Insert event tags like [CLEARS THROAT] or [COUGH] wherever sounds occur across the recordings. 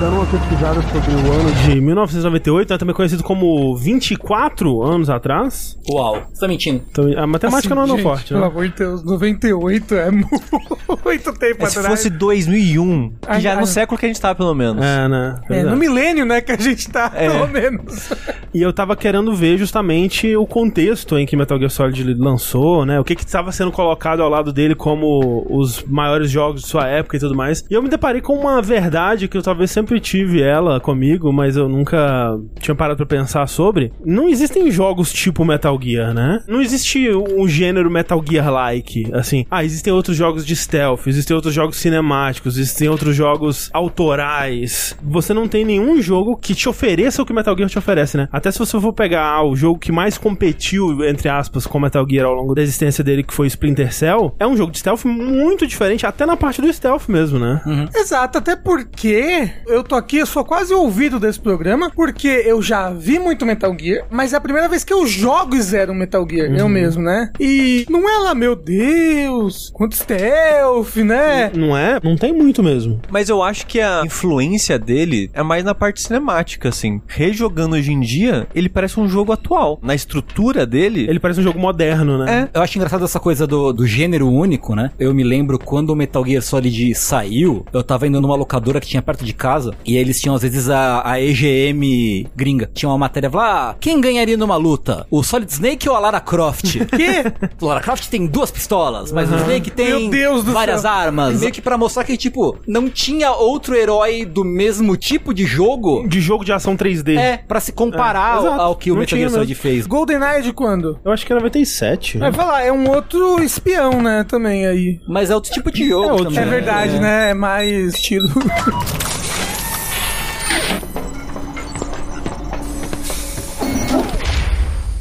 dando uma pesquisada sobre o ano de 1998, né, também conhecido como 24 anos atrás. Uau, você tá mentindo. Então, a matemática não é Assim, gente, forte, Pelo né? amor de Deus, 98 é [LAUGHS] muito tempo É, se atrás. fosse 2001, que Ai, já é ai. no século que a gente tá, pelo menos. É, né? É, é. no milênio, né, que a gente tá, É. pelo menos. [LAUGHS] E eu tava querendo ver justamente o contexto em que Metal Gear Solid lançou, né? O que que estava sendo colocado ao lado dele como os maiores jogos de sua época e tudo mais. E eu me deparei com uma verdade que eu talvez sempre tive ela comigo, mas eu nunca tinha parado pra pensar sobre. Não existem jogos tipo Metal Gear, né? Não existe um gênero Metal Gear-like, assim. Ah, existem outros jogos de stealth, existem outros jogos cinemáticos, existem outros jogos autorais. Você não tem nenhum jogo que te ofereça o que Metal Gear te oferece, né? Até se você for pegar ah, o jogo que mais competiu, entre aspas, com Metal Gear ao longo da existência dele, que foi Splinter Cell, é um jogo de stealth muito diferente, até na parte do stealth mesmo, né? Exato, até porque eu tô aqui, eu sou quase ouvido desse programa, porque eu já vi muito Metal Gear, mas é a primeira vez que eu jogo zero Metal Gear, eu mesmo, né? E não é lá, meu Deus, quanto stealth, né? Não é? Não tem muito mesmo. Mas eu acho que a influência dele é mais na parte cinemática, assim. Rejogando hoje em dia, ele parece um jogo atual. Na estrutura dele, Ele parece um jogo moderno, né? é. Eu acho engraçado essa coisa do, do gênero único, né? Eu me lembro quando o Metal Gear Solid saiu, eu tava indo numa locadora que tinha perto de casa, e aí eles tinham às vezes a, a EGM gringa. Tinha uma matéria lá, ah, quem ganharia numa luta? O Solid Snake ou a Lara Croft? [LAUGHS] Que? O Lara Croft tem duas pistolas, mas o Snake tem Meu Deus do várias céu. armas. Meio que pra mostrar que, tipo, não tinha outro herói do mesmo tipo de jogo. De jogo de ação 3D. É, pra se comparar É, ao, que o Não Metal Gear Solid fez. GoldenEye de quando? Eu acho que é 97. Vai falar, é um outro espião, né, também aí. Mas é outro tipo de jogo outro também. É verdade, né? É mais estilo. [LAUGHS]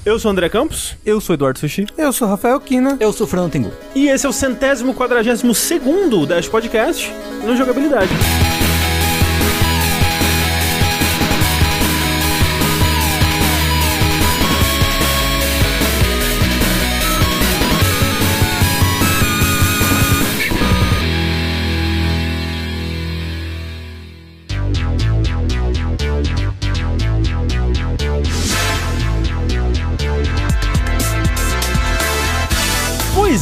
Eu sou o André Campos. Eu sou Eduardo Sushi. Eu sou Rafael Kina. Eu sou o Fernando Tengu. E esse é o centésimo quadragésimo segundo Dash Podcast no Jogabilidade.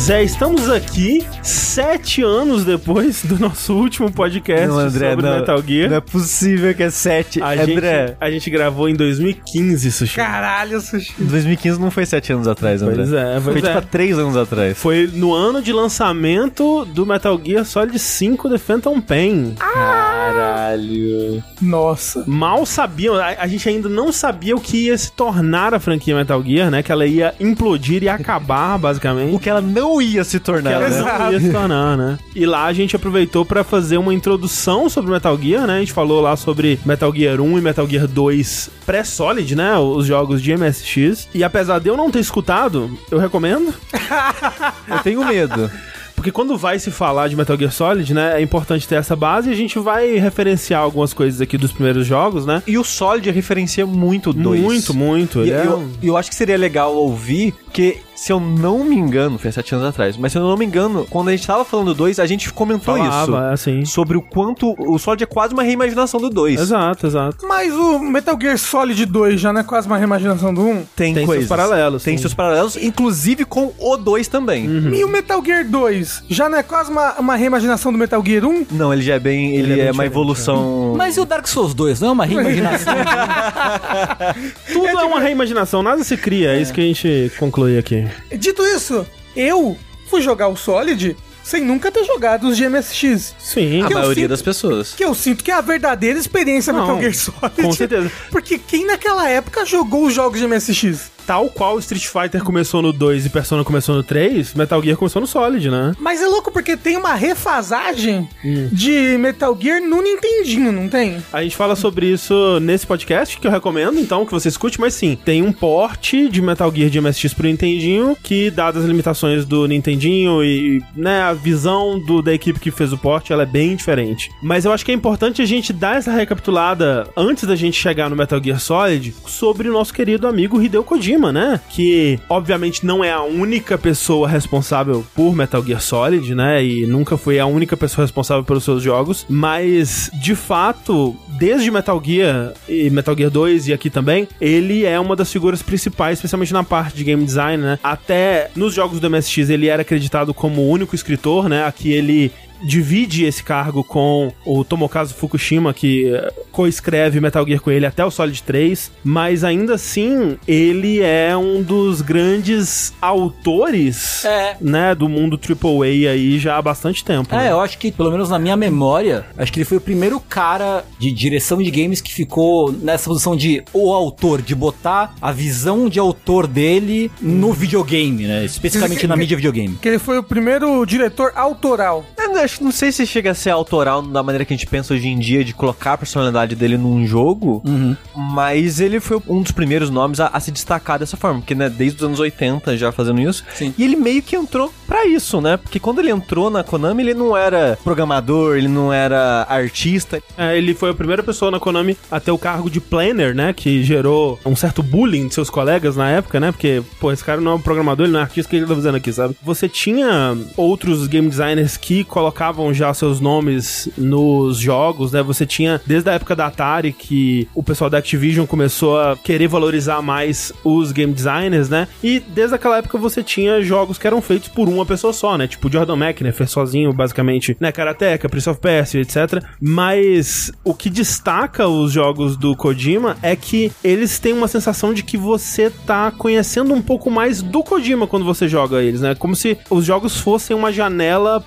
Pois é, estamos aqui sete anos depois do nosso último podcast sobre Metal Gear. Não é possível que é 7. A André, gente, a gente gravou em 2015, Sushi. Caralho, sushi. 2015 não foi 7 anos atrás, André. Pois é, Foi pois tipo é. há 3 anos atrás. Foi no ano de lançamento do Metal Gear Solid 5 The Phantom Pain. Caralho. Nossa. Mal sabiam, a, a gente ainda não sabia o que ia se tornar a franquia Metal Gear, né? Que ela ia implodir e acabar, basicamente. O que ela não ia se que tornar, ela né? não ia se tornar, né? E lá a gente aproveitou pra fazer uma introdução sobre Metal Gear, né? A gente falou lá sobre Metal Gear 1 e Metal Gear 2 pré-Solid, né? Os jogos de MSX. E apesar de eu não ter escutado, eu recomendo. [LAUGHS] Eu tenho medo. Porque quando vai se falar de Metal Gear Solid, né? É importante ter essa base e a gente vai referenciar algumas coisas aqui dos primeiros jogos, né? E o Solid referencia muito o 2. Muito, muito. E é eu, um- eu acho que seria legal ouvir, porque se eu não me engano, foi sete anos atrás, mas se eu não me engano, quando a gente tava falando do 2, a gente comentou Falava, isso. é assim. Sobre o quanto o Solid é quase uma reimaginação do 2. Exato, exato. Mas o Metal Gear Solid 2 já não é quase uma reimaginação do 1? Tem, Tem seus coisas. paralelos, Tem sim. seus paralelos, inclusive com o 2 também. Uhum. E o Metal Gear 2 já não é quase uma, uma reimaginação do Metal Gear 1? Não, ele já é bem. Ele, é bem é, uma evolução. Mas e o Dark Souls 2? Não é uma reimaginação? [LAUGHS] Tudo é, uma reimaginação, nada se cria, é isso que a gente conclui aqui. Dito isso, eu fui jogar o Solid sem nunca ter jogado os de MSX. Sim. a maioria sinto- das pessoas. Que eu sinto que é a verdadeira experiência Não, Metal Gear Solid. com certeza. Porque quem naquela época jogou os jogos de MSX? Tal qual Street Fighter começou no 2 e Persona começou no 3, Metal Gear começou no Solid, né? Mas é louco porque tem uma refasagem Hum. de Metal Gear no Nintendinho, não tem? A gente fala sobre isso nesse podcast, que eu recomendo, então, que você escute, mas sim, tem um porte de Metal Gear de MSX pro Nintendinho, que, dadas as limitações do Nintendinho e, né, a visão do, da equipe que fez o porte, ela é bem diferente. Mas eu acho que é importante a gente dar essa recapitulada, antes da gente chegar no Metal Gear Solid, sobre o nosso querido amigo Hideo Kojima, né? Que, obviamente, não é a única pessoa responsável por Metal Gear Solid, né? E nunca foi a única pessoa responsável pelos seus jogos, mas, de fato, desde Metal Gear e Metal Gear 2 e aqui também, ele é uma das figuras principais, especialmente na parte de game design, né? Até nos jogos do MSX ele era acreditado como o único escritor, né? Aqui ele divide esse cargo com o Tomokazu Fukushima, que eh, coescreve Metal Gear com ele até o Solid 3, mas ainda assim, ele é um dos grandes autores, É. né, do mundo AAA aí já há bastante tempo. É, né? eu acho que, pelo menos na minha memória, acho que ele foi o primeiro cara de direção de games que ficou nessa posição de o autor, de botar a visão de autor dele no videogame, né? Especificamente na mídia videogame. Que ele foi o primeiro diretor autoral. Eu não, acho, não sei se chega a ser autoral da maneira que a gente pensa hoje em dia de colocar a personalidade dele num jogo, mas ele foi um dos primeiros nomes a, a se destacar dessa forma, porque né, desde os anos 80 já fazendo isso. Sim. E ele meio que entrou pra isso, né? Porque quando ele entrou na Konami, ele não era programador, ele não era artista. É, ele foi a primeira pessoa na Konami a ter o cargo de planner, né? Que gerou um certo bullying de seus colegas na época, né? Porque, pô, esse cara não é um programador, ele não é artista, o que ele tá fazendo aqui, sabe? Você tinha outros game designers que colocavam já seus nomes nos jogos, né? Você tinha, desde a época da Atari, que o pessoal da Activision começou a querer valorizar mais os game designers, né? E desde aquela época você tinha jogos que eram feitos por uma pessoa só, né? Tipo Jordan McNair fez sozinho, basicamente, né? Karateka, Prince of Persia, etc. Mas o que destaca os jogos do Kojima é que eles têm uma sensação de que você tá conhecendo um pouco mais do Kojima quando você joga eles, né? Como se os jogos fossem uma janela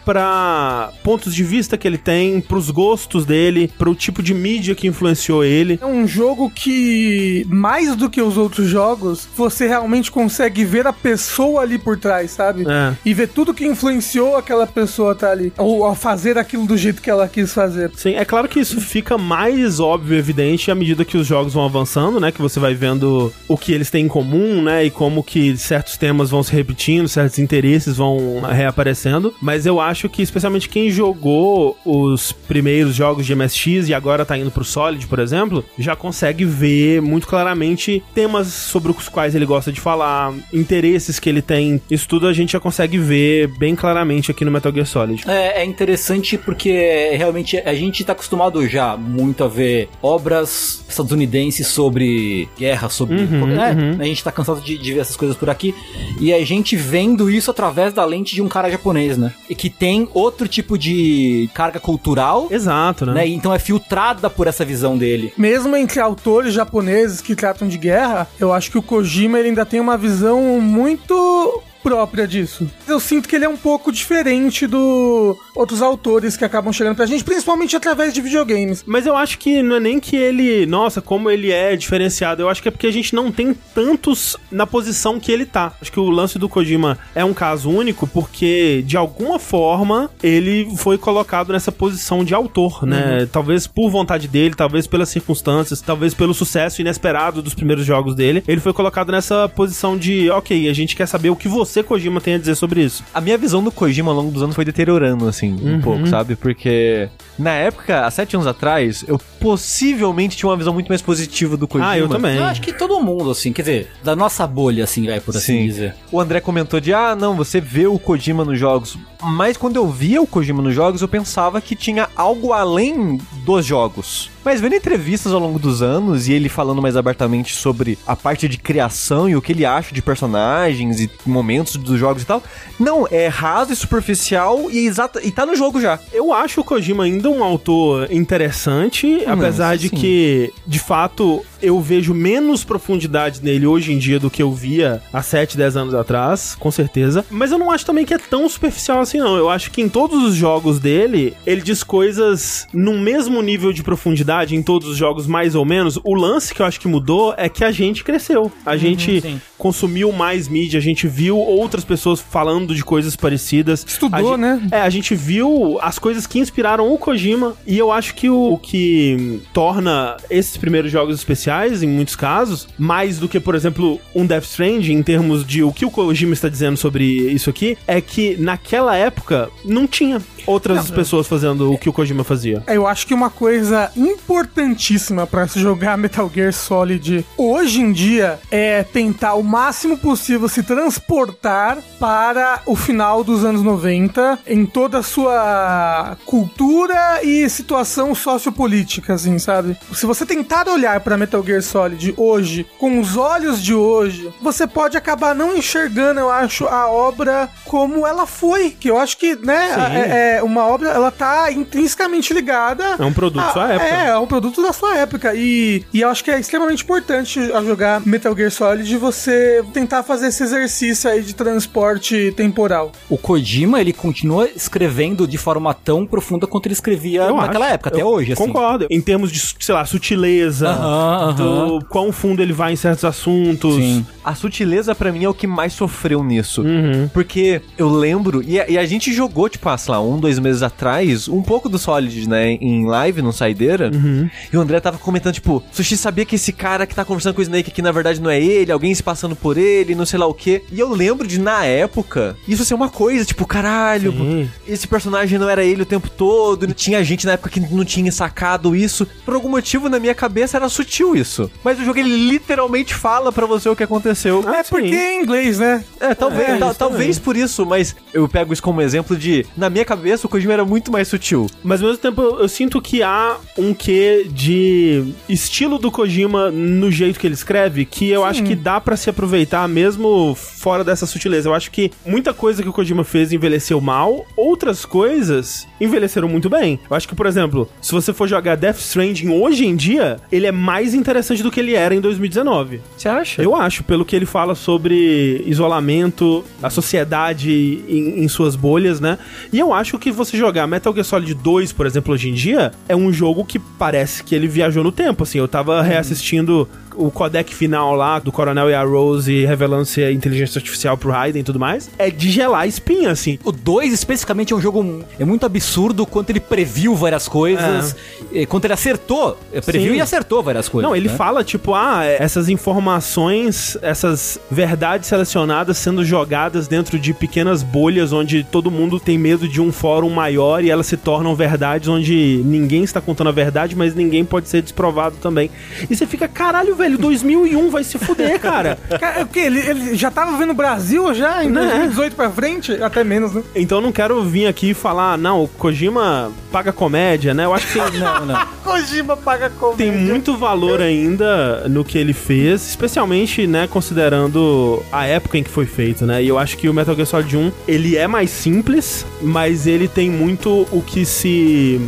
pontos de vista que ele tem, pros gostos dele, pro tipo de mídia que influenciou ele. É um jogo que, mais do que os outros jogos, você realmente consegue ver a pessoa ali por trás, sabe? É. E ver tudo que influenciou aquela pessoa tá ali. Ou a fazer aquilo do jeito que ela quis fazer. Sim, é claro que isso fica mais óbvio e evidente à medida que os jogos vão avançando, né? Que você vai vendo o que eles têm em comum, né? E como que certos temas vão se repetindo, certos interesses vão reaparecendo. Mas eu acho que, especialmente quem jogou os primeiros jogos de MSX e agora tá indo pro Solid, por exemplo, já consegue ver muito claramente temas sobre os quais ele gosta de falar, interesses que ele tem. Isso tudo a gente já consegue ver bem claramente aqui no Metal Gear Solid. É, é interessante porque realmente a gente tá acostumado já muito a ver obras estadunidenses sobre guerra, sobre. Uhum, é, uhum. A gente tá cansado de, de ver essas coisas por aqui. E a gente vendo isso através da lente de um cara japonês, né? E que tem outro tipo de carga cultural, Exato, né? né? Então é filtrada por essa visão dele. Mesmo entre autores japoneses que tratam de guerra, eu acho que o Kojima ele ainda tem uma visão muito própria disso. Eu sinto que ele é um pouco diferente do outros autores que acabam chegando pra gente, principalmente através de videogames. Mas eu acho que não é nem que ele, nossa, como ele é diferenciado. Eu acho que é porque a gente não tem tantos na posição que ele tá. Acho que o lance do Kojima é um caso único porque de alguma forma ele foi colocado nessa posição de autor, né? Talvez por vontade dele, talvez pelas circunstâncias, talvez pelo sucesso inesperado dos primeiros jogos dele. Ele foi colocado nessa posição de, OK, a gente quer saber o que você Kojima tem a dizer sobre isso. A minha visão do Kojima ao longo dos anos foi deteriorando, assim, um Uhum. pouco, sabe? Porque na época, há sete anos atrás, eu possivelmente tinha uma visão muito mais positiva do Kojima. Ah, eu também. Eu acho que todo mundo, assim, quer dizer, da nossa bolha, assim, vai, por assim Sim. dizer. O André comentou de, ah, não, você vê o Kojima nos jogos. Mas quando eu via o Kojima nos jogos, eu pensava que tinha algo além dos jogos. Mas vendo entrevistas ao longo dos anos e ele falando mais abertamente sobre a parte de criação e o que ele acha de personagens e momentos dos jogos e tal, não, é raso e superficial e exata e tá no jogo já. Eu acho o Kojima ainda um autor interessante, apesar de sim. que, de fato, eu vejo menos profundidade nele hoje em dia do que eu via há 7, 10 anos atrás, com certeza. Mas eu não acho também que é tão superficial assim, não. Eu acho que em todos os jogos dele, ele diz coisas num mesmo nível de profundidade, em todos os jogos mais ou menos. O lance que eu acho que mudou é que a gente cresceu. A gente sim. consumiu mais mídia, a gente viu outras pessoas falando de coisas parecidas. Estudou, A gen- né? é, a gente viu as coisas que inspiraram o Kojima e eu acho que o, o que torna esses primeiros jogos especiais, em muitos casos, mais do que, por exemplo, um Death Stranding, em termos de o que o Kojima está dizendo sobre isso aqui, é que naquela época não tinha outras pessoas fazendo o que o Kojima fazia. Eu acho que uma coisa importantíssima pra se jogar Metal Gear Solid hoje em dia é tentar o máximo possível se transportar para o final dos anos 90 em toda a sua cultura e situação sociopolítica, assim, sabe? Se você tentar olhar pra Metal Gear Solid hoje com os olhos de hoje, você pode acabar não enxergando, eu acho, a obra como ela foi, que eu acho que, né, é, é uma obra, ela tá intrinsecamente ligada É um produto da sua época. É, é um produto da sua época. E, e eu acho que é extremamente importante a jogar Metal Gear Solid você tentar fazer esse exercício aí de transporte temporal. O Kojima, ele continua escrevendo de forma tão profunda quanto ele escrevia Eu naquela acho. época, até Eu hoje, assim. Concordo. Em termos de, sei lá, sutileza, Aham, aham. Do quão fundo ele vai em certos assuntos. Sim. A sutileza pra mim é o que mais sofreu nisso. Uhum. Porque eu lembro, e a, e a gente jogou, tipo, ah, sei lá, um, dois meses atrás, um pouco do Solid, né, em live, no Saideira. Uhum. E o André tava comentando, tipo, Sushi sabia que esse cara que tá conversando com o Snake aqui na verdade não é ele, alguém se passando por ele, não sei lá o quê. E eu lembro de, na época, isso ser uma coisa, tipo, caralho, Sim. esse personagem não era ele o tempo todo, tinha gente na época que não tinha sacado isso. Por algum motivo, na minha cabeça, era sutil isso. Mas o jogo, ele literalmente fala pra você o que aconteceu. Ah, É porque sim. é inglês, né? É, talvez, É, tal- talvez por isso, mas eu pego isso como exemplo de, na minha cabeça, o Kojima era muito mais sutil. Mas ao mesmo tempo eu, eu sinto que há um quê de estilo do Kojima no jeito que ele escreve que eu acho que dá pra se aproveitar mesmo fora dessa sutileza. Eu acho que muita coisa que o Kojima fez envelheceu mal, outras coisas envelheceram muito bem. Eu acho que, por exemplo, se você for jogar Death Stranding hoje em dia, ele é mais interessante do que ele era em 2019. Você acha? Eu acho, pelo que ele fala sobre isolamento, a sociedade em, em suas bolhas, né? E eu acho que você jogar Metal Gear Solid 2, por exemplo, hoje em dia, é um jogo que parece que ele viajou no tempo, assim. Eu tava reassistindo o codec final lá do Coronel e a Rose revelando ser a inteligência artificial pro Raiden e tudo mais. É de gelar a espinha, assim. O 2, especificamente, é um jogo é muito absurdo quanto ele previu várias coisas, e quanto ele acertou. eh, Previu Sim. e acertou várias coisas. Não, ele né? fala, tipo, ah, é, essas informações, essas verdades selecionadas sendo jogadas dentro de pequenas bolhas onde todo mundo tem medo de um fórum maior e elas se tornam verdades onde ninguém está contando a verdade, mas ninguém pode ser desprovado também. E você fica, caralho, velho, 2001 vai se fuder, [LAUGHS] cara. Cara, o quê? Ele, ele já tava vendo o Brasil já em Né? 2018 pra frente? Até menos, né? Então eu não quero vir aqui e falar, não, o Kojima paga comédia, né? Eu acho que tem, [LAUGHS] Não, não. [LAUGHS] Kojima paga como? tem muito valor ainda no que ele fez, especialmente, né, considerando a época em que foi feito, né? E eu acho que o Metal Gear Solid 1, ele é mais simples, mas ele tem muito o que se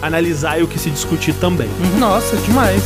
analisar e o que se discutir também. Nossa, demais.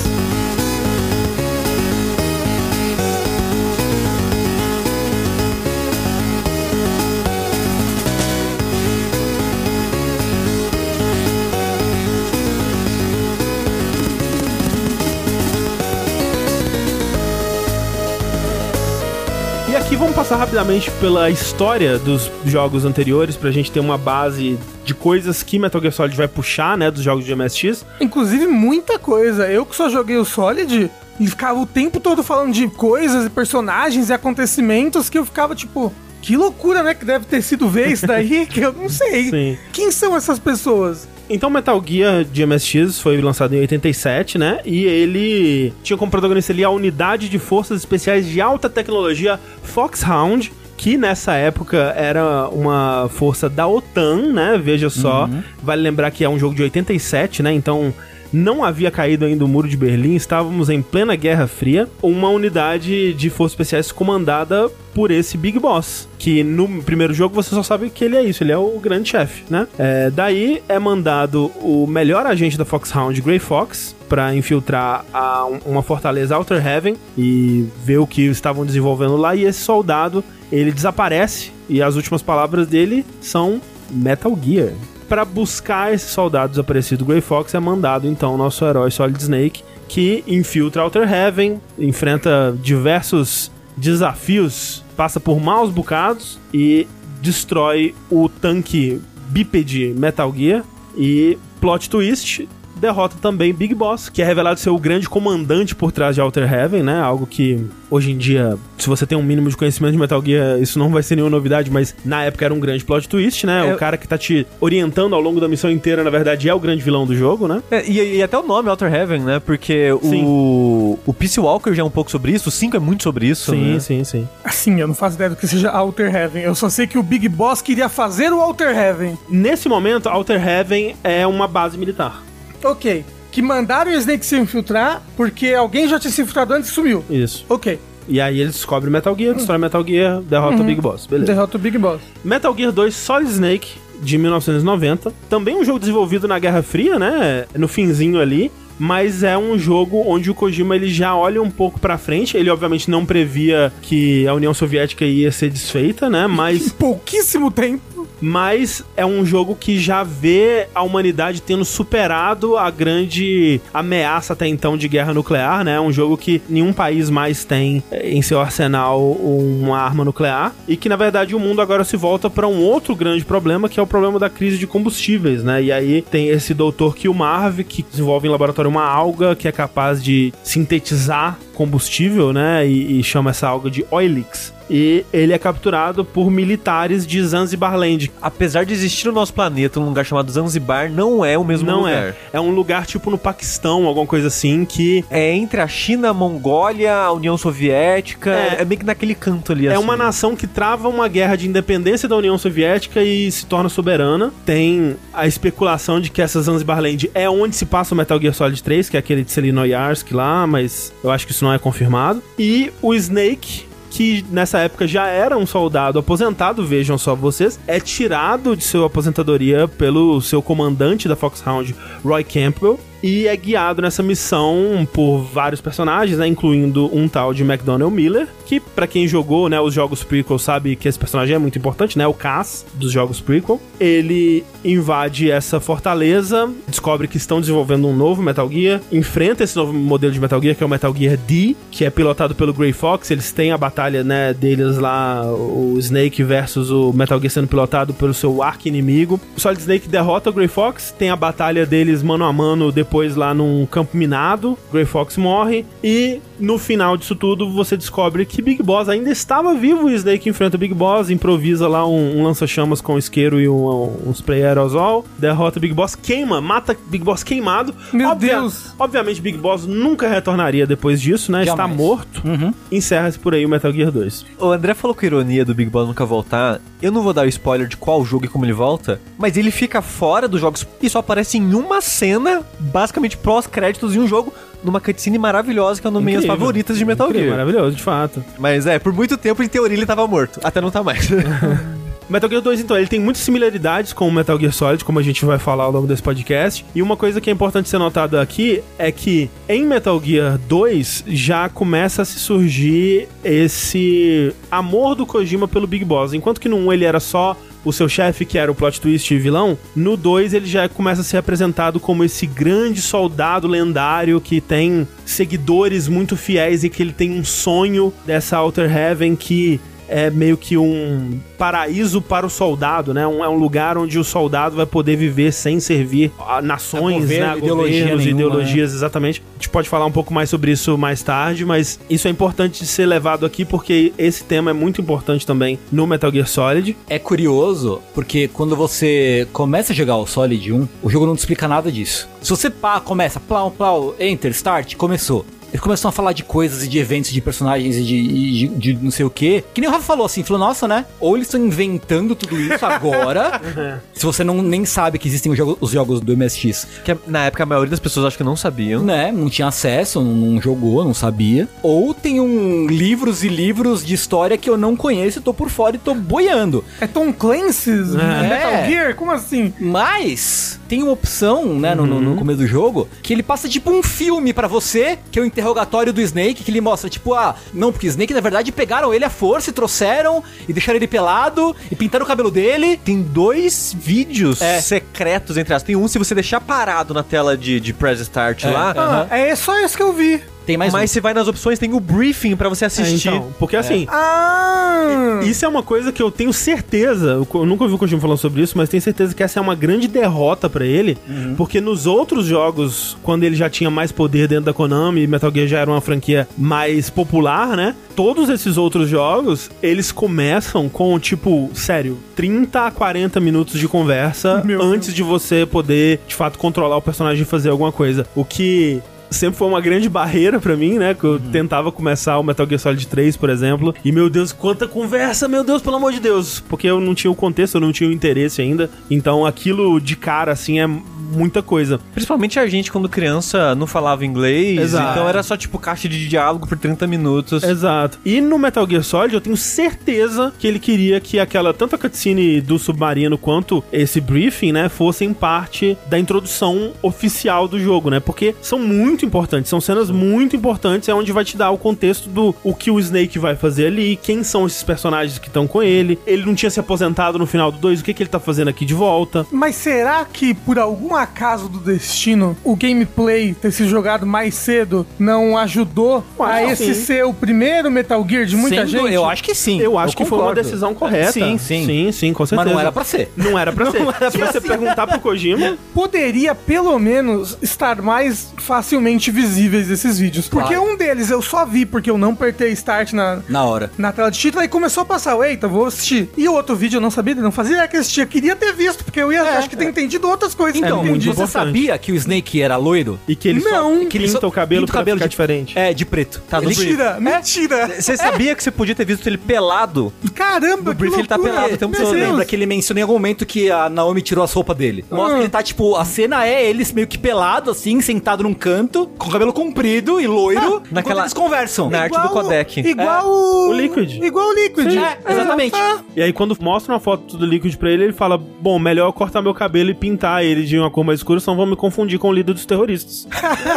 Vamos passar rapidamente pela história dos jogos anteriores pra gente ter uma base de coisas que Metal Gear Solid vai puxar, né, dos jogos de MSX. Inclusive, muita coisa. Eu que só joguei o Solid e ficava o tempo todo falando de coisas e personagens e acontecimentos que eu ficava tipo. Que loucura, né? Que deve ter sido ver isso daí, que eu não sei. [LAUGHS] Sim. Quem são essas pessoas? Então Metal Gear de MSX foi lançado em 87, né? E ele tinha como protagonista ali a unidade de forças especiais de alta tecnologia Foxhound, que nessa época era uma força da OTAN, né? Veja só. Vale lembrar que é um jogo de 87, né? Então não havia caído ainda o muro de Berlim, estávamos em plena Guerra Fria. Uma unidade de forças especiais comandada por esse Big Boss, que no primeiro jogo você só sabe que ele é isso, ele é o grande chefe, né? É, daí é mandado o melhor agente da Foxhound, Grey Fox, para infiltrar a- uma fortaleza Outer Heaven e ver o que estavam desenvolvendo lá. E esse soldado ele desaparece e as últimas palavras dele são Metal Gear. Para buscar esse soldado desaparecido, Grey Fox é mandado então o nosso herói Solid Snake, que infiltra Outer Heaven, enfrenta diversos desafios, passa por maus bocados e destrói o tanque bípede Metal Gear. E plot twist, derrota também Big Boss, que é revelado ser o grande comandante por trás de Outer Heaven, né? Algo que hoje em dia, se você tem um mínimo de conhecimento de Metal Gear, isso não vai ser nenhuma novidade, mas na época era um grande plot twist, né? É. O cara que tá te orientando ao longo da missão inteira, na verdade, é o grande vilão do jogo, né? É, e, e até o nome, Outer Heaven, né? Porque Sim. o, o Peace Walker já é um pouco sobre isso, o 5 é muito sobre isso, Sim, né? sim, sim. Assim, eu não faço ideia do que seja Outer Heaven. Eu só sei que o Big Boss queria fazer o Outer Heaven. Nesse momento, Outer Heaven é uma base militar. Ok. Que mandaram o Snake se infiltrar porque alguém já tinha se infiltrado antes e sumiu. Isso. Ok. E aí eles descobrem Metal Gear, destrói Metal Gear, derrota o Big Boss. Beleza. Derrota o Big Boss. Metal Gear 2 Solid Snake, de 1990. Também um jogo desenvolvido na Guerra Fria, né? No finzinho ali. Mas é um jogo onde o Kojima ele já olha um pouco pra frente. Ele obviamente não previa que a União Soviética ia ser desfeita, né? Em Mas, pouquíssimo tempo. Mas é um jogo que já vê a humanidade tendo superado a grande ameaça até então de guerra nuclear, né? É um jogo que nenhum país mais tem eh, em seu arsenal uma arma nuclear e que na verdade o mundo agora se volta para um outro grande problema que é o problema da crise de combustíveis, né? E aí tem esse doutor Kilmarv que desenvolve em laboratório uma alga que é capaz de sintetizar combustível, né? E, e chama essa alga de Oilix. E ele é capturado por militares de Zanzibar Land. Apesar de existir no nosso planeta um lugar chamado Zanzibar, não é o mesmo Não lugar. é. É um lugar tipo no Paquistão, alguma coisa assim, que É entre a China, a Mongólia, a União Soviética. É. É, meio que naquele canto ali. é assim. uma nação que trava uma guerra de independência da União Soviética e se torna soberana. Tem a especulação de que essa Zanzibar Land é onde se passa o Metal Gear Solid 3, que é aquele de Selinoyarsk lá, mas eu acho que isso não é confirmado. E o Snake, que nessa época já era um soldado aposentado, vejam só vocês, é tirado de sua aposentadoria pelo seu comandante da Foxhound, Roy Campbell, e é guiado nessa missão por vários personagens, né, incluindo um tal de McDonnell Miller, que pra quem jogou, né, os jogos prequel sabe que esse personagem é muito importante, né, o Cass dos jogos prequel. Ele invade essa fortaleza, descobre que estão desenvolvendo um novo Metal Gear, enfrenta esse novo modelo de Metal Gear que é o Metal Gear D, que é pilotado pelo Grey Fox. Eles têm a batalha, né, deles lá, o Snake versus o Metal Gear sendo pilotado pelo seu arqui-inimigo. O Solid Snake derrota o Grey Fox, tem a batalha deles mano a mano depois lá num campo minado. Grey Fox morre e no final disso tudo você descobre que Big Boss ainda estava vivo. O Snake enfrenta o Big Boss, improvisa lá um, um lança-chamas com isqueiro e um, um spray aerosol, derrota o Big Boss, queima, mata Big Boss queimado. Meu Deus. Obviamente Big Boss nunca retornaria depois disso, né? Está Jamais. morto. Uhum. Encerra-se por aí o Metal Gear 2. O André falou com ironia do Big Boss nunca voltar. Eu não vou dar o spoiler de qual jogo e como ele volta, mas ele fica fora dos jogos e só aparece em uma cena, basicamente pós-créditos em um jogo, numa cutscene maravilhosa que é uma das minhas favoritas de Metal Incrível, Gear. Maravilhoso, de fato. Mas é, por muito tempo, em teoria, ele tava morto. Até não tá mais. [LAUGHS] Metal Gear 2, então, ele tem muitas similaridades com o Metal Gear Solid, como a gente vai falar ao longo desse podcast. E uma coisa que é importante ser notada aqui é que em Metal Gear 2 já começa a se surgir esse amor do Kojima pelo Big Boss. Enquanto que no 1 ele era só o seu chefe, que era o plot twist e vilão, no 2 ele já começa a ser apresentado como esse grande soldado lendário que tem seguidores muito fiéis e que ele tem um sonho dessa Outer Heaven que é meio que um paraíso para o soldado, né? Um, é um lugar onde o soldado vai poder viver sem servir a nações, A governo, né? Ideologia governos, nenhuma, ideologias, exatamente. A gente pode falar um pouco mais sobre isso mais tarde, mas isso é importante de ser levado aqui porque esse tema é muito importante também no Metal Gear Solid. É curioso, porque quando você começa a jogar o Solid 1, o jogo não te explica nada disso. Se você pá, começa, plau, plau, enter, start, começou. Eles começam a falar de coisas e de eventos, de personagens e de, e de, de não sei o que. Que nem o Rafa falou assim, falou, nossa, né? Ou eles estão inventando tudo isso agora, [LAUGHS] se você não nem sabe que existem os jogos, os jogos do MSX. que na época a maioria das pessoas acho que não sabiam. Né? Não tinha acesso, não, não jogou, não sabia. Ou tem um livros e livros de história que eu não conheço e tô por fora e tô boiando. É Tom Clancy's É. Metal Gear? Como assim? Mas tem uma opção, né, no, no- no começo do jogo, que ele passa tipo um filme pra você, que é o interrogatório do Snake, que ele mostra, tipo, ah, não, porque Snake, na verdade, pegaram ele à força e trouxeram e deixaram ele pelado e pintaram o cabelo dele. Tem dois vídeos É. secretos entre as. Tem um se você deixar parado na tela de, de Press Start É. lá. Ah, é só isso que eu vi. Tem mais Mas um. você vai nas opções, tem o briefing pra você É, assistir. então, porque assim, Ah! Isso é uma coisa que eu tenho certeza, eu nunca ouvi o Kojima falando sobre isso, mas tenho certeza que essa é uma grande derrota pra ele, porque nos outros jogos, quando ele já tinha mais poder dentro da Konami, e Metal Gear já era uma franquia mais popular, né? Todos esses outros jogos, eles começam com, tipo, sério, 30 a 40 minutos de conversa Meu antes de você poder, de fato, controlar o personagem e fazer alguma coisa. O que sempre foi uma grande barreira pra mim, né? Que eu tentava começar o Metal Gear Solid 3, por exemplo. E meu Deus, quanta conversa, meu Deus, pelo amor de Deus. Porque eu não tinha o contexto, eu não tinha o interesse ainda. Então aquilo de cara, assim, é muita coisa. Principalmente a gente, quando criança, não falava inglês. Exato. Então era só, tipo, caixa de diálogo por 30 minutos. Exato. E no Metal Gear Solid, eu tenho certeza que ele queria que aquela, tanto a cutscene do submarino quanto esse briefing, né, fossem parte da introdução oficial do jogo, né? Porque são muito importantes, são cenas muito importantes, é onde vai te dar o contexto do o que o Snake vai fazer ali, quem são esses personagens que estão com ele. Ele não tinha se aposentado no final do 2, o que, que ele tá fazendo aqui de volta? Mas será que por algum acaso do destino o gameplay ter se jogado mais cedo não ajudou Eu a que esse sim. ser o primeiro Metal Gear de muita Sendo- gente? Eu acho que sim. Eu acho que foi uma concordo. decisão correta. Sim, sim. Sim, sim, com Mas certeza. não era pra ser. Não era pra [LAUGHS] ser. Não era Se pra você ser. perguntar pro Kojima, Poderia pelo menos estar mais facilmente visíveis esses vídeos. Porque Claro. um deles eu só vi porque eu não apertei start na, Na hora. na tela de título, aí começou a passar, eu, eita, vou assistir. E o outro vídeo eu não sabia, não fazia ideia que existia. Queria ter visto, porque eu ia, acho que ter entendido outras coisas. eu Então, muito você importante. sabia que o Snake era loiro? e que ele Não. só Que ele pinta só o cabelo pinta o pra cabelo ficar de- diferente. É, de preto. Tá Mentira, mentira. Você sabia que você podia ter visto ele pelado? Caramba, No brief ele tá pelado o tempo Meu todo. Deus. Lembra que ele menciona em algum momento que a Naomi tirou as roupas dele. Mostra Ah. que ele tá, tipo, a cena é ele meio que pelado, assim, sentado num canto, com o cabelo comprido e loiro, enquanto naquela- eles conversam. Na arte do codec. Igual o... o Liquid. Igual o Liquid. É, exatamente. Ah, E aí, quando mostra uma foto do Liquid pra ele, ele fala: Bom, melhor eu cortar meu cabelo e pintar ele de uma cor mais escura, senão vão me confundir com o líder dos terroristas.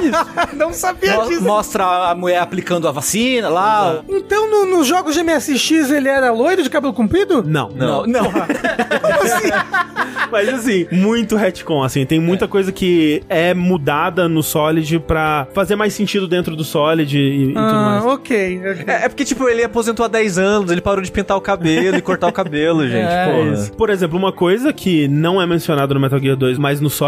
[LAUGHS] não sabia Mo- disso. Mostra a mulher aplicando a vacina lá. Então, no- nos jogos de MSX, ele era loiro de cabelo comprido? Não, Não, não. [LAUGHS] [LAUGHS] Mas assim, muito retcon, assim. Tem muita coisa que é mudada no Solid pra fazer mais sentido dentro do Solid e, e tudo Ah, mais. ok. ok. É, é porque, tipo, ele aposentou há 10 anos, ele parou de pintar o cabelo e cortar o cabelo, gente. É, porra. Isso. Por exemplo, uma coisa que não é mencionada no Metal Gear 2, mas no Solid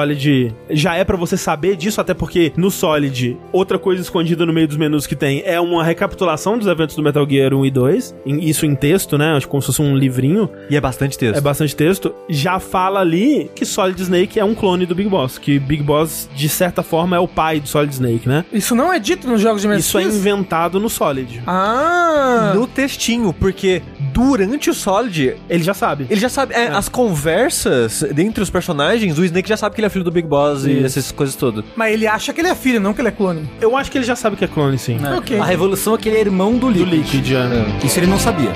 já é pra você saber disso, até porque no Solid, outra coisa escondida no meio dos menus que tem é uma recapitulação dos eventos do Metal Gear 1 e 2, em- isso em texto, né? Acho como se fosse um livrinho, E é bastante texto. é bastante texto. Já fala ali que Solid Snake é um clone do Big Boss, que Big Boss, de certa forma, é o pai do Solid Snake, né? Isso não é dito nos jogos de MSX? Isso é inventado no Solid. Ah! No textinho, porque durante o Solid, Ele já sabe. ele já sabe. é, As conversas dentre os personagens, o Snake já sabe que ele é filho do Big Boss e essas coisas todas. Mas ele acha que ele é filho, não que ele é clone. Eu acho que ele já sabe que é clone, sim. Ok. A revolução é que ele é irmão do Do Liquid. Liquid, já. Isso ele não sabia.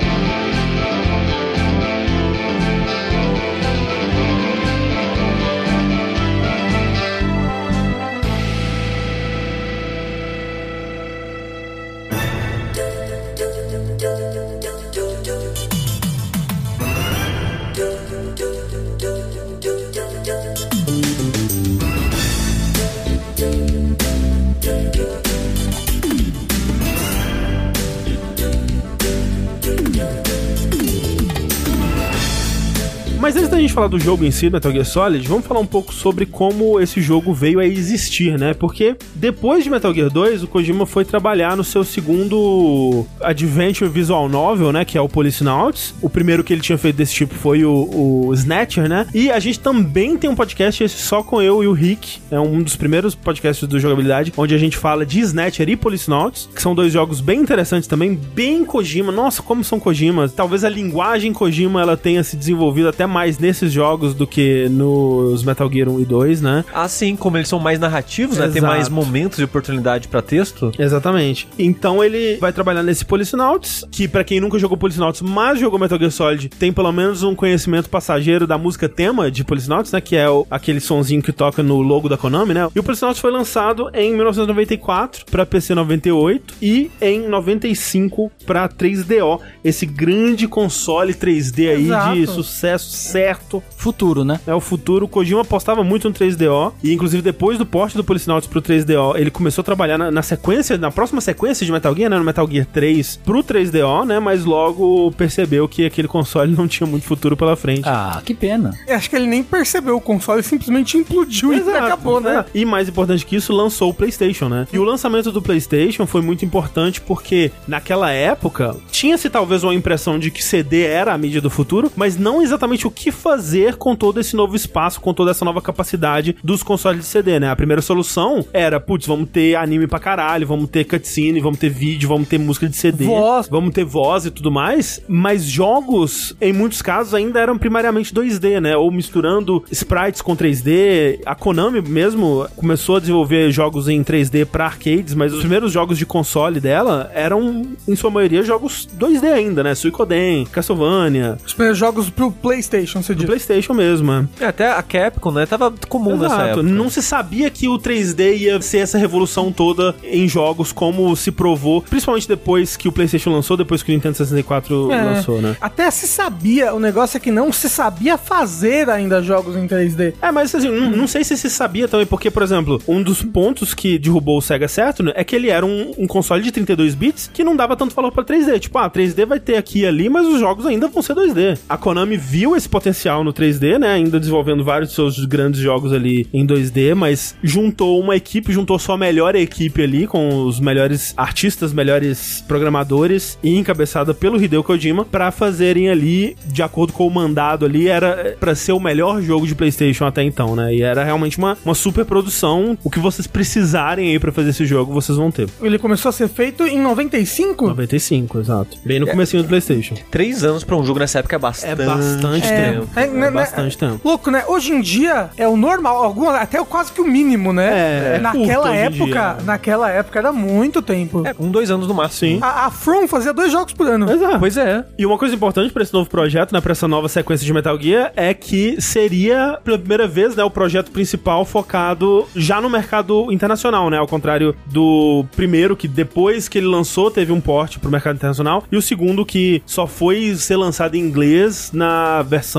Mas antes da gente falar do jogo em si, Metal Gear Solid, vamos falar um pouco sobre como esse jogo veio a existir, né? Porque depois de Metal Gear 2, o Kojima foi trabalhar no seu segundo Adventure Visual Novel, né? Que é o Policenauts. O primeiro que ele tinha feito desse tipo foi o, o Snatcher, né? E a gente também tem um podcast, esse só com eu e o Rick. É um dos primeiros podcasts do Jogabilidade, onde a gente fala de Snatcher e Policenauts, que são dois jogos bem interessantes também, bem Kojima. Nossa, como são Kojimas. Talvez a linguagem Kojima ela tenha se desenvolvido até mais nesses jogos do que nos Metal Gear 1 e 2, né? Assim como eles são mais narrativos, né? Tem Exato. mais momentos de oportunidade pra texto. Exatamente. Então ele vai trabalhar nesse Policenauts, que pra quem nunca jogou Policenauts, mas jogou Metal Gear Solid, tem pelo menos um conhecimento passageiro da música tema de Policenauts, né? Que é o- aquele sonzinho que toca no logo da Konami, né? E o Policenauts foi lançado em 1994 pra PC 98 e em 95 pra 3DO, esse grande console 3D aí de Exato. sucesso certo. Futuro, né? É o futuro. O Kojima apostava muito no 3DO. E inclusive depois do porte do Policenauts pro 3DO, ele começou a trabalhar na, na sequência, na próxima sequência de Metal Gear, né? No Metal Gear 3 pro 3DO, né? Mas logo percebeu que aquele console [LAUGHS] não tinha muito futuro pela frente. Ah, que pena. Eu Acho que ele nem percebeu o console, simplesmente implodiu e acabou, né? É. E mais importante que isso, lançou o PlayStation, né? E o lançamento do PlayStation foi muito importante porque naquela época tinha-se talvez uma impressão de que CD era a mídia do futuro, mas não exatamente o que fazer com todo esse novo espaço, com toda essa nova capacidade dos consoles de CD, né? A primeira solução era, putz, vamos ter anime pra caralho, vamos ter cutscene, vamos ter vídeo, vamos ter música de CD, Voz. vamos ter voz e tudo mais, mas jogos, em muitos casos, ainda eram primariamente 2D, né? Ou misturando sprites com 3D. A Konami mesmo começou a desenvolver jogos em 3D pra arcades, mas os primeiros jogos de console dela eram, em sua maioria, jogos 2D ainda, né? Suicoden, Castlevania, Os primeiros jogos pro PlayStation, você do diz. PlayStation mesmo, né? É, Até a Capcom, né? Tava comum nessa Exato. época. Não se sabia que o 3D ia ser essa revolução toda em jogos, como se provou, principalmente depois que o PlayStation lançou, depois que o Nintendo 64 É. lançou, né? Até se sabia, o negócio é que não se sabia fazer ainda jogos em 3D. É, mas assim, não, não sei se se sabia também, porque, por exemplo, um dos pontos que derrubou o Sega Saturn é que ele era um, um console de 32 bits que não dava tanto valor pra 3D. Tipo, ah, 3D vai ter aqui e ali, mas os jogos ainda vão ser 2D. A Konami viu esse potencial no 3D, né? Ainda desenvolvendo vários dos seus grandes jogos ali em 2D, mas juntou uma equipe, juntou sua melhor equipe ali, com os melhores artistas, melhores programadores, e encabeçada pelo Hideo Kojima, pra fazerem ali, de acordo com o mandado ali, era pra ser o melhor jogo de PlayStation até então, né? E era realmente uma, uma super produção. O que vocês precisarem aí pra fazer esse jogo, vocês vão ter. Ele começou a ser feito em 95? 95, exato. Bem no comecinho do PlayStation. Três anos pra um jogo nessa época é bastante. É bastante É, tempo. é, É, né, né, bastante tempo. Louco, né? Hoje em dia é o normal, algum, até quase que o mínimo, né? É, é curto naquela hoje em época, dia. naquela época era muito tempo. É, um, dois anos no máximo. Sim. A, a From fazia dois jogos por ano. Exato. Pois é. E uma coisa importante pra esse novo projeto, né, pra essa nova sequência de Metal Gear, é que seria, pela primeira vez, né, o projeto principal focado já no mercado internacional, né, ao contrário do primeiro, que depois que ele lançou, teve um porte pro mercado internacional, e o segundo que só foi ser lançado em inglês na versão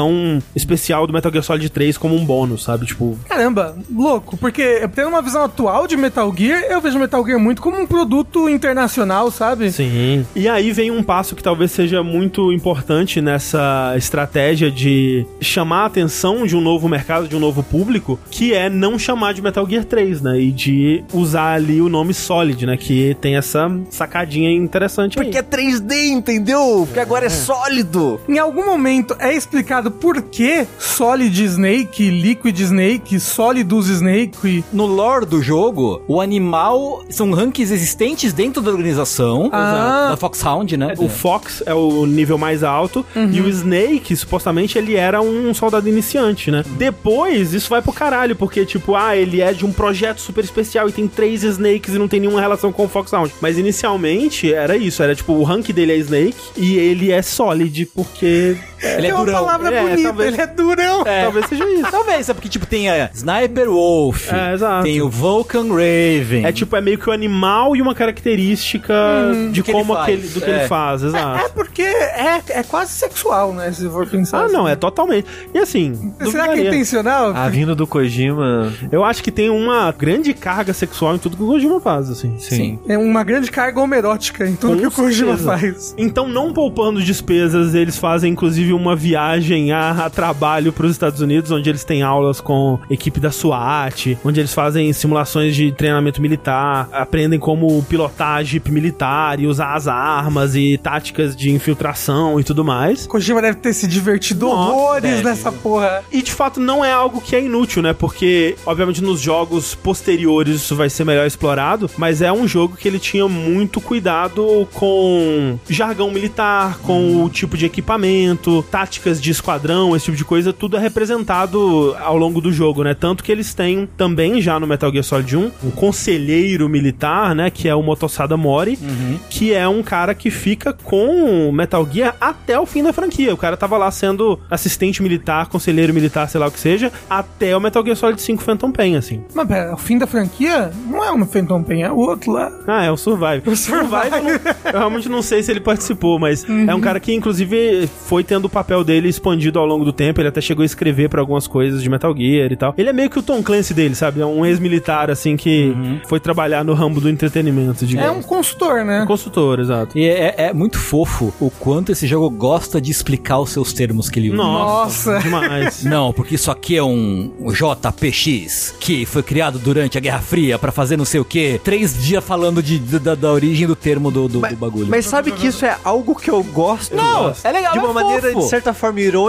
especial do Metal Gear Solid 3 como um bônus, sabe? Tipo, Caramba, louco, porque tendo uma visão atual de Metal Gear, eu vejo Metal Gear muito como um produto internacional, sabe? Sim. E aí vem um passo que talvez seja muito importante nessa estratégia de chamar a atenção de um novo mercado, de um novo público, que é não chamar de Metal Gear 3, né? E de usar ali o nome Solid, né? Que tem essa sacadinha interessante Porque aí. é 3D, entendeu? Porque agora é sólido. Em algum momento é explicado por que Solid Snake, Liquid Snake, Solidus Snake. No lore do jogo, o animal são rankings existentes dentro da organização, Ah. da Foxhound, né? O Fox é o nível mais alto e o Snake, supostamente, ele era um soldado iniciante, né? Depois, isso vai pro caralho, porque, tipo, ah, ele é de um projeto super especial e tem três Snakes e não tem nenhuma relação com o Foxhound. Mas inicialmente era isso, era tipo, o rank dele é Snake e ele é Solid, porque. Ele é Tem uma durão. palavra É, bonita, talvez- ele é durão. É. Talvez seja isso. Talvez, é porque, tipo, tem a Sniper Wolf, É, exato. tem o Vulcan Raven. É tipo, é meio que o animal e uma característica de que como aquele, do que É. ele faz, exato. É porque é, é quase sexual, né? Se for pensar. Ah, assim. não, é totalmente. E assim. Será que é intencional? Ah, vindo do Kojima. Eu acho que tem uma grande carga sexual em tudo que o Kojima faz, assim. Sim. É uma grande carga homerótica em tudo Com que o Kojima certeza. faz. Então, não poupando despesas, eles fazem inclusive uma viagem a, a trabalho para os Estados Unidos, onde eles têm aulas com equipe da SWAT, onde eles fazem simulações de treinamento militar, aprendem como pilotar jeep militar e usar as armas e táticas de infiltração e tudo mais. Kojima deve ter se divertido Nossa, horrores deve. nessa porra. E de fato não é algo que é inútil, né? Porque, obviamente, nos jogos posteriores isso vai ser melhor explorado, mas é um jogo que ele tinha muito cuidado com jargão militar, com o tipo de equipamento, táticas de esquadrão, esse tipo de coisa, tudo é representado ao longo do jogo, né? Tanto que eles têm também já no Metal Gear Solid 1 um conselheiro militar, né? Que é o Motosada Mori, que é um cara que fica com o Metal Gear até o fim da franquia. O cara tava lá sendo assistente militar, conselheiro militar, sei lá o que seja, até o Metal Gear Solid 5 Phantom Pain, assim. Mas pera, o fim da franquia não é um Phantom Pain, é o outro lá. Ah, é o Survive. O Survive. eu, realmente não sei se ele participou, mas é um cara que, inclusive, foi tendo o papel dele expandido expandido ao longo do tempo. Ele até chegou a escrever pra algumas coisas de Metal Gear e tal. Ele é meio que o Tom Clancy dele, sabe? É um ex-militar, assim, que foi trabalhar no ramo do entretenimento, É digamos. um consultor, né? um consultor, exato. E é, é muito fofo o quanto esse jogo gosta de explicar os seus termos que ele usa. Nossa, demais. [LAUGHS] Não, porque isso aqui é um JPX que foi criado durante a Guerra Fria pra fazer não sei o quê. Três dias falando de, da, da origem do termo do, do, do bagulho. Mas sabe que isso é algo que eu gosto? Não, é legal, De uma é maneira, fofo. de certa forma, irônica.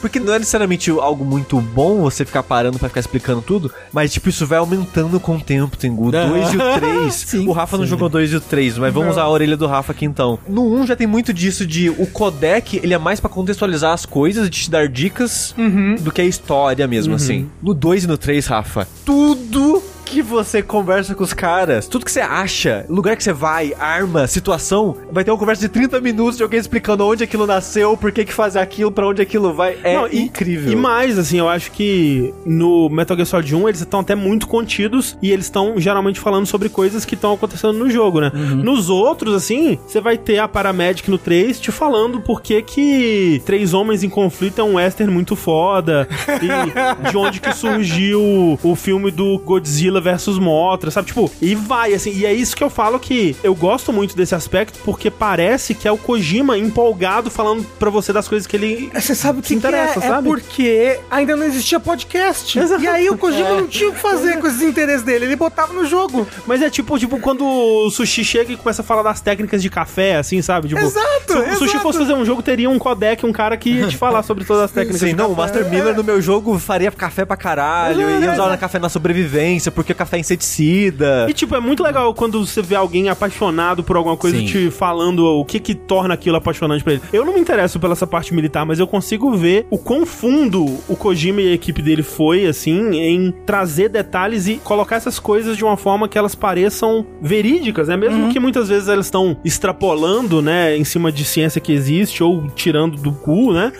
Porque não é necessariamente algo muito bom você ficar parando pra ficar explicando tudo. Mas, tipo, isso vai aumentando com o tempo, Tengu. O 2 e o 3. [LAUGHS] Sim, o Rafa não sim. jogou o 2 e o 3, mas vamos usar a orelha do Rafa aqui então. No 1 já tem muito disso de o codec, ele é mais pra contextualizar as coisas, de te dar dicas do que a história mesmo, assim. No 2 e no 3, Rafa, tudo que você conversa com os caras, tudo que você acha, lugar que você vai, arma, situação, vai ter uma conversa de 30 minutos de alguém explicando onde aquilo nasceu, por que que faz aquilo, pra onde aquilo vai. É Não, e- incrível. E mais, assim, eu acho que no Metal Gear Solid 1 eles estão até muito contidos e eles estão geralmente falando sobre coisas que estão acontecendo no jogo, né? Nos outros, assim, você vai ter a Paramedic no 3 te falando por que que Três Homens em Conflito é um western muito foda e de onde que surgiu o filme do Godzilla versus Mothra, sabe? Tipo, e vai, assim, e é isso que eu falo que eu gosto muito desse aspecto porque parece que é o Kojima empolgado falando pra você das coisas que ele Você sabe o que, Se que interessa, é? É sabe? porque ainda não existia podcast. Exato. E aí o Kojima não tinha o que fazer com esses interesses dele. Ele botava no jogo. Mas é tipo, tipo quando o sushi chega e começa a falar das técnicas de café, assim, sabe? Tipo, Exato, Se o sushi exato. fosse fazer um jogo, teria um codec, um cara que ia te falar sobre todas as [LAUGHS] técnicas Sim, não, o café. Master Miller no meu jogo faria café pra caralho, É, ia é, usar é. café na sobrevivência, porque o café é inseticida. E tipo, é muito legal quando você vê alguém apaixonado por alguma coisa Sim. te falando o que que torna aquilo apaixonante pra ele. Eu não me interesso pela essa parte militar, mas eu consigo ver o quão fundo o Kojima e a equipe dele foi, assim, em trazer detalhes e colocar essas coisas de uma forma que elas pareçam verídicas, né? Mesmo que muitas vezes elas estão extrapolando, né, em cima de ciência que existe ou tirando do cu, né?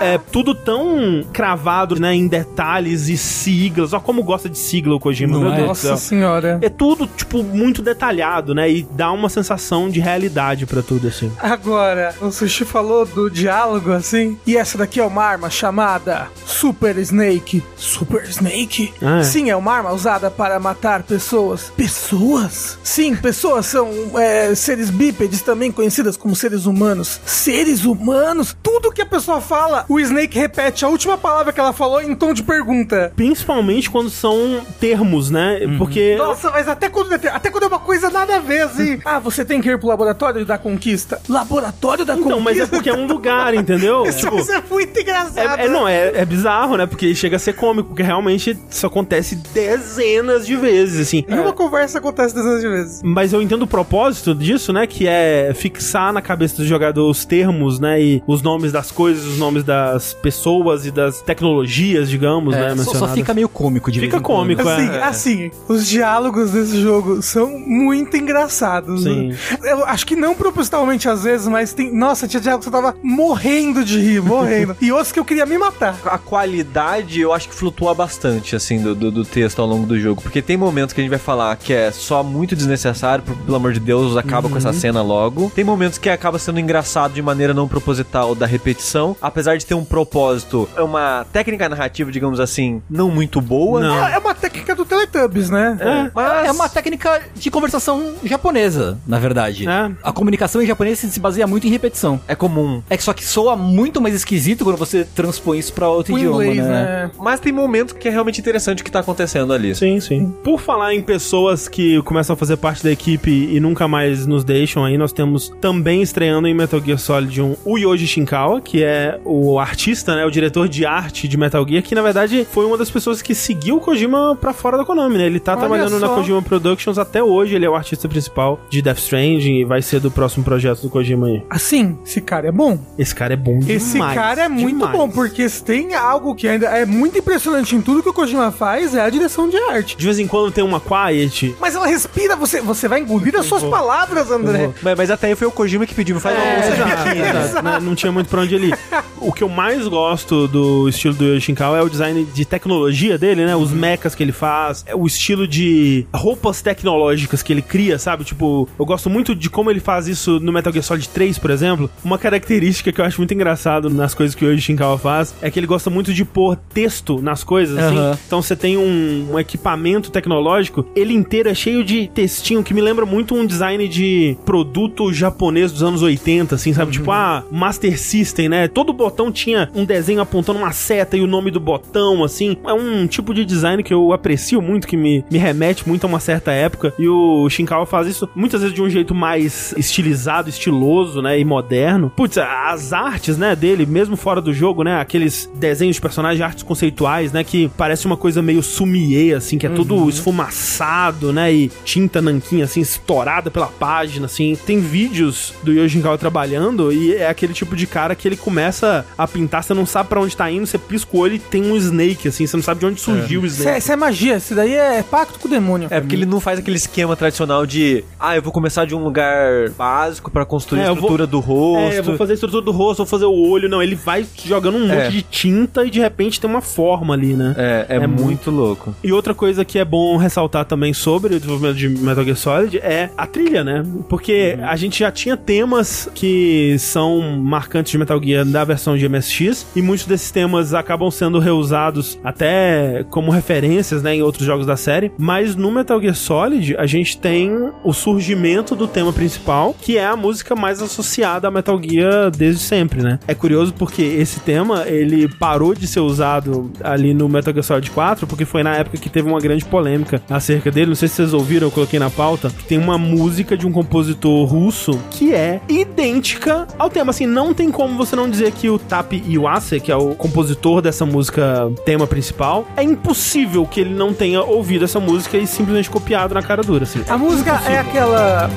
É tudo tão cravado, né, em detalhes e siglas. Olha como gosta de sigla o Kojima, Não meu é? Deus Nossa senhora. É tudo, tipo, muito detalhado, né? E dá uma sensação de realidade pra tudo, assim. Agora, o Sushi falou do diálogo assim. E essa daqui é uma arma chamada Super Snake. Super Snake? Ah, é. Sim, é uma arma usada para matar pessoas. Pessoas? Sim, pessoas são é, seres bípedes, também conhecidas como seres humanos. Seres humanos? Tudo que a pessoa fala, o Snake repete a última palavra que ela falou em tom de pergunta. Principalmente quando são termos, né? Porque. Nossa, mas até quando, até quando é uma coisa nada a ver, assim. [LAUGHS] Ah, você tem que ir pro laboratório da conquista. Laboratório da Então, conquista? mas é porque é um lugar, entendeu? [LAUGHS] Isso, Tipo, é muito engraçado. É, é- não, é, é bizarro, né? Porque chega a ser cômico, porque realmente isso acontece dezenas de vezes, assim. E uma conversa acontece dezenas de vezes. Mas eu entendo o propósito disso, né? Que é fixar na cabeça do jogador os termos, né? E os nomes das coisas, os nomes das pessoas e das tecnologias, digamos, né? É, só, só mencionadas. fica meio cômico de Fica vez quando. cômico, é. Assim, assim, os diálogos desse jogo são muito engraçados. Sim. né? Eu acho que não propositalmente às vezes, mas tem. Nossa, tinha diálogos que eu tava morrendo de rir, morrendo. [LAUGHS] e outros que eu queria me matar. a qualidade eu acho que flutua bastante, assim, do, do, do texto ao longo do jogo. Porque tem momentos que a gente vai falar que é só muito desnecessário, por- pelo amor de Deus, acaba com essa cena logo. Tem momentos que acaba sendo engraçado de maneira não proposital da repetição. Apesar de ter um propósito, é uma técnica narrativa, digamos assim, não muito boa. Não. É, é uma técnica do Teletubbies, né? É. Mas É uma técnica de conversação japonesa, na verdade. É. A comunicação em japonês se baseia muito em repetição. é comum. É que só que soa muito mais esquisito quando você transpõe isso pra outro O idioma, inglês, né? né? Mas tem momentos que é realmente interessante o que tá acontecendo ali. Sim, sim. Por falar em pessoas que começam a fazer parte da equipe e nunca mais nos deixam aí, nós temos também estreando em Metal Gear Solid 1 o Yoji Shinkawa, que é o artista, né, o diretor de arte de Metal Gear, que na verdade foi uma das pessoas que seguiu o Kojima pra fora da Konami, né? Ele tá Olha trabalhando na só. Kojima Productions até hoje, ele é o artista principal de Death Stranding e vai ser do próximo projeto do Kojima aí. Assim, esse cara é bom. Esse cara é bom demais. Esse cara é muito demais. bom, porque se tem algo que ainda é muito impressionante em tudo que o Kojima faz, é a direção de arte. De vez em quando tem uma quiet, Mas ela respira, você, você vai engolir as suas palavras, André. Mas, mas até aí foi o Kojima que pediu, faz É, né? [LAUGHS] exato, né? Não tinha muito pra onde ele ir. O que eu mais gosto do estilo do Yoshinkawa é o design de tecnologia dele, né? Os mechas que ele faz, é o estilo de roupas tecnológicas que ele cria, sabe? Tipo, eu gosto muito de como ele faz isso no Metal Gear Solid 3, por exemplo. Uma característica que eu acho muito engraçado nas coisas que hoje Shinkawa faz é que ele gosta muito de pôr texto nas coisas, assim. Então você tem um, um equipamento tecnológico, ele inteiro é cheio de textinho que me lembra muito um design de produto japonês dos anos 80, assim, sabe? Tipo, ah, Master System, né? Todo botão tinha um desenho apontando uma seta e o nome do botão, assim. É um tipo de design que eu aprecio muito, que me, me remete muito a uma certa época. E o Shinkawa faz isso muitas vezes de um jeito mais estilizado, estiloso, né? E moderno. Putz, as artes, né, dele, mesmo fora do jogo, né? Aqueles desenhos de personagens, artes conceituais, né? Que parece uma coisa meio sumiê, assim, que é tudo esfumaçado, né? E tinta nanquim, assim, estourada pela página, assim. Tem vídeos do Shinkawa trabalhando e é aquele tipo de cara que ele começa a pintar, você não sabe pra onde tá indo, você pisca o olho e tem um Snake, assim, você não sabe de onde surgiu o Snake. Isso é, magia, isso daí é pacto com o demônio. É, porque ele não faz aquele esquema tradicional de, ah, eu vou começar de um lugar básico pra construir É, a eu vou- estrutura do rosto. É, eu vou fazer a estrutura do rosto, vou fazer o olho. Não, ele vai jogando um É. monte de tinta e de repente tem uma forma ali, né? É, é, É muito louco. E outra coisa que é bom ressaltar também sobre o desenvolvimento de Metal Gear Solid é a trilha, né? Porque Uhum. a gente já tinha temas que são marcantes de Metal Gear da versão de MSX e muitos desses temas acabam sendo reusados até como referências, né, em outros jogos da série. Mas no Metal Gear Solid a gente tem o surgimento do tema principal, que é a música mais associada a Metal Gear desde sempre, né? É curioso porque esse tema ele parou de ser usado ali no Metal Gear Solid 4 porque foi na época que teve uma grande polêmica acerca dele. Não sei se vocês ouviram, eu coloquei na pauta. Que tem uma música de um compositor russo que é idêntica ao tema. Assim, não tem como você não dizer que o Tapi Iwase, que é o compositor dessa música tema principal, é impossível que ele não tenha ouvido essa música e simplesmente copiado na cara dura, assim. A música é aquela.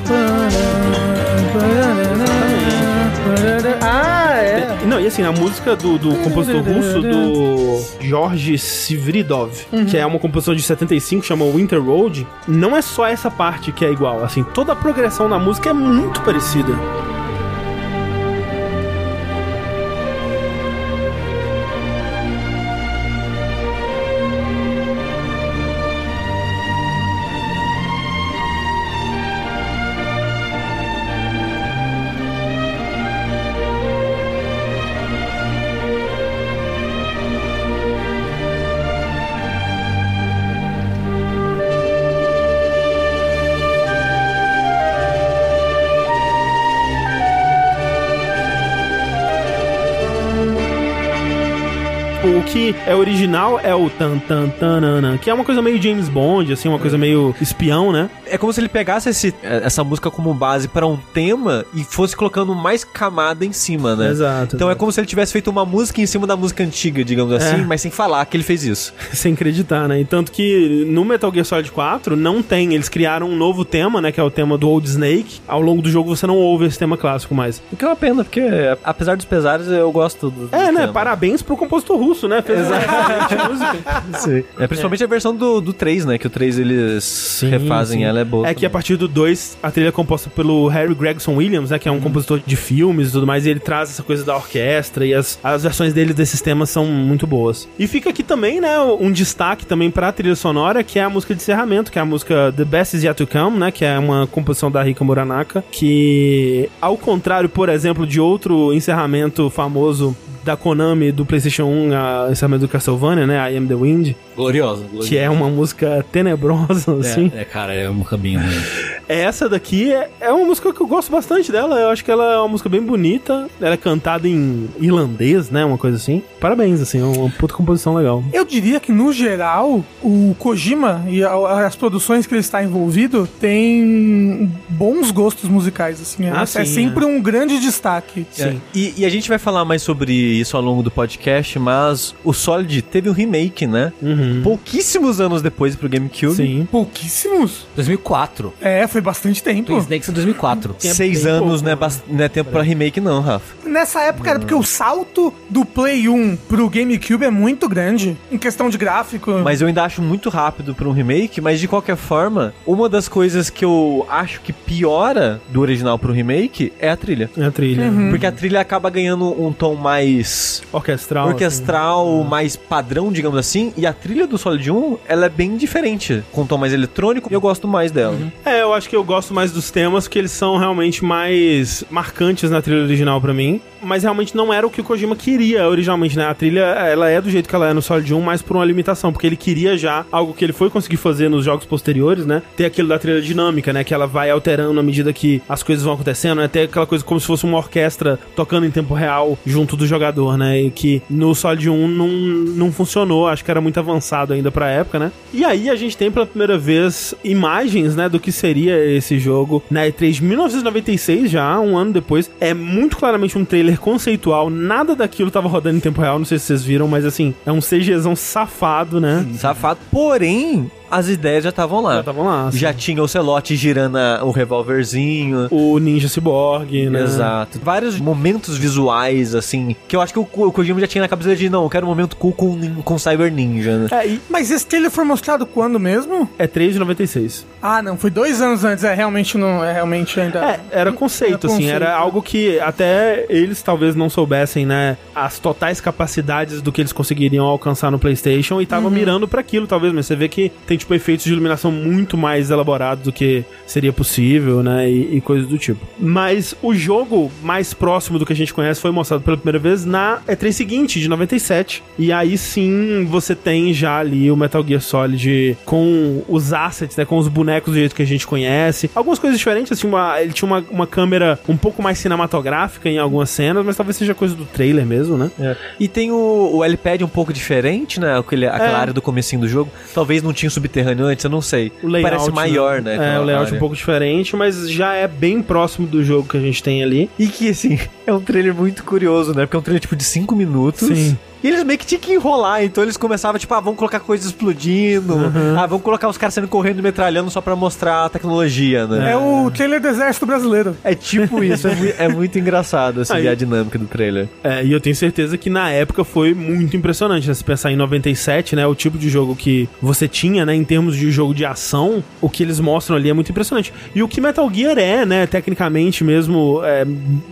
Ah, é. Não, e assim, a música do, do compositor russo, do George Svridov, que é uma composição de 75, chama Winter Road, não é só essa parte que é igual, assim, toda a progressão da música é muito parecida. Que é original é o tan tan tanana, que é uma coisa meio James Bond, assim, uma coisa meio espião, né? É como se ele pegasse esse- essa música como base para um tema e fosse colocando mais camada em cima, né? Exato. Então é como se ele tivesse feito uma música em cima da música antiga, digamos assim, É. mas sem falar que ele fez isso. [LAUGHS] Sem acreditar, né? E tanto que no Metal Gear Solid 4 não tem, eles criaram um novo tema, né? Que é o tema do Old Snake. Ao longo do jogo você não ouve esse tema clássico mais. O que é uma pena, porque apesar dos pesares, eu gosto do. do É, né? tema. Parabéns pro compositor russo, né? Exatamente [LAUGHS] música. Sim. É principalmente a versão do, do 3, né? Que o 3 eles refazem sim. ela, é boa. É que a partir do 2, a trilha é composta pelo Harry Gregson Williams, né? Que é um compositor de filmes e tudo mais, e ele traz essa coisa da orquestra e as, as versões dele desses temas são muito boas. E fica aqui também, né, um destaque também pra trilha sonora, que é a música de encerramento, que é a música The Best Is Yet To Come, né? Que é uma composição da Rika Muranaka, que, ao contrário, por exemplo, de outro encerramento famoso da Konami do PlayStation 1, a encerramento do Castlevania, né? I Am The Wind, Gloriosa, gloriosa. que é uma música tenebrosa, assim. É, é, cara, é um caminho. né? Essa daqui é, é uma música que eu gosto bastante dela. Eu acho que ela é uma música bem bonita. Ela é cantada em irlandês, né? Uma coisa assim. Parabéns, assim, é uma puta composição legal. Eu diria que, no geral, o Kojima e a- as produções que ele está envolvido têm bons gostos musicais, assim. Ah, é, sim, é sempre um grande destaque. É. E, e a gente vai falar mais sobre isso ao longo do podcast, mas o Solid teve um remake, né? Uhum. Pouquíssimos anos depois pro GameCube. Sim. Pouquíssimos. 2004. É, foi bastante tempo. Twin Snakes em 2004. Tinha Seis bem anos é né? não é tempo pra remake, não, Rafa. Nessa época era porque o salto do Play 1 pro GameCube é muito grande, em questão de gráfico. Mas eu ainda acho muito rápido pra um remake, mas de qualquer forma, uma das coisas que eu acho que piora do original pro remake é a trilha. É a trilha. Uhum. Porque a trilha acaba ganhando um tom mais Orquestral. assim. Mais padrão, digamos assim, e a trilha do Solid 1, ela é bem diferente, com um tom mais eletrônico, e eu gosto mais dela. É, eu acho que eu gosto mais dos temas, que eles são realmente mais marcantes na trilha original pra mim. Mas realmente não era o que o Kojima queria originalmente, né? A trilha, ela é do jeito que ela é no Solid 1, mas por uma limitação, porque ele queria já algo que ele foi conseguir fazer nos jogos posteriores, né? Ter aquilo da trilha dinâmica, né? Que ela vai alterando à medida que as coisas vão acontecendo, né? Ter aquela coisa como se fosse uma orquestra tocando em tempo real junto do jogador, né? E que no Solid 1 não, não funcionou, acho que era muito avançado ainda pra época, né? E aí a gente tem pela primeira vez imagens, né, do que seria esse jogo na E3 de 1996 já, um ano depois. É muito claramente um trailer conceitual, nada daquilo tava rodando em tempo real, não sei se vocês viram, mas assim, é um CGzão safado, né? Safado. Porém, as ideias já estavam lá. Já estavam lá. assim. Já tinha o Celote girando o revólverzinho. O Ninja Cyborg, né? Exato. Vários momentos visuais, assim, que eu acho que o, o Kojima já tinha na cabeça de, não, eu quero um momento cool com, com Cyber Ninja, né? É, e Mas esse trailer foi mostrado quando mesmo? é 3 de 96. Ah, não, foi dois anos antes. É realmente não. É realmente ainda. É, era conceito, Era assim, conceito. era algo que até eles talvez não soubessem, né, as totais capacidades do que eles conseguiriam alcançar no PlayStation e estavam mirando pra aquilo, talvez, mas você vê que tem, tipo, efeitos de iluminação muito mais elaborados do que seria possível, né, e, e coisas do tipo. Mas o jogo mais próximo do que a gente conhece foi mostrado pela primeira vez na E3 seguinte, de 97, e aí sim você tem já ali o Metal Gear Solid com os assets, né, com os bonecos do jeito que a gente conhece. Algumas coisas diferentes, assim, uma- ele tinha uma, uma câmera um pouco mais cinematográfica em algumas cenas, mas talvez seja coisa do trailer mesmo, né? E tem o, o L-pad um pouco diferente, né? Aquele, aquela É. área do comecinho do jogo. Talvez não tinha subterrâneo antes, eu não sei. O layout, Parece maior, né? É, o layout área. um pouco diferente, mas já é bem próximo do jogo que a gente tem ali. E que, assim, [LAUGHS] é um trailer muito curioso, né? Porque é um trailer, tipo, de 5 minutos. Sim. E eles meio que tinham que enrolar, então eles começavam, tipo, ah, vamos colocar coisas explodindo. Ah, vamos colocar os caras saindo correndo e metralhando só pra mostrar a tecnologia, né? É o trailer do Exército Brasileiro. É tipo [LAUGHS] isso, é, mui- é muito engraçado, assim, Aí- a dinâmica do trailer. É, e eu tenho certeza que na época foi muito impressionante, né? Se pensar em 97, né? O tipo de jogo que você tinha, né? Em termos de jogo de ação, o que eles mostram ali é muito impressionante. E o que Metal Gear é, né? Tecnicamente mesmo, é,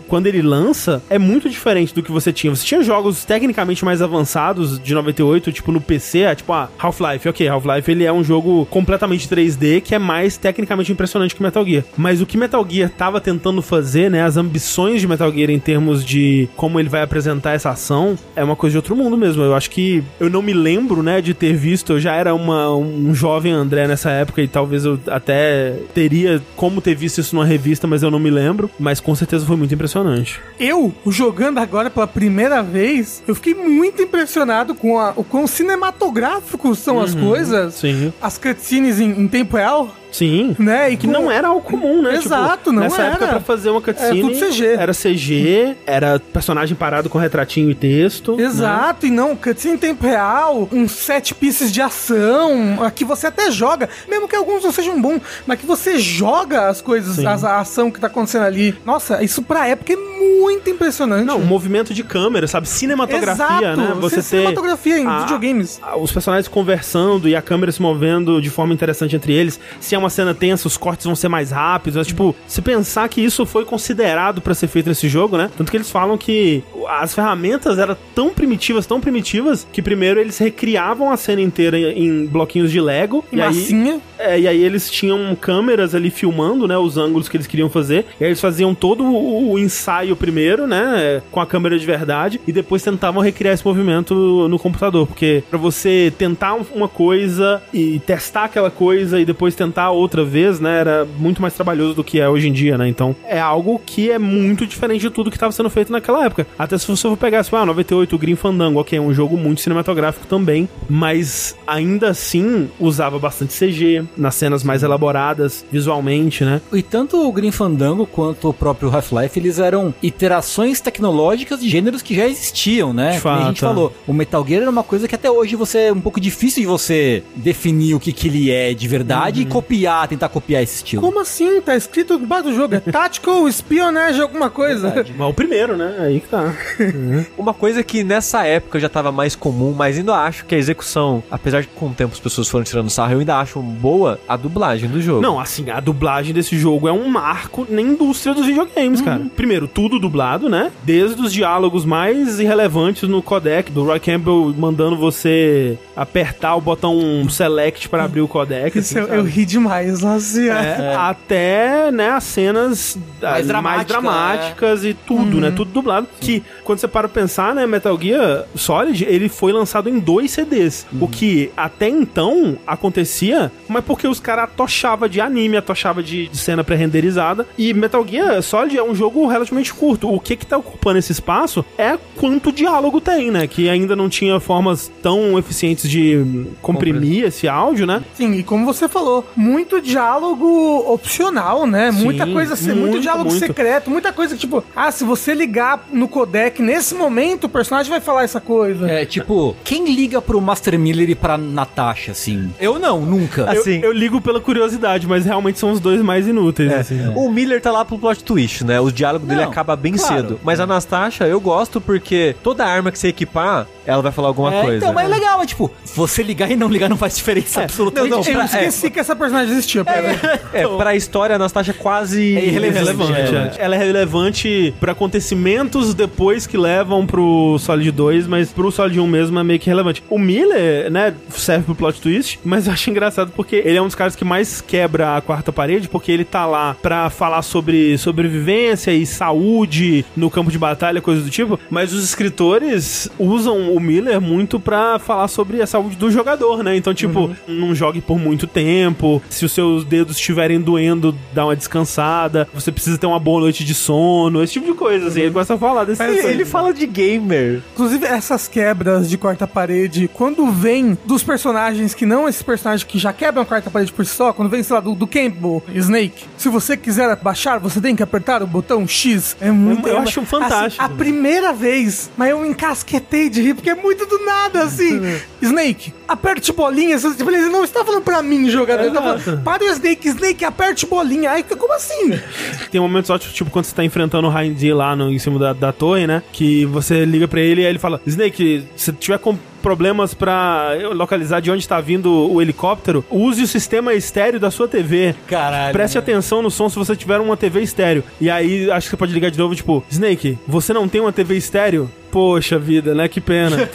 quando ele lança, é muito diferente do que você tinha. Você tinha jogos tecnicamente mais avançados de 98, tipo no PC, é, tipo, ah, Half-Life. Ok, Half-Life ele é um jogo completamente 3D que é mais tecnicamente impressionante que Metal Gear. Mas o que Metal Gear tava tentando fazer, né? As ambições de Metal Gear em termos de como ele vai apresentar essa ação, é uma coisa de outro mundo mesmo. Eu acho que eu não me lembro, né, de ter visto. Eu já era uma, um jovem André nessa época e talvez eu até teria como ter visto isso numa revista, mas eu não me lembro. Mas com certeza foi muito impressionante. Eu, jogando agora pela primeira vez, eu fiquei muito impressionado com a- o quão cinematográficos são as coisas. Sim. As cutscenes em, em tempo real, Sim. né? E Que com- não era algo comum, né? Exato, não nessa era. época, pra fazer uma cutscene... tudo CG. Era CG, era personagem parado com retratinho e texto. né? Exato, e não, cutscene em tempo real, uns sete pieces de ação, a que você até joga, mesmo que alguns não sejam bons, mas que você joga as coisas, as- a ação que tá acontecendo ali. Nossa, isso pra época é muito impressionante. Não, o movimento de câmera, sabe? Cinematografia, Exato, né? Você ter cinematografia em a- videogames. a- os personagens conversando e a câmera se movendo de forma interessante entre eles. Se é uma cena tensa, os cortes vão ser mais rápidos. Mas, tipo, se pensar que isso foi considerado pra ser feito nesse jogo, né? Tanto que eles falam que as ferramentas eram tão primitivas, tão primitivas, que primeiro eles recriavam a cena inteira em bloquinhos de Lego. E e aí, massinha. É, e aí eles tinham câmeras ali filmando, né, os ângulos que eles queriam fazer. E aí eles faziam todo o, o ensaio primeiro, né, com a câmera de verdade, e depois tentavam recriar esse movimento no computador, porque pra você tentar um- uma coisa e testar aquela coisa e depois tentar outra vez, né, era muito mais trabalhoso do que é hoje em dia, né? Então, é algo que é muito diferente de tudo que estava sendo feito naquela época. Até se você for pegar, assim, ah, 98, o Green Fandango, ok, é um jogo muito cinematográfico também, mas ainda assim usava bastante CG, nas cenas mais elaboradas visualmente, né? E tanto o Grim Fandango quanto o próprio Half-Life, eles eram iterações tecnológicas de gêneros que já existiam, né? De Como a gente é. falou, o Metal Gear era uma coisa que até hoje você é um pouco difícil de você definir o que, que ele é de verdade e copiar, tentar copiar esse estilo. Como assim? Tá escrito embaixo do jogo. É Tactical Espionage alguma coisa. Mas o primeiro, né? Aí que tá. [LAUGHS] Uma coisa que nessa época já tava mais comum, mas ainda acho que a execução, apesar de que com o tempo as pessoas foram tirando sarro, eu ainda acho boa a dublagem do jogo. Não, assim, a dublagem desse jogo é um marco na indústria dos videogames, cara. Primeiro, tudo dublado, né? Desde os diálogos mais irrelevantes no codec, do Roy Campbell mandando você apertar o botão select para abrir o codec. Isso assim, eu, eu ri demais, nossa. É, Até, né, as cenas Mais dramática, dramáticas e tudo, Uhum. né? Tudo dublado. Que, quando você para pensar, né, Metal Gear Solid, ele foi lançado em dois CDs. O Uhum. que até então acontecia, mas porque os caras atochavam de anime, atochavam de, de cena pré-renderizada. E Metal Gear Solid é um jogo relativamente curto. O que que tá ocupando esse espaço é quanto diálogo tem, né? Que ainda não tinha formas tão eficientes de comprimir esse áudio, né? Sim, e como você falou, muito diálogo opcional, né? Sim, muita coisa, assim, muito, muito, diálogo muito. secreto, muita coisa que, tipo, ah, se você ligar no codec nesse momento, o personagem vai falar essa coisa. É, tipo, quem liga pro Master Miller e pra Natasha, assim? Eu não, nunca. Eu, Assim- eu ligo pela curiosidade, mas realmente são os dois mais inúteis, assim. O Miller tá lá pro plot twist, né? O diálogo dele Não, acaba bem claro. cedo. Mas a Anastasia eu gosto porque toda arma que você equipar, ela vai falar alguma É, coisa. Então, mas é legal, mas tipo, você ligar e não ligar não faz diferença absolutamente. não, não, Eu pra- esqueci que essa personagem existia, peraí. É, pra história, a Anastasia é quase É irrelevante, relevante. é. é. Ela é relevante pra acontecimentos depois que levam pro Solid 2, mas pro Solid 1 mesmo é meio que relevante. O Miller, né, serve pro plot twist, mas eu acho engraçado porque ele é um dos caras que mais quebra a quarta parede, porque ele tá lá pra falar sobre sobrevivência e saúde no campo de batalha, coisa do tipo, mas os escritores usam o Miller muito pra falar sobre a saúde do jogador, né? Então, tipo, não jogue por muito tempo, se os seus dedos estiverem doendo, dá uma descansada, você precisa ter uma boa noite de sono, esse tipo de coisa, assim. Ele começa a falar desse Ele, ele fala de gamer. Inclusive, essas quebras de quarta parede, quando vem dos personagens que não esses personagens que já quebram a quarta parede por si só, quando vem, sei lá, do, do Campbell, Snake, se você quiser baixar, você tem que apertar o botão X. É muito. Eu é- acho fantástico. assim, a primeira vez, mas eu encasquetei de rir, porque é muito do nada, assim. [LAUGHS] Snake, aperte bolinha. Você tipo, ele não está falando pra mim, jogador. Ele tá falando, para o Snake, Snake, aperte bolinha. Aí, como assim? Tem momentos ótimos, tipo, quando você tá enfrentando o Hindy lá no, em cima da, da torre, né? Que você liga pra ele e aí ele fala: Snake, se tiver com problemas pra localizar de onde tá vindo o helicóptero, use o sistema estéreo da sua TV. Caralho. Preste atenção no som se você tiver uma TV estéreo. E aí, acho que você pode ligar de novo, tipo, Snake, você não tem uma TV estéreo? Poxa vida, né? Que pena. [LAUGHS]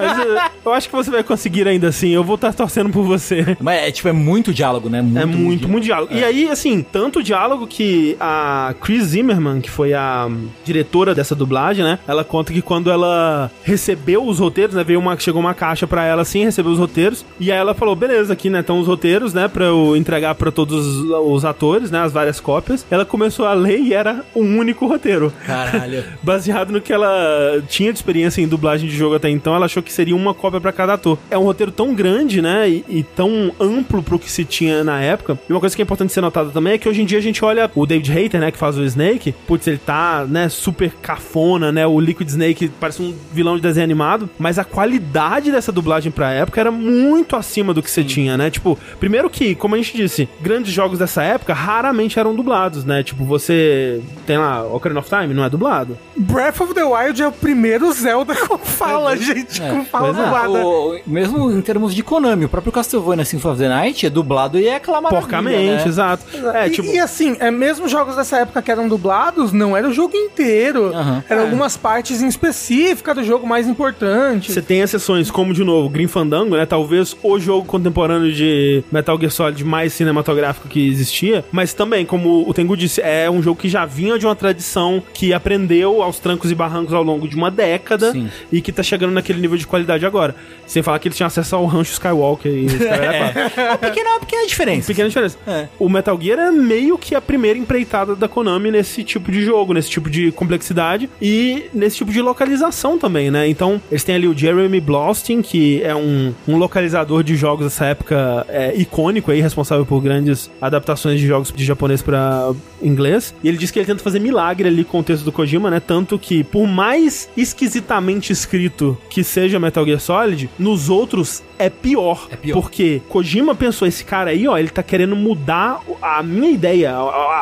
Mas eu, eu acho que você vai conseguir ainda assim. Eu vou estar torcendo por você. Mas é tipo, é muito diálogo, né? É muito, muito diálogo. E aí, assim, tanto diálogo que a Chris Zimmerman, que foi a hum, diretora dessa dublagem, né? Ela conta que quando ela recebeu os roteiros, né? Veio uma, chegou uma caixa pra ela assim, recebeu os roteiros. E aí ela falou: beleza, aqui, né? Estão os roteiros, né? Pra eu entregar pra todos os, os atores, né? As várias cópias. Ela começou a ler e era um único roteiro. Caralho. [LAUGHS] Baseado no que ela tinha de experiência em dublagem de jogo até então, ela achou que seria uma cópia pra cada ator. É um roteiro tão grande, né? E, e tão amplo pro que se tinha na época. E uma coisa que é importante ser notada também é que hoje em dia a gente olha o David Hayter, né? Que faz o Snake. Putz, ele tá, né? Super cafona, né? O Liquid Snake parece um vilão de desenho animado. Mas a qualidade dessa dublagem pra época era muito acima do que você tinha, né? Tipo, primeiro que, como a gente disse, grandes jogos dessa época raramente eram dublados, né? Tipo, você tem lá Ocarina of Time, não é dublado. Breath of the Wild é o primeiro Zelda com fala, gente. Com fala é. dublada. O- mesmo em termos de Konami, o próprio Castlevania Symphony of the Night é dublado e é maravilha, Porcamente, né? exato. É, e, tipo. e assim, é, mesmo jogos dessa época que eram dublados, não era o jogo inteiro. Eram É. algumas partes em específica do jogo mais importantes. Você tem exceções como, de novo, Grim Fandango, né? Talvez o jogo contemporâneo de Metal Gear Solid mais cinematográfico que existia. Mas também, como o Tengu disse, é um jogo que já vinha de uma tradição que aprendeu aos trancos e barrancos ao longo de uma década Sim. e que tá chegando naquele nível de qualidade agora. Sem falar que eles tinham acesso ao rancho Skywalker e os caras eram [LAUGHS] quatro. É pequena, pequena diferença. Pequena diferença. É. O Metal Gear é meio que a primeira empreitada da Konami nesse tipo de jogo, nesse tipo de complexidade e nesse tipo de localização também, né? Então, eles têm ali o Jeremy Blostin, que é um, um localizador de jogos dessa época é, icônico aí, responsável por grandes adaptações de jogos de japonês para inglês. E ele diz que ele tenta fazer milagre ali com o texto do Kojima, né? Tanto que, por mais esquisitamente escrito que seja Metal Gear Solid, nos outros é pior. É pior. Porque Kojima pensou, esse cara aí, ó, ele tá querendo mudar a minha ideia, a-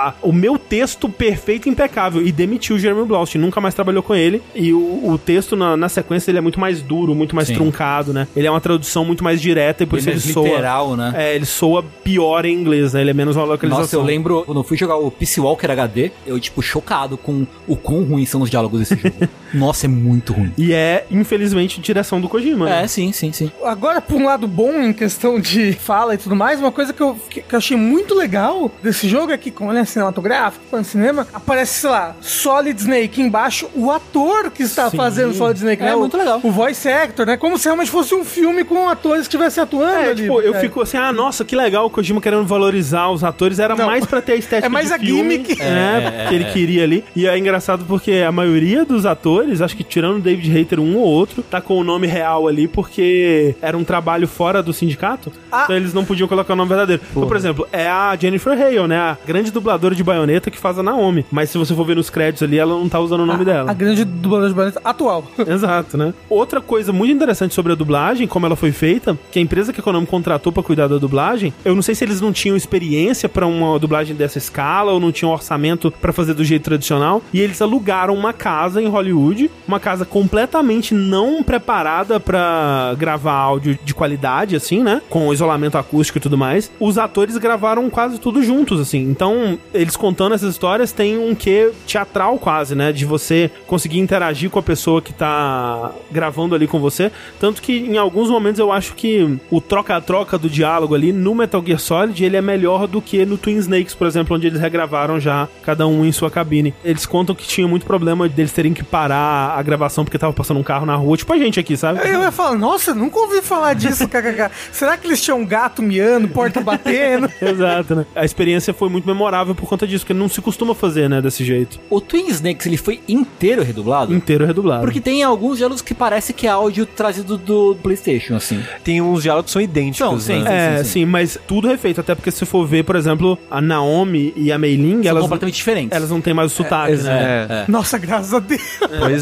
a- o meu texto perfeito e impecável. E demitiu o Jeremy Blaustein, nunca mais trabalhou com ele. E o, o texto, na, na sequência, ele é muito mais duro, muito mais Sim. truncado, né? Ele é uma tradução muito mais direta e por isso Ele ele é soa... literal, né? É, ele soa pior em inglês, né? Ele é menos uma localização. Nossa, eu lembro quando eu fui jogar o Peace Walker HD, eu, tipo, chocado com o quão ruins são os diálogos desse jogo. Nossa, [LAUGHS] é muito ruim. E é, infelizmente, direção do Kojima. né? É, sim, sim, sim. Agora, por um lado bom em questão de fala e tudo mais, uma coisa que eu, que, que eu achei muito legal desse jogo é que, como ele é cinematográfico, de cinema, aparece, sei lá, Solid Snake embaixo, o ator que está Sim. fazendo Solid Snake, É né? O- muito legal. O voice actor, né? Como se realmente fosse um filme com atores que estivessem atuando É, ali. tipo, eu É. fico assim, ah, nossa, que legal o Kojima querendo valorizar os atores. Era Não. mais pra ter a [LAUGHS] estética É mais de a filme, gimmick. É, que ele queria ali. E é engraçado porque a maioria dos atores, acho que tirando o David Hayter um ou outro, tá com o nome real ali porque era um trabalho fora do sindicato. Ah. Então eles não podiam colocar o nome verdadeiro. Então, por exemplo, é a Jennifer Hale, né? A grande dubladora de baioneta que faz a Naomi. Mas se você for ver nos créditos ali, ela não tá usando o nome dela. A grande dubladora de baneta atual. [LAUGHS] Exato, né? Outra coisa muito interessante sobre a dublagem, como ela foi feita, que a empresa que a Konami contratou pra cuidar da dublagem, eu não sei se eles não tinham experiência pra uma dublagem dessa escala ou não tinham orçamento pra fazer do jeito tradicional, e eles alugaram uma casa em Hollywood, uma casa completamente não preparada pra gravar áudio de qualidade assim, né? Com isolamento acústico e tudo mais. Os atores gravaram quase tudo juntos assim. Então, eles contando essas histórias tem um quê teatral quase, né, de você conseguir interagir com a pessoa que tá gravando ali com você. Tanto que em alguns momentos eu acho que o troca-troca do diálogo ali no Metal Gear Solid ele é melhor do que no Twin Snakes, por exemplo, onde eles regravaram já cada um em sua cabine. Eles contam que tinha muito problema deles terem que parar a gravação porque tava passando um carro na rua, tipo a gente aqui, sabe? Eu ia falar, nossa, nunca ouvi falar disso, [LAUGHS] kkk. Será que eles tinham um gato miando, porta batendo? [LAUGHS] Exato, né? A experiência foi muito memorável por conta disso, porque não se costuma fazer, né, desse jeito. O Twin Snakes, ele foi inteiro redublado? Inteiro redublado. Porque tem alguns diálogos que parece que é áudio trazido do PlayStation, assim. Tem uns diálogos que são idênticos, Não, sim, né? É, sim, sim, sim. mas tudo refeito. Até porque se for ver, por exemplo, a Naomi e a Mei Ling, São elas, completamente diferentes. elas não têm mais o sotaque, exa- né? É. É. Nossa, graças a Deus.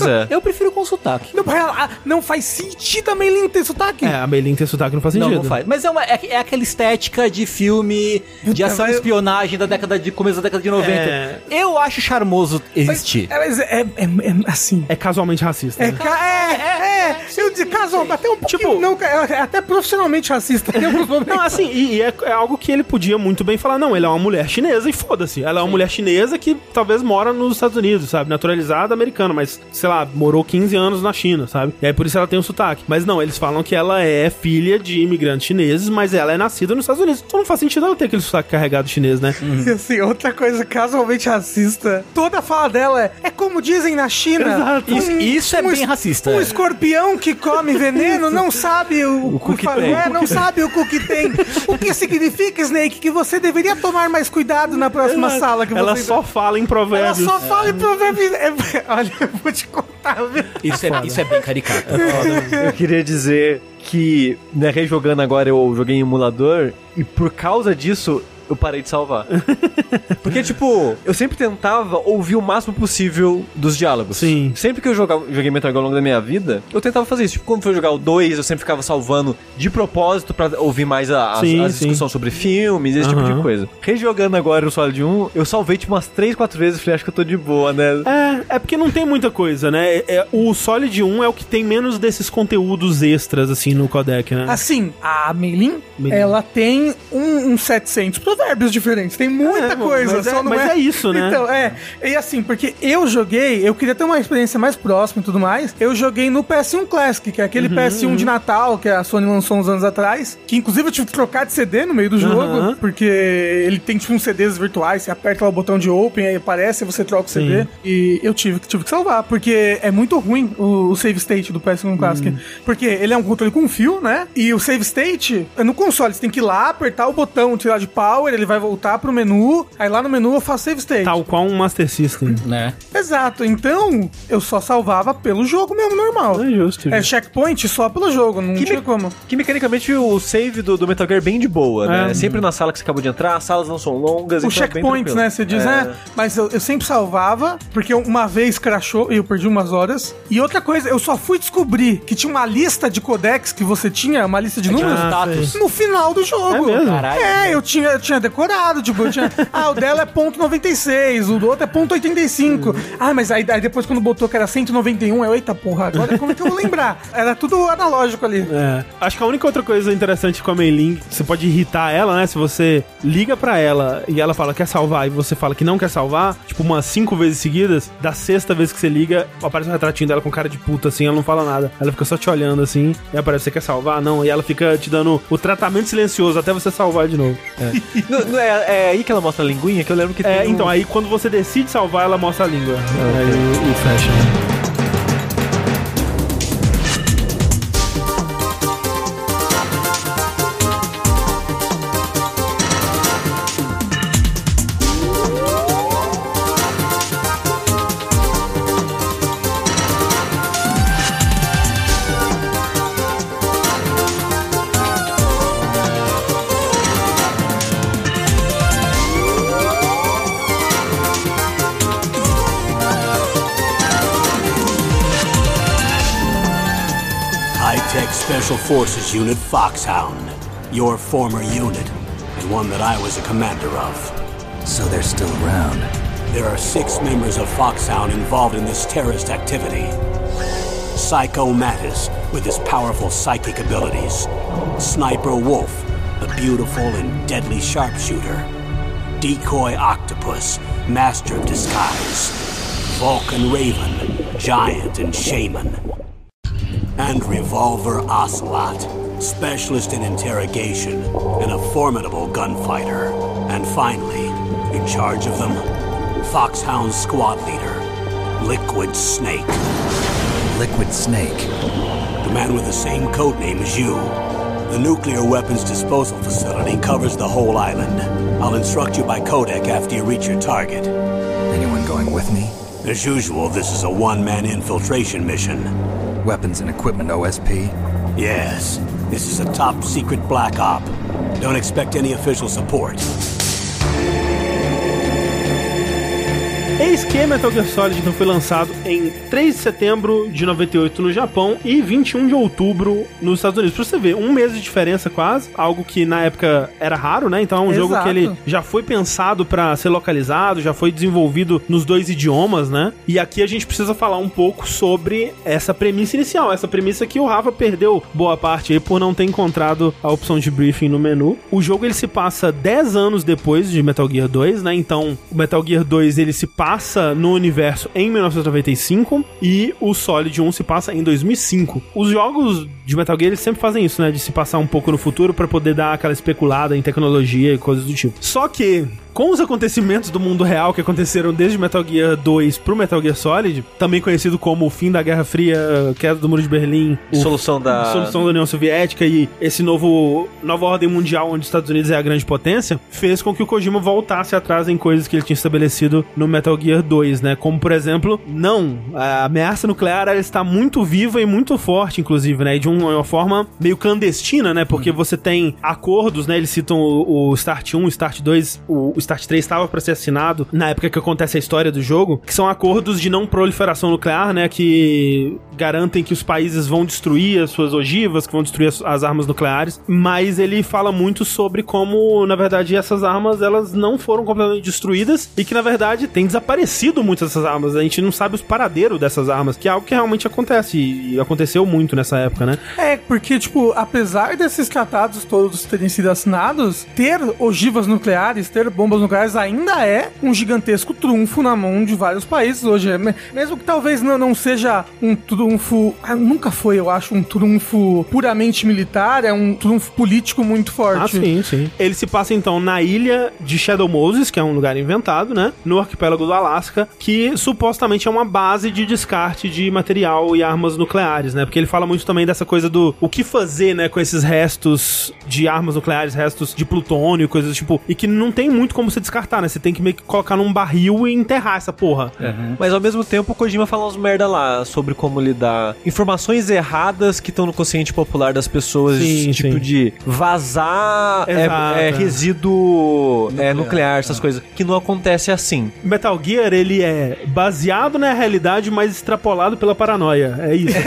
Pois é. Eu prefiro com sotaque. Não, ela- não faz sentido a Meilin ter sotaque. É, a Mei Ling ter sotaque não faz Não, sentido. não faz. Mas é, uma- é, é aquela estética de filme de ação e espionagem da década de começo da década de 90. É. Eu acho charmoso Mas- existir. É, mas é, é- é assim. É casualmente racista. É, né? é, é, é, eu de caso, até um pouquinho, Tipo- não, é até profissionalmente racista. Não, assim, e, e é, é algo que ele podia muito bem falar. Não, ele é uma mulher chinesa e foda-se. Ela é uma mulher chinesa que talvez mora nos Estados Unidos, sabe? Naturalizada americana, mas, sei lá, morou 15 anos na China, sabe? E aí por isso ela tem o sotaque. Mas não, eles falam que ela é filha de imigrantes chineses, mas ela é nascida nos Estados Unidos. Então não faz sentido ela ter aquele sotaque carregado chinês, né? E assim, outra coisa casualmente racista, toda a fala dela é, é como dizem na China. Exato. Isso, isso é um bem racista. Um escorpião que come [LAUGHS] veneno não sabe o, O cu que tem. É, não sabe o cu que tem. [LAUGHS] O que significa, Snake, que você deveria tomar mais cuidado na próxima Ela- sala que ela você... só fala em Ela provérbios. só fala em provérbios. É, [LAUGHS] olha, eu vou te contar, viu? Isso, é, isso é bem caricato. Eu queria dizer que, né, rejogando agora, eu joguei em emulador e por causa disso eu parei de salvar. [LAUGHS] Porque, tipo, eu sempre tentava ouvir o máximo possível dos diálogos. Sim. Sempre que eu jogava, joguei Metal Gear ao longo da minha vida, eu tentava fazer isso. Tipo, quando foi jogar o 2, eu sempre ficava salvando de propósito pra ouvir mais a, as, Sim, as discussões sobre filmes, esse tipo Aham. de coisa. Rejogando agora o Solid 1, eu salvei, tipo, umas 3, 4 vezes e falei, acho que eu tô de boa, né? É, é porque não tem muita coisa, né? É- é- o Solid 1 é o que tem menos desses conteúdos extras, assim, no codec, né? Assim, a Meilin, Meilin. ela tem um, um 700. Provérbios diferentes. Tem muita É, coisa, mas é- só não mas é isso, né? Então, é. E assim, porque eu joguei, eu queria ter uma experiência mais próxima e tudo mais. Eu joguei no PS1 Classic, que é aquele Uhum, PS1 de Natal que a Sony lançou uns anos atrás. Que inclusive eu tive que trocar de CD no meio do jogo, Aham. porque ele tem tipo uns CDs virtuais, você aperta lá o botão de open, aí aparece, você troca o CD. Sim. E eu tive, que- tive que salvar, porque é muito ruim o, o save state do PS1 Classic. Hum. Porque ele é um controle com fio, né? E o save state é no console, você tem que ir lá, apertar o botão, tirar de power, ele vai voltar pro menu. Aí lá no menu eu faço save state. Tal qual um Master System. Né? Exato, então eu só salvava pelo jogo mesmo, normal. É justo. É checkpoint só pelo jogo, não Que, tinha me- como. que mecanicamente o save do, do Metal Gear é bem de boa, né? É. Sempre na sala que você acabou de entrar, as salas não são longas. O então é né? Você diz, É. né? Mas eu, eu sempre salvava, porque uma vez crashou e eu perdi umas horas. E outra coisa, eu só fui descobrir que tinha uma lista de codecs que você tinha, uma lista de números, Ah, status. sei. no final do jogo. É mesmo? Caralho. É, eu tinha, eu tinha decorado, tipo, eu tinha. [LAUGHS] Ah, o dela é ponto 96, o do outro é ponto 85. Ah, mas aí, aí depois quando botou que era 191, eu, eita porra, agora como é que eu vou lembrar? Era tudo analógico ali. É. Acho que a única outra coisa interessante com a Mei-Ling, você pode irritar ela, né? Se você liga pra ela e ela fala quer salvar e você fala que não quer salvar, tipo umas cinco vezes seguidas, da sexta vez que você liga, aparece um retratinho dela com cara de puta assim, ela não fala nada. Ela fica só te olhando assim, e aparece, você quer salvar? Não. E ela fica te dando o tratamento silencioso até você salvar de novo. [LAUGHS] Não, não é, é aí que ela mostra a linguinha, que eu lembro que É, tem um- então, aí quando você decide salvar, ela mostra a língua. Aí e fecha. High-Tech Forces Unit Foxhound. Your former unit, and one that I was a commander of. So they're still around. There are six members of Foxhound involved in this terrorist activity. Psycho Mattis, with his powerful psychic abilities. Sniper Wolf, the beautiful and deadly sharpshooter. Decoy Octopus, master of disguise. Vulcan Raven, giant and shaman. And Revolver Ocelot, specialist in interrogation and a formidable gunfighter. And finally, in charge of them, Foxhound squad leader, Liquid Snake, Liquid Snake. the man with the same code name as you. The nuclear weapons disposal facility covers the whole island. I'll instruct you by codec after you reach your target. Anyone going with me? As usual, this is a one-man infiltration mission. Weapons and equipment OSP? Yes, this is a top secret black op. Don't expect any official support. Eis que Metal Gear Solid então foi lançado em 3 de setembro de 98 no Japão e 21 de outubro nos Estados Unidos. Pra você ver, um mês de diferença quase, algo que na época era raro, né? Então é um jogo Exato. que ele já foi pensado pra ser localizado, já foi desenvolvido nos dois idiomas, né? E aqui a gente precisa falar um pouco sobre essa premissa inicial, essa premissa que o Rafa perdeu boa parte aí por não ter encontrado a opção de briefing no menu. O jogo ele se passa 10 anos depois de Metal Gear 2, né? Então, o Metal Gear 2 ele se passa no universo em 1995 e o Solid 1 se passa em 2005. Os jogos de Metal Gear eles sempre fazem isso, né? De se passar um pouco no futuro pra poder dar aquela especulada em tecnologia e coisas do tipo. Só que com os acontecimentos do mundo real que aconteceram desde Metal Gear 2 pro Metal Gear Solid, também conhecido como o fim da Guerra Fria, queda do Muro de Berlim, o Solução da. solução da União Soviética e esse novo nova ordem mundial onde os Estados Unidos é a grande potência, fez com que o Kojima voltasse atrás em coisas que ele tinha estabelecido no Metal Gear 2, né? Como por exemplo, não, a ameaça nuclear ela está muito viva e muito forte, inclusive, né? E de uma, uma forma meio clandestina, né? Porque você tem acordos, né? Eles citam o, o Start 1, o Start 2, o, o START 3 estava para ser assinado na época que acontece a história do jogo, que são acordos de não proliferação nuclear, né, que garantem que os países vão destruir as suas ogivas, que vão destruir as, as armas nucleares, mas ele fala muito sobre como, na verdade, essas armas elas não foram completamente destruídas e que na verdade tem desaparecido muitas dessas armas. A gente não sabe os paradeiros dessas armas, que é algo que realmente acontece e aconteceu muito nessa época, né? É, porque, tipo, apesar desses tratados todos terem sido assinados, ter ogivas nucleares, ter bombas nucleares ainda é um gigantesco trunfo na mão de vários países hoje. É, me- Mesmo que talvez não, não seja um trunfo. ah, Nunca foi, eu acho, um trunfo puramente militar, é um trunfo político muito forte. Ah, sim, sim. Ele se passa então na ilha de Shadow Moses, que é um lugar inventado, né? No arquipélago do Alasca, que supostamente é uma base de descarte de material e armas nucleares, né? Porque ele fala muito também dessa coisa do o que fazer, né, com esses restos de armas nucleares, restos de plutônio, coisas do tipo, e que não tem muito como você descartar, né? Você tem que meio que colocar num barril e enterrar essa porra. Mas ao mesmo tempo o Kojima fala uns merda lá sobre como lidar informações erradas que estão no consciente popular das pessoas, Sim, tipo sim. de vazar é, é é. resíduo nuclear, nuclear essas coisas, que não acontece assim. Metal Gear, ele é baseado na realidade, mas extrapolado pela paranoia. É isso. [LAUGHS]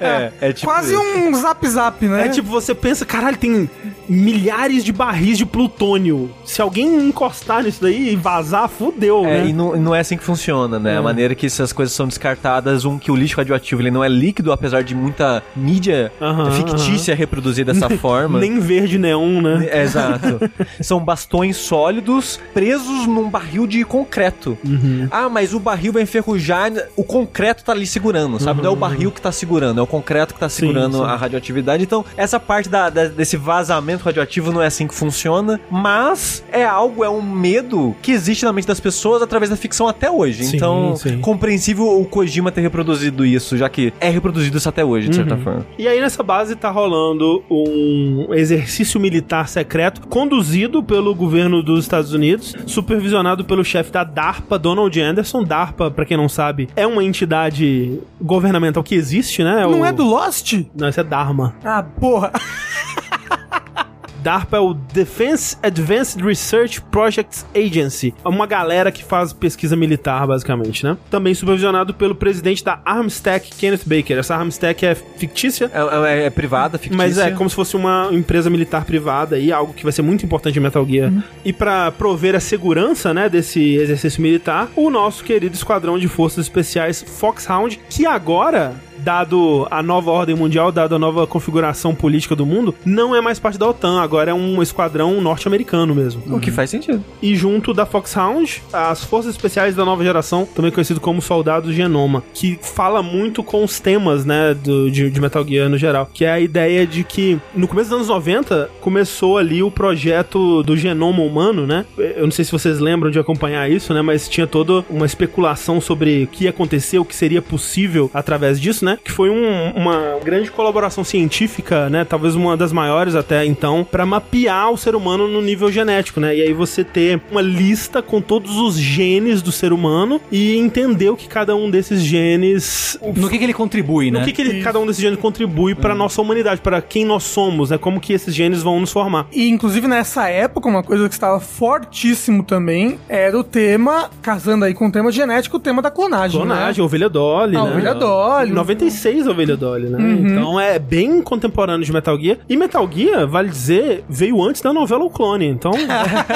É, é tipo Quase isso. um zap zap, né? É tipo, você pensa, caralho, tem milhares de barris de plutônio. Se alguém encostar nisso daí e vazar, fudeu, É, né? e não, não é assim que funciona, né? A maneira que essas coisas são descartadas, um, que o lixo radioativo ele não é líquido, apesar de muita mídia Aham, fictícia reproduzir dessa [LAUGHS] forma. Nem verde neon, né? É, exato. São bastões sólidos presos num barril de concreto. Uhum. Ah, mas o barril vai enferrujar, o concreto tá ali segurando, sabe? Não é o barril que tá segurando, é o concreto que tá segurando Uhum. sim. a radioatividade. Então, essa parte da- da- desse vazamento radioativo não é assim que funciona, mas é algo, é um medo que existe na mente das pessoas através da ficção até hoje. Sim, então, sim. compreensível o Kojima ter reproduzido isso, já que é reproduzido isso até hoje, de certa Uhum. forma. E aí nessa base tá rolando um exercício militar secreto conduzido pelo governo dos Estados Unidos, supervisionado pelo chefe da DARPA, Donald Anderson. DARPA, pra quem não sabe, é uma entidade governamental que existe, né? Não o... é do Lost? Não, isso é Dharma. Ah, porra. [LAUGHS] DARPA é o Defense Advanced Research Projects Agency. É uma galera que faz pesquisa militar, basicamente, né? Também supervisionado pelo presidente da Armstack, Kenneth Baker. Essa Armstack é fictícia, É, é- é privada, fictícia. mas é como se fosse uma empresa militar privada aí, algo que vai ser muito importante em Metal Gear. E pra prover a segurança, né, desse exercício militar, o nosso querido esquadrão de forças especiais Foxhound, que agora dado a nova ordem mundial, dado a nova configuração política do mundo, não é mais parte da OTAN, agora é um esquadrão norte-americano mesmo. O que faz sentido. E junto da Foxhound, as forças especiais da nova geração, também conhecido como Soldados Genoma, que fala muito com os temas, né, do, de, de Metal Gear no geral, que é a ideia de que no começo dos anos 90 começou ali o projeto do genoma humano, né? Eu não sei se vocês lembram de acompanhar isso, né, mas tinha toda uma especulação sobre o que ia acontecer, o que seria possível através disso, né? Que foi um- uma grande colaboração científica, né? Talvez uma das maiores até então, para mapear o ser humano no nível genético, né? E aí você ter uma lista com todos os genes do ser humano e entender o que cada um desses genes. No que, que ele contribui, No né? que, que ele- cada um desses genes contribui para nossa humanidade, para quem nós somos, né? Como que esses genes vão nos formar. E inclusive nessa época, uma coisa que estava fortíssimo também era o tema, casando aí com o tema genético, o tema da clonagem. Clonagem, Né? ovelha Dolly, A né? ovelha Dolly. 96 ovelha Dolly, né? Então é bem contemporâneo de Metal Gear. E Metal Gear, vale dizer, veio antes da novela O Clone. Então,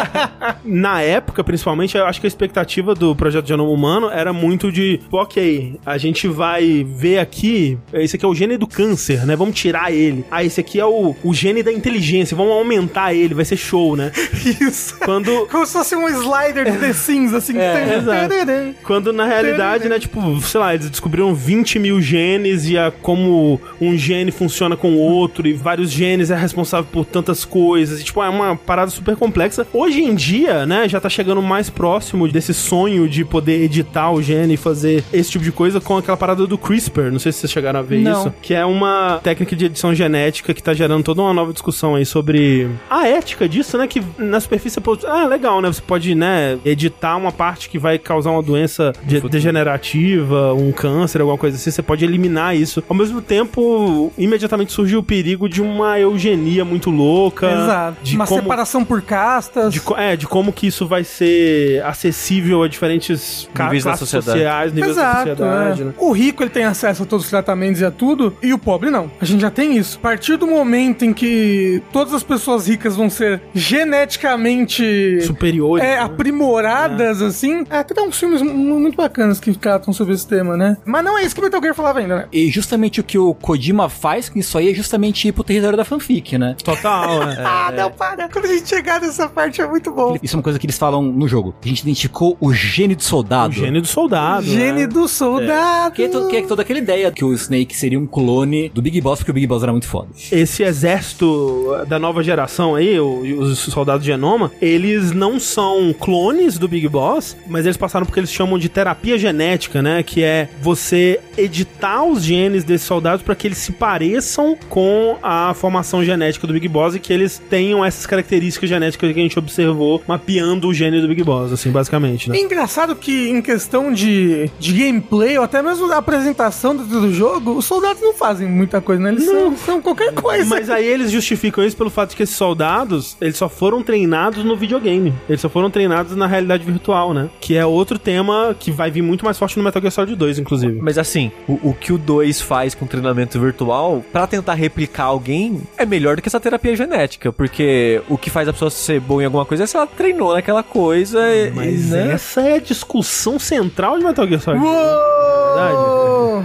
[LAUGHS] na época, principalmente, eu acho que a expectativa do projeto Genoma Humano era muito de, ok, a gente vai ver aqui, esse aqui é o gene do câncer, né? Vamos tirar ele. Ah, esse aqui é o, o gene da inteligência, vamos aumentar ele, vai ser show, né? [LAUGHS] Isso. Quando Como se fosse um slider de The Sims, assim. É. Quando na realidade, né, tipo, sei lá, eles descobriram 20 mil genes e a, como um gene funciona com o outro, e vários genes é responsável por tantas coisas. E, tipo, é uma parada super complexa. Hoje em dia, né, já tá chegando mais próximo desse sonho de poder editar o gene e fazer esse tipo de coisa com aquela parada do CRISPR. Não sei se vocês chegaram a ver Não. isso. Que é uma técnica de edição genética que tá gerando toda uma nova discussão aí sobre a ética disso, né? Que na superfície você. Ah, legal, né? Você pode, né, editar uma parte que vai causar uma doença de- degenerativa, um câncer, alguma coisa assim. Você pode eliminar eliminar isso. Ao mesmo tempo, imediatamente surgiu o perigo de uma eugenia muito louca. Exato. De Uma como, separação por castas. de, é, de como que isso vai ser acessível a diferentes Níveis da classes sociedade. sociais, níveis da Exato. sociedade, é. né? O rico ele tem acesso a todos os tratamentos e a tudo, e o pobre não. A gente já tem isso. A partir do momento em que todas as pessoas ricas vão ser geneticamente Superiores. é, né? aprimoradas, assim. É, até tem uns filmes mu- muito bacanas que tratam sobre esse tema, né? Mas não é isso que o Metal Gear falava ainda, né? E justamente o que o Kojima faz com isso aí é justamente ir pro território da fanfic, né? Total, [LAUGHS] é. Ah, não, para. Quando a gente chegar nessa parte é muito bom. Isso é uma coisa que eles falam no jogo. A gente identificou o gênio do soldado. O gênio do soldado. Gênio né? do soldado. Que é, to- que é toda aquela ideia que o Snake seria um clone do Big Boss, porque o Big Boss era muito foda. esse exército da nova geração aí, o- os soldados de genoma, eles não são clones do Big Boss, mas eles passaram porque eles chamam de terapia genética, né? Que é você editar os genes desses soldados para que eles se pareçam com a formação genética do Big Boss e que eles tenham essas características genéticas que a gente observou mapeando o gene do Big Boss, assim, basicamente, né? É engraçado que em questão de, de gameplay ou até mesmo da apresentação do, do jogo, os soldados não fazem muita coisa, né? Eles são, são qualquer coisa. Mas aí eles justificam isso pelo fato de que esses soldados, eles só foram treinados no videogame. Eles só foram treinados na realidade virtual, né? Que é outro tema que vai vir muito mais forte no Metal Gear Solid 2, inclusive. Mas assim, o, o que o 2 faz com treinamento virtual, pra tentar replicar alguém, é melhor do que essa terapia genética. Porque o que faz a pessoa ser boa em alguma coisa é se ela treinou naquela coisa. e- Mas né? essa é a discussão central de Metal Gear Solid. Uou!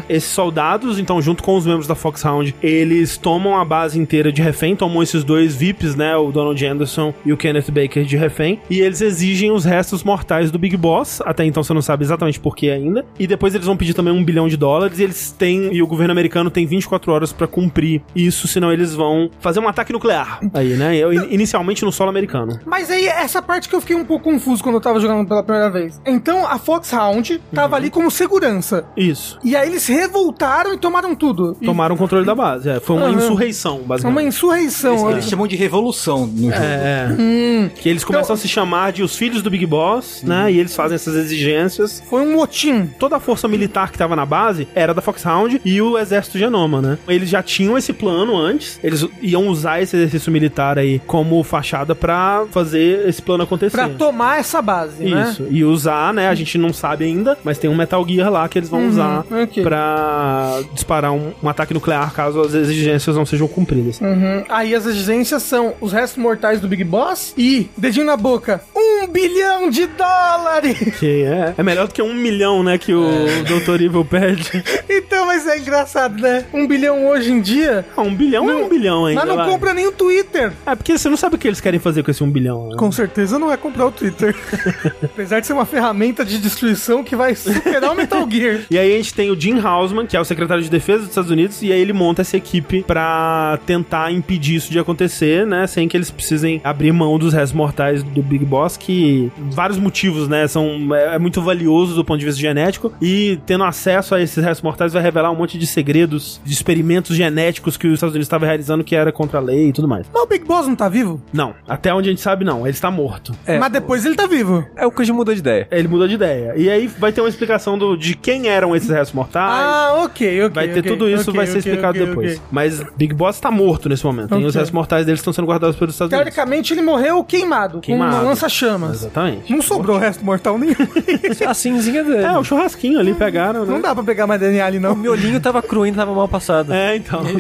Esses soldados, então, junto com os membros da Foxhound, eles tomam a base inteira de refém, tomam esses dois VIPs, né? O Donald Anderson e o Kenneth Baker de refém, e eles exigem os restos mortais do Big Boss. Até então você não sabe exatamente por que ainda. E depois eles vão pedir também um bilhão de dólares, e eles têm. E o governo americano tem 24 horas pra cumprir isso, senão eles vão fazer um ataque nuclear. Aí, né? Eu- Inicialmente no solo americano. Mas aí, essa parte que eu fiquei um pouco confuso quando eu tava jogando pela primeira vez. Então, a Foxhound tava ali como segurança. Isso. E aí eles revoltaram e tomaram tudo. E Tomaram o controle da base. É, foi uma Aham. insurreição, Uma basicamente. insurreição. Eles chamam de revolução no jogo. É. Hum, Que eles começam a se chamar de os filhos do Big Boss, né? E eles fazem essas exigências. foi um motim. Toda a força militar que tava na base era da Foxhound e o exército genoma, né? Eles já tinham esse plano antes. Eles iam usar esse exercício militar aí como fachada pra fazer esse plano acontecer. Pra tomar essa base, né? Isso. E usar, né? A gente não sabe ainda, mas tem um Metal Gear lá que eles vão usar ok. Pra disparar um, um ataque nuclear caso as exigências não sejam cumpridas. Uhum. Aí as exigências são os restos mortais do Big Boss e, dedinho na boca, um bilhão de dólares! [LAUGHS] Que é, é melhor do que um milhão, né? Que o Dr. Evil pede. então, mas é engraçado, né? Um bilhão hoje em dia. Ah, um bilhão é um bilhão ainda. Mas não vai. compra nem o Twitter. É porque você não sabe o que eles querem fazer com esse um bilhão. Né? Com certeza não é comprar o Twitter. [LAUGHS] Apesar de ser uma ferramenta de destruição que vai superar o Metal Gear. E aí a gente tem o Jim Hausman, que é o secretário de defesa dos Estados Unidos, e aí ele monta essa equipe pra tentar impedir isso de acontecer, né? Sem que eles precisem abrir mão dos restos mortais do Big Boss, que vários motivos, né? São, é, é muito valioso do ponto de vista genético, e tendo acesso a esses restos mortais vai revelar um monte de segredos, de experimentos genéticos que os Estados Unidos estavam realizando que era contra a lei e tudo mais. Mas o Big Boss não tá vivo? Não, até onde a gente sabe, não. Ele está morto. É, Mas depois ele tá vivo. É o que mudou de ideia. Ele mudou de ideia. E aí vai ter uma explicação do, de quem eram esses restos mortais. Ah, ok, ok. Vai ter ok, tudo isso, ok, vai ser ok, explicado ok, depois. ok. Mas Big Boss tá morto nesse momento. E Ok. os restos mortais deles estão sendo guardados pelos Estados Unidos. Teoricamente ele morreu queimado, Queimado. com uma lança-chamas. Exatamente. Não sobrou resto mortal nenhum. [LAUGHS] A cinzinha dele. É, o churrasquinho ali pegaram, Não né? dá pra pegar mais DNA ali, O não. miolinho tava cru ainda, tava mal passado. É, então. [LAUGHS]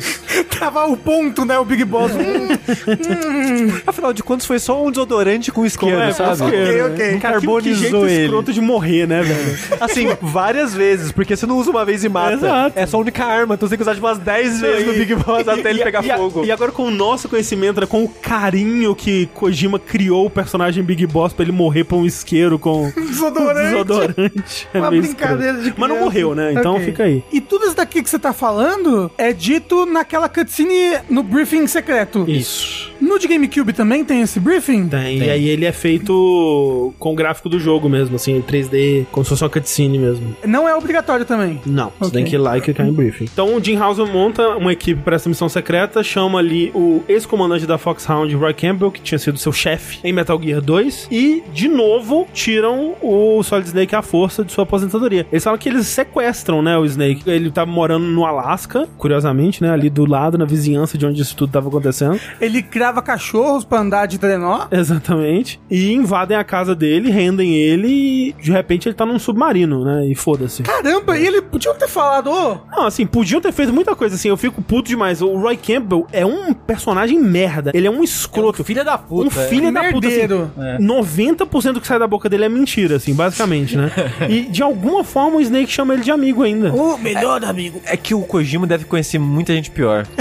Tava o ponto, né? O Big Boss. Hum, Afinal de contas, foi só um desodorante com isqueiro, É, sabe? Ok, ok. né? Que- Que Carbonizou jeito ele. escroto de morrer, né, velho? Assim, várias vezes, porque você não usa uma vez e mata. Exato. É só a única arma, então você tem que usar tipo umas 10 vezes no Big Boss [LAUGHS] até ele E- pegar e fogo. E agora com o nosso conhecimento, né, com o carinho que Kojima criou o personagem Big Boss pra ele morrer pra um isqueiro com [LAUGHS] Desodorante. [LAUGHS] desodorante. É Uma brincadeira de Mas não morreu, né? Então Ok. fica aí. E tudo isso daqui que você tá falando é dito naquela cutscene no briefing secreto. Isso. No de GameCube também tem esse briefing? Tem. E aí ele é feito com o gráfico do jogo mesmo, assim, 3D, como se fosse uma cutscene mesmo. Não é obrigatório também. Não, você Ok. tem que ir lá e clicar em briefing. Então o Jim Houser monta uma equipe para essa missão secreta, chama ali o ex-comandante da Foxhound, Roy Campbell, que tinha sido seu chefe em Metal Gear 2, e de novo tiram o Solid Snake à força de sua aposentadoria. Eles falam que eles sequestram, né, o Snake. Ele tava morando no Alasca, curiosamente, né, ali do lado, na vizinhança de onde isso tudo tava acontecendo. Ele criava cachorros pra andar de trenó. Exatamente. E invadem a casa dele, rendem ele e de repente ele tá num submarino, né? E foda-se. Caramba, e ele podia ter falado, ô, Não, assim, podiam ter feito muita coisa assim. Eu fico puto demais. O Roy Campbell é um personagem merda. Ele é um escroto. Filha da um puta. é. filho da puta, assim. merdeiro. 90% do que sai da boca dele é mentira, assim, basicamente, né? [LAUGHS] e de alguma forma o Snake chama ele de amigo ainda. o melhor amigo. É que o Kojima deve conhecer muita gente pior. [LAUGHS]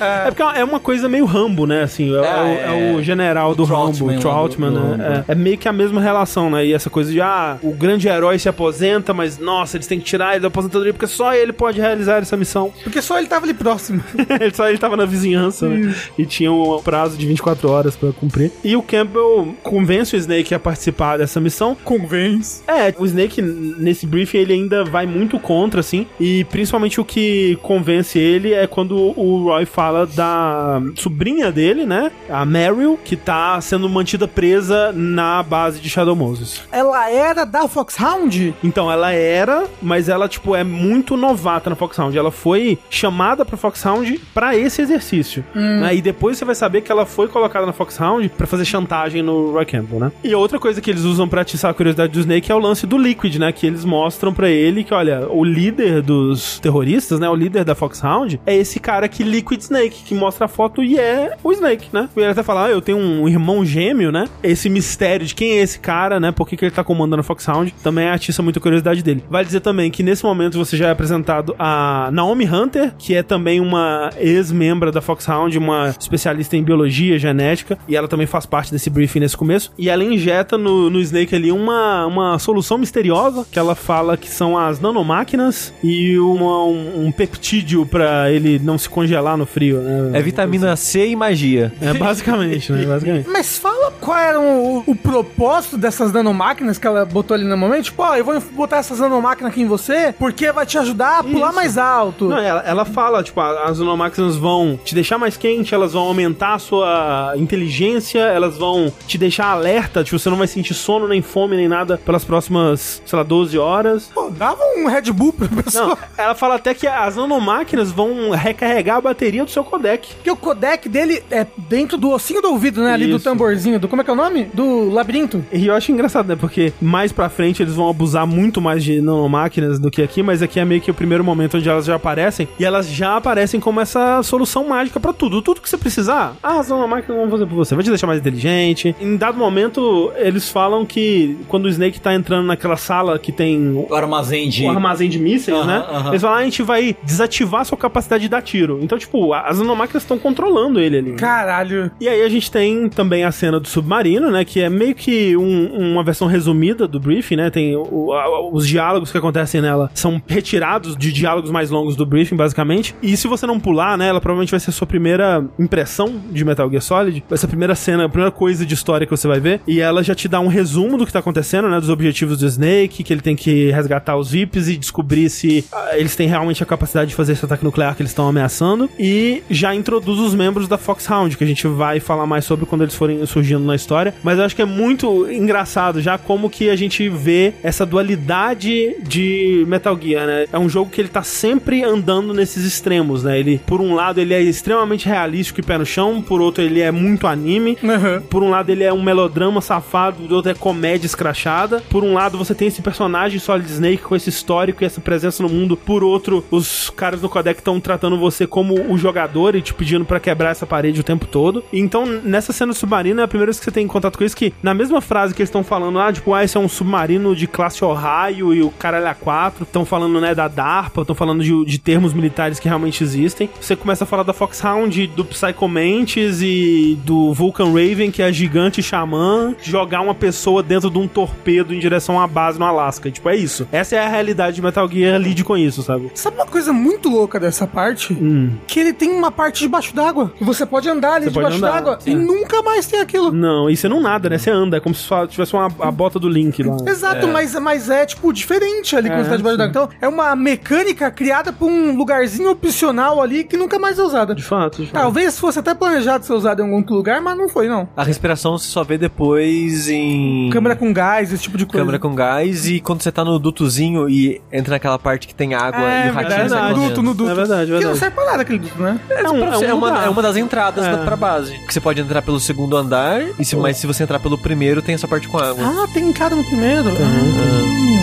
É porque é uma coisa meio Rambo, né? Assim, é, É, o, é o general do Rambo, Troutman, né? É, é meio que a mesma relação, né? E essa coisa de, ah, o grande herói se aposenta, mas, nossa, eles têm que tirar ele da aposentadoria porque só ele pode realizar essa missão. Porque só ele tava ali próximo. [LAUGHS] ele só ele tava na vizinhança, né? E tinha um prazo de 24 horas pra cumprir. E o Campbell convence o Snake a participar dessa missão. Convence. É, o Snake, nesse briefing, ele ainda vai muito contra, assim. E principalmente o que convence ele é quando o Roy fala da sobrinha dele, né? A Meryl, que tá sendo mantida presa na base de Shadow Moses. Ela era da Foxhound? Então, ela era, mas ela, tipo, é muito novata na Foxhound. Ela foi chamada pra Foxhound pra esse exercício. né? E depois você vai saber que ela foi colocada na Foxhound pra fazer chantagem no Roy Campbell, né? E outra coisa que eles usam pra atiçar a curiosidade do Snake é o lance do Liquid, né? Que eles mostram pra ele que, olha, o líder dos terroristas, né? O líder da Foxhound é esse cara aqui, Liquid Snake, que mostra a foto e é o Snake, né? E ele até fala, ah, eu tenho um irmão gêmeo, né? Esse mistério de quem é esse cara, né? Por que, que ele tá comandando a Foxhound também atiça muito a curiosidade dele. Vale dizer também que nesse momento você já é apresentado a Naomi Hunter, que é também uma ex-membra da Foxhound, uma especialista em biologia genética, e ela também faz parte desse briefing nesse começo. E ela injeta no, no Snake ali uma, uma solução misteriosa, que ela fala que são as nanomáquinas e uma- um, um peptídeo pra ele não se congelar no frio, né? É vitamina C e magia. É basicamente, né? Basicamente. Mas fala qual era o, o propósito dessas nanomáquinas que ela botou ali no momento. Tipo, ó, eu vou botar essas nanomáquinas aqui em você porque vai te ajudar a pular Isso. mais alto. Não, ela, ela fala, tipo, as nanomáquinas vão te deixar mais quente, elas vão aumentar a sua inteligência, elas vão te deixar alerta, tipo, você não vai sentir sono, nem fome, nem nada pelas próximas, sei lá, 12 horas. Pô, dava um Red Bull pra pessoa. Não, ela fala até que as nanomáquinas vão recarregar a bateria do seu codec. Porque o codec dele é dentro do ossinho do ouvido, né? Ali do Isso. tamborzinho, do como é que é o nome? Do labirinto. E eu acho engraçado, né? Porque mais pra frente eles vão abusar muito mais de nanomáquinas do que aqui, mas aqui é meio que o primeiro momento onde elas já aparecem. E elas já aparecem como essa solução mágica pra tudo. Tudo que você precisar, ah, as nanomáquinas vão fazer por você. Vai te deixar mais inteligente. Em dado momento, eles falam que quando o Snake tá entrando naquela sala que tem O armazém de. o armazém de mísseis, né? Eles falam, ah, a gente vai desativar a sua capacidade de dar tiro. Então, tipo, as nanomáquinas estão controlando ele ali. Caralho. E aí a gente tem também a cena do submarino, né? Que é meio que um- uma versão resumida do briefing, né? Tem o- a- os diálogos que acontecem nela são retirados de diálogos mais longos do briefing, basicamente. E se você não pular, né? Ela provavelmente vai ser a sua primeira impressão de Metal Gear Solid. Vai ser a primeira cena, a primeira coisa de história que você vai ver. E ela já te dá um resumo do que tá acontecendo, né? Dos objetivos do Snake, que ele tem que resgatar os VIPs e descobrir se ah, eles têm realmente a capacidade de fazer esse ataque nuclear que eles estão ameaçando. E já introduz os membros da Foxhound, que a gente vai falar mais sobre quando eles forem surgindo na história. Mas eu acho que é muito engraçado já como que a gente vê essa dualidade de Metal Gear, né? É um jogo que ele tá sempre andando nesses extremos, né? Ele, por um lado, ele é extremamente realístico e pé no chão, por outro, ele é muito anime. Uhum. Por um lado, ele é um melodrama safado, do outro é comédia escrachada. Por um lado, você tem esse personagem Solid Snake com esse histórico e essa presença no mundo. Por outro, os caras do codec estão tratando você como o jogador e te pedindo pra quebrar essa parede o tempo todo. Então, nessa cena do submarino, é a primeira vez que você tem contato com isso que, na mesma frase que eles estão falando, ah, tipo, ah, esse é um submarino de classe Ohio e o caralho é 4, estão falando, né, da DARPA, estão falando de, de termos militares que realmente existem. Você começa a falar da Foxhound, do Psycho Mantis e do Vulcan Raven, que é a gigante xamã, jogar uma pessoa dentro de um torpedo em direção à base no Alasca. Tipo, é isso. Essa é a realidade de Metal Gear, lide com isso, sabe? Sabe uma coisa muito louca dessa parte? Hum. Que ele tem uma parte debaixo d'água. Você pode andar ali Você debaixo d'água é. e nunca mais tem aquilo. Não, e você não nada, né? Você anda, é como se só tivesse uma, a bota do Link lá. Exato, mas, mas é, tipo, diferente ali quando É, você tá debaixo d'água. Então, é uma mecânica criada por um lugarzinho opcional ali que nunca mais é usada. De fato, de fato. Talvez fosse até planejado ser usado em algum outro lugar, mas não foi, não. A respiração você só vê depois em. Câmera com gás, esse tipo de coisa. Câmera com gás e quando você tá no dutozinho e entra naquela parte que tem água É, e o ratinho verdade, sai duto no duto. É verdade, Que não verdade. serve pra nada aquele duto, né? É, um, É, uma, é uma das entradas É. pra base. Que você pode entrar pelo segundo andar, e se, mas se você entrar pelo primeiro, tem essa parte com água. Ah, tem entrada no primeiro. E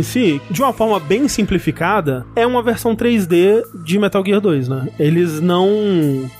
em si, de uma forma bem simplificada, é uma versão 3D de Metal Gear 2, né? Eles não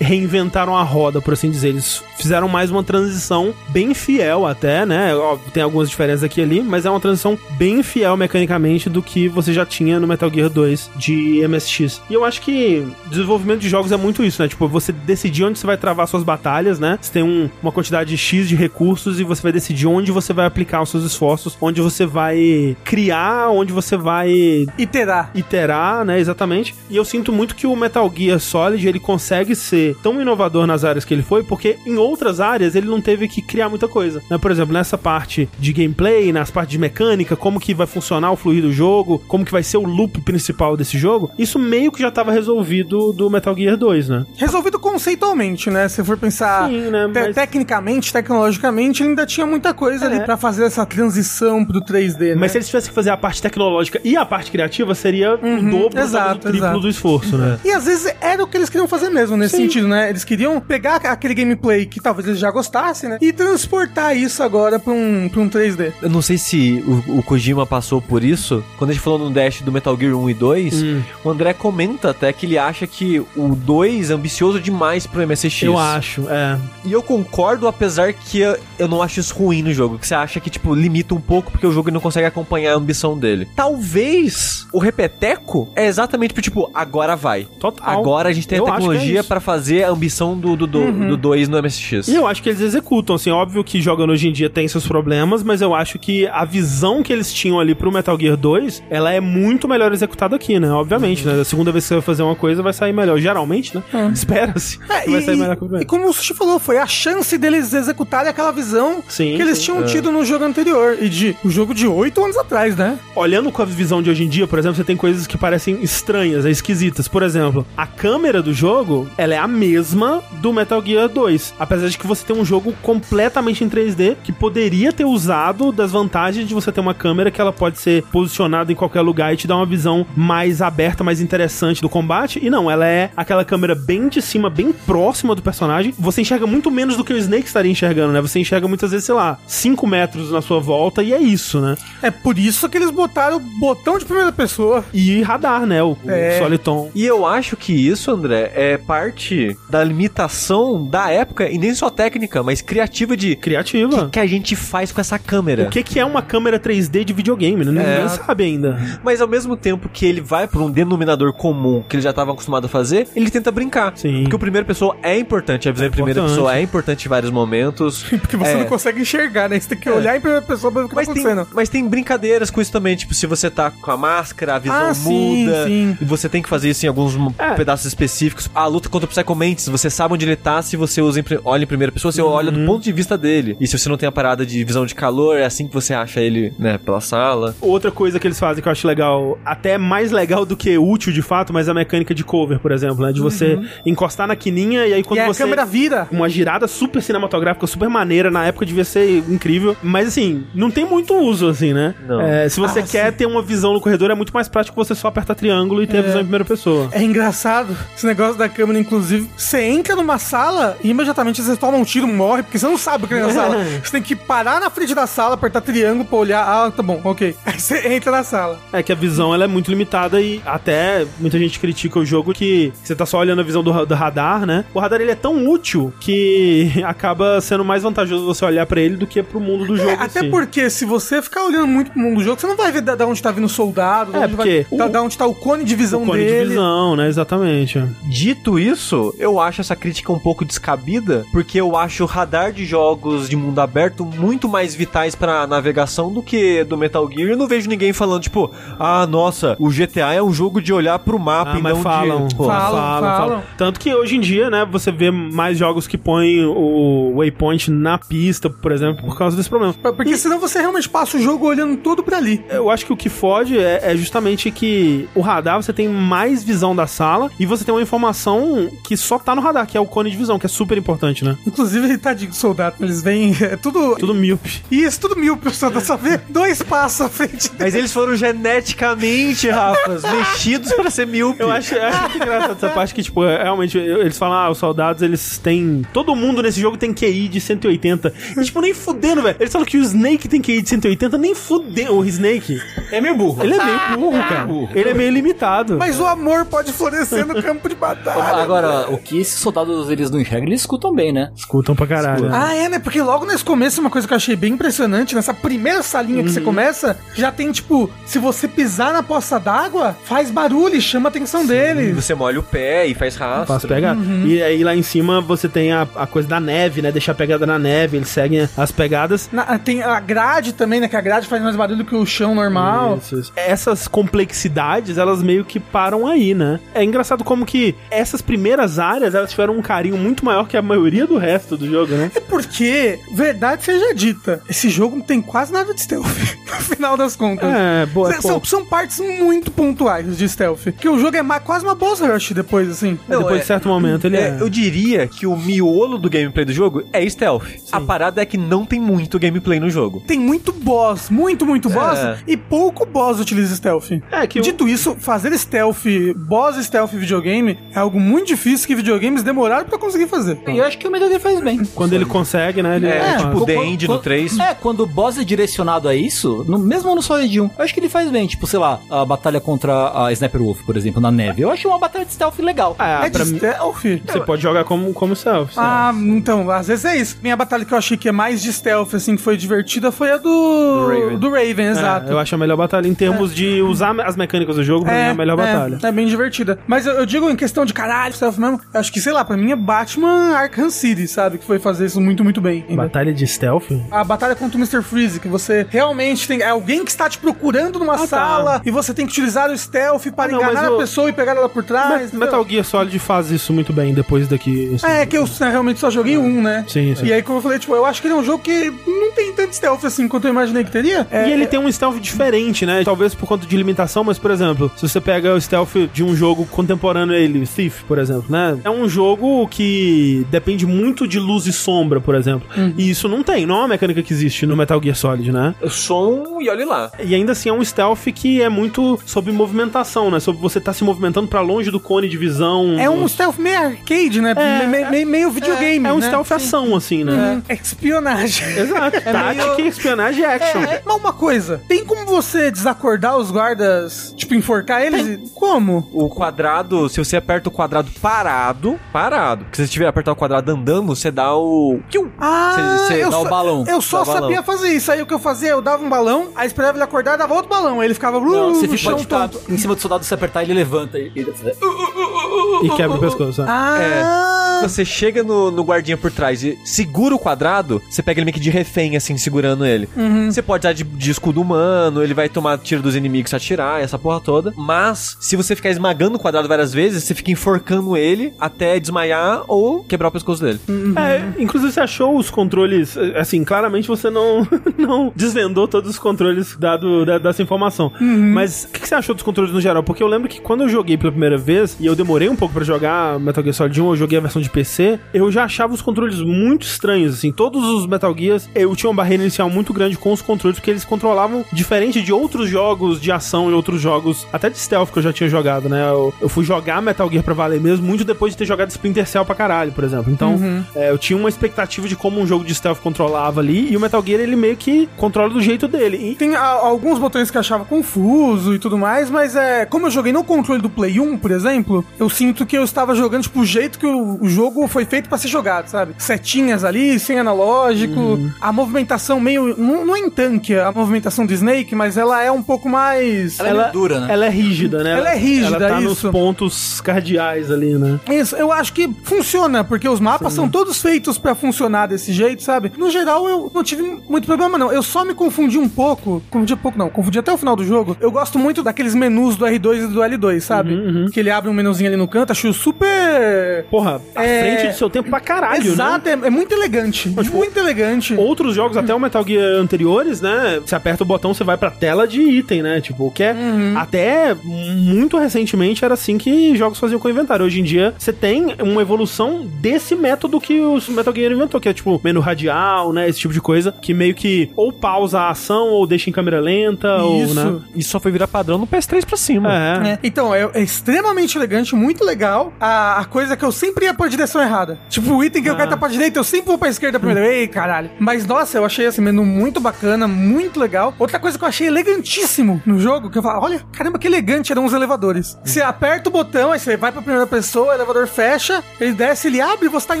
reinventaram a roda, por assim dizer, eles fizeram mais uma transição bem fiel até, né? Óbvio, tem algumas diferenças aqui e ali, mas é uma transição bem fiel mecanicamente do que você já tinha no Metal Gear 2 de MSX. E eu acho que desenvolvimento de jogos é muito isso, né? Tipo, você decidir onde você vai travar suas batalhas, né? Você tem um- uma quantidade X de recursos e você vai decidir onde você vai aplicar os seus esforços, onde você vai criar, onde você vai Iterar. iterar, né, exatamente. E eu sinto muito que o Metal Gear Solid, ele consegue ser tão inovador nas áreas que ele foi, porque em outras áreas ele não teve que criar muita coisa, né? Por exemplo, nessa parte de gameplay, nas partes de mecânica, como que vai funcionar o fluir do jogo, como que vai ser o loop principal desse jogo, isso meio que já estava resolvido do Metal Gear 2, né? Resolvido conceitualmente, né? Se for pensar Sim, né, te- mas- tecnicamente, tecnologicamente, ele ainda tinha muita coisa É. ali pra fazer essa transição pro 3D, né? Mas se eles tivessem que fazer a parte tecnológica e a parte criativa, seria o dobro, exato, o triplo exato. do esforço, né? E às vezes era o que eles queriam fazer mesmo, nesse Sim. sentido, né? Eles queriam pegar aquele gameplay que talvez eles já gostassem, né? E transportar isso agora pra um, pra um 3D. Eu não sei se o, o Kojima passou por isso. Quando a gente falou no Dash do Metal Gear 1 e 2, Hum. o André comenta até que ele acha que o 2 é ambicioso demais pro MSX. Eu acho, é. E eu concordo, apesar que eu, eu não acho isso ruim no jogo. Que você acha que, tipo, limita um pouco porque o jogo não consegue acompanhar a ambição dele. Talvez o Repeteco é exatamente pro, tipo, agora vai. Total. Agora a gente tem a Eu que é tecnologia isso. pra fazer a ambição do 2 do, do, do dois no MSX. E eu acho que eles executam, assim, óbvio que jogando hoje em dia tem seus problemas, mas eu acho que a visão que eles tinham ali pro Metal Gear 2, ela é muito melhor executada aqui, né? Obviamente, né? A segunda vez que você vai fazer uma coisa, vai sair melhor. Geralmente, né? Espera-se É, vai sair melhor que o e como o Sushi falou, foi a chance deles executarem aquela visão Sim, que eles sim. tinham tido no jogo anterior. E de o jogo de oito anos atrás, né? Olhando com a visão de hoje em dia, por exemplo, você tem coisas que parecem estranhas, é, esquisitas. Por exemplo, a câmera do jogo, ela é a mesma do Metal Gear 2. Apesar de que você tem um jogo completamente em 3D que poderia ter usado das vantagens de você ter uma câmera que ela pode ser posicionada em qualquer lugar e te dar uma visão mais aberta, mais interessante do combate. E não, ela é aquela câmera bem de cima, bem próxima do personagem. Você enxerga muito menos do que o Snake estaria enxergando, né? Você enxerga muitas vezes, sei lá, 5 metros na sua volta e é isso, né? É por isso que eles botaram o botão de primeira pessoa. E radar, né? O, o É. Soliton. E eu acho que isso, André, é parte da limitação da época, e nem só técnica, mas criativa de o Criativa. que, que a gente faz com essa câmera. O que, que é uma câmera 3D de videogame, né? É. Ninguém sabe ainda. Mas ao mesmo tempo que ele vai por um denominador comum que ele já estava acostumado a fazer, ele tenta brincar. Sim. Porque o primeira pessoa é importante, a visão É em primeira importante. pessoa é importante em vários momentos. [LAUGHS] Porque você É. não consegue enxergar, né? Você tem que olhar em primeira pessoa pra ver o que Mas tá tem, acontecendo. mas tem brincadeiras com isso também, tipo, se você tá com a máscara, a visão Ah, sim, muda, sim. e você tem que fazer isso em alguns É. pedaços específicos. A luta contra o Psycho Mantis, você sabe onde ele tá se você usa em, olha em primeira pessoa, você olha do ponto de vista dele. E se você não tem a parada de visão de calor, é assim que você acha ele, né, pela sala. Outra coisa que eles fazem que eu acho legal, até mais legal do que útil de fato, mas a mecânica de cover, por exemplo, né? De você encostar na quininha e aí quando e você. a câmera vira. Uma girada super cinematográfica, super maneira, na época devia ser incrível. Mas assim, não tem muito uso, assim, né? Não. É, se você Ah, quer ter uma visão no corredor, é muito mais prático você só apertar triângulo e ter a visão em primeira pessoa. É engraçado esse negócio da câmera, inclusive. Você entra numa sala e imediatamente você toma um tiro, morre, porque você não sabe o que é na sala. [LAUGHS] Você tem que parar na frente da sala, apertar triângulo pra olhar. Ah, tá bom, ok. Aí você entra na sala. É que a visão ela é muito limitada e até muita gente critica o jogo que você tá só olhando a visão do, do radar, né? O radar ele é tão útil que [LAUGHS] acaba sendo mais vantajoso você olhar pra ele do que pro mundo do jogo. É, até si. porque se você ficar olhando muito pro mundo do jogo, você não vai ver da, da onde tá vindo o soldado, da É, onde, vai- porque da, o- da onde tá o cone de visão o cone dele. de visão, né? Exatamente. Dito isso, eu acho essa crítica um pouco descabida, porque eu acho o radar de jogos de mundo aberto muito mais vitais pra navegação do que do Metal Gear. Eu não vejo ninguém falando, tipo, ah, nossa, o GTA é um jogo de olhar pro mapa Ah, e mas não falam, de... Pô, Falam, falam. Tanto que hoje em dia, né, você vê mais jogos que põem o waypoint na pista, por exemplo, por causa desse problema. Porque senão você realmente passa o jogo olhando tudo pra ali. Eu acho que o que fode é, é justamente que o radar você tem mais visão da sala e você tem uma informação que só tá no radar, que é o cone de visão, que é super importante, né? Inclusive, [LAUGHS] tadinho do soldado, eles vêm. [LAUGHS] É tudo. Tudo míope. Isso, tudo mil, pessoal. Dá só ver dois passos à frente dele. Mas eles foram geneticamente, Rafas, [LAUGHS] mexidos pra ser míope. Eu acho, eu acho muito engraçado essa parte que, tipo, é, realmente, eles falam, ah, os soldados, eles têm... Todo mundo nesse jogo tem QI de 180. E, tipo, nem fudendo, velho. Eles falam que o Snake tem QI de 180, nem fudendo. O Snake, É meio burro. ele é meio burro, cara. Ele é meio limitado. Mas o amor pode florescer no campo de batalha. Agora, o que esses soldados eles não enxergam, eles escutam bem, né? Escutam pra caralho. Ah, é, né? Porque logo nesse começo, uma coisa que eu achei bem impressionante, nessa primeira salinha que você começa, já tem, tipo, se você pisar na poça d'água, faz barulho e chama a atenção E dele. você molha o pé e faz rastro. Fácil pegar. E aí lá em cima você tem a, a coisa da neve, né? Deixar a pegada na neve, eles seguem as pegadas. Na- tem a grade também, né? Que a grade faz mais barulho que o chão normal. Isso, isso. Essas complexidades, elas meio que param aí, né? É engraçado como que essas primeiras áreas, elas tiveram um carinho muito maior que a maioria do resto do jogo, né? É porque, verdade seja dita, esse jogo não tem quase nada de stealth, [LAUGHS] no final das contas. É, boa, São- são, pô. são partes muito pontuais de stealth. Porque o jogo é quase uma boss rush depois, assim. Não, Depois é- de certo momento ele é. É, eu diria que o miolo do gameplay do jogo é stealth. A parada é que não tem muito gameplay no jogo. Tem muito boss, muito, muito boss, É. e pouco boss utiliza stealth. É, que o- Dito isso, fazer stealth, boss stealth videogame é algo muito difícil que videogames demoraram pra conseguir fazer. E eu acho que o Metal Gear faz bem. Quando ele consegue, né? Ele É, faz. tipo, Quando- The End no quando- 3. É, quando o boss é direcionado a isso, no, mesmo no Solid 1, eu acho que ele faz bem. Tipo, sei lá, a batalha contra a Sniper Wolf, por exemplo, na neve. Eu acho uma batalha de stealth legal. Ah, é pra de mim, stealth? você pode jogar como, como self. Ah, então, às vezes é isso. Minha batalha que eu achei que é mais de stealth, assim, que foi divertida, foi a do... Do Raven. Do Raven, exato. É, eu acho a melhor batalha em termos de usar as mecânicas do jogo, pra mim é a melhor batalha. É, bem divertida. Mas eu, eu digo em questão de caralho, stealth mesmo, eu acho que, sei lá, pra mim é Batman Arkham City, sabe? Que foi fazer isso muito, muito bem. Batalha de stealth? A batalha contra o Mr. Freeze, que você realmente tem. É alguém que está te procurando numa tá. sala e você tem que utilizar o stealth para Ah, não, enganar mas a o- pessoa e pegar ela por trás. Me- Metal Gear Solid faz isso muito bem depois daqui. assim. É, que eu né, realmente só joguei um, né? Sim, sim. E aí, como eu falei, tipo, eu acho que ele é um jogo que não tem tanto stealth assim quanto eu imaginei que teria. É, E ele tem um stealth diferente, né? Talvez por conta de limitação, mas, por exemplo, se você pega o stealth de um jogo contemporâneo, ele, Thief, por exemplo, né? É um jogo que depende muito de luz e sombra, por exemplo. E isso não tem, não é uma mecânica que existe no Metal Gear Solid, né? Som e olhe lá. E ainda assim é um stealth que é muito sobre movimentação, né? Sobre você estar se movimentando pra longe do cone de visão. É um stealth meio arcade, né? É, Me- me- meio videogame. É um né? stealth ação, assim, né? É. Espionagem. Exato. [LAUGHS] Tática, espionagem e action. É, mas uma coisa, tem como você desacordar os guardas, tipo, enforcar eles? Como? O quadrado, se você aperta o quadrado parado, parado. Porque se você tiver apertar o quadrado andando, você dá o. Ah, Cê- cê eu dá o só- balão. Eu só o sabia balão. fazer isso. Aí o que eu fazia, eu dava um balão, aí esperava ele acordar e dava outro balão. Aí ele ficava Não, uh, você no fica, chão tonto. em cima do soldado, você apertar, ele levanta. E, e- quebra o pescoço. né? Ah, Você chega no, no guardinha por trás e segura o quadrado, você pega ele meio que de refém, assim, segurando ele. Você pode usar de, de escudo humano, ele vai tomar tiro dos inimigos se atirar, essa porra toda. Mas, se você ficar esmagando o quadrado várias vezes, você fica enforcando ele até desmaiar ou quebrar o pescoço dele. É, inclusive você achou os controles, assim, claramente você não, [LAUGHS] não desvendou todos os controles dado da- dessa informação. Mas o que, que você achou dos controles no geral? Porque eu lembro que quando eu joguei pela primeira vez, e eu demorei um pouco pra jogar Metal Gear Solid 1, eu joguei a versão de PC, eu já achava os controles muito estranhos, assim, todos os Metal Gears, eu tinha uma barreira inicial muito grande com os controles, porque eles controlavam diferente de outros jogos de ação e outros jogos, até de stealth que eu já tinha jogado, né? Eu, eu fui jogar Metal Gear pra valer mesmo, muito depois de ter jogado Splinter Cell pra caralho, por exemplo. Então, é, eu tinha uma expectativa de como um jogo de stealth controlava ali, e o Metal Gear, ele meio que controla do jeito dele. E Tem a- alguns botões que eu achava confuso e tudo mais, mas é como eu joguei no controle do Play 1, por exemplo, eu sinto que eu estava jogando tipo o jeito que o, o jogo foi feito pra ser jogado, sabe? Setinhas ali, sem analógico, a movimentação meio não, não é em tanque a movimentação do Snake, mas ela é um pouco mais Ela é meio dura, né? Ela é rígida, né? Ela é rígida, Ela tá nos isso. pontos cardeais ali, né? Isso, eu acho que funciona, porque os mapas são todos feitos pra funcionar desse jeito, sabe? No geral, eu não tive muito problema, não. Eu só me confundi um pouco. Confundi um pouco, não. Confundi até o final do jogo. Eu gosto muito daqueles menus do R2 e do L2, sabe? Uhum, Que ele abre um menuzinho ali no canto. Acho super. Porra, à É, frente do seu tempo pra caralho, né? Exato, é, é muito elegante. tipo, muito elegante. Outros jogos, até o Metal Gear anteriores, né? Você aperta o botão, você vai pra tela de item, né? Tipo, o que é. Uhum. Até muito recentemente era assim que jogos faziam com o inventário. Hoje em dia, você tem uma evolução desse método que o Metal Gear inventou, que é tipo menu radial, né? Esse tipo de coisa, que meio que ou pausa a ação ou deixa em câmera lenta, ou, Isso. né? Isso só foi virar padrão no PS3 pra cima. É. É, Então, é, é extremamente elegante, muito legal. A, a coisa que eu sempre ia pra direção errada. Tipo, o item que eu Ah. quero tá pra direita, eu sempre vou pra esquerda primeiro. Ei, caralho. Mas, nossa, eu achei esse menu muito bacana, muito legal. Outra coisa que eu achei elegantíssimo no jogo, que eu falo, olha, caramba, que elegante eram os elevadores. Você aperta o botão, aí você vai pra primeira pessoa, o elevador fecha, ele desce, ele abre e você tá em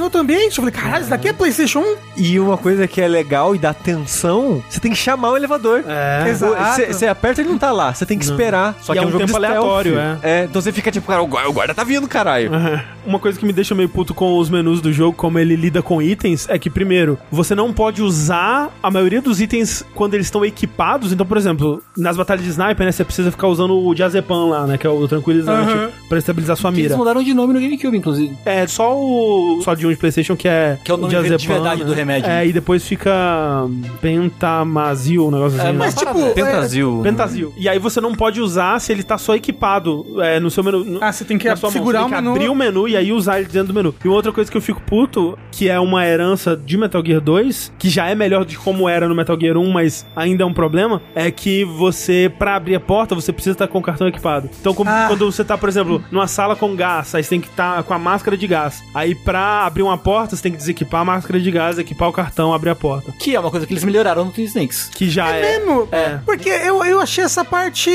outro ambiente. Eu falei, caralho, isso daqui é PlayStation 1? E uma coisa que é legal e dá tensão, você tem que chamar o elevador. É. Exato. Você você aperta e ele não tá lá, você tem que esperar. Só que é é um, um jogo tempo aleatório, é. Então você fica tipo, cara, o guarda, o guarda tá vindo, caralho. Uma coisa que me deixa meio puto com os menus do jogo, como ele lida com itens, é que, primeiro, você não pode usar a maioria dos itens quando eles estão equipados. Então, por exemplo, nas batalhas de sniper, né, você precisa ficar usando o diazepam lá, né, que é o tranquilizante, Aham. pra estabilizar sua Eles mira. mudaram de nome no GameCube, inclusive. É, só o só de um de PlayStation que é Que é o nome de verdade do remédio. É, e depois fica Pentamazil, um negócio assim. É, né? Mas, tipo, parada. Pentazil. Pentazil. E aí você não pode usar se ele tá só equipado é, no seu menu. no- Ah, você tem que sua mão. segurar Você tem o que menu. abrir o menu e aí usar ele dentro do menu. E uma outra coisa que eu fico puto, que é uma herança de Metal Gear 2, que já é melhor de como era no Metal Gear 1, mas ainda é um problema, é que você, pra abrir a porta, você precisa estar com o cartão equipado. Então, como- Ah. quando você tá, por exemplo, numa sala com gás, aí você tem que estar com a máscara de gás. Aí, pra abrir uma porta, você tem que desequipar a máscara de gás, equipar o cartão, abrir a porta. Que é uma coisa que eles melhoraram no Twin Snakes. Que já é. mesmo? É. Porque eu, eu achei essa parte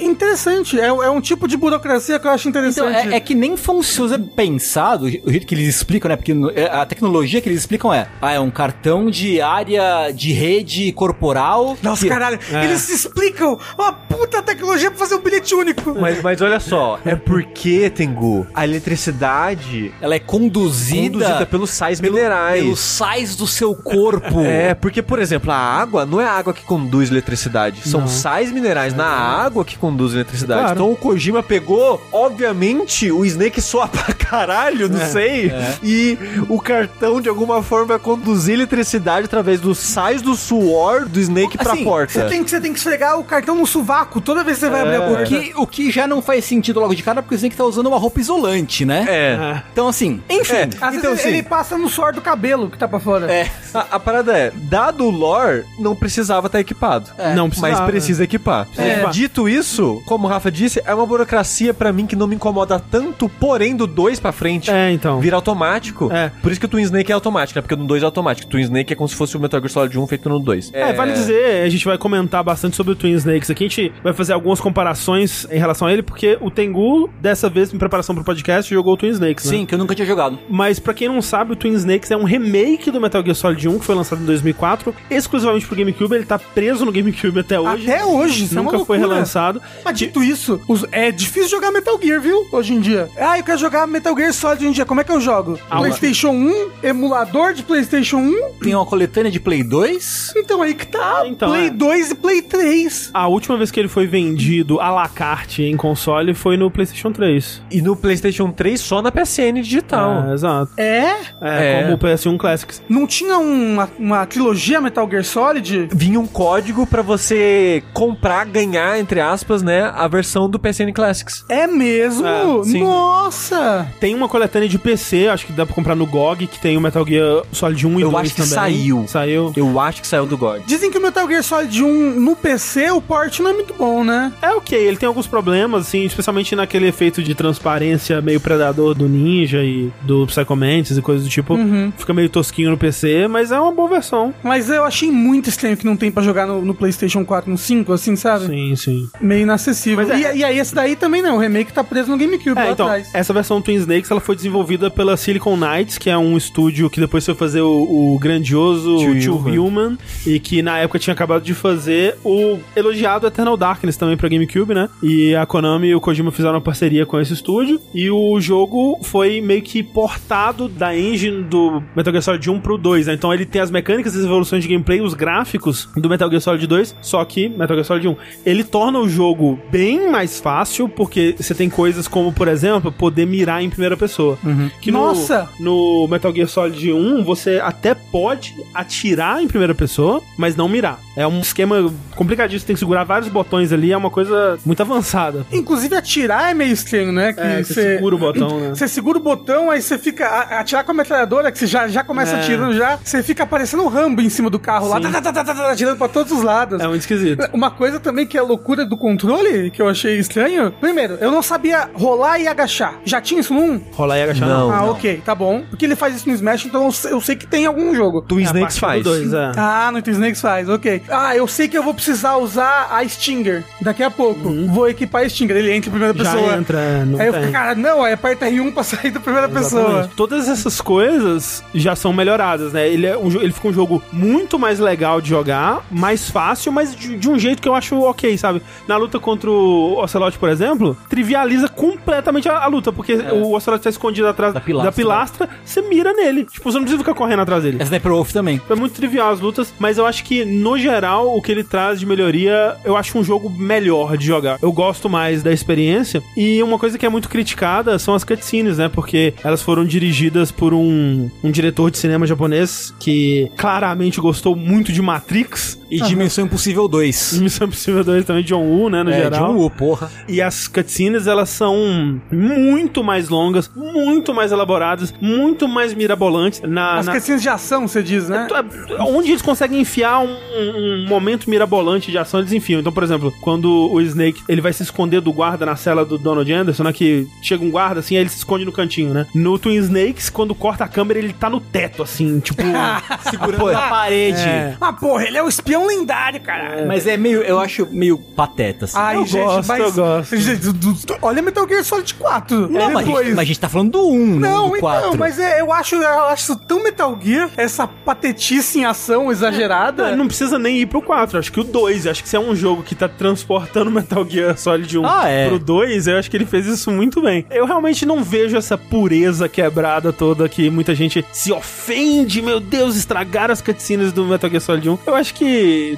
interessante. É, é um tipo de burocracia que eu acho Então, interessante. é, é que nem funciona pensado, o jeito que eles explicam, né? Porque é, a tecnologia que eles explicam é, ah, é um cartão de área de rede corporal. Nossa, que- caralho, É. eles explicam uma puta tecnologia pra fazer um bilhete único. Mas, mas olha só, é porque, Tengu, a eletricidade Ela é conduzida, conduzida pelos sais pelo- minerais. pelos sais do seu corpo. [LAUGHS] É, porque, por exemplo, a água não é a água que conduz eletricidade. São Não. sais minerais na água que conduzem eletricidade. Claro. Então o Kojima pegou, obviamente, o Snake soa [LAUGHS] pra caralho, não sei. E o cartão, de alguma forma, vai conduzir eletricidade através dos sais do suor do Snake pra Assim, porta. Você tem, que, você tem que esfregar o cartão no sovaco toda vez que você vai abrir a O porta. que, o que já não faz sentido logo de cara, porque o Snake tá usando uma roupa isolante, né? É. Então, assim, enfim. É. Às Então, vezes assim- ele passa no suor do cabelo que tá pra fora. É. A, a parada é, dado o lore, não precisava estar equipado. Não precisava. Mas precisa equipar. É. Dito isso, como o Rafa disse, é uma burocracia pra mim que não me incomoda tanto, porém do 2 pra frente É, então. vira automático. É. Por isso que o Twin Snake é automático, né? Porque no 2 é automático. O Twin Snake é como se fosse o Metal Gear Solid 1 feito no 2. É, vale dizer, a gente vai comentar bastante sobre o Twin Snakes aqui. A gente vai fazer algumas comparações em relação a ele, porque o Tengu, dessa vez, em preparação pro podcast, jogou o Twin Snakes, né? Sim, que eu nunca tinha jogado. Mas pra quem não sabe, o Twin Snakes é um remake do Metal Gear Solid 1, que foi lançado em 2004, exclusivamente pro GameCube. Ele tá preso no GameCube até hoje. Até hoje, isso é uma Nunca foi loucura. relançado. Mas dito isso, os- é difícil jogar Metal Gear, viu? Hoje em dia. Ah, eu quero jogar Metal Gear Solid hoje em dia. Como é que eu jogo? Ah, PlayStation 1, emulador de PlayStation 1. Tem uma coletânea de Play 2. Então aí que tá. Então, Play é. 2 e Play 3. A última vez que ele foi vendido à la carte em console foi no PlayStation PlayStation 3. E no PlayStation 3 só na PSN digital. É, exato. É? É, É. como o PS1 Classics. Não tinha uma, uma trilogia Metal Gear Solid? Vinha um código pra você comprar, ganhar, entre aspas, né, a versão do PSN Classics. É mesmo? É. Nossa! Tem uma coletânea de PC, acho que dá pra comprar no GOG, que tem o Metal Gear Solid 1 e Eu 2 acho que também. saiu. Saiu. Eu acho que saiu do God. Dizem que o Metal Gear Solid 1 no PC, o port não é muito bom, né? É ok, ele tem alguns problemas, assim, especialmente naquele efeito de transparência meio predador do Ninja e do Psycho Mantis e coisas do tipo. Fica meio tosquinho no PC, mas é uma boa versão. Mas eu achei muito estranho que não tem pra jogar no, no PlayStation 4, no 5, assim, sabe? Sim, sim. Meio inacessível. É- E, e aí esse daí também não, o remake tá preso no GameCube É, lá então, atrás. essa versão Twin Snakes ela foi desenvolvida pela Silicon Knights, que é um estúdio que depois foi fazer o, o grandioso Two Human. Human, e que na época tinha acabado de fazer o elogiado Eternal Darkness também pra GameCube, né? E a Konami e o Kojima fizeram uma parceria com esse estúdio, e o jogo foi meio que portado da engine do Metal Gear Solid 1 pro 2, né? Então ele tem as mecânicas, as evoluções de gameplay, os gráficos do Metal Gear Solid 2, só que Metal Gear Solid 1. Ele torna o jogo bem mais fácil, porque você tem coisas como, por exemplo, poder mirar em primeira pessoa. Que no- Nossa! No, Metal Gear Solid 1, você até pode atirar em primeira pessoa, mas não mirar. É um esquema complicadíssimo, tem que segurar vários botões ali, é uma coisa muito avançada. Inclusive atirar é meio estranho, né? Que É, você segura o botão, né? Você segura o botão, aí você fica. a- atirar com a metralhadora, que você já, já começa É. atirando já. Você fica parecendo um Rambo em cima do carro lá, Sim. tá, tá, tá, tá, atirando pra todos os lados. É muito esquisito. Uma coisa também que é loucura do controle, que eu achei estranho. Primeiro, eu não sabia rolar e agachar. Já tinha isso num? Rolar e agachar Não. ah, ok, tá bom. Porque ele faz isso no Smash, então eu sei, eu sei que tem algum jogo. Twin É Snakes faz. do dois, é. Ah, no Twin Snakes faz, ok. Ah, eu sei que eu vou precisar usar a Stinger daqui a pouco. Vou equipar a Stinger, ele entra em primeira Uhum. Já pessoa. entra, é, não aí eu tem. fico, cara, não, aí aperta R1 pra sair da primeira pessoa. Exatamente. Todas essas coisas já são melhoradas, né? Ele, é um, ele fica um jogo muito mais legal de jogar, mais fácil, mas de, de um jeito que eu acho ok, sabe? Na luta contra o Ocelot, por exemplo, trivializa completamente a, a luta, porque o Ocelot tá escondido atrás Da da pilastra, pilastra, você mira nele. Tipo, você não precisa ficar correndo atrás dele. É Sniper Wolf também. É muito trivial as lutas, mas eu acho que, no geral, o que ele traz de melhoria, eu acho um jogo melhor de jogar. Eu gosto mais da experiência. E uma coisa que é muito criticada são as cutscenes, né? Porque elas foram dirigidas por um, um diretor de cinema japonês que claramente gostou muito de Matrix. E Dimensão Impossível 2. Missão Impossível 2 [LAUGHS] também, John Woo, né? No É, geral. John Woo, porra. E as cutscenes, elas são muito mais longas, muito mais elaboradas, muito mais mirabolantes. Na, As na- cutscenes de ação, você diz, né? é, Onde eles conseguem enfiar um, um momento mirabolante de ação, eles enfiam. Então, por exemplo, quando o Snake ele vai se esconder do guarda na cela do Donald Anderson, né? Que chega um guarda assim, aí ele se esconde no cantinho, né? No Twin Snakes, quando corta a câmera, ele tá no teto, assim, tipo. [LAUGHS] Segurando na parede. É. Ah, porra, ele é o espião lendário, cara. Mas é meio, eu acho meio pateta, assim. Ai, Eu gente, gosto, mas. eu gosto. Gente, do- do- olha Metal Gear Solid 4. não, é mas a, gente, mas a gente tá falando do 1, não, Não, do 4. então, mas é, eu acho, eu acho tão Metal Gear, essa patetice em ação exagerada. Não, não precisa nem ir pro 4, acho que o 2. Acho que se é um jogo que tá transportando Metal Gear Solid 1 Ah, é. pro 2, eu acho que ele fez isso muito bem. Eu realmente não vejo essa pureza quebrada toda que muita gente se ofende, meu Deus, estragaram as cutscenes do Metal Gear Solid 1. Eu acho que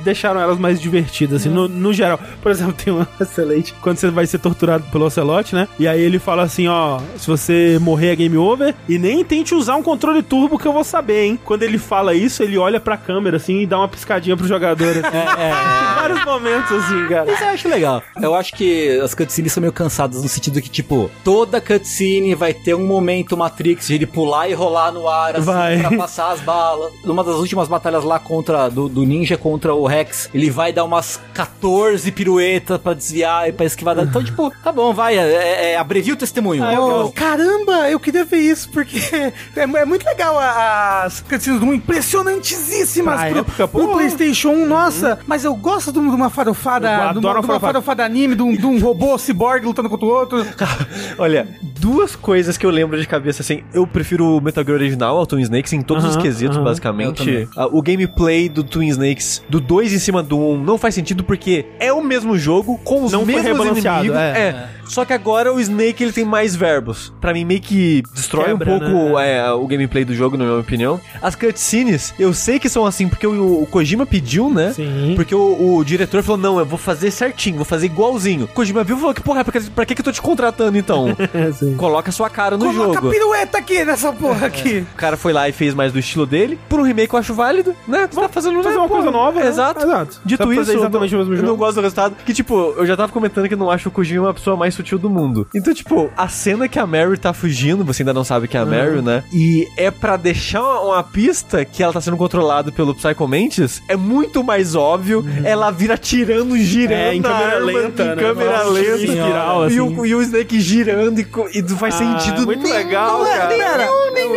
deixaram elas mais divertidas, assim, no, no geral. Por exemplo, tem uma [LAUGHS] excelente, quando você vai ser torturado pelo Ocelot, né? E aí ele fala assim, ó, se você morrer é game over, e nem tente usar um controle turbo que eu vou saber, hein? Quando ele fala isso, ele olha pra câmera, assim, e dá uma piscadinha pro jogador, assim. [LAUGHS] Em vários momentos, assim, cara. Isso eu acho legal. Eu acho que as cutscenes são meio cansadas no sentido que, tipo, toda cutscene vai ter um momento Matrix de ele pular e rolar no ar, assim, Vai. pra passar as balas. Numa das últimas batalhas lá contra, do, do Ninja contra o Rex, ele vai dar umas 14 piruetas pra desviar e pra esquivar. da- Então, tipo, tá bom, vai, é, é, é, abrevia o testemunho. Oh, caramba, eu queria ver isso, porque [LAUGHS] é, é muito legal as cutscenes do 1, impressionantíssimas Pra pro, época, pro. Playstation 1, nossa, mas eu gosto de uma farofada, Eu de uma, de uma farofada. anime, de um, de um robô ciborgue lutando contra o outro. [LAUGHS] Olha, duas coisas que eu lembro de cabeça, assim, eu prefiro o Metal Gear original ao Twin Snakes em todos os Aham, quesitos. Eu basicamente. Ah, O gameplay do Twin Snakes, do 2 em cima do 1, um, não faz sentido porque é o mesmo jogo, com os Não mesmos inimigos. é. É. Só que agora o Snake ele tem mais verbos. Pra mim, meio que destrói Quebra, um pouco né? é, o gameplay do jogo, na minha opinião. As cutscenes, eu sei que são assim porque o, o Kojima pediu, né? Sim. Porque o, o diretor falou: não, eu vou fazer certinho, vou fazer igualzinho. O Kojima viu e falou: que porra, pra que, pra que que eu tô te contratando então? É, [LAUGHS] sim. Coloca a sua cara no Coloca jogo. pirueta aqui nessa porra aqui. O cara foi lá e fez mais do estilo dele. Por um remake eu acho válido, né? Você tá fazendo fazer né, uma porra, coisa nova, né? Exato. Exato. Dito isso, exatamente eu, o mesmo eu não gosto do resultado. Que, tipo, eu já tava comentando que eu não acho o Kojima a pessoa mais sutil do mundo. Então, tipo, a cena que a Mary tá fugindo, você ainda não sabe que é a Mary, né? E é pra deixar uma pista que ela tá sendo controlada pelo Psycho Mantis, é muito mais óbvio. Ela vira tirando, girando. É, em câmera arma, lenta, Em né? câmera Nossa, lenta. espiral, e, assim. o, e o Snake girando e, e não faz Ah, sentido muito nenhum, legal, cara. Pera,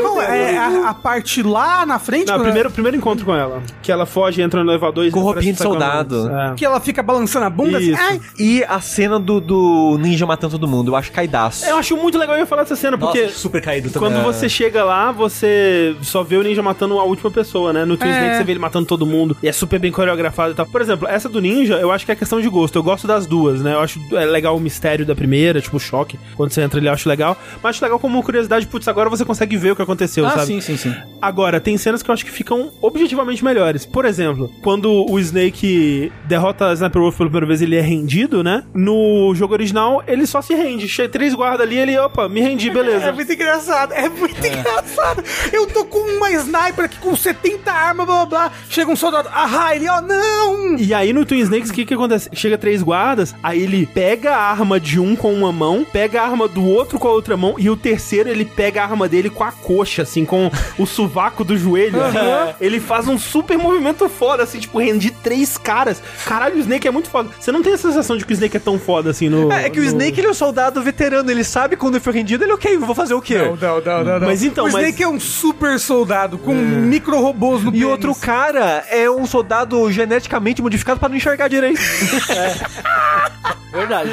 não, é a, a parte lá na frente, Não, primeiro, primeiro encontro com ela. Que ela foge, entra no elevador e Com roupinha de soldado. a- que ela fica balançando a bunda assim, E a cena do, do ninja matando todo mundo, eu acho caidaço. É. Eu acho muito legal eu falar dessa cena, porque Nossa, super caído também. quando você chega lá, você só vê o ninja matando a última pessoa, né? No Twin É. Snake você vê ele matando todo mundo. E é super bem coreografado e tal. Por exemplo, essa do ninja, eu acho que é questão de gosto. Eu gosto das duas, né? Eu acho é legal o mistério da primeira, tipo o choque. Quando você entra ali, eu acho legal. Mas acho legal como curiosidade, putz, agora você consegue ver o que aconteceu, Ah, sabe? sim, sim, sim. Agora, tem cenas que eu acho que ficam objetivamente melhores. Por exemplo, quando o Snake derrota a Sniper Wolf pela primeira vez, ele é rendido, né? No jogo original, ele só se rende. Chega três guardas ali, ele, opa, me rendi, É beleza. muito engraçado, é muito engraçado. Eu tô com uma sniper aqui com 70 armas, blá blá blá. Chega um soldado, ah, ele, ó, não! E aí no Twin Snakes, o que que acontece? Chega três guardas, aí ele pega a arma de um com uma mão, pega a arma do outro com a outra mão, e o terceiro ele pega a arma dele com a coxa, assim, com o sovaco do joelho. assim. Ele faz um super movimento foda, assim, tipo, rendir três caras. Caralho, o Snake é muito foda. Você não tem a sensação de que o Snake é tão foda assim no. É, é que o no- Snake ele é um soldado veterano, ele sabe quando foi rendido, ele, ok, vou fazer o quê? Não, não, não, não, não. Mas então, o mas- Snake é um super soldado com micro-robôs no E pênis. outro cara é um soldado geneticamente modificado pra não enxergar direito. [LAUGHS] [LAUGHS] Verdade.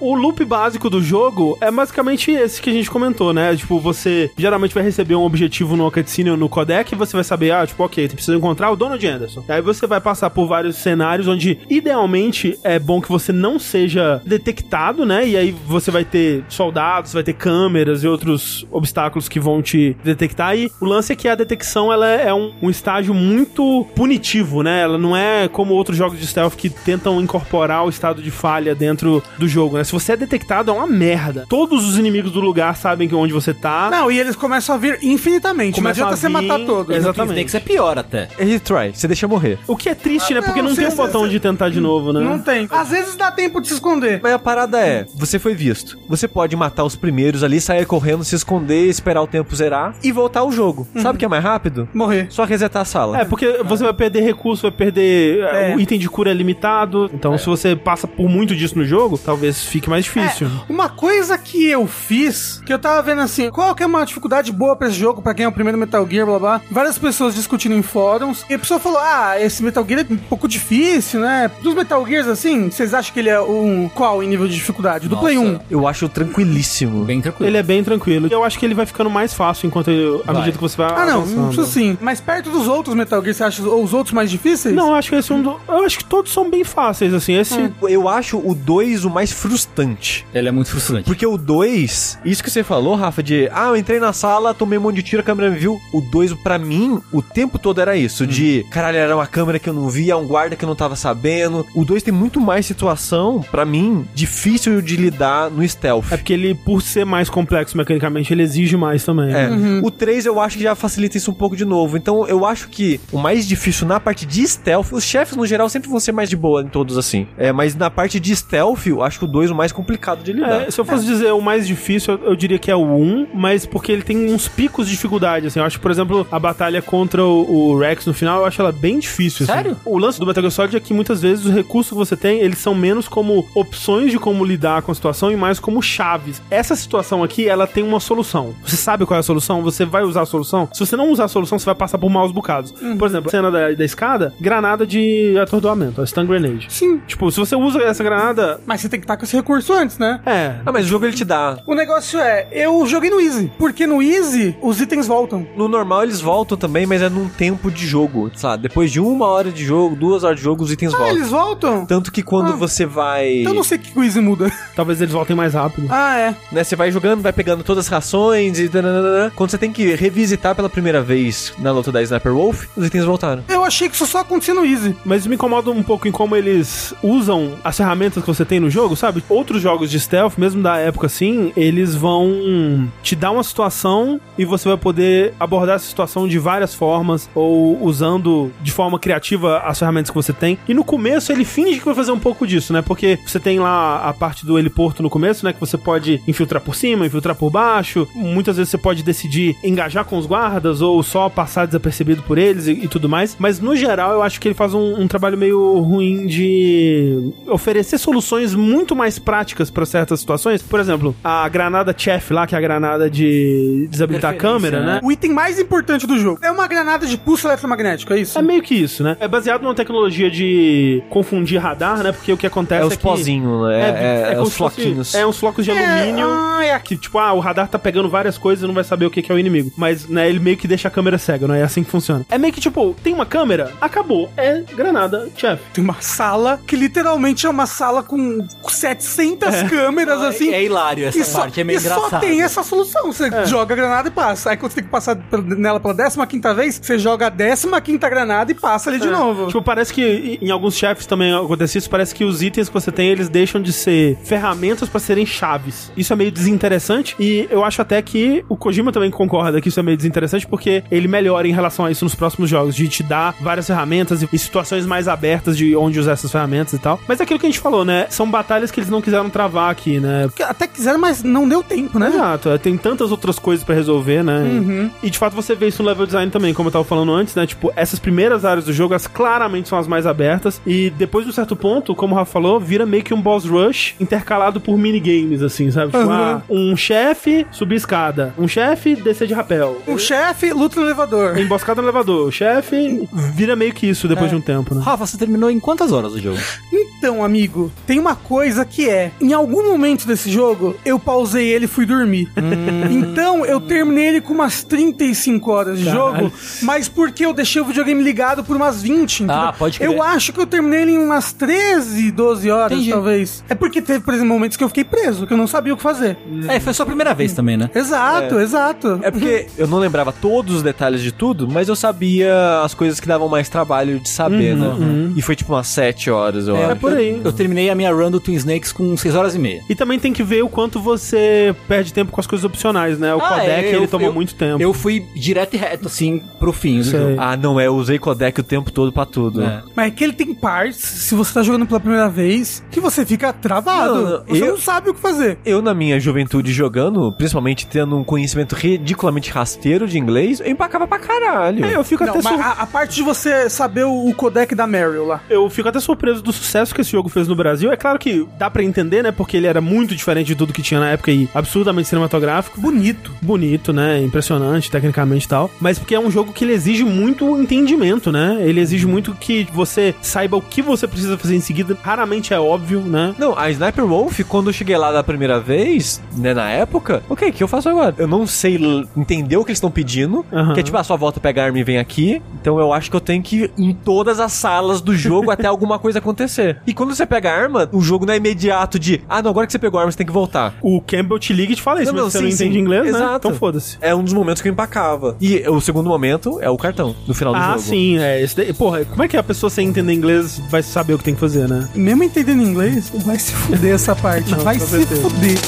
O loop básico do jogo é basicamente esse que a gente comentou, né? Tipo, você geralmente vai receber um objetivo no cutscene ou no codec e você vai saber, ah, tipo, ok, precisa encontrar o Donald Anderson. Aí você vai passar por vários cenários onde, idealmente, é bom que você não seja detectado, né? E aí você vai ter soldados, vai ter câmeras e outros obstáculos que vão te detectar. E o lance é que a detecção, ela é um, um estágio muito punitivo, né? Ela não é como outros jogos de stealth que tentam incorporar o estado de falha dentro do jogo, né? Se você é detectado, é uma merda. Todos os inimigos do lugar sabem que onde você tá. Não, e eles começam a vir infinitamente. Começam não adianta a você vir- matar todos. Exatamente. Snakes é pior até. É retry, você deixa morrer. O que é triste, né? Porque não, não, tem cê- um botão cê- de tentar de novo, né? Não tem. Às vezes dá tempo de se esconder. Mas a parada é, você foi visto. Você pode matar os primeiros ali, sair correndo, se esconder, esperar o tempo zerar e voltar ao jogo. Sabe o que é mais rápido? Morrer. Só resetar a sala. É, porque você vai perder recurso, vai perder. é, É. O item de cura é limitado. Então, se você passa por muito disso no jogo, talvez fique mais difícil. É, uma coisa que eu fiz, que eu tava vendo assim, qual que é uma dificuldade boa pra esse jogo, pra quem é o primeiro Metal Gear, blá blá. Várias pessoas discutindo em fóruns, e a pessoa falou: ah, esse Metal Gear é um pouco difícil, né? Dos Metal Gears, assim, vocês acham que ele é um. Qual em nível de dificuldade? Do Nossa. Play 1. Eu acho tranquilíssimo. Bem tranquilo. Ele é bem tranquilo. Eu acho que ele vai ficando mais fácil enquanto ele- à Vai. medida que você vai. Ah, não, avançando. isso sim. Mas perto dos outros Metal Gear, você acha os outros mais difíceis? Não, eu acho que esse é um do... Eu acho que todos são bem fáceis, assim. Esse. Eu acho o 2 o mais frustrante. Ele é muito frustrante. Porque o 2, isso que você falou, Rafa, de ah, eu entrei na sala, tomei um monte de tiro, a câmera me viu. O 2, pra mim, o tempo todo era isso: de caralho, era uma câmera que eu não via, um guarda que eu não tava sabendo. O 2 tem muito mais situação, pra mim, difícil de lidar no stealth. É porque ele, por ser mais complexo mecanicamente, ele exige mais também. É. né? O 3 eu acho que já facilita isso um pouco de novo. Então eu acho que o mais difícil na parte de stealth, os chefes no geral sempre vão ser mais de boa em todos assim. É, mas na parte de stealth, eu acho que o 2 é o mais complicado de lidar. É, se eu fosse dizer o mais difícil, eu, eu diria que é o 1, mas porque ele tem uns picos de dificuldade, assim. Eu acho que, por exemplo, a batalha contra o, o Rex no final, eu acho ela bem difícil, assim. Sério? O lance do Metal Gear Solid é que muitas vezes os recursos que você tem, eles são menos como opções de como lidar com a situação e mais como chaves. Essa situação aqui, ela tem uma solução. Você sabe qual é a solução, você vai usar a solução. Se você não usar a solução, você vai passar por maus bocados. Por exemplo, a cena da, da escada, granada de atordoamento, a stun grenade. Sim. Tipo, se você usa essa granada, granada. Mas você tem que estar com esse recurso antes, né? É. Ah, mas o jogo ele te dá. O negócio é, eu joguei no Easy, porque no Easy os itens voltam. No normal eles voltam também, mas é num tempo de jogo. Sabe? Depois de uma hora de jogo, duas horas de jogo, os itens Ah, voltam. eles voltam? Tanto que quando Ah. você vai. Então eu não sei o que o Easy muda. [LAUGHS] Talvez eles voltem mais rápido. Ah, é. né, você vai jogando, vai pegando todas as rações e. tananana. Quando você tem que revisitar pela primeira vez na luta da Sniper Wolf, os itens voltaram. Eu achei que isso só acontecia no Easy. Mas me incomoda um pouco em como eles usam as ferramentas que você tem no jogo, sabe? Outros jogos de stealth, mesmo da época assim, eles vão te dar uma situação e você vai poder abordar essa situação de várias formas ou usando de forma criativa as ferramentas que você tem. E no começo ele finge que vai fazer um pouco disso, né? Porque você tem lá a parte do heliporto no começo, né? Que você pode infiltrar por cima, infiltrar por baixo. Muitas vezes você pode decidir engajar com os guardas ou só passar desapercebido por eles e, e tudo mais. Mas no geral eu acho que ele faz um, um trabalho meio ruim de oferecer soluções muito mais práticas para certas situações. Por exemplo, a granada Chef lá, que é a granada de desabilitar a câmera, né? né? O item mais importante do jogo é uma granada de pulso eletromagnético, é isso? É meio que isso, né? É baseado numa tecnologia de confundir radar, né? Porque o que acontece É é, os pozinhos, né? É, é como os se fosse- floquinhos. É uns flocos de alumínio. ah, é aqui. Que, tipo, ah, o radar tá pegando várias coisas e não vai saber o que, que é o inimigo. Mas, né, ele meio que deixa a câmera cega, não é assim que funciona. É meio que, tipo, tem uma câmera, acabou. É granada, chefe. Tem uma sala que literalmente é uma sala com 700 câmeras, assim. É, é hilário essa e só, parte, é meio e engraçado. só tem essa solução. Você joga a granada e passa. Aí quando você tem que passar nela pela 15 vez, você joga a 15 granada e passa ali de novo. Tipo, parece que em alguns chefes também acontece isso. Parece que os itens que você tem, eles deixam de ser ferramentas pra serem chaves. Isso é meio desinteressante. E eu acho até que o Kojima também concorda que isso é meio desinteressante, porque ele melhora em relação a isso nos próximos jogos, de te dar várias ferramentas e, e situações mais abertas de onde usar essas ferramentas e tal. Mas é aquilo que a gente falou, né? São batalhas que eles não quiseram travar aqui, né? Porque Até quiseram, mas não deu tempo, né? Exato, é, tem tantas outras coisas pra resolver, né? Uhum. E de fato você vê isso no level design também, como eu tava falando antes, né? Tipo, essas primeiras áreas do jogo, elas claramente são as mais abertas. E depois de um certo ponto, como o Rafa falou, vira meio que um boss rush intercalado por minigames, assim, sabe? Tipo, Uhum. ah, um chefe subir escada, um chefe descer de rapel. O chefe luta no elevador. Emboscada no elevador, o chefe vira meio que isso depois de um tempo, né? Rafa, você terminou em quantas horas o jogo? Então, amigo, tem uma coisa que é: em algum momento desse jogo, eu pausei ele e fui dormir. [LAUGHS] Então, eu terminei ele com umas 35 horas de jogo, mas porque eu deixei o videogame ligado por umas 20. entendeu? Ah, pode crer. Eu acho que eu terminei ele em umas 13, 12 horas, Entendi. talvez. É porque teve, por exemplo, momentos que eu fiquei preso, que eu não sabia o que fazer. É, foi sua primeira vez também, né? Exato, exato. É porque eu não lembrava todos os detalhes de tudo, mas eu sabia as coisas que davam mais trabalho de saber, né? E foi tipo umas 7 horas, eu É acho. por aí. Eu terminei a minha run do Twin Snakes com 6 horas e meia. E também tem que ver o quanto você perde tempo com as coisas opcionais, né? O Ah, codec, é, ele toma eu- muito tempo. Eu fui direto e reto, assim, pro fim do jogo. Ah, não, é, eu usei codec o tempo todo pra tudo. É. Mas é que ele tem partes, se você tá jogando pela primeira vez, que você fica travado. Não, não, você eu- não sabe o que fazer. Eu, na minha juventude jogando, principalmente tendo um conhecimento ridiculamente rasteiro de inglês, eu empacava pra caralho. É, eu fico Não, até mas sur- a, a parte de você saber o, o codec da Meryl lá. Eu fico até surpreso do sucesso que esse jogo fez no Brasil. É claro que dá pra entender, né? Porque ele era muito diferente de tudo que tinha na época e absurdamente cinematográfico. Bonito. Bonito, né? Impressionante, tecnicamente e tal. Mas porque é um jogo que ele exige muito entendimento, né? Ele exige muito que você saiba o que você precisa fazer em seguida. Raramente é óbvio, né? Não, a Sniper Wolf, quando eu cheguei lá da primeira vez, né, na época, ok, o que eu faço agora? Eu não sei entender o que eles estão pedindo, Aham. que é tipo, a sua volta, pega a arma e vem aqui, então eu acho que eu tenho que ir em todas as salas do jogo [LAUGHS] até alguma coisa acontecer. E quando você pega arma, o jogo não é imediato de, ah, não, agora que você pegou a arma, você tem que voltar. O Campbell te liga e te fala isso, Não, mas não, você não sim, entende sim. inglês, né? Exato. Então foda-se. É um dos momentos que eu empacava. E o segundo momento é o cartão, no final do Ah, jogo. sim, é. Esse daí- porra, como é que a pessoa sem entender inglês vai saber o que tem que fazer, né? Mesmo entendendo inglês, vai se fuder essa parte. Não, vai se certeza. fuder.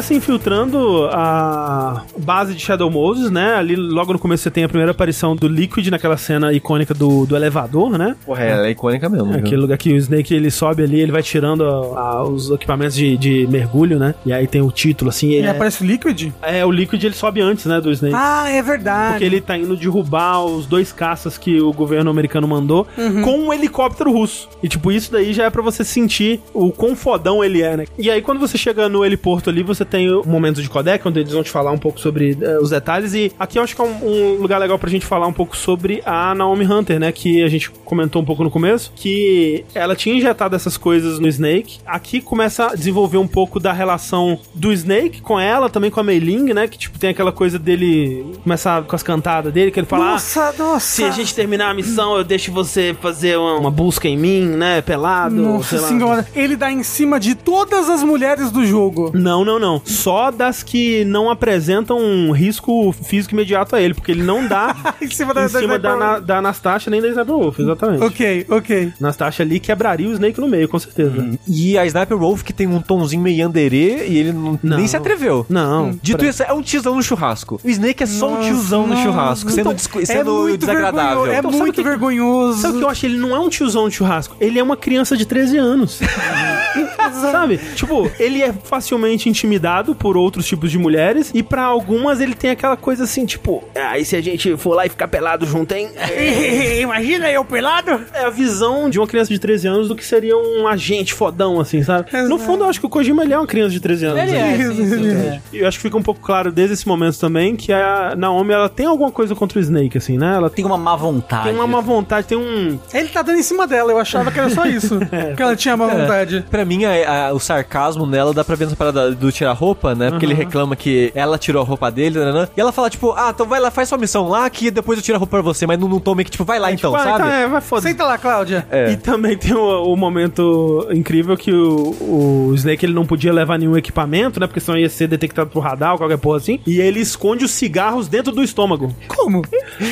Começa infiltrando a base de Shadow Moses, né? Ali logo no começo você tem a primeira aparição do Liquid naquela cena icônica do, do elevador, né? Porra, ela é icônica mesmo. É? Aquele lugar que o Snake ele sobe ali, ele vai tirando a- a- os equipamentos de, de mergulho, né? E aí tem o título, assim. E É, aparece o Liquid? é, o Liquid ele sobe antes, né? Do Snake. Ah, é verdade. Porque ele tá indo derrubar os dois caças que o governo americano mandou com um helicóptero russo. E, tipo, isso daí já é pra você sentir o quão fodão ele é, né? E aí, quando você chega no heliporto ali, você tem o momento de codec, onde eles vão te falar um pouco sobre eh, os detalhes. E aqui eu acho que é um, um lugar legal pra gente falar um pouco sobre a Naomi Hunter, né? Que a gente comentou um pouco no começo, que ela tinha injetado essas coisas no Snake. Aqui começa a desenvolver um pouco da relação do Snake com ela, também com a Mei Ling, né? Que, tipo, tem aquela coisa dele começar com as cantadas dele, que ele fala... "Ah, Nossa, nossa. se a gente terminar a missão, eu deixo você fazer uma, uma busca em mim, né? Pelado. Nossa senhora. Ele dá em cima de todas as mulheres do jogo. Não, não, não. Só das que não apresentam um risco físico imediato a ele, porque ele não dá [LAUGHS] em cima da, em cima da, da- Na- da Anastasia nem da Sniper Wolf, exatamente. Ok, ok. Anastasia ali quebraria o Snake no meio, com certeza. E a Sniper Wolf que tem um tomzinho meio anderê e ele não, Não. nem se atreveu. Não. Dito pra- isso, é um tiozão no churrasco. O Snake é só um tiozão no Nossa, churrasco, sendo, então, é sendo muito desagradável. vergonho- É Então, muito que- vergonhoso. Sabe o que eu acho? Ele não é um tiozão de churrasco. Ele é uma criança de 13 anos. [LAUGHS] Sabe? Tipo, ele é facilmente intimidado por outros tipos de mulheres. E pra algumas ele tem aquela coisa assim, tipo, ah, e se a gente for lá e ficar pelado junto, hein? [LAUGHS] Imagina eu pelado? É a visão de uma criança de 13 anos do que seria um agente fodão, assim, sabe? No fundo, eu acho que o Kojima ele é uma criança de 13 anos. Ele né? é, sim, sim, é. E eu acho que fica um pouco claro desde esse momento também que a Naomi ela tem alguma coisa contra o Snake, assim, né? Ela tem, uma má vontade. tem uma má vontade, tem um. Ele tá dando em cima dela, eu achava que era só isso. [LAUGHS] que ela tinha má vontade. Pra mim, a- a- o sarcasmo nela dá pra ver nessa parada do tirar roupa, né? Porque ele reclama que ela tirou a roupa dele, né? E ela fala, tipo, ah, então vai lá, faz sua missão lá, que depois eu tiro a roupa pra você, mas não, não tome que, tipo, vai lá então, Vai, sabe? tá, é, vai foda. Senta lá, Cláudia. É. E também tem o, o momento incrível que o, o Snake ele não podia levar nenhum equipamento, né? Porque senão ia ser detectado por radar ou qualquer porra assim. E ele esconde os cigarros dentro do estômago. Como?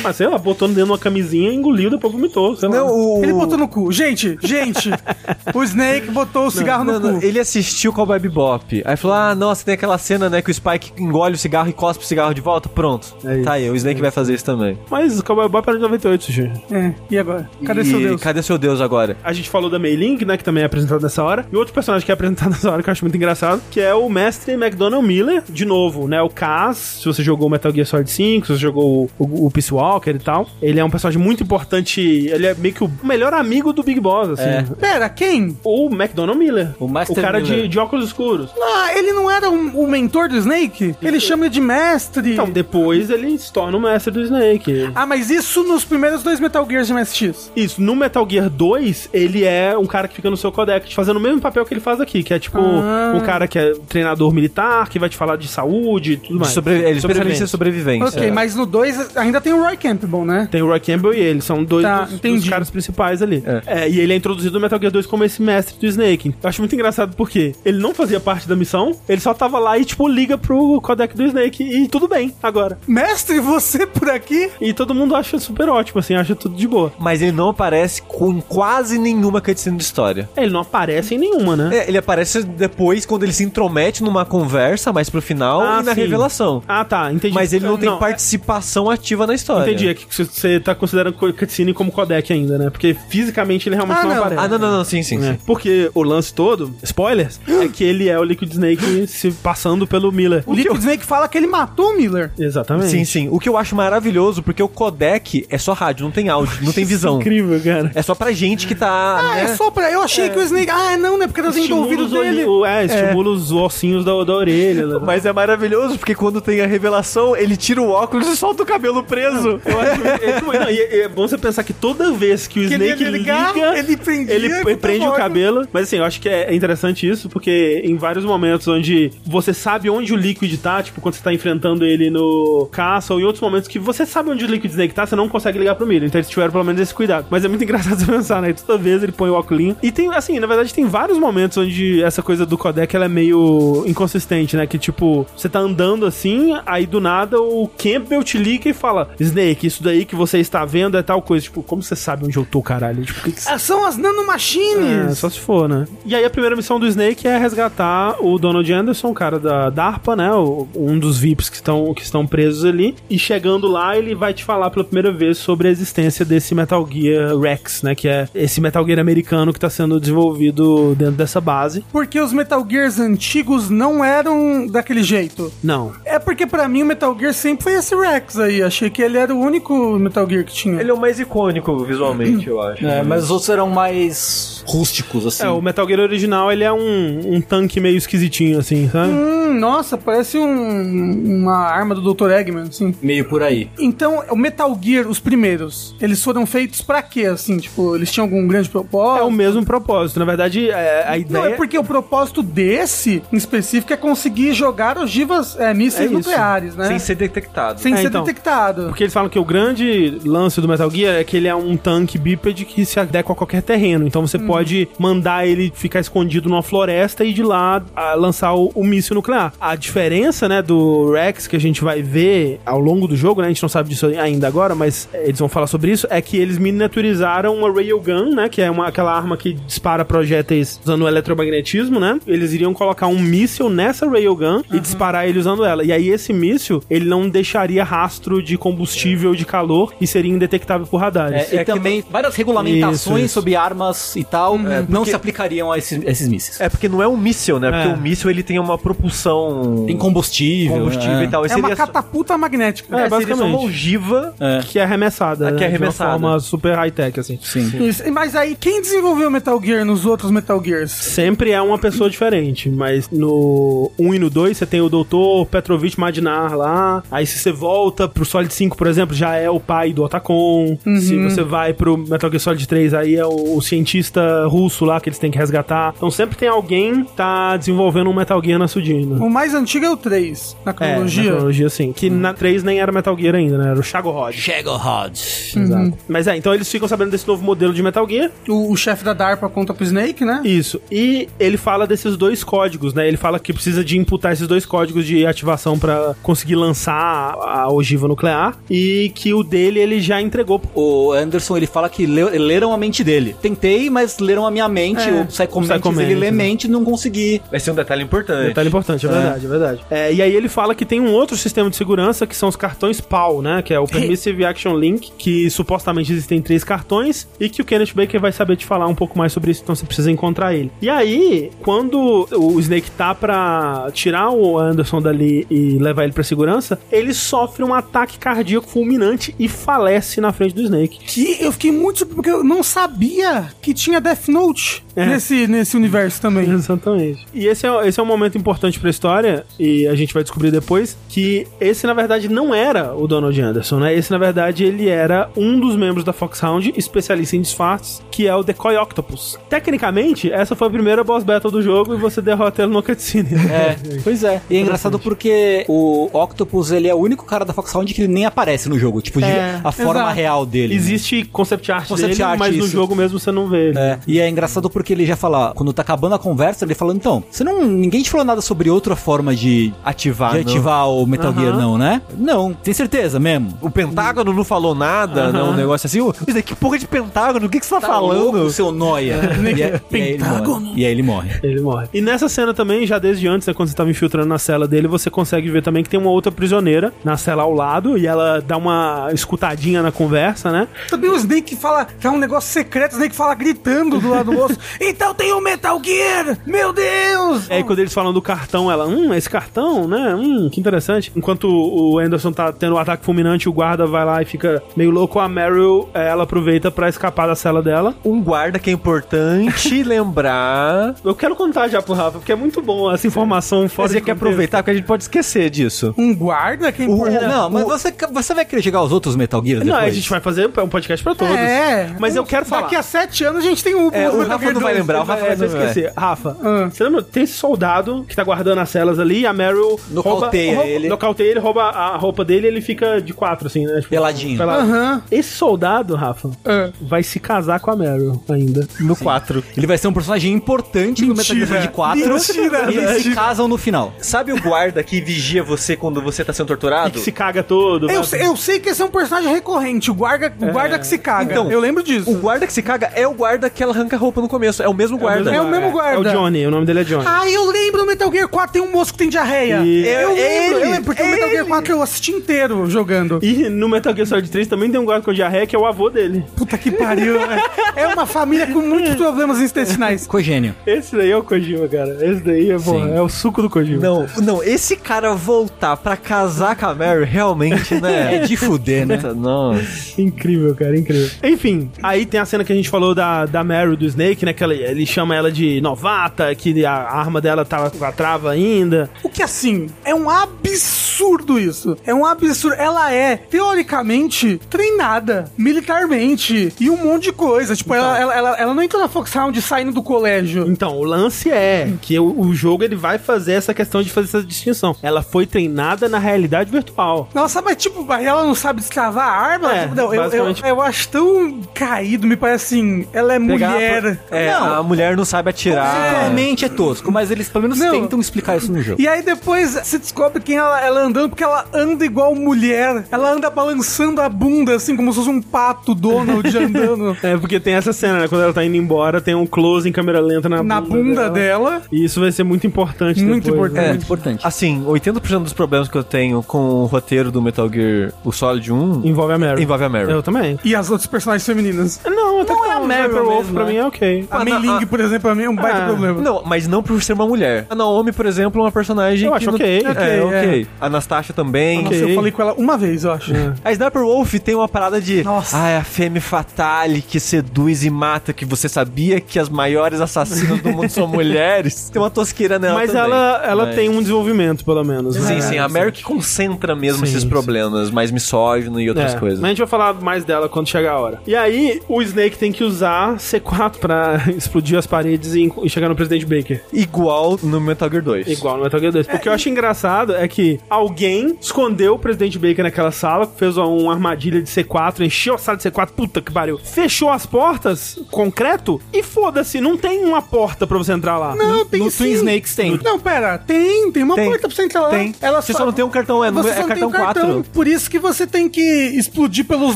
Mas sei lá, botou dentro de uma camisinha, engoliu, depois vomitou. Sei lá. Não, o... Ele botou no cu. Gente, gente. [LAUGHS] o Snake botou o cigarro Não, no não, cu. ele assistiu Cowboy Bebop. Aí falou: Ah, nossa, tem aquela cena, né? Que o Spike engole o cigarro e cospe o cigarro de volta. Pronto. É isso. tá aí, o Snake vai fazer isso também. Mas o Cowboy Bebop era de 98, Sushi. É, e agora? Cadê E seu Deus? Cadê seu Deus agora? A gente falou da Mei Ling, né? Que também é apresentado nessa hora. E outro personagem que é apresentado [LAUGHS] nessa hora que eu acho muito engraçado, que é o mestre McDonald Miller, de novo, né? O Kaz, se você jogou Metal Gear Solid 5, se você jogou o, o, o Peace Walker e tal. Ele é um personagem muito importante. Ele é meio que o melhor amigo do Big Boss, assim. É. Pera, quem? O McDonald Miller. O Master O cara Miller. de, de óculos escuros. Ah, ele não era um- o mentor do Snake? Ele chama ele de mestre. Então, depois ele se torna o mestre do Snake. Ah, mas isso nos primeiros dois Metal Gears de MSX. Isso, no Metal Gear 2, ele é um cara que fica no seu codec, fazendo o mesmo papel que ele faz aqui, que é tipo Ah. um cara que é treinador militar, que vai te falar de saúde e tudo mais. sobre... Ele é especialista em Sobrevivência. Ok, mas no 2 ainda tem o Roy Campbell, né? Tem o Roy Campbell e ele, são dois Tá, dos, dos caras principais ali. É, e ele é introduzido no Metal Gear 2 como esse mestre do Snake. Eu acho muito engraçado porque ele não fazia parte da missão, ele só tava lá e, tipo, liga pro codec do Snake e tudo bem agora. Mestre, você por aqui? E todo mundo acha super ótimo, assim, acha tudo de boa. Mas ele não aparece com quase nenhuma cutscene de história. É, ele não aparece em nenhuma, né? É, ele aparece depois quando ele se intromete numa conversa mais pro final Ah, e na sim. revelação. Ah, tá, entendi. Mas ele não tem participação ativa na história. Entendi, é que você tá considerando co- cutscene como codec ainda, né? Porque fisicamente ele realmente Ah, não, não. aparece. Ah, não, não, não, sim, sim, É, sim. Porque o lance todo, spoilers, [GASPS] é que ele é o Liquid Snake se passando pelo Miller. O Liquid Snake fala que ele matou o Miller. Exatamente. Sim, sim. O que eu acho maravilhoso, porque o codec é só rádio, não tem áudio, não tem visão. Incrível, cara. É só pra gente que tá. Ah, né? é só pra. Eu achei que o Snake. Ah, não, né? Porque tá dentro do ouvido dele. o- É, estimula os ossinhos da, da orelha. né? [LAUGHS] Mas é maravilhoso, porque quando tem a revelação, ele tira o óculos e solta o cabelo preso. Eu acho, é, não, é, é bom você pensar que toda vez que o Que ele Snake ia ligar, liga, ele prendia ele o prende o cabelo. Mas assim, eu acho que é interessante isso, porque em vários momentos onde você sabe onde o Liquid tá, tipo quando você tá enfrentando ele no caça, ou em outros momentos que você sabe onde o Liquid Snake tá, você não consegue ligar pro Miller. Então eles tiveram pelo menos esse cuidado. Mas é muito [LAUGHS] engraçado você pensar, né? Toda vez ele põe o óculos. E tem, assim, na verdade, tem vários momentos onde essa coisa do codec ela é meio inconsistente, né? Que tipo, você tá andando assim, aí do nada o Campbell te liga e fala: Snake, isso daí que você está vendo é tal coisa. Tipo, como você sabe onde eu tô, caralho? Tipo, que que Ah, são as é, nanomachines. só se for, né? E aí a primeira missão do Snake é resgatar o Donald Anderson, cara da DARPA, né? um dos VIPs que estão, que estão presos ali. E chegando lá, ele vai te falar pela primeira vez sobre a existência desse Metal Gear Rex, né? Que é esse Metal Gear americano que está sendo desenvolvido dentro dessa base. Porque os Metal Gears antigos não eram daquele jeito. Não. É porque pra mim o Metal Gear sempre foi esse Rex aí. Achei que ele era o único Metal Gear que tinha. Ele é o mais icônico visualmente, eu acho. É, mas os outros eram mais rústicos, assim. É, o Metal Gear original, ele é um, um tanque meio esquisitinho, assim, sabe? Hum, nossa, parece um- uma arma do Dr. Eggman, assim. Meio por aí. Então, o Metal Gear, os primeiros, eles foram feitos pra quê, assim? Tipo, eles tinham algum grande propósito? É o mesmo propósito. Na verdade, é, a ideia... Não, é porque o propósito desse, em específico, é conseguir jogar ogivas, é, mísseis É nucleares, né? Sem ser detectado. Sem É, ser então. detectado. Porque eles falam que o grande lance do Metal Gear é que ele é um tanque bípede que se adequa a qualquer terreno. Então você pode mandar ele ficar escondido numa floresta e de lá lançar o, o míssil nuclear. A diferença, né, do Rex que a gente vai ver ao longo do jogo, né, a gente não sabe disso ainda agora, mas eles vão falar sobre isso, é que eles miniaturizaram uma railgun, né, que é uma, aquela arma que dispara projéteis usando o eletromagnetismo, né? Eles iriam colocar um míssil nessa railgun e disparar ele usando ela. E aí esse míssil, ele não deixaria rastro de combustível de calor e seria indetectável por radares. É, e também várias regulamentações Isso, isso. sobre armas e tal não se aplicariam a esses, esses mísseis. É porque não é um míssil, né? Porque É. o míssil ele tem uma propulsão. Tem combustível. combustível né? e tal. E É uma seria só- catapulta magnética. É, é, seria só basicamente. uma ogiva. É. Que é arremessada, né? que é De uma arremessada. forma super high-tech, assim. Sim. Isso. Mas aí, quem desenvolveu Metal Gear nos outros Metal Gears? Sempre é uma pessoa diferente, mas no 1 e no 2 você tem o Dr. Petrovich Madnar lá. Aí se você volta pro Solid 5, por exemplo, já é o pai do Otacon. Se você vai pro Metal Gear Solid 3, aí é o, o cientista russo lá que eles têm que resgatar. Então sempre tem alguém que tá desenvolvendo um Metal Gear na Sudina. O mais antigo é o 3, na É, cronologia. na cronologia sim. Que na 3 nem era Metal Gear ainda, né? Era o Shagorod. Shagorod. Exato. Mas é, então eles ficam sabendo desse novo modelo de Metal Gear. O, o chefe da DARPA conta pro Snake, né? Isso. E ele fala desses dois códigos, né? Ele fala que precisa de imputar esses dois códigos de ativação pra conseguir lançar a a ogiva nuclear e que o dele ele já entregou. O Anderson, ele fala que leu- leram a mente dele. Tentei, mas leram a minha mente. É. o Psycho O Psycho ele lê né? mente e não consegui. Vai ser um detalhe importante. Detalhe importante, é, verdade, é verdade. É, e aí ele fala que tem um outro sistema de segurança que são os cartões PAL, né? Que é o Permissive Action Link, que supostamente existem três cartões e que o Kenneth Baker vai saber te falar um pouco mais sobre isso, então você precisa encontrar ele. E aí, quando o Snake tá pra tirar o Anderson dali e levar ele pra segurança, ele sofre um ataque cardíaco fulminante e falece na frente do Snake. Que eu fiquei muito surpreso, porque eu não sabia que tinha Death Note É. nesse, nesse universo também. [LAUGHS] Exatamente. E esse é, esse é um momento importante pra história, e a gente vai descobrir depois, que esse, na verdade, não era o Donald Anderson, né? Esse, na verdade, ele era um dos membros da Foxhound, especialista em disfarces, que é o Decoy Octopus. Tecnicamente, essa foi a primeira boss battle do jogo e você derrota ele no cutscene. É, pois é. E é engraçado porque o Octopus, ele é o único cara da Foxhound que ele nem aparece no jogo. Tipo, de- É, a forma exato. real dele. né? Existe concept art Concept dele, art, mas no isso. jogo mesmo você não vê ele. É, e é engraçado porque ele já fala, quando tá acabando a conversa, ele fala, então, você não. Ninguém te falou nada sobre outra forma de, Ativar. de não. ativar o Metal. Gear, não, né? Não, tem certeza mesmo. O Pentágono não falou nada, Aham. não, um negócio assim. Isso que porra de Pentágono? O que, que você tá, Tá falando? louco, seu noia. [LAUGHS] E, é- e aí ele morre. E aí ele morre. Ele morre. E nessa cena também, já desde antes, né, quando você tava infiltrando na cela dele, você consegue ver também que tem uma outra prisioneira na cela ao lado e ela dá uma escutadinha na conversa, né? Também o Snake fala que é um negócio secreto, o Snake fala gritando do lado do osso. [LAUGHS] então tem o Metal Gear! Meu Deus! E aí quando eles falam do cartão, ela, hum, esse cartão, né? Hum, que interessante. Enquanto o Anderson tá tendo o ataque fulminante, o guarda vai lá e fica meio louco, a Meryl, eh, ela aproveita pra escapar da cela dela. Um guarda que é importante [LAUGHS] lembrar. Eu quero contar já pro Rafa, porque é muito bom essa informação fora Mas é de que contexto. aproveitar, porque a gente pode esquecer disso. Um guarda que é importante. Não, mas você, você vai querer chegar aos outros Metal Gears Não, depois? a gente vai fazer um podcast pra todos. É, Mas eu quero falar. Daqui a sete anos a gente tem um. É, um o Metal Rafa Gear não vai 2. lembrar, o Rafa É, vai vai esquecer. Rafa, Ah. você lembra? Tem esse soldado que tá guardando as celas ali, a Meryl Nocauteia rouba, ele. Nocauteia ele, rouba a roupa dele e ele fica de quatro, assim, né? Tipo, Peladinho. pelado. Aham. Esse soldado, Rafa, Ah. vai se casar com a Meryl ainda. No 4. Ele vai ser um personagem importante no Metal Gear Mentira. Solid 4 Mentira, e eles se mentira. casam no final. Sabe o guarda que vigia você quando você tá sendo E torturado? que se caga todo. Eu, vai- sei- eu sei que esse é um personagem recorrente, o guarda, o guarda que se caga. Então, eu lembro disso. O guarda que se caga é o guarda que ela arranca a roupa no começo. começo, é o mesmo guarda. É o mesmo guarda. É o Johnny, o nome dele é Johnny. Ah, eu lembro no Metal Gear 4 tem um moço que tem diarreia. E- Eu É lembro, ele, eu lembro, porque o é Metal Gear ele. 4 eu assisti inteiro jogando. E no Metal Gear Solid 3 também tem um guarda com diarreia que é o avô dele. Puta que pariu, né? [LAUGHS] É uma família com muitos problemas intestinais. Cogênio. Esse daí é o Kojima, cara. Esse daí é, porra, Sim. é o suco do Kojima. Não, não, esse cara voltar pra casar com a Mary, realmente, né? [LAUGHS] É de fuder, né? Nossa. Incrível, cara, incrível. Enfim, aí tem a cena que a gente falou da, da Mary do Snake, né? Que ela- ele chama ela de novata, que a arma dela tava com a trava ainda. O que assim, é um absurdo isso. É um absurdo. Ela é, teoricamente, treinada militarmente e um monte de coisa. Tipo, ela, ela, ela, ela não entrou na Foxhound saindo do colégio. Então, o lance é que o, o jogo ele vai fazer essa questão de fazer essa distinção. Ela foi treinada na realidade virtual. Nossa, mas tipo, ela não sabe destravar a arma? É, Tipo, não, eu, eu, eu acho tão caído, me parece assim, ela é Pegar mulher. a- É, Não. a mulher não sabe atirar. Realmente é tosco, mas eles pelo menos Não. tentam explicar isso no jogo. E aí depois você descobre quem ela, ela andando, porque ela anda igual mulher. Ela anda balançando a bunda, assim, como se fosse um pato Donald andando [LAUGHS] É, porque tem essa cena, né? Quando ela tá indo embora, tem um close em câmera lenta na, na bunda dela. E isso vai ser muito importante Muito depois, importante. né? Muito importante. Assim, 80% dos problemas que eu tenho com o roteiro do Metal Gear, o Solid 1, Envolve a Mary. envolve a Mary. Eu também. E as outras personagens femininas. Não, até Não que é a Meryl Sniper Wolf mesmo, pra né? mim é ok. A Ah, Mei não, Ling, ah. por exemplo, pra mim é um baita Ah. problema. Não, mas não por ser uma mulher. A Naomi, por exemplo, é uma personagem Eu que acho não- ok. É, Ok, ok. A Nastasha também. Nossa, ok. eu falei com ela uma vez, eu acho. A Sniper Wolf tem uma parada de. Nossa. Ah, é a femme fatale que seduz e mata, que você sabia que as maiores assassinas do mundo são [LAUGHS] mulheres. Tem uma tosqueira nela. Mas também. ela, ela Mas- tem um desenvolvimento, pelo menos. Sim, né? sim, a Mary que concentra mesmo Sim, esses sim. problemas, mais misógino e outras É, coisas. Mas a gente vai falar mais dela quando chegar a hora. E aí, o Snake tem que usar C4 pra [LAUGHS] explodir as paredes e, e chegar no Presidente Baker. Igual no Metal Gear 2. Igual no Metal Gear 2. O que eu acho engraçado é que alguém escondeu o Presidente Baker naquela sala, fez uma armadilha de C4, encheu a sala de C4, puta que pariu. Fechou as portas, concreto, e foda-se, não tem uma porta pra você entrar lá. Não, tem no sim. Twin Snakes tem. Não, pera, tem, tem uma Tem. porta pra você entrar lá. Tem. Ela Você só não tem um cartão, é, Você é só cartão um 4. Por isso que você tem que explodir pelos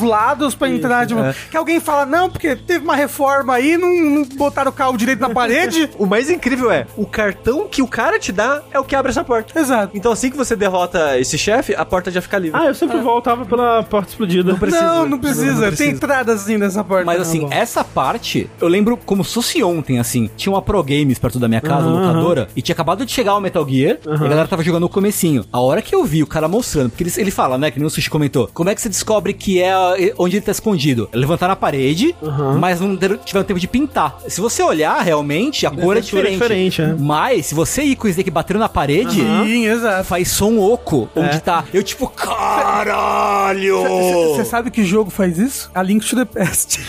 lados pra entrar. Tipo, é. Que alguém fala, não, porque teve uma reforma aí, não, não botaram o carro direito na [LAUGHS] parede. O mais incrível é, o cartão que o cara te dá é o que abre essa porta. Exato. Então assim que você derrota esse chefe, a porta já fica livre. Ah, eu sempre voltava pela porta explodida. Não Não, não precisa. Tem entradas assim nessa porta. Mas assim, bom. essa parte, eu lembro como se fosse ontem, assim. Tinha uma Pro Games perto da minha casa, Aham, locadora, e tinha acabado de chegar o Metal Gear, e a galera tava jogando o comecinho. A hora que eu vi o cara mostrando, porque ele, ele fala, né, que nem o Sushi comentou, como é que você descobre que é a- onde ele tá escondido? É Levantar na parede, mas não tiveram tempo de pintar. Se você olhar, realmente, a cor é textura é diferente. diferente, é. Mas, se você ir com o Snake batendo na parede, Sim, exato. faz som oco, onde tá. Eu tipo, caralho! Você sabe que jogo faz isso? A Link to the Past.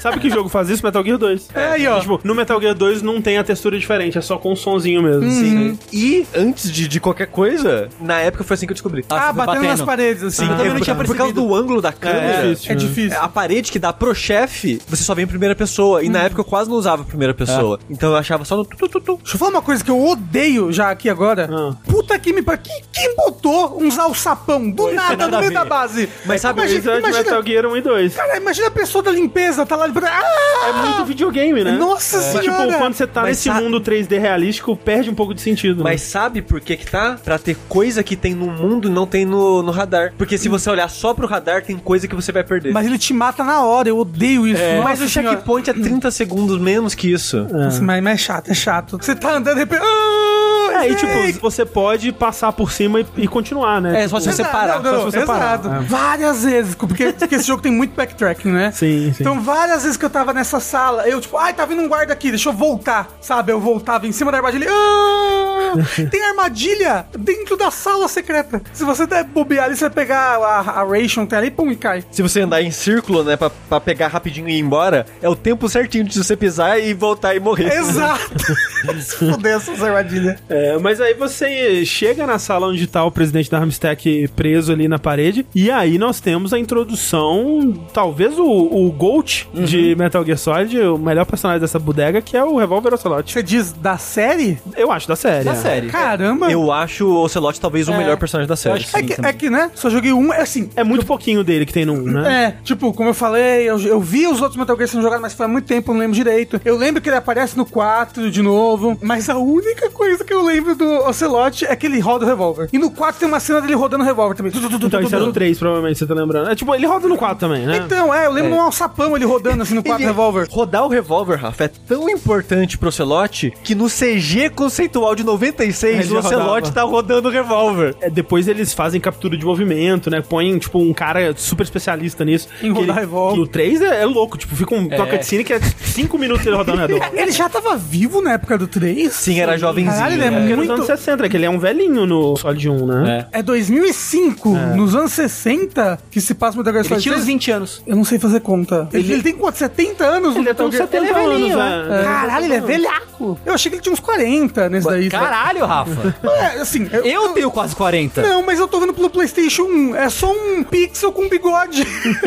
Sabe que jogo faz isso? Metal Gear 2. É, aí, ó. Tipo, no Metal Gear 2 não tem a textura diferente, é só com um sonzinho mesmo. Uhum. Sim. E antes de, de qualquer coisa, na época foi assim que eu descobri. Ah, você foi batendo, nas paredes, assim. eu também não tinha por causa do ângulo da câmera. difícil, É né? difícil. A parede que dá pro chefe, você só vê em primeira pessoa. E na época eu quase não usava primeira pessoa. Então eu achava só no tu, tu, tu, tu. Deixa eu falar uma coisa que eu odeio já aqui agora. Ah. Puta que me pariu. Quem, quem botou uns alçapão do nada nada no meio da base? Mas sabe, imagina, é imagina, Metal Gear 1 e 2. cara, imagina a pessoa da limpeza, tá lá... Ah! É muito videogame, né? Nossa E, senhora! tipo, quando você tá Mas nesse sabe- mundo 3D realístico, perde um pouco de sentido. Mas sabe por que que tá? Pra ter coisa que tem no mundo e não tem no, no radar. Porque se você olhar só pro radar, tem coisa que você vai perder. Mas ele te mata na hora, eu odeio isso. É, Nossa mas o senhora. checkpoint é 30 segundos menos que isso. Nossa, mas, mas é chato, é chato. Você tá andando e de repente... É, e tipo, você pode passar por cima e, e continuar, né? É, só se Exato, você parar. não, não, só se você parar. exato. É. Várias vezes, porque, porque esse jogo tem muito backtracking, né? Sim, sim. Então, várias vezes que eu tava nessa sala, eu, tipo, ai, tá vindo um guarda aqui, deixa eu voltar, sabe? Eu voltava em cima da armadilha. Ah! [LAUGHS] tem armadilha dentro da sala secreta. Se você der bobear ali, você vai pegar a, a ration, tem ali, pum, e cai. Se você andar em círculo, né, pra, pra pegar rapidinho e ir embora, é o tempo certinho de você pisar e voltar e morrer. Exato. [LAUGHS] Se fuder essas armadilhas. É, É, mas aí você chega na sala onde tá o presidente da Armstack preso ali na parede, e aí nós temos a introdução, talvez o, o Gold de Metal Gear Solid, o melhor personagem dessa bodega, que é o Revolver Ocelot. Você diz da série? Eu acho, da série. Da é. série. Caramba! Eu acho o Ocelot talvez o melhor personagem da série. acho é, sim, que, é que, né? Só joguei um, é assim. É muito pouquinho dele que tem no 1, né? É, tipo, como eu falei, eu, eu vi os outros Metal Gear sendo jogados, mas foi há muito tempo, eu não lembro direito. Eu lembro que ele aparece no 4 de novo, mas a única coisa que eu lembro do Ocelot é que ele roda o revólver. E no 4 tem uma cena dele rodando o revólver também. Então isso era o 3, provavelmente, você tá lembrando. É tipo, ele roda no 4 também, né? Então, é, eu lembro de um alçapão ele rodando assim no 4 Ele- revólver. Rodar o revólver, Rafa, é tão importante pro Ocelot que no CG conceitual de 96 Ele o Ocelot rodava. tá rodando o revólver. É, depois eles fazem captura de movimento, né? Põem, tipo, um cara super especialista nisso. Em Que rodar ele- revólver. que O 3 é, é louco, tipo, fica um É. toca de cine que é 5 minutos ele rodando [LAUGHS] revólver. Ele já tava vivo na época do 3? Sim, era jovenzinho. Caralho, ele é né? Porque nos muito... anos 60, né? Que ele é um velhinho no Solid 1, né? É. É 2005, nos anos 60, que se passa o Metal Gear Ele Solid tinha uns 3. 20 anos. Eu não sei fazer conta. Ele, ele tem quanto? 70 anos no Ele Metal tem uns Gear? 70 Ele é velhinho, anos, né? é. Caralho, ele é velhaco. Eu achei que ele tinha uns 40 nesse daí. sabe? Caralho, Rafa. [LAUGHS] É, assim, eu, Eu tenho quase 40. Não, mas eu tô vendo pelo PlayStation 1. É só um pixel com bigode.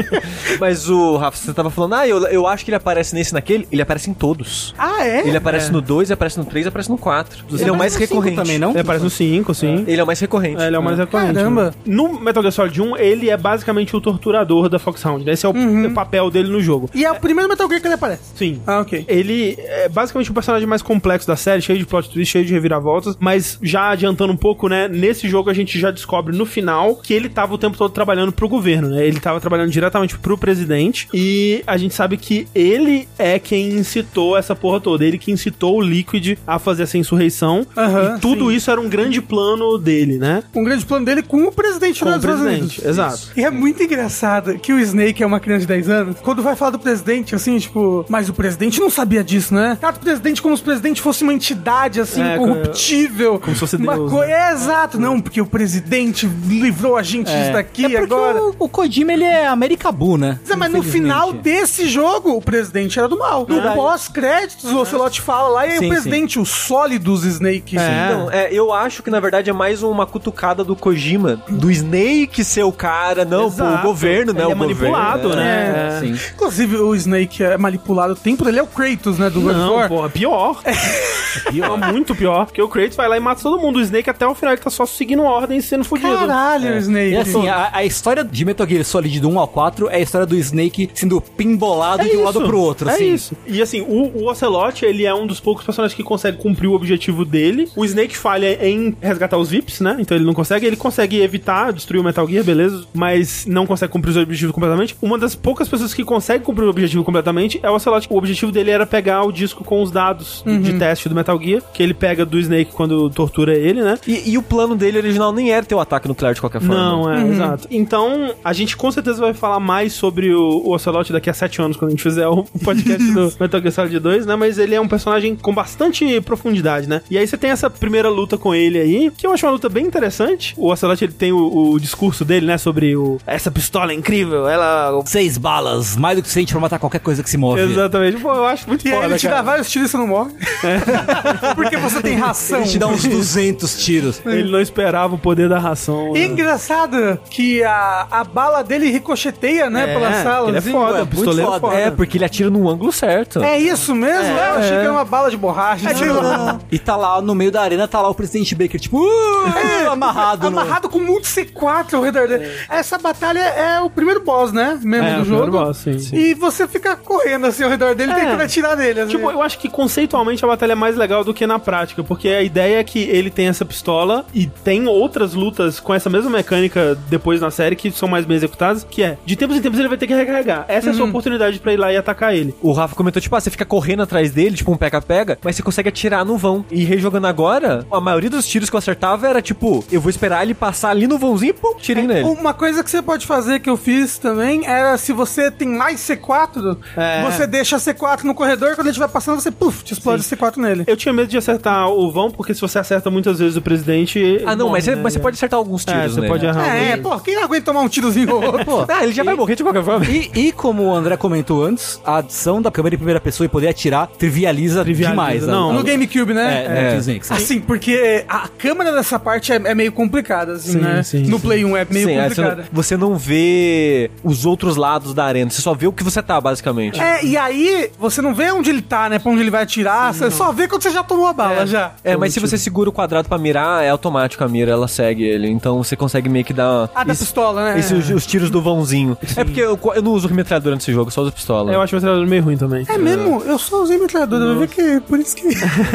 [LAUGHS] Mas o Rafa, você tava falando, ah, eu, eu acho que ele aparece nesse e naquele. Ele aparece em todos. ah, é? Ele aparece no 2, aparece no 3, aparece no 4. Ele é o mais recorrente. também, não? Ele aparece no 5, sim. Ele é o mais recorrente. É, ele é o mais recorrente. Caramba. né? No Metal Gear Solid 1, ele é basicamente o torturador da Foxhound. né? Esse é o o papel dele no jogo. E é o primeiro Metal Gear que ele aparece. Sim. Ah, ok. Ele é basicamente o personagem mais complexo da série, cheio de plot twist, cheio de reviravoltas, mas já adiantando um pouco, né, nesse jogo a gente já descobre no final que ele tava o tempo todo trabalhando pro governo, né? Ele tava trabalhando diretamente pro presidente e a gente sabe que ele é quem incitou essa porra toda, ele que incitou o Liquid a fazer essa insurreição Aham, e tudo sim. isso era um grande plano dele, né? Um grande plano dele com o presidente Com o dos Estados presidente, Unidos. exato. E é muito engraçado que o Snake é uma criança de 10 anos. Quando vai falar do presidente, assim, tipo, mas o presidente não sabia disso, né? Trata o presidente como se o presidente fosse uma entidade, assim, É, corruptível. como se fosse uma Deus, co- né? É, exato. Não, porque o presidente livrou a gente disso daqui é porque agora. O, o Kojima, ele é Americabu, né? Mas, mas no final desse jogo, o presidente era do mal. No pós-créditos, o Ocelot fala lá e aí Sim, o presidente, o sólidos Snake. É. Então, é, eu acho que na verdade é mais uma cutucada do Kojima, do Snake ser o cara, não, Exato. o governo, né? Ele o é manipulado, governo. né? É, sim. Inclusive, o Snake é manipulado o tempo dele, é o Kratos, né, do Não, porra, pior. É pior. muito pior. Porque o Kratos vai lá e mata todo mundo. O Snake até o final ele tá só seguindo ordem e sendo fudido. Caralho, Snake. E assim, a, a história de Metal Gear Solid do 1 ao 4 é a história do Snake sendo pimbolado de um lado pro outro, é assim. isso. E assim, o, o Ocelot, ele é um dos poucos personagens que consegue cumprir o objetivo dele. O Snake falha em resgatar os VIPs, né? Então ele não consegue. Ele consegue evitar destruir o Metal Gear, beleza? Mas não consegue cumprir os objetivos completamente. Uma das poucas pessoas que consegue cumprir o objetivo completamente é o Ocelot. O objetivo dele era pegar o disco com os dados de teste do Metal Gear, que ele pega do Snake quando tortura ele, né? E, e o plano dele original nem era ter o ataque nuclear de qualquer forma. Não, é, exato. Então, a gente com certeza vai falar mais sobre o, o Ocelot daqui a sete anos, quando a gente fizer o podcast [LAUGHS] do Metal Gear Solid 2, né? Mas ele é um personagem com bastante profundidade, né? E aí você tem essa primeira luta com ele aí, que eu acho uma luta bem interessante. O Ocelot, ele tem o, o discurso dele, né? Sobre o... Essa pistola é incrível, ela... Seis balas, mais do que suficiente pra matar qualquer coisa que se move. Exatamente. Pô, eu acho muito E foda, ele te dá vários tiros e você não morre. [LAUGHS] Porque você tem ração. Ele te dá uns 200 tiros. Ele não esperava o poder da ração. E né? engraçado que a, a bala dele ricocheteia, né, É, pela sala. ele é assim. foda, ué, pistoleiro é muito foda. foda. É, porque ele atira no ângulo certo. É isso mesmo? É, eu achei que era uma bala de borracha. É, lá. E tá lá no meio da arena, tá lá o presidente Baker, tipo, uh, [LAUGHS] amarrado. no- Amarrado com muito C4 ao redor dele. Essa batalha é o primeiro boss, né? Mesmo É, do o jogo. primeiro boss, sim. Sim. E você fica correndo assim ao redor dele, É. tentando atirar nele. Assim. Tipo, eu acho que conceitualmente a batalha é mais legal do que na prática, porque a ideia é que ele tem essa pistola e tem outras lutas com essa mesma mecânica depois na série que são mais bem executadas, que é, de tempos em tempos ele vai ter que recarregar. Essa é a sua oportunidade pra ir lá e atacar ele. O Rafa comentou, tipo, ah, você fica correndo atrás dele, tipo um pega-pega, mas você consegue atirar no vão. E rejogando agora, a maioria dos tiros que eu acertava era tipo, eu vou esperar ele passar ali no vãozinho e pum, tirinho nele. Uma coisa que você pode fazer que eu fiz também era se você tem mais C4, É. você deixa C4 no corredor, quando ele estiver passando, você puf, te explode C4 nele. Eu tinha medo de acertar o vão, porque se você acerta muitas vezes o presidente. Ah, não, morre, mas, você, né? mas você pode acertar alguns É, tiros, você né? pode errar. É, pô, quem aguenta tomar um tirozinho ou outro? Pô, [LAUGHS] Ah, ele já vai morrer de qualquer forma. E, e como o André comentou antes, a adição da câmera em primeira pessoa e poder atirar trivializa, Trivializa, demais. a- não. a- No GameCube, né? É, É. é. Assim, porque a câmera dessa parte é, é meio complicada, assim, Sim, né? sim, no sim. Play 1 é meio Sim, complicada. não, você não vê os outros lados da arena, você só vê o que você tá, basicamente. É, e aí você não vê onde ele tá, né? Pra onde ele vai atirar, você só vê quando você já tomou a bala, já. É, mas se você segura o quadrado pra mirar, é automático a mira, ela segue ele. Então você consegue meio que dar. Ah, da pistola, né? Isso, os, os tiros do vãozinho. É porque eu, eu não uso metralhadora nesse jogo, eu só uso pistola. Eu acho o metralhador meio ruim também. É mesmo? Eu só usei metralhadora, vai ver que por isso que...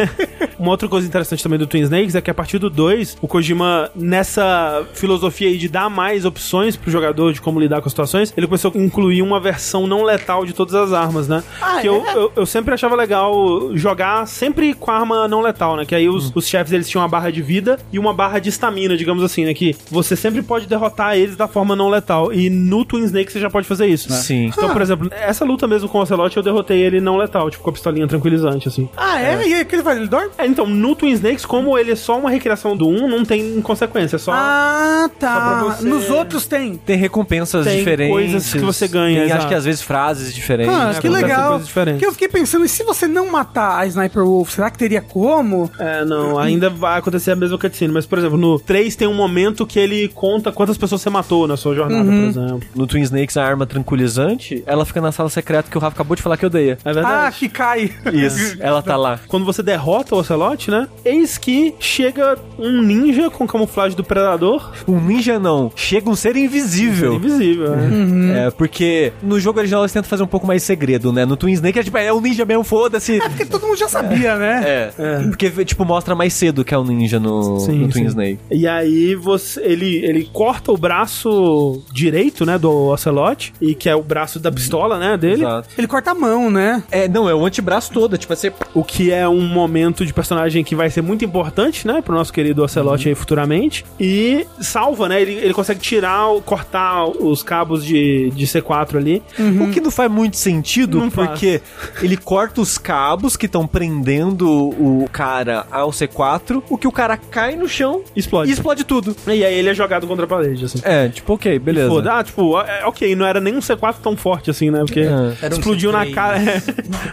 [LAUGHS] Uma outra coisa interessante também do Twin Snakes é que a partir do 2, o Kojima, nessa filosofia aí de dar mais opções pro jogador de como lidar com as situações, ele começou a incluir uma versão não letal de todas as armas, né? Ah, que é? eu, eu, eu sempre achava legal jogar sempre com a arma não letal, né? Que aí os, os chefes eles tinham uma barra de vida e uma barra de estamina, digamos assim, né? Que você sempre pode derrotar eles da forma não letal. E no Twin Snakes você já pode fazer isso. Sim. Então, por exemplo, essa luta mesmo com o Ocelot, eu derrotei ele não letal, tipo com a pistolinha tranquilizante, assim. Ah, é? E aí, o que ele faz? Ele dorme? É, então, no Twin Snakes, como ele é só uma recriação do 1, não tem consequência, é só. Ah, Só tá. você- Nos outros tem. Tem recompensas Tem diferentes. coisas que você ganha, Tem, exato. acho que às vezes frases diferentes. Ah, É, que legal. coisas diferentes. Que eu fiquei pensando, e se você não matar a Sniper Wolf, será que teria como? É, não, ainda vai acontecer a mesma cutscene, mas, por exemplo, no 3 tem um momento que ele conta quantas pessoas você matou na sua jornada, por exemplo. No Twin Snakes, a arma tranquilizante, ela fica na sala secreta que o Rafa acabou de falar que odeia. É Ah, verdade. que cai. Isso, ela tá lá. Quando você derrota o Ocelot, né? Eis que chega um ninja com camuflagem do predador. Um ninja não, chega um ser invisível. Invisível, né? É, porque no jogo original eles tentam fazer um pouco mais segredo, né? No Twin Snake é tipo, é um ninja mesmo, foda-se. [LAUGHS] Porque todo mundo já sabia, né? É, porque, tipo, mostra mais cedo que é um ninja no, Sim, no Twin sim. Snake. E aí você, ele, ele corta o braço direito, né, do Ocelot, e que é o braço da pistola, né, dele. Exato. Ele corta a mão, né? É, não, é o antebraço todo, tipo, você... O que é um momento de personagem que vai ser muito importante, né, pro nosso querido Ocelot aí futuramente. E salva, né? Ele, ele consegue tirar, cortar os cabos de, de C4 ali. O que não faz muito sentido, Não faz. porque [LAUGHS] ele corta os cabos que estão prendendo o cara ao C4, o que o cara cai no chão Explode. e explode tudo. E aí ele é jogado contra a parede, assim. É, tipo, ok, beleza. Foda. Ah, tipo, é, ok, não era nem um C4 tão forte assim, né? Porque É. Era um explodiu na C3. cara. [LAUGHS] é,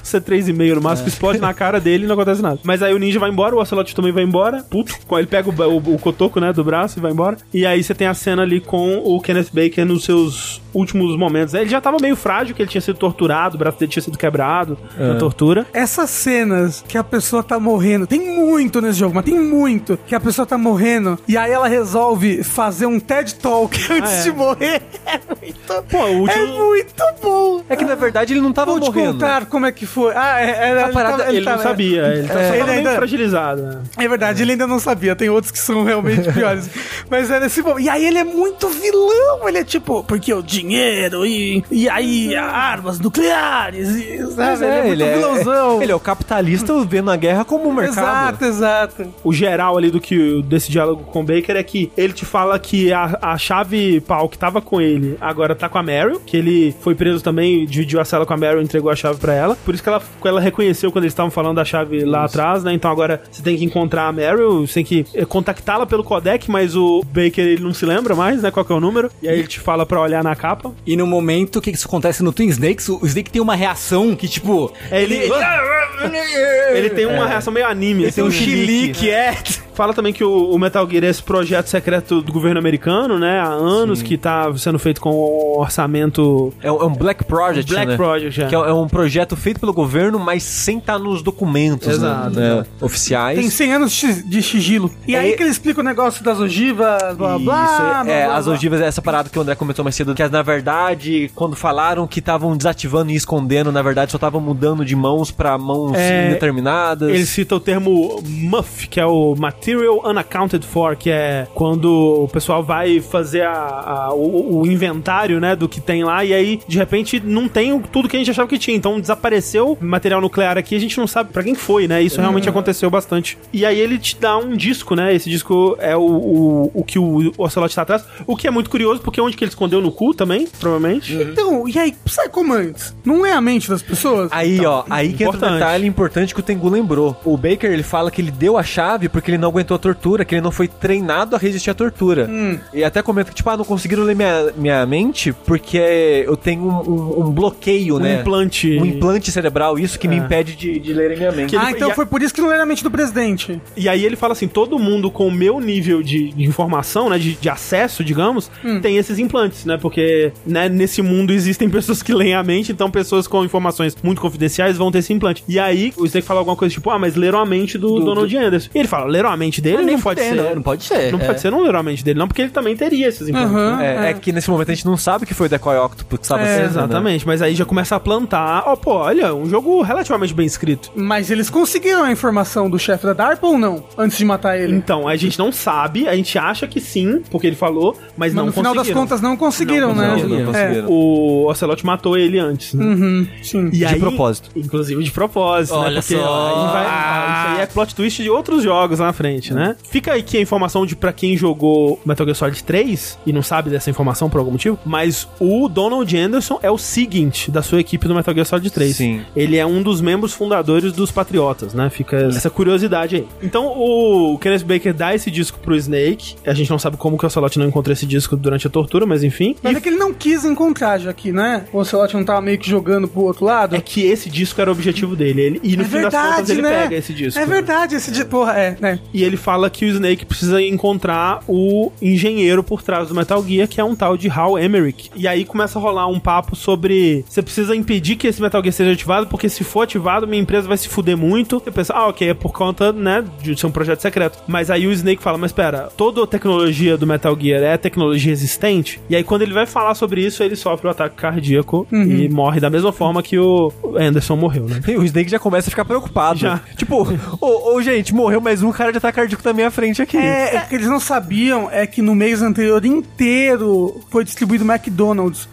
C3,5 no máximo, explode na cara dele e não acontece nada. Mas aí o ninja vai embora, o Ocelot também vai embora. Puto, ele pega o, o, o cotoco, né, do braço e vai embora. E aí você tem a cena ali com o Kenneth Baker nos seus últimos momentos. Ele já tava meio frágil, que ele tinha sido torturado, o braço dele tinha sido quebrado na tortura. Essas cenas que a pessoa tá morrendo, tem muito nesse jogo, mas tem muito que a pessoa tá morrendo e aí ela resolve fazer um TED Talk [LAUGHS] antes é. de morrer. [LAUGHS] É muito, Pô, o último- é muito bom. É que na verdade ele não tava Vou te morrendo. contar como é que foi. Ah, é, é, ele, parada- tava- Ele não tava- sabia, ele tá É, só ele tava meio ainda- fragilizado. Né? É verdade, ele ainda não sabia. Tem outros que são realmente [LAUGHS] piores. Mas é nesse momento. E aí ele é muito vilão. Ele é tipo, porque o dinheiro e, e aí armas nucleares. E, sabe? é, ele é muito vilãozão. ele é o capitalista vendo a guerra como um mercado. Exato, exato. o geral ali do que desse diálogo com o Baker é que ele te fala que a, a chave pau que tava com ele agora tá com a Meryl, que ele foi preso também, dividiu a cela com a Meryl e entregou a chave pra ela. Por isso que ela, que ela reconheceu quando eles estavam falando da chave lá atrás, né? Então agora você tem que encontrar a Meryl, você tem que eh, contactá-la pelo codec, mas o Baker ele não se lembra mais, né? Qual que é o número? E aí ele te fala pra olhar na capa. E no momento que isso acontece no Twin Snakes, o Snake tem uma reação que, tipo. É, ele, ele, [LAUGHS] ele tem uma reação meio anime, Ele assim, tem um chilique. chilique, é. [LAUGHS] Fala também que o, o Metal Gear é esse projeto secreto do governo americano, né? Há anos que tá sendo feito com um orçamento É um, é um Black Project, Black né? Project, é. Que é, é um projeto feito pelo governo, mas sem estar nos documentos Exato, né, exato. oficiais. Tem 100 anos de sigilo. E É- aí que ele explica o negócio das ogivas, blá blá Isso, blá. é, blá, as blá. ogivas é essa parada que o André comentou mais cedo, que na verdade, quando falaram que estavam desativando e escondendo, na verdade só estavam mudando de mãos pra mãos É, indeterminadas. Ele cita o termo muff, que é o ma- Material Unaccounted For, que é quando o pessoal vai fazer a, a- o, o inventário, né, do que tem lá, e aí, de repente, não tem o- tudo que a gente achava que tinha. Então, desapareceu material nuclear aqui, a gente não sabe pra quem foi, né? Isso realmente aconteceu bastante. E aí ele te dá um disco, né? Esse disco é o, o, o que o Ocelot tá atrás, o que é muito curioso, porque é onde que ele escondeu no cu também, provavelmente. Então, e aí, Psychomantis? Não é a mente das pessoas? Aí, ó, aí que entra um importante. detalhe importante que o Tengu lembrou. O Baker, ele fala que ele deu a chave porque ele não aguentou a tortura, que ele não foi treinado a resistir à tortura. E até comenta que, tipo, ah, não conseguiram ler minha, minha mente porque eu tenho um, um- um bloqueio, Um né? implante. Um implante cerebral, isso que me impede de, de lerem minha mente. Ele- ah, então a- foi por isso que não era a mente do presidente. E aí ele fala assim: todo mundo com o meu nível de, de informação, né? De, de acesso, digamos, tem esses implantes, né? Porque né, nesse mundo existem [LAUGHS] pessoas que leem a mente, então pessoas com informações muito confidenciais vão ter esse implante. E aí o Snake fala alguma coisa tipo: ah, mas leram a mente do, Donald Anderson. E ele fala: leram a mente dele? Mas nem não pode ser. Não pode ser. Não é. pode ser, não leram a mente dele, não, porque ele também teria esses implantes. Aham. né? É, é que nesse momento a gente não sabe que foi o Decoy Octopus que estava É, sendo, né? Exatamente, mas aí já começa a plantar. Ó, pô, olha, um jogo relativamente bem escrito. Mas eles conseguiram a informação do chefe da DARPA ou não? Antes de matar ele? Então, a gente não sabe, a gente acha que sim, porque ele falou, mas, Mas não no final das conseguiram. contas não conseguiram, Não né? conseguiram, não É. conseguiram. O Ocelot matou ele antes, né? Uhum, sim. E De propósito. Inclusive de propósito, Olha né? Porque só. aí vai- ah, isso aí é plot twist de outros jogos lá na frente, né? Fica aqui a informação de pra quem jogou Metal Gear Solid 3 e não sabe dessa informação por algum motivo, mas o Donald Anderson é o seguinte da sua equipe do Metal Gear Solid 3. Sim. Ele é um dos membros fundadores dos Patriotas, né? Fica essa curiosidade aí. Então o Kenneth Baker dá esse disco pro Snake. A gente não sabe como que o Ocelot não encontrou esse disco durante a tortura, mas enfim. Mas E é que ele não quis encontrar já aqui, né? O Ocelot não tava meio que jogando pro outro lado. é que esse disco era o objetivo dele. Ele, e no É fim das contas ele né? pega esse disco. É verdade, esse disco. Porra, é, né? E ele fala que o Snake precisa encontrar o engenheiro por trás do Metal Gear, que é um tal de Hal Emmerich. E aí começa a rolar um papo sobre você precisa impedir que esse Metal Gear seja ativado, porque se for ativado, minha empresa vai se fuder muito. Você pensa, ah, ok, é por conta, né, de ser um projeto secreto. Mas aí o Snake fala, mas espera, toda a tecnologia do Metal Gear é tecnologia existente? E aí quando ele vai falar sobre isso, ele sofre um ataque cardíaco e morre da mesma forma que o Anderson morreu, né? [LAUGHS] E o Snake já começa a ficar preocupado. Já. Tipo, ô, ô, gente, morreu mais um cara de ataque cardíaco na minha frente aqui. É, é que eles não sabiam é que no mês anterior inteiro foi distribuído McDonald's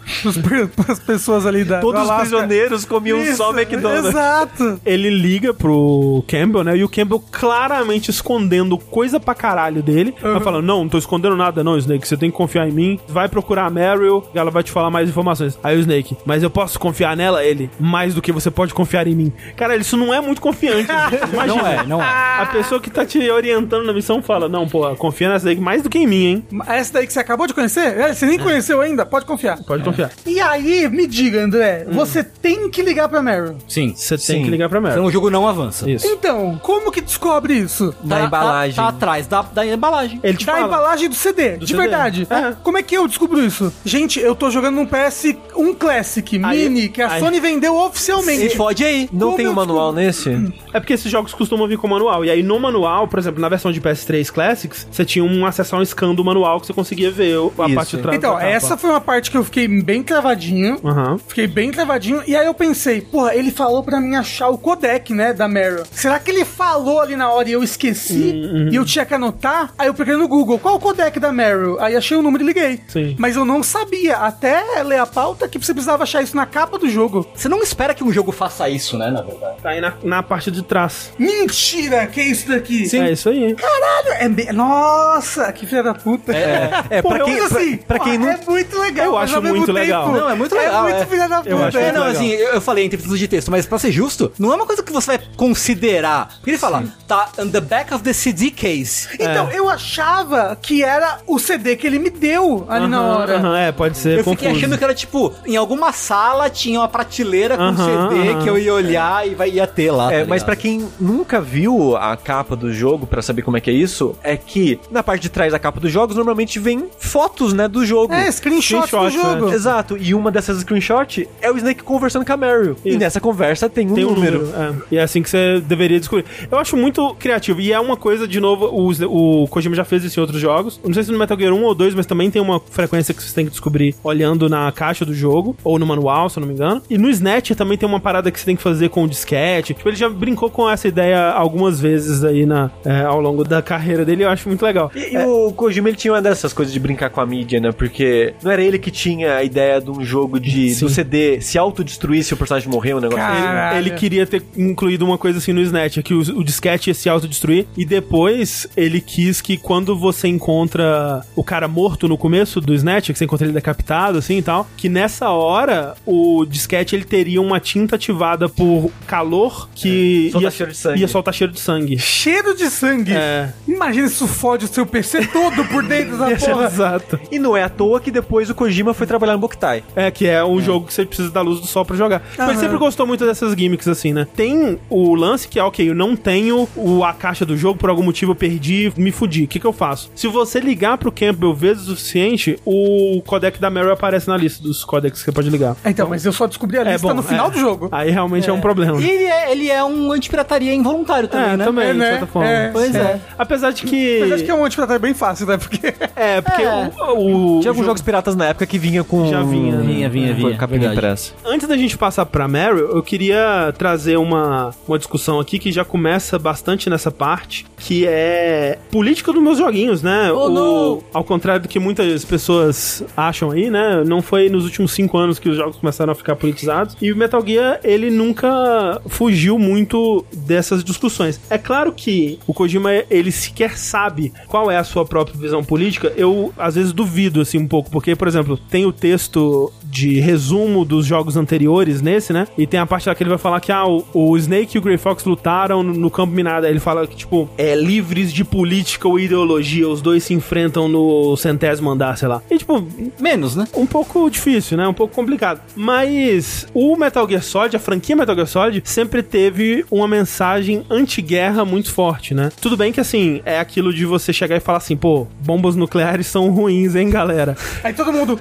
para [LAUGHS] as pessoas ali da Todos do os prisioneiros comiam Isso, só McDonald's. Exato. ele liga pro Campbell, né? E o Campbell claramente escondendo coisa pra caralho dele. Vai falando, não, não tô escondendo nada não, Snake. Você tem que confiar em mim. Vai procurar a Meryl e ela vai te falar mais informações. Aí o Snake, mas eu posso confiar nela? Ele, mais do que você pode confiar em mim. Cara, isso não é muito confiante. [LAUGHS] Imagina. Não é, não é. A pessoa que tá te orientando na missão fala, não, pô, confia nessa Snake mais do que em mim, hein? Essa daí que você acabou de conhecer? É, Você nem conheceu ainda? Pode confiar. Pode confiar. E aí, me diga, André, você tem que ligar pra Meryl. Sim. Você Sim. tem que ligar pra Então Meryl. o jogo não avança. Isso. Então, como que descobre isso? Na Tá- embalagem. Tá, tá atrás da, da embalagem. Ele te da fala. embalagem do CD, de CD. verdade. É. Como é que eu descubro isso? Gente, eu tô jogando num PS1 Classic Aí- Mini que a aí- Sony vendeu oficialmente. Se fode aí. Não Como tem eu um manual nesse? É porque esses jogos costumam vir com manual. E aí no manual, por exemplo, na versão de PS3 Classics, você tinha um acesso a um scan do manual que você conseguia ver a Isso. parte de trás. Então, da capa. essa foi uma parte que eu fiquei bem travadinho. Aham. Fiquei bem travadinho. E aí eu pensei, porra, ele falou pra mim achar o codec, né, da Meryl. Será que ele falou ali na hora e eu esqueci? Uhum. E eu tinha que anotar? Aí eu peguei no Google, qual o codec da Meryl? Aí achei o número e liguei. Sim. Mas eu não sabia, até ler a pauta, que você precisava achar isso na capa do jogo. Você não espera que um jogo faça isso, né, na verdade. Tá aí na, na parte de trás. Mentira, que é isso daqui? É isso aí. Caralho, é bem... Nossa, que filha da puta. É, Pô, pra quem, assim, pra, pra quem pô, não... É muito legal. Eu acho ao mesmo muito legal. tempo, Não, é muito legal, É muito é. filha da puta. Eu acho É, muito não, legal. assim, eu, eu falei entre títulos de texto, mas pra ser justo, não é uma coisa que você vai considerar. Porque ele fala, tá on the back of the CD case. Então, eu achava que era o CD que ele me deu ali na Aham, hora. aham, é, pode ser Eu confuso. fiquei achando que era tipo, em alguma sala tinha uma prateleira com Aham, CD aham. que eu ia olhar e vai, ia ter lá. É, tá mas pra quem nunca viu a capa do jogo, pra saber como é que é isso, é que na parte de trás da capa dos jogos normalmente vem fotos, né, do jogo. É, screenshot do Screenshot, jogo. né? Exato, e uma dessas screenshots é o Snake conversando com a Meryl. E nessa conversa tem um Tem um número. número. é. E é assim que você deveria descobrir. Eu acho muito criativo. E é uma coisa, de novo, o, o Kojima já fez isso em outros jogos. Não sei se no Metal Gear 1 ou 2, mas também tem uma frequência que você tem que descobrir olhando na caixa do jogo, ou no manual, se eu não me engano. E no Snatch também tem uma parada que você tem que fazer com o disquete. Tipo, ele já brincou com essa ideia algumas vezes aí na, é, é, ao longo da carreira dele, eu acho muito legal. E, e o Kojima, ele tinha uma dessas coisas de brincar com a mídia, né? Porque não era ele que tinha a ideia de um jogo de Sim. do CD se autodestruir se o personagem morrer, um negócio assim. Caralho. Ele queria ter incluído uma coisa assim no Snatch, que o, o disquete ia se autodestruir. E depois ele quis que quando você encontra o cara morto no começo do Snatch, que você encontra ele decapitado, assim e tal, que nessa hora o disquete ele teria uma tinta ativada por calor que Solta ia, cheiro de sangue. ia soltar cheiro de sangue. Cheiro de sangue. É. Imagina isso fode o seu PC todo por dentro da [LAUGHS] porra. Exato. E não é à toa que depois o Kojima foi trabalhar no Boktai. É, que é um jogo que você precisa da luz do sol pra jogar. Mas Ele Aham. sempre gostou muito dessas gimmicks, assim, né? Tem o lance que é, ok, eu não tenho o, a caixa do jogo, por algum motivo eu perdi, me fudi. O que, que eu faço? Se você ligar pro Campbell vezes o suficiente, o codec da Meryl aparece na lista dos codecs que você pode ligar. Então, mas eu só descobri a É lista bom, no final é. do jogo. Aí realmente é, um problema. E ele é, ele é um antipirataria involuntário também, é, né? também, É, de né? certa forma. É, Pois é. Apesar de que. Mas acho que é um antipratário bem fácil, né? Porque. É, porque É. o. o Tinha alguns jogo- jogos piratas na época que vinha com. Já vinha, né? Vinha, vinha, vinha, capinha verdade. impressa. Antes da gente passar pra Meryl, eu queria trazer uma, uma discussão aqui que já começa bastante nessa parte, que é política dos meus joguinhos, né? Oh, O- não! Ao contrário do que muitas pessoas acham aí, né? Não foi nos últimos cinco anos que os jogos começaram a ficar politizados. E o Metal Gear, ele nunca fugiu muito dessas discussões. É claro que o Kojima, ele sequer sabe qual é a sua própria visão política. Eu, às vezes, duvido, assim, um pouco. Porque, por exemplo, tem o texto de resumo dos jogos anteriores nesse, né? E tem a parte lá que ele vai falar que, ah, o, o Snake e o Grey Fox lutaram no, no campo minado. Aí ele fala que, tipo, é livres de política ou ideologia. Os dois se enfrentam no centésimo andar, sei lá. E, tipo, Menos, né? um pouco difícil, né? Um pouco complicado. Mas o Metal Gear Solid, a franquia Metal Gear Solid, sempre teve uma mensagem anti-guerra muito forte, né? Tudo bem que, assim, é aquilo de você chegar e falar assim, pô, bombas nucleares são ruins, hein, galera? Aí todo mundo.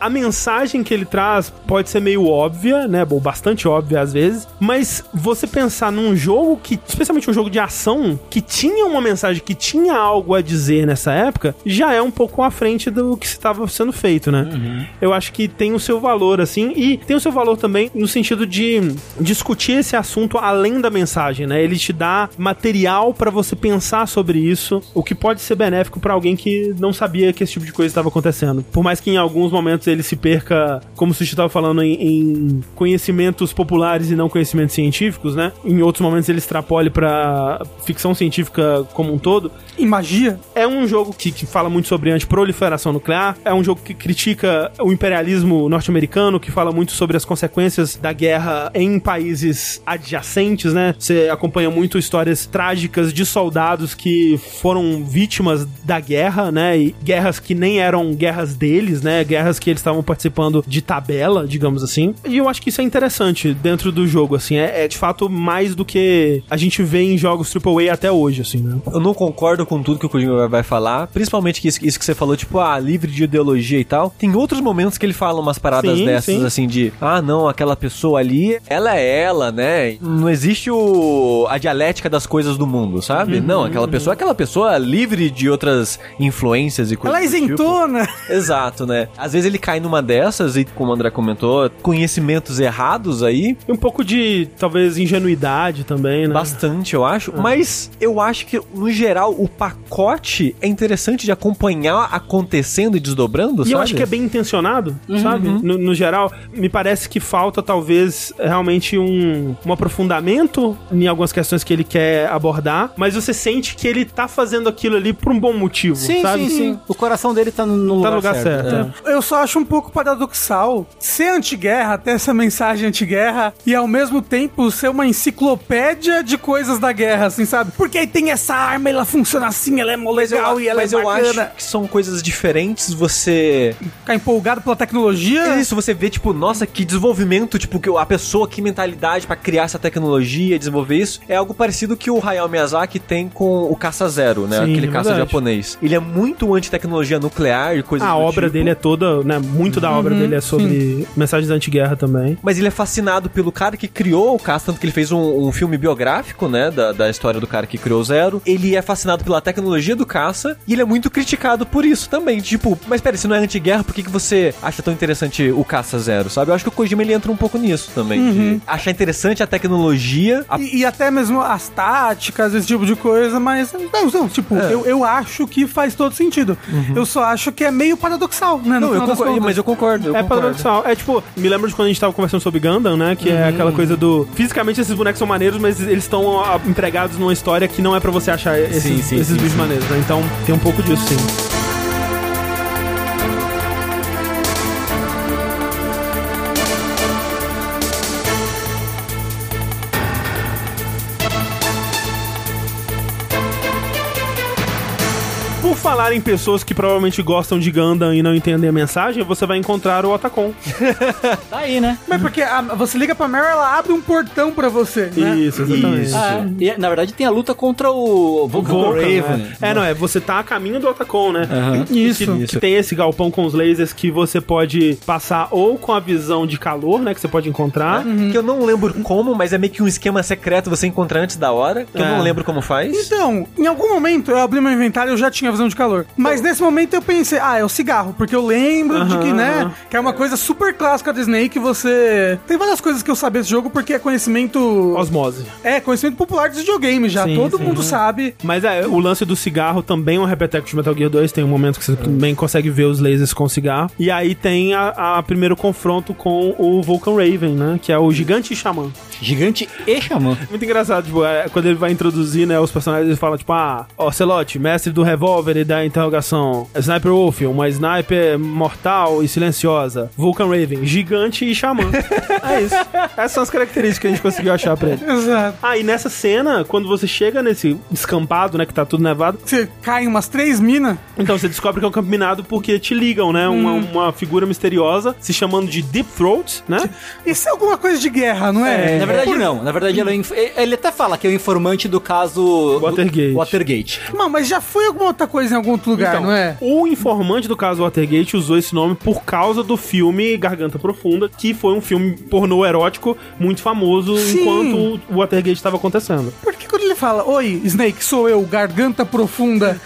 A mensagem que ele traz pode ser meio óbvia, né? Ou bastante óbvia às vezes. Mas você pensar num jogo que, especialmente um jogo de ação, que tinha uma mensagem, que tinha algo a dizer nessa época, já é um pouco à frente do que estava sendo feito, né? Eu acho que tem o seu valor, assim, e tem o seu valor também no sentido de discutir esse assunto além da mensagem, né? Ele te dá material pra você pensar sobre isso, o que pode ser benéfico pra alguém que não sabia que esse tipo de coisa estava acontecendo. Por mais que em alguns momentos ele se perca, como se estava falando, em, em conhecimentos populares e não conhecimentos científicos, né? Em outros momentos ele extrapole pra ficção científica como um todo. Em magia? É um jogo que, que fala muito sobre antiproliferação nuclear, é um jogo que critica o imperialismo norte-americano, que fala muito sobre as consequências da guerra em países adjacentes, né? Você acompanha muito histórias trágicas de soldados que foram vítimas da guerra, né? E guerras que nem eram guerras deles, né? Guerras que eles estavam participando de tabela, digamos assim. E eu acho que isso é interessante dentro do jogo, assim. É, é de fato mais do que a gente vê em jogos AAA até hoje, assim, né? Eu não concordo com tudo que o Kojima vai- falar, principalmente que isso, isso que você falou, tipo, ah, livre de ideologia e tal. Tem outros momentos que ele fala umas paradas Sim, dessas, sim. assim, de, ah, não, aquela pessoa ali, ela é ela, né? Não existe o, a dialética das coisas do mundo, sabe? não, aquela pessoa é aquela pessoa livre de outras influências e coisas Ela é tipo. isentona. Exato, né? Às vezes ele cai numa dessas e, como o André comentou, conhecimentos errados aí, E um pouco de, talvez, ingenuidade também, né? Bastante, eu acho. Mas eu acho que, no geral, o pacote é interessante de acompanhar acontecendo e desdobrando, E sabe? eu acho que é bem intencionado, sabe? No, no geral, me parece que falta talvez realmente um, um aprofundamento em algumas questões que ele quer abordar, mas você sente que ele tá fazendo aquilo ali por um bom motivo, Sim, sabe? sim, sim. O coração dele tá no, no Tá lugar, no lugar certo. certo. é. Eu só acho um pouco paradoxal ser anti-guerra, ter essa mensagem anti-guerra e ao mesmo tempo ser uma enciclopédia de coisas da guerra, assim, sabe? Porque aí tem essa arma, ela funciona assim, ela é Mas eu, legal e ela mas é eu bacana. acho que são coisas diferentes você... Ficar empolgado pela tecnologia. É isso, você vê, tipo, nossa, que desenvolvimento, tipo, que a pessoa, que mentalidade pra criar essa tecnologia, desenvolver isso, é algo parecido que o Hayao Miyazaki tem com o Caça Zero, né? Sim, Aquele é caça japonês. Ele é muito anti-tecnologia nuclear e coisas A do obra tipo. dele é toda, né, muito da obra dele é sobre mensagens anti-guerra também. Mas ele é fascinado pelo cara que criou o caça, tanto que ele fez um, um filme biográfico, né, da, da história do cara que criou o Zero. Ele é fascinado pela tecnologia do caça e ele é muito criticado por isso também. Tipo, mas pera, se não é anti-guerra, por que, que você acha tão interessante o caça Zero, sabe? Eu acho que o Kojima ele entra um pouco nisso também. De achar interessante a tecnologia. a- E, e até mesmo as táticas, esse tipo de coisa, mas. Não, não, tipo, É. eu, eu acho que faz todo sentido. Eu só acho que é meio paradoxal, né? Não, eu concordo, mas eu concordo. eu É concordo. paradoxal. É tipo, me lembro de quando a gente tava conversando sobre Gundam, né? Que é aquela coisa do. Fisicamente esses bonecos são maneiros, mas eles estão empregados numa história que não é pra você achar esses, Sim, sim, esses sim, bichos maneiros, né? Então tem um pouco disso, sim. Falar em pessoas que provavelmente gostam de Gundam e não entendem a mensagem, você vai encontrar o Otacon. [LAUGHS] Tá aí, né? Mas porque a- você liga pra Mary, ela abre um portão pra você, né? Isso, exatamente. Ah, e, na verdade tem a luta contra o Vulcan, Vulcan, Raven. né? É, não, é, você tá a caminho do Otacon, né? Aham. Isso. Que, que tem esse galpão com os lasers que você pode passar ou com a visão de calor, né? Que você pode encontrar. Uhum. Que eu não lembro como, mas é meio que um esquema secreto você encontrar antes da hora. Que eu É. não lembro como faz. Então, em algum momento eu abri meu inventário e eu já tinha visão de calor. Mas nesse momento eu pensei, ah, é o cigarro, porque eu lembro de que, né, que é uma coisa super clássica da Snake, você... Tem várias coisas que eu sabia desse jogo porque é conhecimento... Osmose. É, conhecimento popular dos videogames já, Sim, todo sim. mundo sabe. Mas é, o lance do cigarro também é um repeteco de Metal Gear 2. Tem um momento que você também consegue ver os lasers com o cigarro. E aí tem a, a primeiro confronto com o Vulcan Raven, né? Que é o gigante xamã. Gigante e xamã. Muito engraçado, tipo, é, quando ele vai introduzir, né, os personagens, ele fala, tipo, ah, Ocelote, mestre do revólver da interrogação. Sniper Wolf, uma sniper mortal e silenciosa. Vulcan Raven, gigante e xamã. [LAUGHS] é isso. Essas são as características que a gente conseguiu achar pra ele. Exato. Ah, e nessa cena, quando você chega nesse descampado, né, que tá tudo nevado, Você cai em umas três minas. então você descobre que é um campo minado porque te ligam, né, uma, uma figura misteriosa se chamando de Deep Throat, né? Isso é alguma coisa de guerra, não é? Na verdade, não. Na verdade, ele, é ele até fala que é o informante do caso... do- Watergate. Watergate. Não, mas já foi alguma outra coisa em algum outro lugar, Então, não é? O informante do caso Watergate usou esse nome por causa do filme Garganta Profunda, que foi um filme pornô erótico muito famoso Sim. enquanto o Watergate estava acontecendo. Porque quando ele fala, oi, Snake, sou eu, garganta profunda,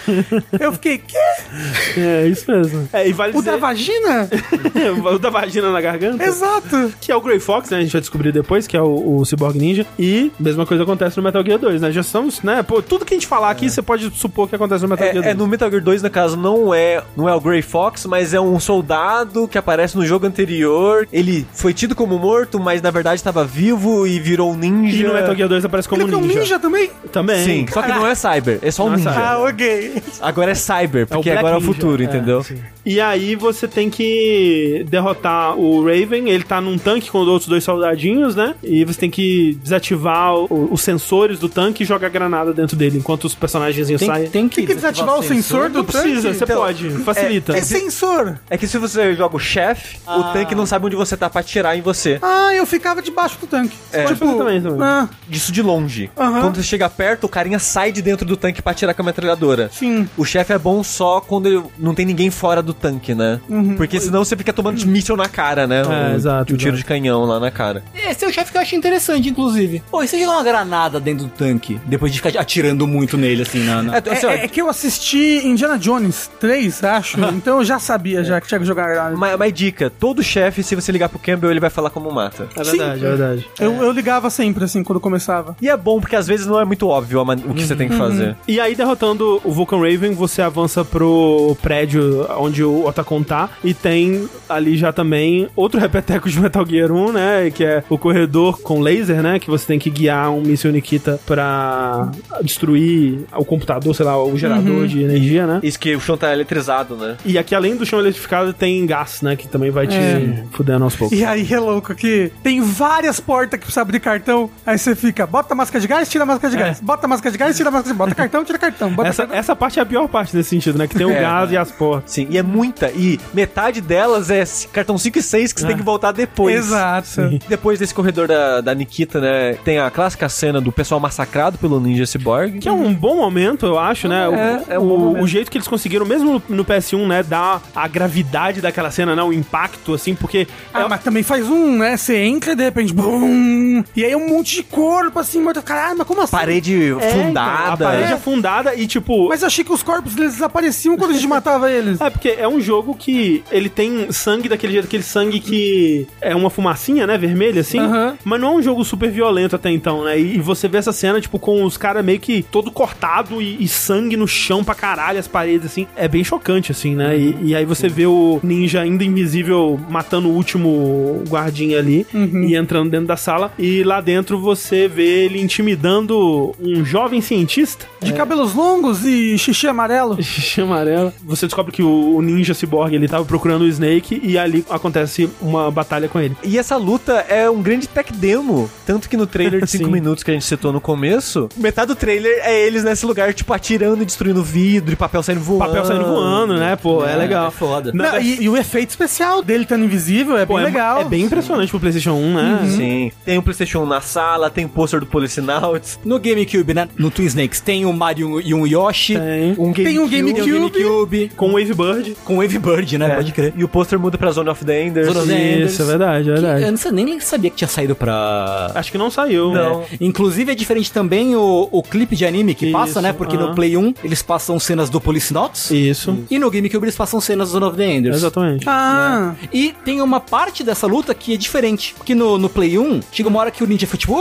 eu fiquei, quê? [LAUGHS] É, isso mesmo. É, e vale O dizer... da vagina? [LAUGHS] o da vagina na garganta. Exato. Que é o Grey Fox, né? A gente vai descobrir depois, que é o, o Cyborg Ninja. E mesma coisa acontece no Metal Gear 2, né? Já estamos, né? Pô, tudo que a gente falar aqui, você pode supor que acontece no Metal Gear É, 2. é, no Metal Gear 2, no caso, não é, não é o Grey Fox, mas é um soldado que aparece no jogo anterior. Ele foi tido como morto, mas na verdade estava vivo e virou um ninja. E no Metal Gear 2 aparece como Ele é um ninja. ninja também? Também. Sim, só que não é Cyber, é só um Não é ninja. Ah, ok. Agora é Cyber, porque Black agora é o Ninja. futuro, É, entendeu? sim. E aí você tem que derrotar o Raven, ele tá num tanque com os outros dois soldadinhos, né? E você tem que desativar o- os sensores do tanque e jogar granada dentro dele, enquanto os personagens saem. Tem, tem que, Tem que desativar o sensor do Não precisa, tanque? você Então, pode, facilita. É sensor. É que se você joga o chefe, o tanque não sabe onde você tá pra atirar em você. Ah, eu ficava debaixo do tanque. É. Pode fazer também, também. Ah, Disso de longe. Quando você chega perto, o carinha sai de dentro do tanque pra atirar com a metralhadora. sim. O chefe é bom só quando ele- não tem ninguém fora do tanque, né? Porque senão você fica tomando [CLEARS THROAT] míssil na cara, né? É, o, exato, O tiro exato. de canhão lá na cara. Esse é o chefe que eu acho interessante, inclusive. Pô, e você jogar uma granada dentro do tanque, depois de ficar atirando muito nele, assim, na... na- É, assim, ó, É, é que eu assisti Indiana Jones 3, acho. [LAUGHS] então eu já sabia já que tinha que jogar. Mas, mas dica, todo chefe, se você ligar pro Campbell, ele vai falar como mata. É verdade, é verdade. Eu, eu ligava sempre, assim, quando começava. E é bom, porque às vezes não é muito óbvio o que você tem que fazer. E aí, derrotando o Vulcan Raven, você avança pro prédio onde o Otacon tá. E tem ali já também outro repeteco de Metal Gear 1, né? Que é o corredor com laser, né? Que você tem que guiar um míssil Nikita pra destruir o computador, sei lá, o gerador de energia, né? Isso que o chão tá eletrizado, né? E aqui, além do chão eletrificado, tem gás, né? Que também vai te É. fudendo aos poucos. E aí é louco que tem várias portas que precisa abrir cartão. Aí você fica, bota a máscara de gás, tira a máscara de gás. Bota a máscara de gás, tira a máscara de gás. Bota cartão, tira cartão. Bota Essa, cartão. essa parte é a pior parte nesse sentido, né? Que tem o É. gás e as portas. Sim, e é muita. E metade delas é cartão 5 e 6 que você tem que voltar depois. Exato. Depois desse corredor da, da Nikita, né? Tem a clássica cena do pessoal massacrado pelo Ninja Cyborg. Que é um bom momento, eu acho, né? O- É, é um o, bom o jeito que eles conseguiram, mesmo no, no PS1, né? Dar a gravidade daquela cena, né? O impacto, assim, porque. Ah, é- mas também faz um, né? Você entra e de repente, bum! E aí um monte de corpo assim, morto. Caralho, mas como assim? Parede É, então, fundada. a parede É. afundada e, tipo. Mas eu achei que os corpos deles desapareciam quando a gente matava eles. [LAUGHS] É, porque é um jogo que ele tem sangue daquele jeito, aquele sangue que é uma fumacinha, né, vermelha, assim. Mas não é um jogo super violento até então, né? E, e você vê essa cena, tipo, com os caras meio que todo cortado e, e sangue no chão pra caralho, as paredes, assim. É bem chocante, assim, né? E, e aí você vê o ninja ainda invisível matando o último guardinha ali e entrando dentro da sala. E lá dentro você vê ele intimidando um jovem cientista. De cabelos longos e xixi amarelo. [LAUGHS] Xixi amarela. Você descobre que o, o ninja cyborg ele tava procurando o Snake e ali acontece uma batalha com ele. E essa luta é um grande tech demo. Tanto que no trailer de [LAUGHS] 5 Sim. minutos que a gente citou no começo, metade do trailer é eles nesse lugar, tipo, atirando e destruindo vidro e papel saindo voando. Papel saindo voando, né? Pô, é, legal. É foda. Não, e, e o efeito especial dele estando invisível é Pô, bem é, legal. é bem impressionante pro PlayStation 1, né? Sim. Tem o PlayStation 1 na sala, tem pôster do Policinauts. No GameCube, né? No Twin Snakes tem um Mario e um Yoshi. Tem. Um Tem um Tem o GameCube. GameCube. Com o Wave Bird. Com Wave Bird, né? É. Pode crer. E o pôster muda pra Zone of the Enders. Zone of the Enders. Isso, é verdade, é Que verdade. eu não sei, nem sabia que tinha saído pra. Acho que não saiu. Não. Inclusive é diferente também o, o clipe de anime que Isso, passa, né? Porque aham. no Play 1 eles passam cenas do Policenauts. Isso. E no GameCube eles passam cenas do Zone of the Enders. Exatamente. Ah, E tem uma parte dessa luta que é diferente. Porque no, no Play 1, chega uma hora que o ninja fica tipo,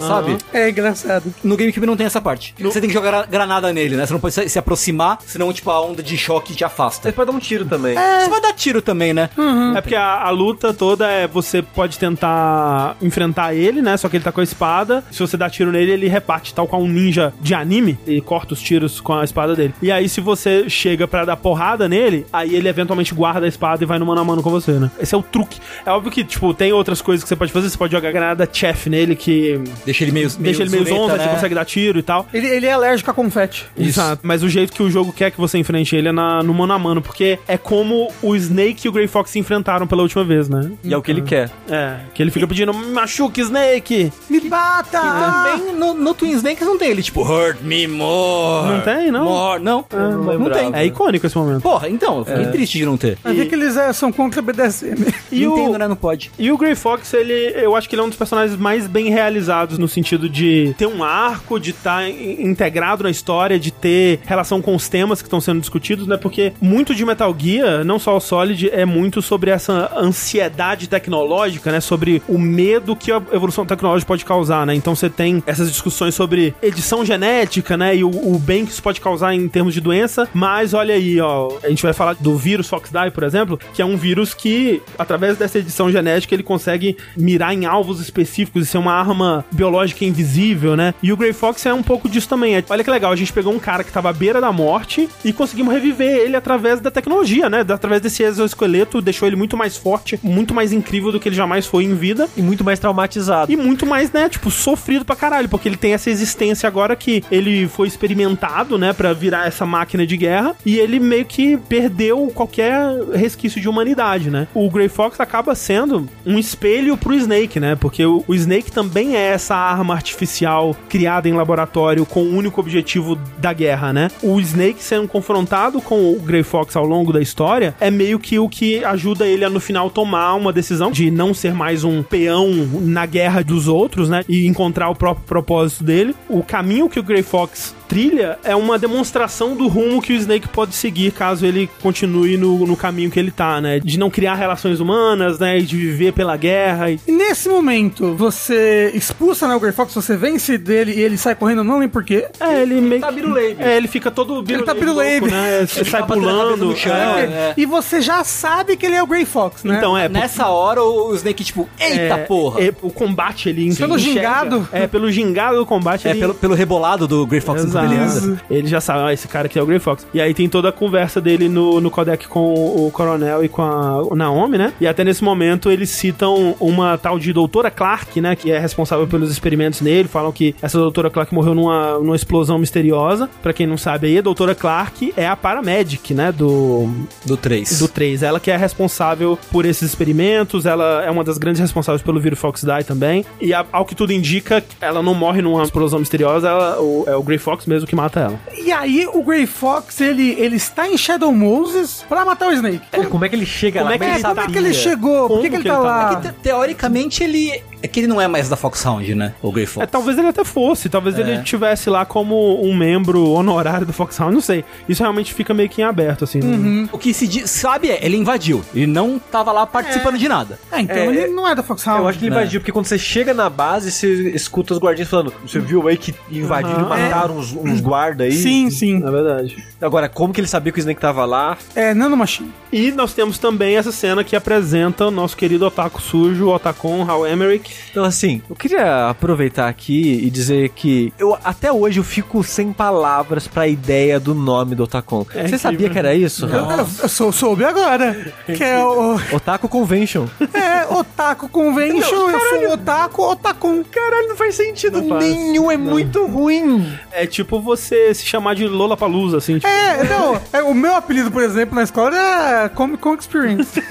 sabe? é engraçado. No GameCube não tem essa parte. Você tem que jogar gra- granada nele, né? Você não pode se, aproximar, senão, tipo, a onda de choque te afasta. Você pode dar um tiro também. Você vai dar tiro também, né? É porque a, a luta toda é você pode tentar enfrentar ele, né? Só que ele tá com a espada. Se você dá tiro nele, ele reparte, tal qual um ninja de anime. E corta os tiros com a espada dele. E aí, se você chega pra dar porrada nele, aí ele eventualmente guarda a espada e vai no mano a mano com você, né? Esse é o truque. É óbvio que, tipo, tem outras coisas que você pode fazer. Você pode jogar granada chef nele, que Deixa ele meio. deixa ele meio zureta, aí né? você consegue dar tiro e tal. Ele, ele é alérgico a confete. Exato. Mas o jeito que o jogo quer que você enfrente ele é na- no mano a mano, porque é como o Snake e o Grey Fox se enfrentaram pela última vez, né? E é o que ele quer. É, que ele fica pedindo, machuque Snake! Me bata! Também no, no Twin Snakes não tem ele, tipo, hurt me more. Não tem, não? More. Não, não, não lembrava. tem. É icônico esse momento. Porra, então, eu fiquei triste de não ter. Vai ver que eles é, são contra BDSM. E Nintendo, o, né? Não pode. e o Grey Fox, ele, eu acho que ele é um dos personagens mais bem realizados no sentido de ter um arco, de estar integrado na história, de ter relação com os temas que estão sendo discutidos, né? Porque muito de Metal Gear, não só o Solid, é muito sobre essa ansiedade tecnológica, né? Sobre o medo que a evolução tecnológica pode causar, né? Então você tem essas discussões sobre edição genética, né? E o, o bem que isso pode causar em termos de doença. Mas olha aí, ó, a gente vai falar do vírus Foxdie, por exemplo, que é um vírus que, através dessa edição genética, ele consegue mirar em alvos específicos e ser uma arma biológica invisível, né? E o Grey Fox é um pouco disso também. É- Olha que legal, a gente pegou um cara que tava à beira da morte e conseguimos reviver ele através da tecnologia, né? Através desse exoesqueleto, deixou ele muito mais forte, muito mais incrível do que ele jamais foi em vida. E muito mais traumatizado. E muito mais, né, tipo, sofrido pra caralho, porque ele tem essa existência agora que ele foi experimentado, né, pra virar essa máquina de guerra, e ele meio que perdeu qualquer resquício de humanidade, né? O Grey Fox acaba sendo um espelho pro Snake, né? Porque o, o Snake também é essa arma artificial criada em laboratório com o único objetivo da guerra, né? O Snake sendo confrontado com o Grey Fox ao longo da história é meio que o que ajuda ele a no final tomar uma decisão de não ser mais um peão na guerra dos outros, né? E encontrar o próprio propósito dele. O caminho que o Grey Fox trilha é uma demonstração do rumo que o Snake pode seguir caso ele continue no, no caminho que ele tá, né? De não criar relações humanas, né? E de viver pela guerra. E... E nesse momento, você expulsa né, o Grey Fox, você vence dele e ele sai correndo, não nem porquê. É, ele meio tá biruleibe. É, ele fica todo biruleibe, tá biruleibe. louco, né? [LAUGHS] Ele sai pulando. no chão. é. É. E você já sabe que ele é o Grey Fox, né? Então, é, Nessa hora o Snake, tipo, eita É, porra. é, o combate ele Pelo gingado. É, pelo gingado do combate. É, ele- pelo, pelo rebolado do Grey Fox Exato. Beleza. Ele já sabe, ah, esse cara aqui é o Grey Fox. E aí tem toda a conversa dele no, no codec com o coronel e com a Naomi, né? E até nesse momento eles citam uma tal de doutora Clark, né? Que é responsável pelos experimentos nele. Falam que essa doutora Clark morreu numa, numa explosão misteriosa. Pra quem não sabe aí, a doutora Clark é a paramedic, né? Do, Do 3. do 3. Ela que é responsável por esses experimentos, ela é uma das grandes responsáveis pelo vírus Fox Die também. E ao que tudo indica, ela não morre numa explosão misteriosa, ela, o, é o Grey Fox mesmo que mata ela. E aí o Grey Fox, ele, ele está em Shadow Moses pra matar o Snake. Como é que ele chega Como lá? é que ele como é que ele chegou? Por que, Como que ele que tá ele tá lá? lá? É que, te- teoricamente, ele. É que ele não é mais da Foxhound, né? O Grey Fox. É, talvez ele até fosse, talvez ele tivesse lá como um membro honorário do Foxhound, não sei. Isso realmente fica meio que em aberto, assim. O que se diz- sabe é, ele invadiu. Ele não tava lá participando de nada. Ah, então É, ele não é da Foxhound. Eu acho que ele né? invadiu, porque quando você chega na base, você escuta os guardinhas falando: Você viu aí que invadiram e Aham. mataram uns, uns guarda aí? Sim, sim. É verdade. Agora, como que ele sabia que o Snake tava lá? É, Nanomachine. E nós temos também essa cena que apresenta o nosso querido Otaku sujo, o Otacon, Hal Emmerich. Então, assim, eu queria aproveitar aqui e dizer que eu até hoje eu fico sem palavras pra ideia do nome do Otacon. É Você sabia que era isso? Eu, eu, eu sou, soube agora. Que é o. Otaku Convention. É, Otaku Convention, eu sou Otaku Otakun. Caralho, não faz sentido Não faz. nenhum, é muito ruim. É tipo você se chamar de Lola Palusa, assim. Tipo, É, não, é, o meu apelido, por exemplo, na escola era Comic Con Experience. [LAUGHS]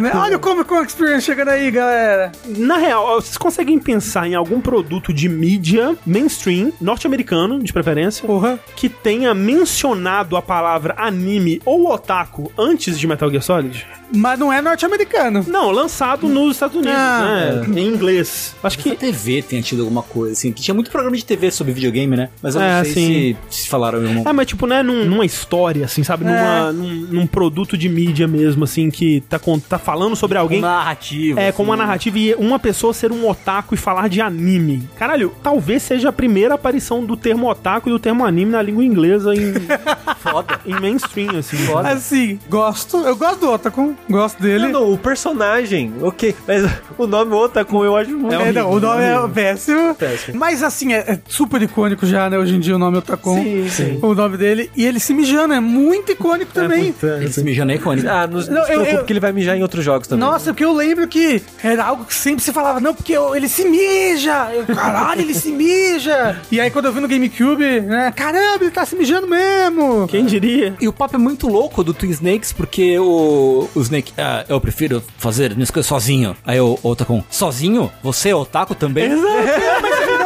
Né? Olha o Comic Con Experience chegando aí, galera. Na real, vocês conseguem pensar em algum produto de mídia mainstream, norte-americano, de preferência, Porra. que tenha mencionado a palavra anime ou otaku antes de Metal Gear Solid? Mas não é norte-americano. Não, lançado nos Estados Unidos, Ah. né? Em inglês. Acho Que que. TV tenha tido alguma coisa, assim. Que tinha muito programa de TV sobre videogame, né? Mas eu não É, sei sim. se, se falaram em algum É, mas tipo, né, num- numa história, assim, sabe? Numa, num, num produto de mídia mesmo, assim, que tá, con- tá falando sobre alguém. narrativa. É, com uma narrativa e uma pessoa ser um otaku e falar de anime. Caralho, talvez seja a primeira aparição do termo otaku e do termo anime na língua inglesa em, [LAUGHS] foda. em mainstream, assim. Assim, gosto. Eu gosto do Otakun, gosto dele. Não, não, o personagem, ok. Mas o nome Otaku eu acho muito. É, não, o nome é péssimo. Péssimo. Mas assim, é, é super icônico já, né? Hoje em dia o nome Otakun. Sim, sim. O nome dele. E ele se mijando, é muito icônico também. Esse mijando é icônico. Ah, não, não se eu- preocupe eu- que ele vai mijar em outros jogos também. Nossa, porque eu lembro que era algo que sempre se falava, não, porque ele se mija. Eu, Caralho, ele se mija. [LAUGHS] E aí quando eu vi no GameCube, né? Caramba, ele tá se mijando mesmo. Quem diria? E o papo é muito louco do Twin Snakes, porque o, o Snake, ah, eu prefiro fazer minhas coisas sozinho. Aí o Otakon, sozinho? Você é otaku também? [LAUGHS] Mas não,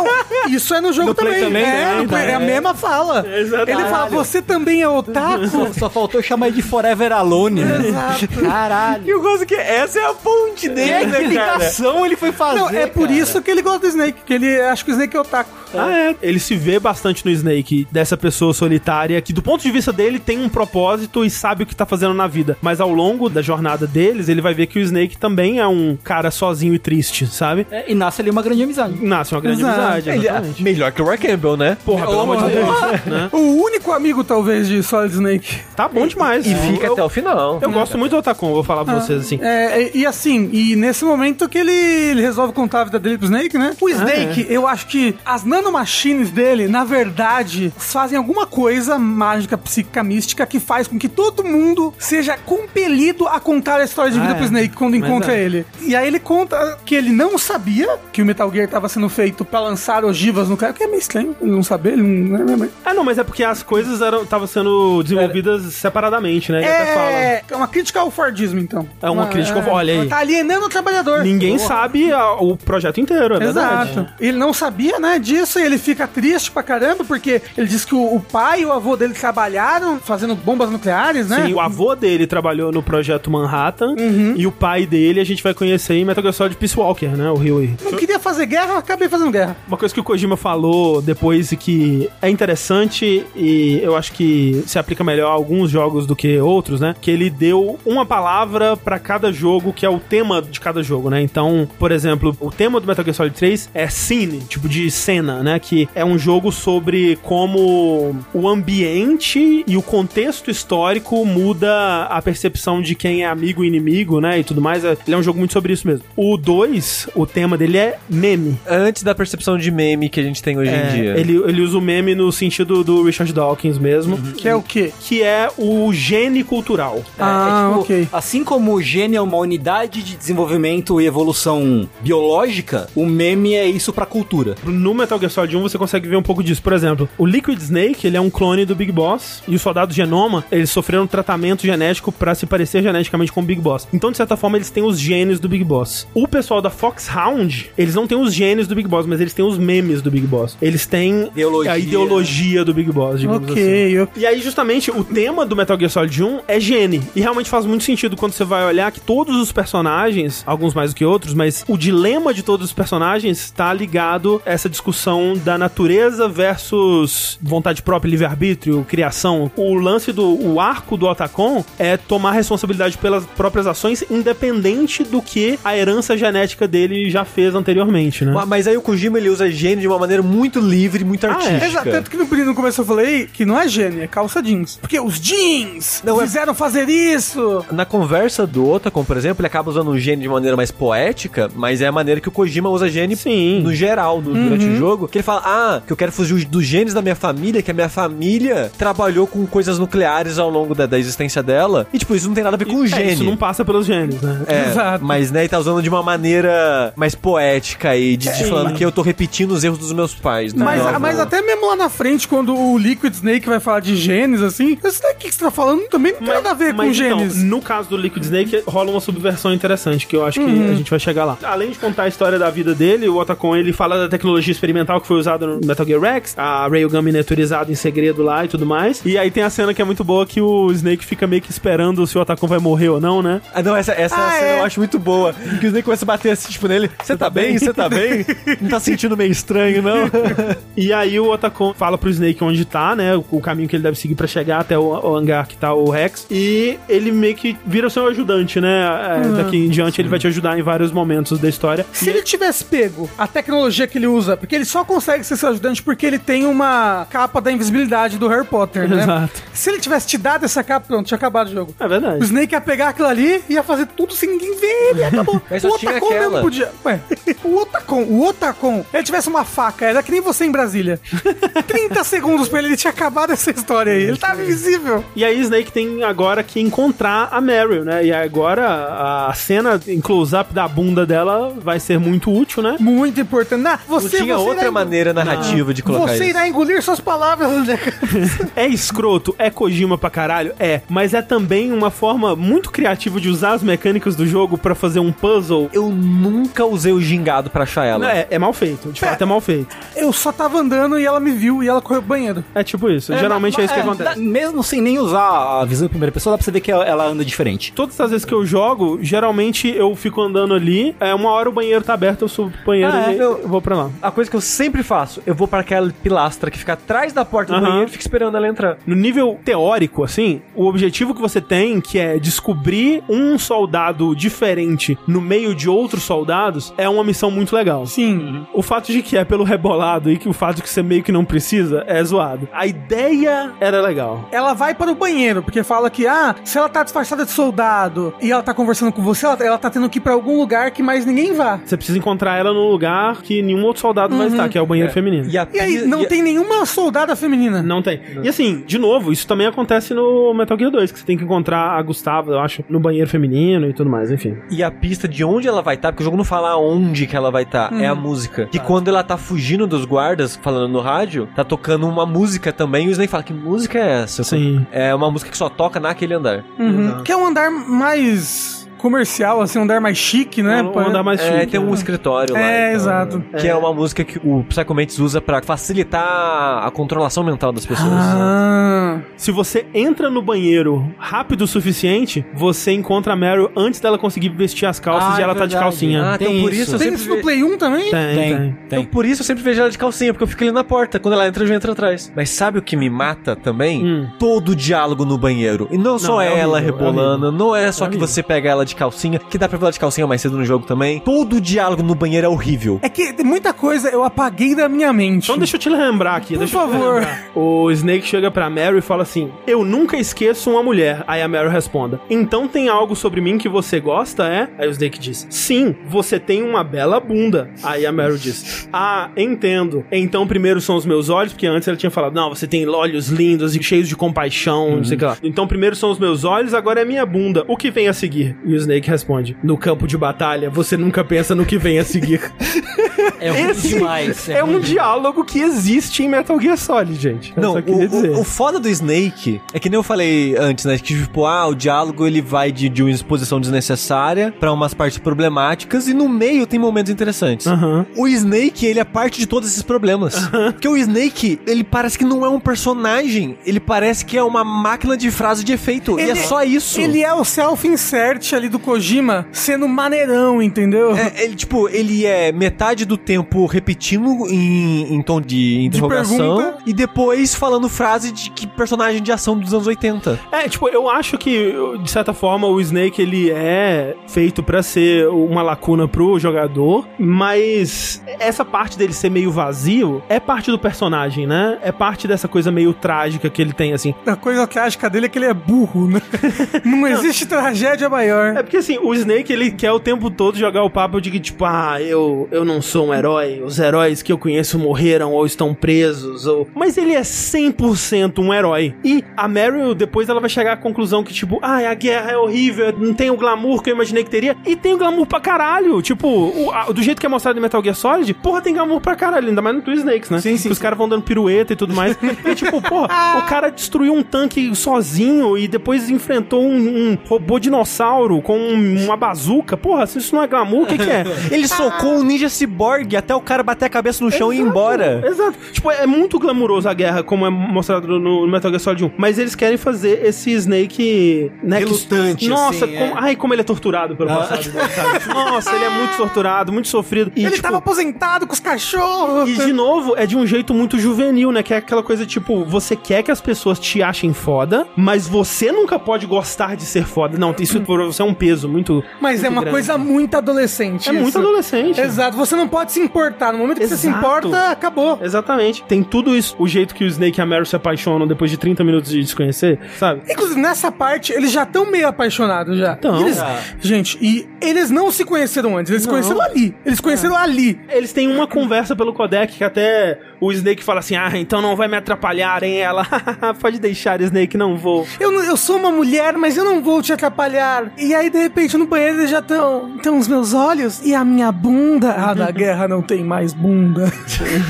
[LAUGHS] isso é no jogo No também. também, é, né? Play, é a É. mesma fala. Exato. Ele fala, você também é otaku? Só, só faltou eu chamar ele de Forever Alone, né? Exato. [LAUGHS] Caralho. E eu gosto que essa é a ponte dele, né, cara? ligação ele foi fazer, Não, é por cara? isso que ele gosta do Snake, que ele acha que o Snake é otaku. Ah, é. Ele se vê bastante no Snake, dessa pessoa solitária, que do ponto de vista dele tem um propósito e sabe o que tá fazendo na vida. Mas ao longo da jornada deles, ele vai ver que o Snake também é um cara sozinho e triste, sabe? É, e nasce ali uma grande amizade. Nasce uma grande Exato. amizade, Ele é exatamente. melhor que o Roy Campbell, né? Porra, pelo amor de Deus, né? O único amigo, talvez, de Solid Snake. Tá bom demais. E fica eu, até o final. eu gosto muito do Otacon, vou falar pra vocês assim. É, e, e assim, e nesse momento que ele, ele resolve contar a vida dele pro Snake, né? O Snake, eu acho que as nanomachines dele, na verdade, fazem alguma coisa mágica, psíquica, mística, que faz com que todo mundo seja compelido a contar a história de vida Ah, pro é. Snake quando encontra é. ele. E aí ele conta que ele não sabia que o Metal Gear estava sendo feito pra lançar ogivas no cara, que é meio estranho ele não saber, ele não... Né, mas- Ah, não, mas é porque as coisas estavam sendo desenvolvidas separadamente, né? Ele até fala. É, é uma crítica ao Fordismo, então. É uma crítica ao- olha aí. Tá alienando o trabalhador. Ninguém sabe a- o projeto inteiro, é verdade. Exato. Ele não sabia, né, disso e ele fica triste pra caramba porque ele diz que o, o pai e o avô dele trabalharam fazendo bombas nucleares, né? Sim, o avô dele trabalhou no projeto Manhattan Uhum. e o pai dele a gente vai conhecer em Metal Gear Solid Peace Walker, né? O Huey. Não queria fazer guerra, eu acabei fazendo guerra. Uma coisa que o Kojima falou depois que é interessante e eu acho que se aplica melhor a alguns jogos do que outros, né? Que ele deu uma palavra pra cada jogo que é o tema de cada jogo, né? Então, por exemplo, o tema do Metal Gear Solid 3 é scene, tipo de cena, né? Que é um jogo sobre como o ambiente e o contexto histórico muda a percepção de quem é amigo e inimigo, né? E tudo mais. Ele é um jogo muito sobre isso mesmo. O 2, o tema dele é meme. Antes da percepção de meme que a gente tem hoje É, em dia. ele, ele usa o meme no sentido do Richard Dawkins mesmo, Que é o quê? que é o gene cultural. Ah, tipo, ok. Assim como o gene é uma unidade de desenvolvimento e evolução biológica, o meme é isso pra cultura. No Metal Gear Solid 1 você consegue ver um pouco disso. Por exemplo, o Liquid Snake, ele é um clone do Big Boss, e os soldados Genoma, eles sofreram um tratamento genético pra se parecer geneticamente com o Big Boss. Então, de certa forma, eles têm os genes do Big Boss. O pessoal da Foxhound, eles não têm os genes do Big Boss, mas eles têm os memes do Big Boss. Eles têm Ideologia. a ideologia do Big Boss, digamos assim. Ok, ok. E aí, justamente, o tema do Metal Gear Solid 1 é gene. E realmente faz muito sentido quando você vai olhar que todos os personagens, alguns mais do que outros, mas o dilema de todos os personagens está ligado a essa discussão da natureza versus vontade própria, livre-arbítrio, criação. O lance do o arco do Otacon é tomar responsabilidade pelas próprias ações, independente do que a herança genética dele já fez anteriormente, né? Ma- Mas aí o Kojima ele usa gênio de uma maneira muito livre, muito Ah, é. artística. Exato, tanto que no, no começo eu falei que não é gênio, é calça jeans. Porque os jeans Não, é- fizeram fazer isso. Na conversa do Otacon, por exemplo, ele acaba usando o gênio de maneira mais poética, mas é a maneira que o Kojima usa gênio Sim. no geral do- durante o jogo. Que ele fala, ah, que eu quero fugir dos genes da minha família, que a minha família trabalhou com coisas nucleares ao longo da, da existência dela. E, tipo, isso não tem nada a ver com o É, gênio. isso não passa pelos genes, né? É, [LAUGHS] Exato. mas né, ele tá usando de uma maneira mais poética e de, de falando que eu tô repetindo os erros dos meus pais. né? Mas, mas até mesmo lá na frente, quando o Liquid Snake vai falar de genes, assim, isso daqui que você tá falando também não tem nada a ver com então, genes. no caso do Liquid Snake, rola uma subversão interessante, que eu acho que Uhum. a gente vai chegar lá. Além de contar a história da vida dele, o Otacon, ele fala da tecnologia experimental que foi usada no Metal Gear Rex, a Railgun miniaturizada em segredo lá e tudo mais. E aí tem a cena que é muito boa, que o Snake fica meio que esperando se o Otacon vai morrer ou não, né? Ah, não, essa, essa Ah, cena é. eu acho muito boa. Que o Snake começa a bater assim, tipo, nele. Você tá bem? Você tá bem? [LAUGHS] Não tá sentindo meio estranho, não? [LAUGHS] E aí o Otacon fala pro Snake onde tá, né? O, o caminho que ele deve seguir pra chegar até o, o hangar que tá o Rex. E ele meio que vira o seu ajudante, né? É, Daqui em diante ele vai te ajudar em vários momentos da história. Se ele tivesse pego a tecnologia que ele usa, porque ele só consegue ser seu ajudante porque ele tem uma capa da invisibilidade do Harry Potter, né? Exato. Se ele tivesse te dado essa capa, pronto, tinha acabado o jogo. É O verdade. Snake ia pegar aquilo ali e ia fazer tudo sem ninguém ver ele e acabou. [LAUGHS] Mas tinha aquela. mesmo podia. Ué, [LAUGHS] o Otacon, o Otacon, ele tivesse uma faca, era que nem você em Brasília. [LAUGHS] 30 segundos pra ele, ele tinha acabado essa história aí. Ele tava invisível. E aí Snake tem agora que encontrar a Meryl, né? E agora a cena em close-up da bunda dela vai ser muito útil, né? Muito importante. Não, Não você, tinha você outra irá- maneira narrativa de colocar Você isso. irá engolir suas palavras, André. [LAUGHS] É escroto, é Kojima pra caralho? É. Mas é também uma forma muito criativa de usar as mecânicas do jogo pra fazer um puzzle. Eu nunca usei o gingado pra achar ela. É, é mal feito, de fato é mal feito. Eu só tava andando e ela me viu e ela correu pro banheiro. É tipo isso, geralmente é isso que acontece. dá- mesmo sem nem usar a visão em primeira pessoa, dá pra você ver que ela, ela anda diferente. Todas as vezes que eu jogo, geralmente eu fico andando ali, é uma hora o banheiro tá aberto, eu subo pro banheiro Ah, é? e eu vou pra lá. A coisa que eu sempre faço, eu vou para aquela pilastra que fica atrás da porta do banheiro e fico esperando ela entrar. No nível teórico, assim, o objetivo que você tem, que é descobrir um soldado diferente no meio de outros soldados, é uma missão muito legal. Sim. O fato de que é pelo rebolado e que o fato de que você meio que não precisa é zoado. A ideia era legal. Ela vai para o banheiro, porque fala que, ah, se ela tá disfarçada de soldado e ela tá conversando com você, ela, ela tá tendo que ir pra algum lugar que mais ninguém vá. Você precisa encontrar ela num lugar que nenhum outro soldado vai estar, que é o banheiro feminino. E, a E aí, não e a- tem nenhuma soldada feminina. Não tem. E assim, de novo, isso também acontece no Metal Gear 2, que você tem que encontrar a Gustavo, eu acho, no banheiro feminino e tudo mais, enfim. E a pista de onde ela vai estar, porque o jogo não fala onde que ela vai estar, é a música. Que quando ela tá fugindo dos guardas, falando no rádio, tá tocando uma música também, e o Snake fala, que música é essa? Sim. É uma música que só toca naquele andar. Uhum. Que é um andar mais comercial, assim, um andar mais chique, né? Um andar mais É, chique, tem um né? escritório lá. É, então, exato. Que é. uma música que o Psycho Mantis usa pra facilitar a controlação mental das pessoas. Ah, Se você entra no banheiro rápido o suficiente, você encontra a Meryl antes dela conseguir vestir as calças Ah, e ela é tá de calcinha. Ah, então Tem por isso. isso eu tem sempre isso no Play 1 também? Tem, tem. Tem, Então, tem. por isso eu sempre vejo ela de calcinha, porque eu fico ali na porta. Quando ela entra, eu já entro atrás. Mas sabe o que me mata também? Hum. Todo o diálogo no banheiro. E não só é ela horrível, é rebolando, não é só É que você pega ela de de calcinha, que dá pra ela de calcinha mais cedo no jogo também. Todo o diálogo no banheiro é horrível. É que muita coisa eu apaguei da minha mente. Então deixa eu te lembrar aqui. Por favor. O Snake chega pra Mary e fala assim: Eu nunca esqueço uma mulher. Aí a Mary responda: Então tem algo sobre mim que você gosta, é? Aí o Snake diz: Sim, você tem uma bela bunda. Aí a Mary diz: Ah, entendo. Então primeiro são os meus olhos, porque antes ela tinha falado: Não, você tem olhos lindos e cheios de compaixão, não sei o que lá. Então primeiro são os meus olhos, agora é minha bunda. O que vem a seguir? E o Snake responde: No campo de batalha, você nunca pensa no que vem a seguir. [LAUGHS] É ruim Esse demais. É, ruim um diálogo que existe em Metal Gear Solid, gente. Eu Não, só o, o, o foda do Snake é que nem eu falei antes, né? Que tipo, ah, o diálogo ele vai de, de uma exposição desnecessária pra umas partes problemáticas e no meio tem momentos interessantes. Aham. O Snake, ele é parte de todos esses problemas. Porque o Snake, ele parece que não é um personagem, ele parece que é uma máquina de frase de efeito. e é só isso. Ele é o self-insert ali do Kojima sendo maneirão, entendeu? É, ele, tipo, ele é metade do tempo repetindo em, em tom de interrogação pergunta. e depois falando frase de que personagem de ação dos anos 80. É, tipo, eu acho que, de certa forma, o Snake, ele é feito pra ser uma lacuna pro jogador, mas essa parte dele ser meio vazio é parte do personagem, né? É parte dessa coisa meio trágica que ele tem, assim. A coisa trágica dele é que ele é burro, né? [LAUGHS] Não existe tragédia maior. É porque assim, o Snake ele quer o tempo todo jogar o papo de que, tipo, ah, eu, eu não sou um herói, os heróis que eu conheço morreram ou estão presos, ou. Mas ele é 100% um herói. E a Meryl, depois ela vai chegar à conclusão que, tipo, ah, a guerra é horrível, não tem o glamour que eu imaginei que teria. E tem o glamour pra caralho. Tipo, o- a- do jeito que é mostrado em Metal Gear Solid, porra, tem glamour pra caralho, ainda mais no Twin Snakes, né? Sim, sim, Que os caras vão dando pirueta e tudo mais. [LAUGHS] e tipo, porra, o cara destruiu um tanque sozinho e depois enfrentou um, um robô dinossauro com um- uma bazuca. Porra, se isso não é glamour, o que, que é? [LAUGHS] Ele socou um ninja cyborg até o cara bater a cabeça no chão e ir Exato, embora. Exato. Tipo, é muito glamuroso a guerra, como é mostrado no Metal Gear Solid 1. Mas eles querem fazer esse Snake... Né, que- Relutante, Nossa, assim, como- é. ai, como ele é torturado pelo passado dele, cara. [LAUGHS] Nossa, ele é muito torturado, muito sofrido. E, ele tipo, tava aposentado com os cachorros. E de novo, é de um jeito muito juvenil, né? Que é aquela coisa tipo, você quer que as pessoas te achem foda, mas você nunca pode gostar de ser foda. Não, isso [LAUGHS] pra você é um peso muito. Mas é muito uma grande. coisa muito adolescente. É muito isso. adolescente. Exato, você não pode se importar. No momento que você se Exato. importa, acabou. Exatamente. Tem tudo isso. O jeito que o Snake e a Meryl se apaixonam depois de 30 minutos de desconhecer, sabe? Inclusive, nessa parte, eles já estão meio apaixonados já. Tão. Eles- Ah. Gente, e eles não se conheceram antes, eles Não. conheceram ali. Eles se conheceram ali. Eles têm uma conversa pelo codec que até o Snake fala assim: Ah, então não vai me atrapalhar, hein? Ela, [LAUGHS] pode deixar, Snake, não vou. Eu, eu sou uma mulher, mas eu não vou te atrapalhar. E aí, de repente, no banheiro eles já estão. Então, os meus olhos e a minha bunda. Ah, [LAUGHS] guerra não tem mais bunda.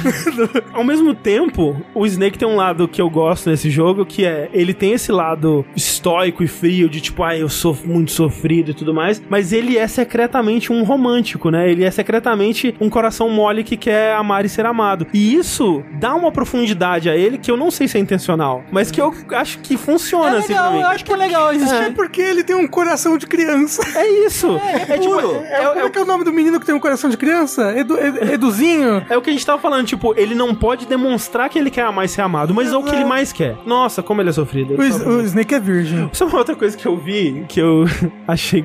[LAUGHS] Ao mesmo tempo, o Snake tem um lado que eu gosto nesse jogo, que é ele tem esse lado estoico e frio de tipo, ah, eu sou muito sofrido e tudo mais, mas ele é secretamente um romântico, né? Ele é secretamente um coração mole que quer amar e ser amado. E isso dá uma profundidade a ele que eu não sei se é intencional, mas que eu acho que funciona assim pra mim. eu acho que é legal isso. É porque ele tem um coração de criança. É isso. É, tipo, É, como é que é o nome do menino que tem um coração de criança? Edu, Ed- Eduzinho? É o que a gente tava falando, tipo, ele não pode demonstrar que ele quer e ser amado, mas é o que ele mais quer. Nossa, como ele é sofrido. O, Ele S- sofre o Snake é virgem. Isso é uma outra coisa que eu vi, que eu [LAUGHS] achei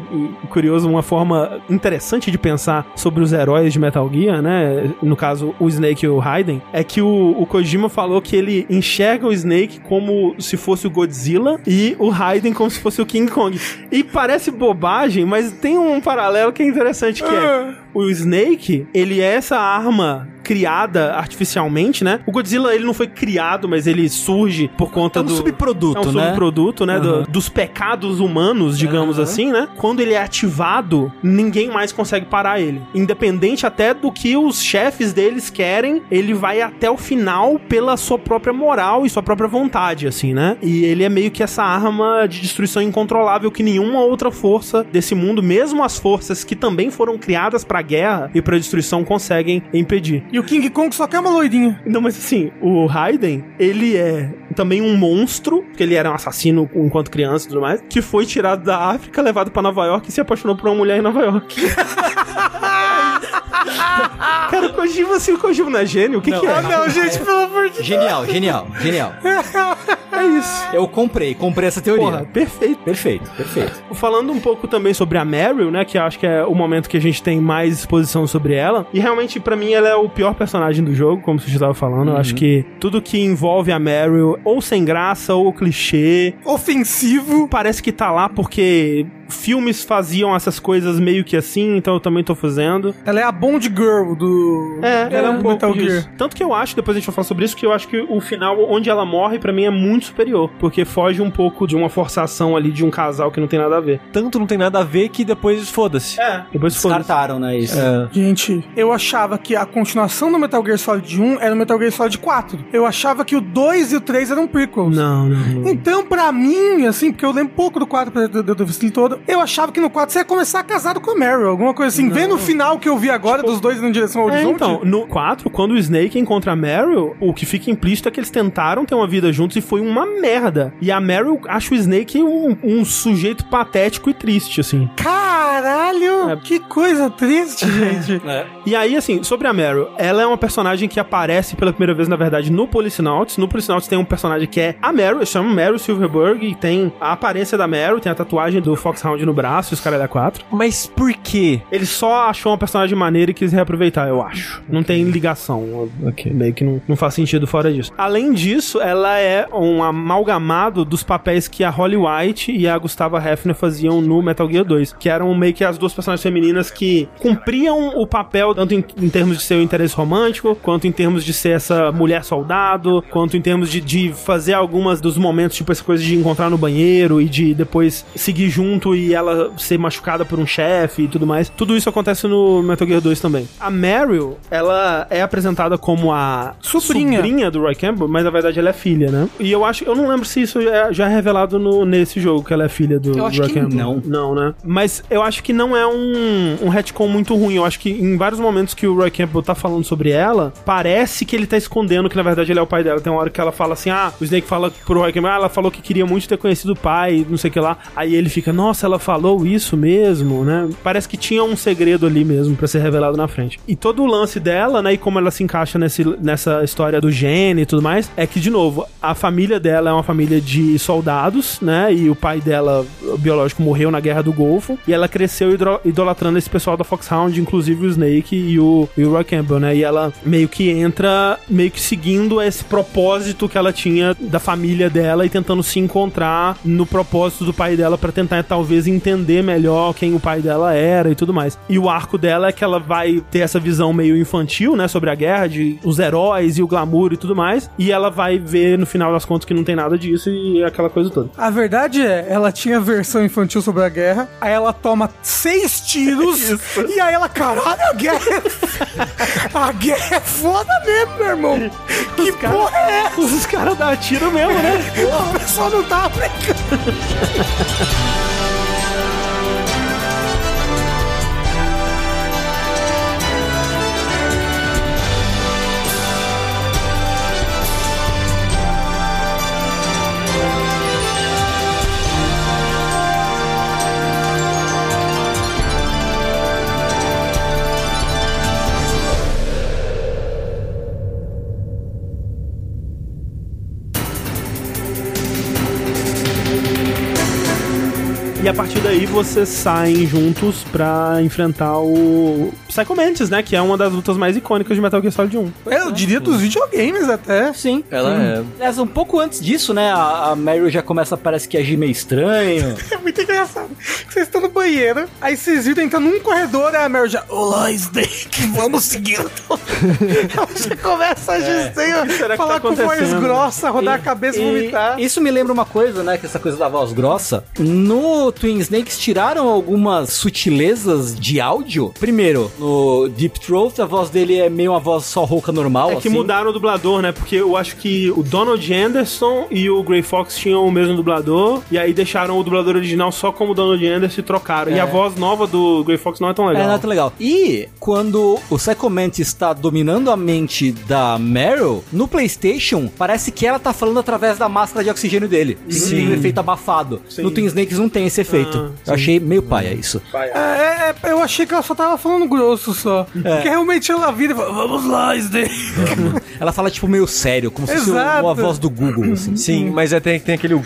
curioso, uma forma interessante de pensar sobre os heróis de Metal Gear, né? No caso, o Snake e o Raiden, é que o, o Kojima falou que ele enxerga o Snake como se fosse o Godzilla e o Raiden como se fosse o King Kong. E parece bobagem, mas tem um paralelo que é interessante, que é o Snake, ele é essa arma criada artificialmente, né? O Godzilla, ele não foi criado, mas ele surge por conta É um do... subproduto, é um né? subproduto, né? do- dos pecados humanos, digamos assim, né? Quando ele é ativado, ninguém mais consegue parar ele. Independente até do que os chefes deles querem, ele vai até o final pela sua própria moral e sua própria vontade, assim, né? E ele é meio que essa arma de destruição incontrolável que nenhuma outra força desse mundo, mesmo as forças que também foram criadas pra guerra e pra destruição, conseguem impedir. E o King Kong só quer uma loirinha. Não, mas assim, o Raiden, ele é também um monstro, porque ele era um assassino enquanto criança e tudo mais, que foi tirado da África, levado pra Nova York e se apaixonou por uma mulher em Nova York. [LAUGHS] Cara, o Kojima, assim, o Kojima não é gênio? O que, que é? Ah, não, gente, pelo amor de Genial, genial, genial. [LAUGHS] É isso. Eu comprei, comprei essa teoria. Porra, perfeito. Perfeito, perfeito. Falando um pouco também sobre a Meryl, né, que eu acho que é o momento que a gente tem mais exposição sobre ela. E realmente, pra mim, ela é o pior personagem do jogo, como você já tava falando. Eu acho que tudo que envolve a Meryl, ou sem graça, ou clichê, Ofensivo. parece que tá lá porque filmes faziam essas coisas meio que assim, então eu também tô fazendo. Ela é a Bond Girl do É, ela é um pouco Metal. Gear. Tanto que eu acho, depois a gente vai falar sobre isso, que eu acho que o final onde ela morre, pra mim, é muito superior. Porque foge um pouco de uma forçação ali de um casal que não tem nada a ver. Tanto não tem nada a ver que depois foda-se. É. Depois foda Descartaram, né, isso. É. Gente, eu achava que a continuação do Metal Gear Solid 1 era o Metal Gear Solid 4. Eu achava que o 2 e o 3 eram prequels. Não, não, não. Então, pra mim, assim, porque eu lembro pouco do 4 pra eu ter visto ele todo, eu achava que no 4 você ia começar casado com a Meryl, alguma coisa assim. Vendo o final que eu vi agora dos dois indo em direção ao É, horizonte. então, no 4, quando o Snake encontra a Meryl, o que fica implícito é que eles tentaram ter uma vida juntos e foi uma merda. E a Meryl acha o Snake um, um sujeito patético e triste, assim. Caralho! É. Que coisa triste, [LAUGHS] gente. E aí, assim, sobre a Meryl, ela é uma personagem que aparece pela primeira vez, na verdade, no Policenauts. No Policenauts tem um personagem que é a Meryl, chama Meryl Silverberg, e tem a aparência da Meryl, tem a tatuagem do Foxhound no braço, e os caras da 4. Mas por quê? Ele só achou uma personagem maneira e quis reaproveitar, eu acho. Não tem ligação. Meio que não, não faz sentido fora disso. Além disso, ela é um amalgamado dos papéis que a Holly White e a Gustava Hefner faziam no Metal Gear 2, que eram meio que as duas personagens femininas que cumpriam o papel tanto em, em termos de ser o interesse romântico, quanto em termos de ser essa mulher soldado, quanto em termos de, de fazer algumas dos momentos, tipo essa coisa de encontrar no banheiro e de depois seguir junto e ela ser machucada por um chefe e tudo mais. Tudo isso acontece no Metal Gear 2 também. A Meryl, ela é apresentada como a Sobrinha. do Roy Campbell, mas na verdade ela é filha, né? E eu acho, eu não lembro se isso é- já é revelado no, nesse jogo, que ela é filha do acho Campbell. não. Não, né? Mas eu acho que não é um, um retcon muito ruim. Eu acho que em vários momentos que o Roy Campbell tá falando sobre ela, parece que ele tá escondendo que na verdade ele é o pai dela. Tem uma hora que ela fala assim: ah, o Snake fala pro Roy Campbell, ah, ela falou que queria muito ter conhecido o pai, não sei o que lá. Aí ele fica, nossa, ela falou isso mesmo, né? Parece que tinha um segredo ali mesmo pra ser revelado na frente. E todo o lance dela, né, e como ela se encaixa nesse, nessa história do gene e tudo mais, é que, de novo, a família dela é uma família de soldados, né? E o pai dela, o biológico, morreu na Guerra do Golfo. E ela cresceu idolatrando esse pessoal da Foxhound, inclusive o Snake e o, e o Roy Campbell, né? E ela meio que entra, meio que seguindo esse propósito que ela tinha da família dela e tentando se encontrar no propósito do pai dela pra tentar, talvez, entender melhor quem o pai dela era e tudo mais. E o arco dela é que ela vai ter essa visão meio infantil, né? Sobre a guerra, de os heróis e o glamour e tudo mais. E ela vai ver, no final das contas, que não tem nada disso e aquela coisa toda. A verdade é, ela tinha versão infantil sobre a guerra, aí ela toma seis tiros, [LAUGHS] e aí ela, caralho, a guerra é... [LAUGHS] a guerra é foda mesmo, meu irmão. Que porra é essa? Os caras dão tiro mesmo, né? [LAUGHS] O pessoal não tá brincando. E a partir daí vocês saem juntos pra enfrentar o Psycho Mantis, né? Que é uma das lutas mais icônicas de Metal Gear Solid 1. Eu diria dos videogames até. Sim. Ela é. Aliás, um pouco antes disso, né? A, a Meryl já começa, parece que agir meio estranho. [LAUGHS] É muito engraçado. Vocês estão no banheiro, aí vocês viram entrar num corredor, aí a Mary já. Olá, Snake, vamos seguir. [LAUGHS] Ela já começa a agir estranho, será que falar tá com voz grossa, rodar a cabeça e vomitar. Isso me lembra uma coisa, né? Que essa coisa da voz grossa. No Twin Snakes tiraram algumas sutilezas de áudio. Primeiro, no Deep Throat, a voz dele é meio uma voz só rouca normal. É que assim. mudaram o dublador, né? Porque eu acho que o Donald Anderson e o Gray Fox tinham o mesmo dublador, e aí deixaram o dublador original só como Donald Anderson e trocaram. E É. a voz nova do Gray Fox não é tão legal. É, não é tão legal. E quando o Psycho Mantis está dominando a mente da Meryl, no PlayStation, parece que ela tá falando através da máscara de oxigênio dele. Sim. Um efeito abafado. Sim. No Twin Snakes não tem esse efeito. Ah, Eu achei meio paia isso. É, é, eu achei que ela só tava falando grosso. Grosso só. Porque realmente ela vira e fala, vamos lá, Snake. Ela fala, tipo, meio sério, como se fosse uma voz do Google, assim. Sim, mas é, tem, tem aquele uh,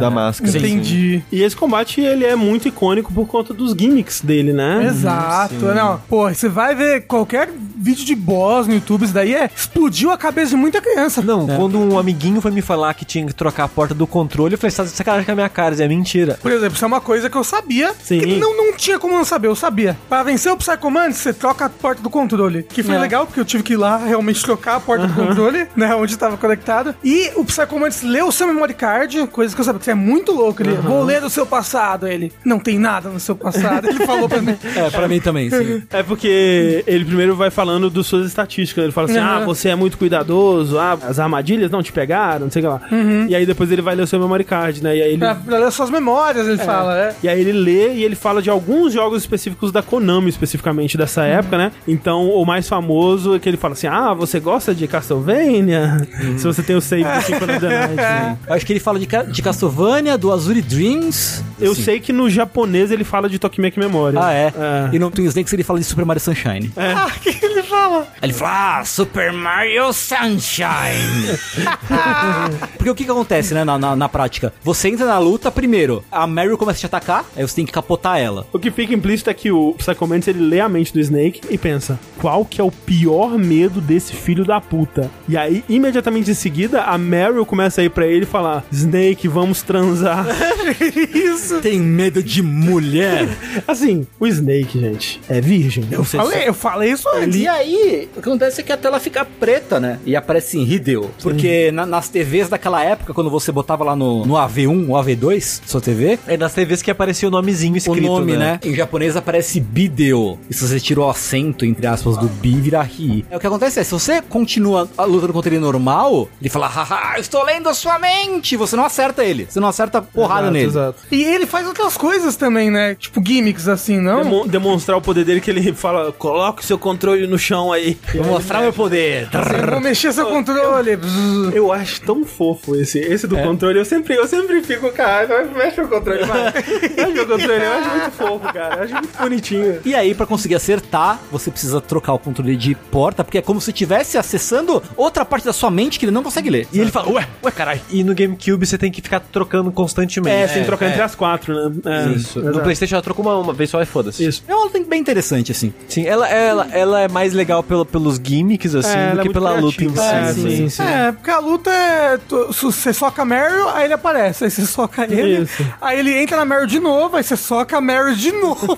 da máscara. Entendi. E esse combate, ele é muito icônico por conta dos gimmicks dele, né? Exato. Não, pô, você vai ver qualquer vídeo de boss no YouTube, isso daí é explodiu a cabeça de muita criança. Não, quando um amiguinho foi me falar que tinha que trocar a porta do controle, eu falei, você tá de sacanagem com a minha cara, isso é mentira. Por exemplo, isso é uma coisa que eu sabia. Sim. Que não, não tinha como não saber, eu sabia. Pra vencer o Psycho Mantis, você troca a porta do controle. Que foi É. legal, porque eu tive que ir lá realmente trocar a porta do controle, né? Onde estava conectado. E o Psycho Mantis leu o seu memory card, coisa que eu sabia que você é muito louco. Ele, vou ler o seu passado. Ele, não tem nada no seu passado. Ele falou pra mim. [LAUGHS] É, pra mim também, sim. [LAUGHS] É porque ele primeiro vai falando das suas estatísticas. Ele fala assim: Uhum. ah, você é muito cuidadoso, ah, as armadilhas não te pegaram, não sei o que lá. E aí depois ele vai ler o seu memory card, né? E aí ele. Pra, pra ler suas memórias, ele fala, é. E aí ele lê e ele fala de alguns jogos específicos da Konami, especificamente dessa época, né? Então, o mais famoso é que ele fala assim: Ah, você gosta de Castlevania? Se você tem o save do Symphony of the Night. né? Eu acho que ele fala de, Ca- de Castlevania, do Azuri Dreams. Eu Sim. sei que no japonês ele fala de Tokimeki Memory. Ah, é. É. E no Twin Snakes ele fala de Super Mario Sunshine. [LAUGHS] Ah, o que ele fala? Aí ele fala, ah, Super Mario Sunshine. [LAUGHS] Porque o que que acontece, né, na, na, na prática? Você entra na luta, primeiro, a Mario começa a te atacar, aí você tem que capotar ela. O que fica implícito é que o Psycho Mantis, ele lê a mente do Snake e pensa, qual que é o pior medo desse filho da puta? E aí, imediatamente em seguida, a Meryl começa a ir pra ele e falar, Snake, vamos transar. [LAUGHS] Isso. Tem medo de mulher? [LAUGHS] assim, o Snake, gente, é virgem. Eu falei, eu falei isso antes. E aí, o que acontece é que a tela fica preta, né? E aparece em Hideo. Porque na- nas TVs daquela época, quando você botava lá no, no AV1 ou AV2, sua TV, É nas TVs que aparecia o nomezinho o escrito, nome, né? Em japonês aparece Bideo. E se você tirou o acento, entre aspas, do bi, vira ri. É, o que acontece é, se você continua a- lutando contra ele normal, ele fala, haha, eu estou lendo a sua mente. Você não acerta ele. Você não acerta porrada Exato, nele. Exato. E ele faz outras coisas também, né? Tipo gimmicks assim, não? Demo- demonstrar o poder dele que ele fala, coloque o seu controle no chão aí. Vou mostrar meu poder. Eu vou mexer seu controle. Bzz. Eu acho tão fofo esse, esse do controle. Eu sempre, eu sempre fico, cara, mexe o controle, vai. [LAUGHS] Mexe o controle, eu acho muito fofo, cara. Eu acho muito bonitinho. E aí, pra conseguir acertar, você precisa trocar o controle de porta, porque é como se estivesse acessando outra parte da sua mente que ele não consegue ler. E ele fala, ué, ué, caralho. E no GameCube você tem que ficar trocando constantemente. É, sem trocar entre as quatro, né? É, Isso. No exato. Playstation ela trocou uma, uma vez só e foda-se. Isso. É uma luta bem interessante, assim. Sim, ela, ela, ela é mais legal pelo, pelos gimmicks, assim, É, do é que pela luta em si. É, assim. sim, sim. É, porque a luta é. tu- Você soca a Meryl, aí ele aparece. Aí você soca ele. Isso. Aí ele entra na Meryl de novo, aí você soca a Meryl de [LAUGHS] novo.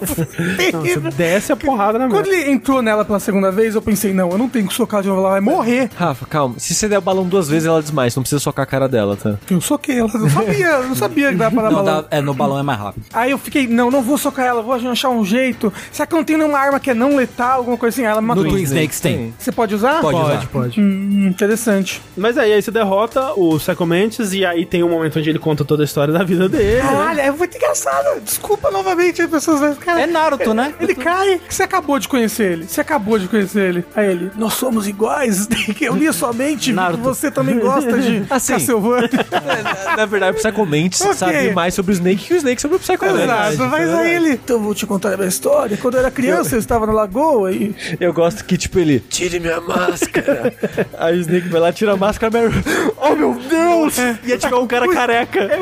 Não, você desce a porrada na Quando mão. ele entrou nela pela segunda vez, eu pensei, não, eu não tenho que socar de novo, ela vai morrer. Rafa, calma. Se você der o balão duas vezes, ela desmaia. Você não precisa socar a cara dela, tá? Eu soquei ela, eu não sabia, eu não sabia que dava pra dar Não, balão. dá, é, no balão é mais rápido. Aí eu fiquei, não, não vou socar ela, vou achar um jeito. Será que não tem nenhuma arma que é não letal, alguma coisa assim? Ela No matou. Twin Snakes tem. Você pode usar? Pode Pode, usar. pode. Hum, interessante. Mas aí, aí você derrota o Mantis e aí tem um momento onde ele conta toda a história da vida dele. né? Caralho, é muito engraçado. Desculpa novamente, as pessoas cara, É Naruto, né? Ele cai, você acabou de conhecer ele. Você acabou de conhecer ele. Aí ele, nós somos iguais. [LAUGHS] Eu li a sua mente. Naruto. Você também gosta de [LAUGHS] Assim. Castlevania. [LAUGHS] na, na verdade, o Psycho Mantis Ok. sabe mais sobre o Snake que o Snake sobre o Psycho Mantis. Exato, mas aí ele. Então eu vou te contar a minha história. Quando eu era criança, eu estava na lagoa e. Eu gosto que, tipo, ele... Tire minha máscara. Aí o Snake vai lá, tira a máscara, Mary... Oh, meu Deus! Ia tirar um cara careca. Só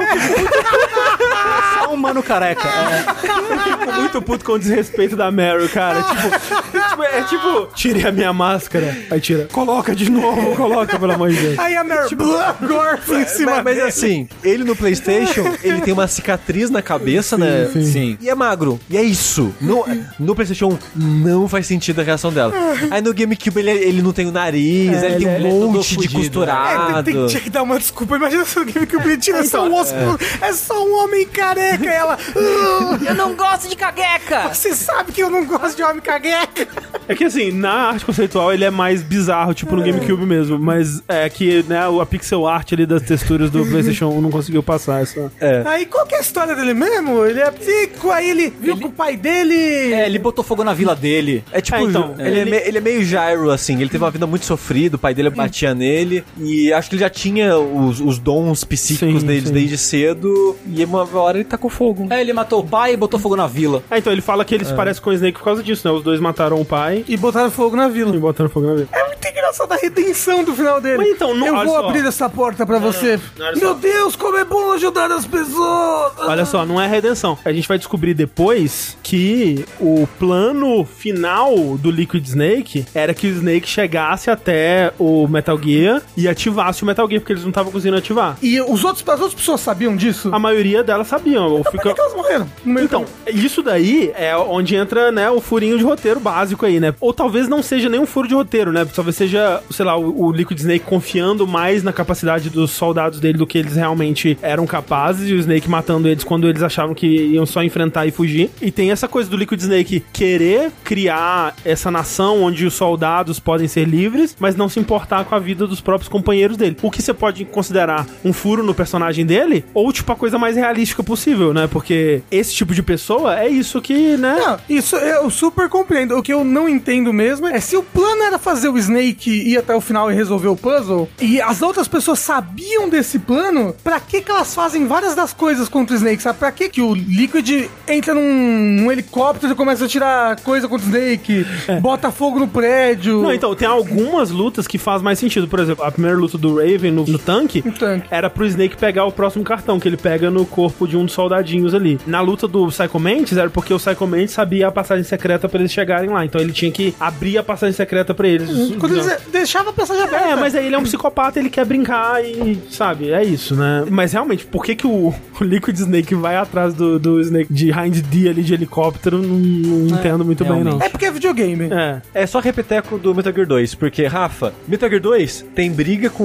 um mano careca. [LAUGHS] É. Fico muito puto com o desrespeito da Meryl, cara. Tipo, tipo, é tipo, tire a minha máscara. Aí tira, coloca de novo, coloca, pelo amor de Deus. Aí a Mary Tipo, [LAUGHS] gorfa em cima Mas, mas assim, ele no Playstation, ele tem uma cicatriz na cabeça, né? Sim. E é magro. E é isso. No, no Playstation 1 não faz sentido a reação dela. Aí no GameCube ele, ele não tem o nariz, ele, ele- tem um ele é monte de fudido, É, costurado. tem, tinha que dar uma desculpa. Imagina se o game que o Britino é só um osso. É só um homem careca. E ela. "Ah, Eu não gosto de cagueca! Você sabe que eu não gosto de homem careca. É que assim, na arte conceitual ele é mais bizarro, tipo no GameCube mesmo. Mas é que, né, a pixel art ali das texturas do PlayStation 1 não conseguiu passar essa. Aí qual que é a história dele mesmo? Ele é psico, aí ele viu que o pai dele. É, ele botou fogo na vila dele. É tipo, É, então, ele, é ele- me- ele é meio gyro, assim. Ele teve uma vida muito sofrida, o pai dele batia nele. E acho que ele já tinha os, os dons psíquicos Sim, deles sim. desde cedo. E uma hora ele tá com fogo. É, ele matou o pai e botou fogo na vila. É, então ele fala que eles se parecem com o Snake por causa disso, né? Os dois mataram o pai E botaram fogo na vila. e botaram fogo na vida. É muito engraçado a redenção do final dele. Mas então, não- Eu vou só. abrir essa porta pra você. não, olha Meu só. Deus, como é bom ajudar as pessoas. Olha só, não é redenção. A gente vai descobrir depois que o plano final do Liquid Snake era que o Snake chegasse até o Metal Gear e ativasse o Metal Gear, porque eles não estavam conseguindo ativar. E os outros, as outras pessoas sabiam disso? A maioria delas sabiam. Por fica... que, elas morreram? Então, isso daí é onde entra, né, o furinho de roteiro básico aí, né? Ou talvez não seja nem um furo de roteiro, né? Talvez seja, sei lá, o, o Liquid Snake confiando mais na capacidade dos soldados dele do que eles realmente eram capazes e o Snake matando eles quando eles achavam que iam só enfrentar e fugir. E tem essa coisa do Liquid Snake querer criar essa nação onde os soldados podem ser livres, mas não se importar com a vida dos próprios companheiros dele. O que você pode considerar um furo no personagem dele, ou tipo a coisa mais realística possível, né? Porque esse tipo de pessoa é isso que, né? Não, isso eu super compreendo. O que eu não entendo mesmo é se o plano era fazer o Snake ir até o final e resolver o puzzle, e as outras pessoas sabiam desse plano, pra que que elas fazem várias das coisas contra o Snake, sabe? Pra que que o Liquid entra num, num helicóptero e começa a tirar coisa contra o Snake, bota fogo no prédio... É. Não, então, tem algumas lutas que faz mais sentido. Por exemplo, a primeira luta do Raven no, no tanque No tanque. era pro Snake pegar o próximo cartão, que ele pega no corpo de um dos soldadinhos ali. Na luta do Psycho Mantis era porque o Psycho Mantis sabia a passagem secreta pra eles chegarem lá. Então ele tinha que abrir a passagem secreta pra eles. Quando eles deixava a passagem aberta. É, mas aí ele é um psicopata, ele quer brincar e, sabe, é isso, né? Mas realmente, por que que o, [LAUGHS] o Liquid Snake vai atrás do, do Snake de Hind D ali de helicóptero? Não, não entendo muito bem, não. É porque é videogame. É. É só repeteco do Metal Gear 2, porque, Rafa, Metal Gear 2 tem briga com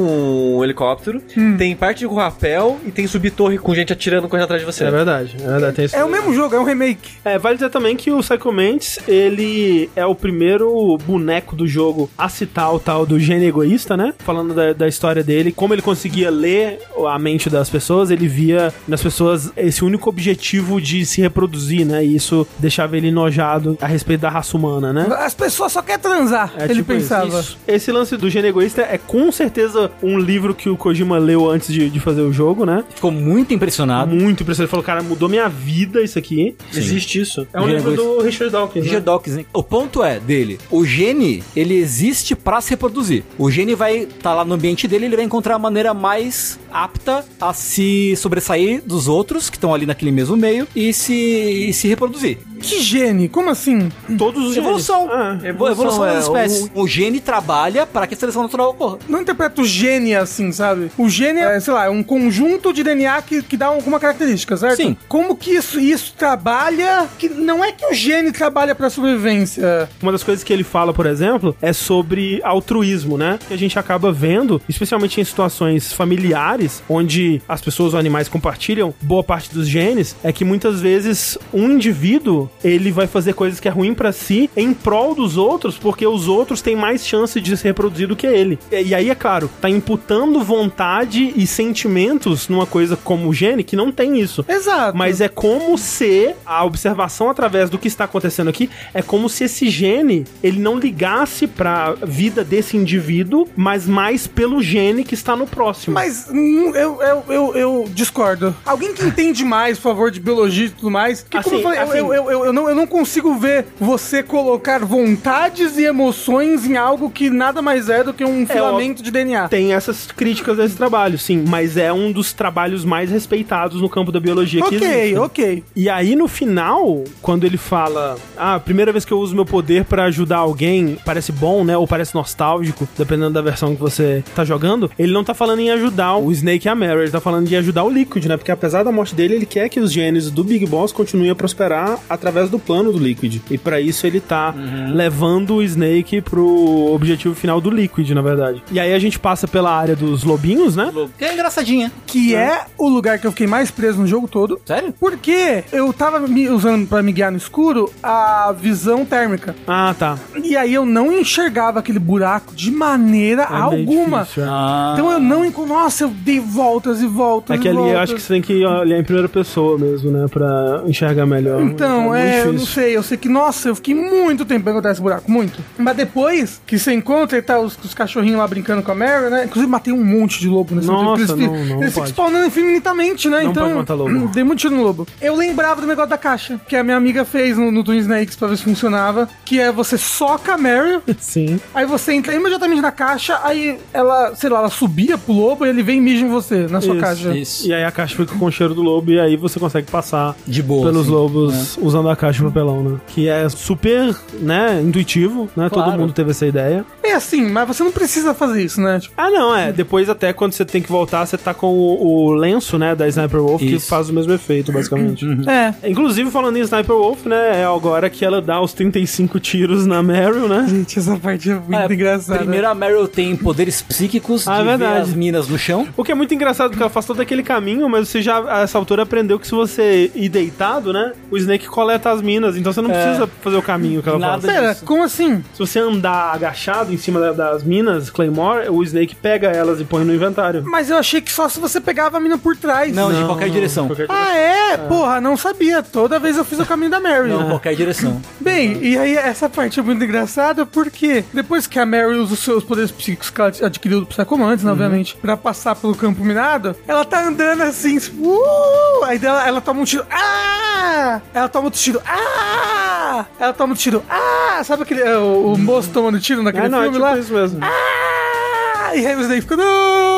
um helicóptero, tem parte com rapel e tem subtorre com gente atirando correndo atrás de você. É verdade, é verdade. Tem isso É o mesmo jogo, é um remake. É, vale dizer também que o Psycho Mantis, ele é o primeiro boneco do jogo a citar o tal do gênio egoísta, né? Falando da, da história dele, como ele conseguia ler a mente das pessoas, ele via nas pessoas esse único objetivo de se reproduzir, né? E isso deixava ele enojado a respeito da raça humana, né? As pessoas só querem transar, É ele tipo pensava. isso. Esse lance do gênio egoísta é com certeza um livro que o Kojima leu antes de, de fazer o jogo, né? Ficou muito impressionado. Muito impressionante. Ele falou, cara, mudou minha vida isso aqui. Existe isso. É um livro do Richard Dawkins. né? G-Docs, hein? O ponto é dele, o gene, ele existe pra se reproduzir. O gene vai estar tá lá no ambiente dele, ele vai encontrar a maneira mais apta a se sobressair dos outros que estão ali naquele mesmo meio e se, e se reproduzir. Que gene? Como assim? Todos os Evolução. Ah, Evolução, evolução é, das espécies. O, gene trabalha para que a seleção natural ocorra. Não interpreto o gene assim, sabe? O gene é, sei lá, é um conjunto de DNA que, que dá alguma característica, certo? Sim. Como que isso, isso trabalha? Que não é que o gene trabalha pra sobrevivência. Uma das coisas que ele fala, por exemplo, é sobre altruísmo, né? Que a gente acaba vendo, especialmente em situações familiares, onde as pessoas ou animais compartilham boa parte dos genes, é que muitas vezes um indivíduo, ele vai fazer coisas que é ruim pra si em prol dos outros, porque os outros têm mais chance de se reproduzir do que ele. E, e aí, é claro, tá imputando vontade e sentimentos numa coisa como o gene que não tem isso. Exato. Mas é como se a observação através do que está acontecendo aqui é como se esse gene ele não ligasse pra vida desse indivíduo, mas mais pelo gene que está no próximo. Mas hum, eu, eu, eu, eu discordo. Alguém que entende mais, por favor, de biologia e tudo mais. Que, como Assim, eu, falei, assim- eu, eu, eu, eu não, eu não consigo ver você colocar vontades e emoções em algo que nada mais é do que um filamento de DNA. Tem essas críticas desse trabalho, sim, mas é um dos trabalhos mais respeitados no campo da biologia que Ok, existe. ok. E aí no final, quando ele fala, ah, primeira vez que eu uso meu poder pra ajudar alguém, parece bom, né? Ou parece nostálgico, dependendo da versão que você tá jogando. Ele não tá falando em ajudar o Snake e a Mary, ele tá falando de ajudar o Liquid, né? Porque apesar da morte dele, ele quer que os genes do Big Boss continuem a prosperar através do plano do Liquid. E pra isso ele tá levando o Snake pro objetivo final do Liquid, na verdade. E aí a gente passa pela área dos lobinhos, né? Que é engraçadinha. Que é o lugar que eu fiquei mais preso no jogo todo. Sério? Porque eu tava me usando pra me guiar no escuro a visão térmica. Ah, tá. E aí eu não enxergava aquele buraco de maneira É alguma. difícil, é. Ah. Então eu não Nossa, eu dei voltas e voltas É que e ali eu voltas. acho que você tem que olhar em primeira pessoa mesmo, né? Pra enxergar melhor. Então, muito é, eu não sei, eu sei que, nossa, eu fiquei muito tempo pra encontrar esse buraco, muito. Mas depois que você encontra e tá os, os cachorrinhos lá brincando com a Mary, né? Inclusive matei um monte de lobo nesse Nossa, Eles, fi- não, não eles ficam pode. spawnando infinitamente, né? Não então, pode matar lobo. [CLEARS THROAT] dei muito tiro no lobo. Eu lembrava do negócio da caixa, que a minha amiga fez no, no Twin Snakes pra ver se funcionava, que é você soca a Mary, [LAUGHS] Sim. aí você entra imediatamente na caixa, aí ela, sei lá, ela subia pro lobo e ele vem e mija em você, na sua Isso, caixa. Isso. E aí a caixa fica com o cheiro do lobo e aí você consegue passar De boa. pelos assim. lobos usando a caixa de papelão, né? Que é super, né, intuitivo, né? Claro. Todo mundo teve essa ideia. É assim, mas você não precisa fazer isso, né? Tipo, Ah, não, é. Depois até quando você tem que voltar, você tá com o, o lenço, né, da Sniper Wolf, que Isso. faz o mesmo efeito, basicamente. é. Inclusive, falando em Sniper Wolf, né, é agora que ela dá os 35 tiros na Meryl, né? Gente, essa parte é muito É, engraçada. Primeiro a Meryl tem poderes psíquicos Ah, de é ver verdade. as minas no chão. O que é muito engraçado, porque ela faz todo aquele caminho, mas você já, a essa altura, aprendeu que se você ir deitado, né, o Snake coleta as minas, então você não precisa fazer o caminho que ela Nada faz. Pera, como assim? Se você andar agachado em cima da- das minas, Claymore, o Snake pega elas e põe no inventário. Mas eu achei que só se você pegava a mina por trás. Não, de qualquer direção. qualquer Ah, é? Porra, não sabia. Toda vez eu fiz o caminho da Mary. Não, qualquer direção. [LAUGHS] Bem, e aí essa parte é muito engraçada porque depois que a Mary usa os seus poderes psíquicos que ela adquiriu do Psychomantis, né, obviamente, pra passar pelo campo minado, ela tá andando assim, tipo, uh, aí ela, ela toma um tiro, ah! Ela toma outro tiro, ah! Ela toma um tiro, ah! Sabe aquele, é, o, o moço tomando tiro naquele Ah, não, é filme tipo lá? isso mesmo. Ah! E aí o Snake fica, não!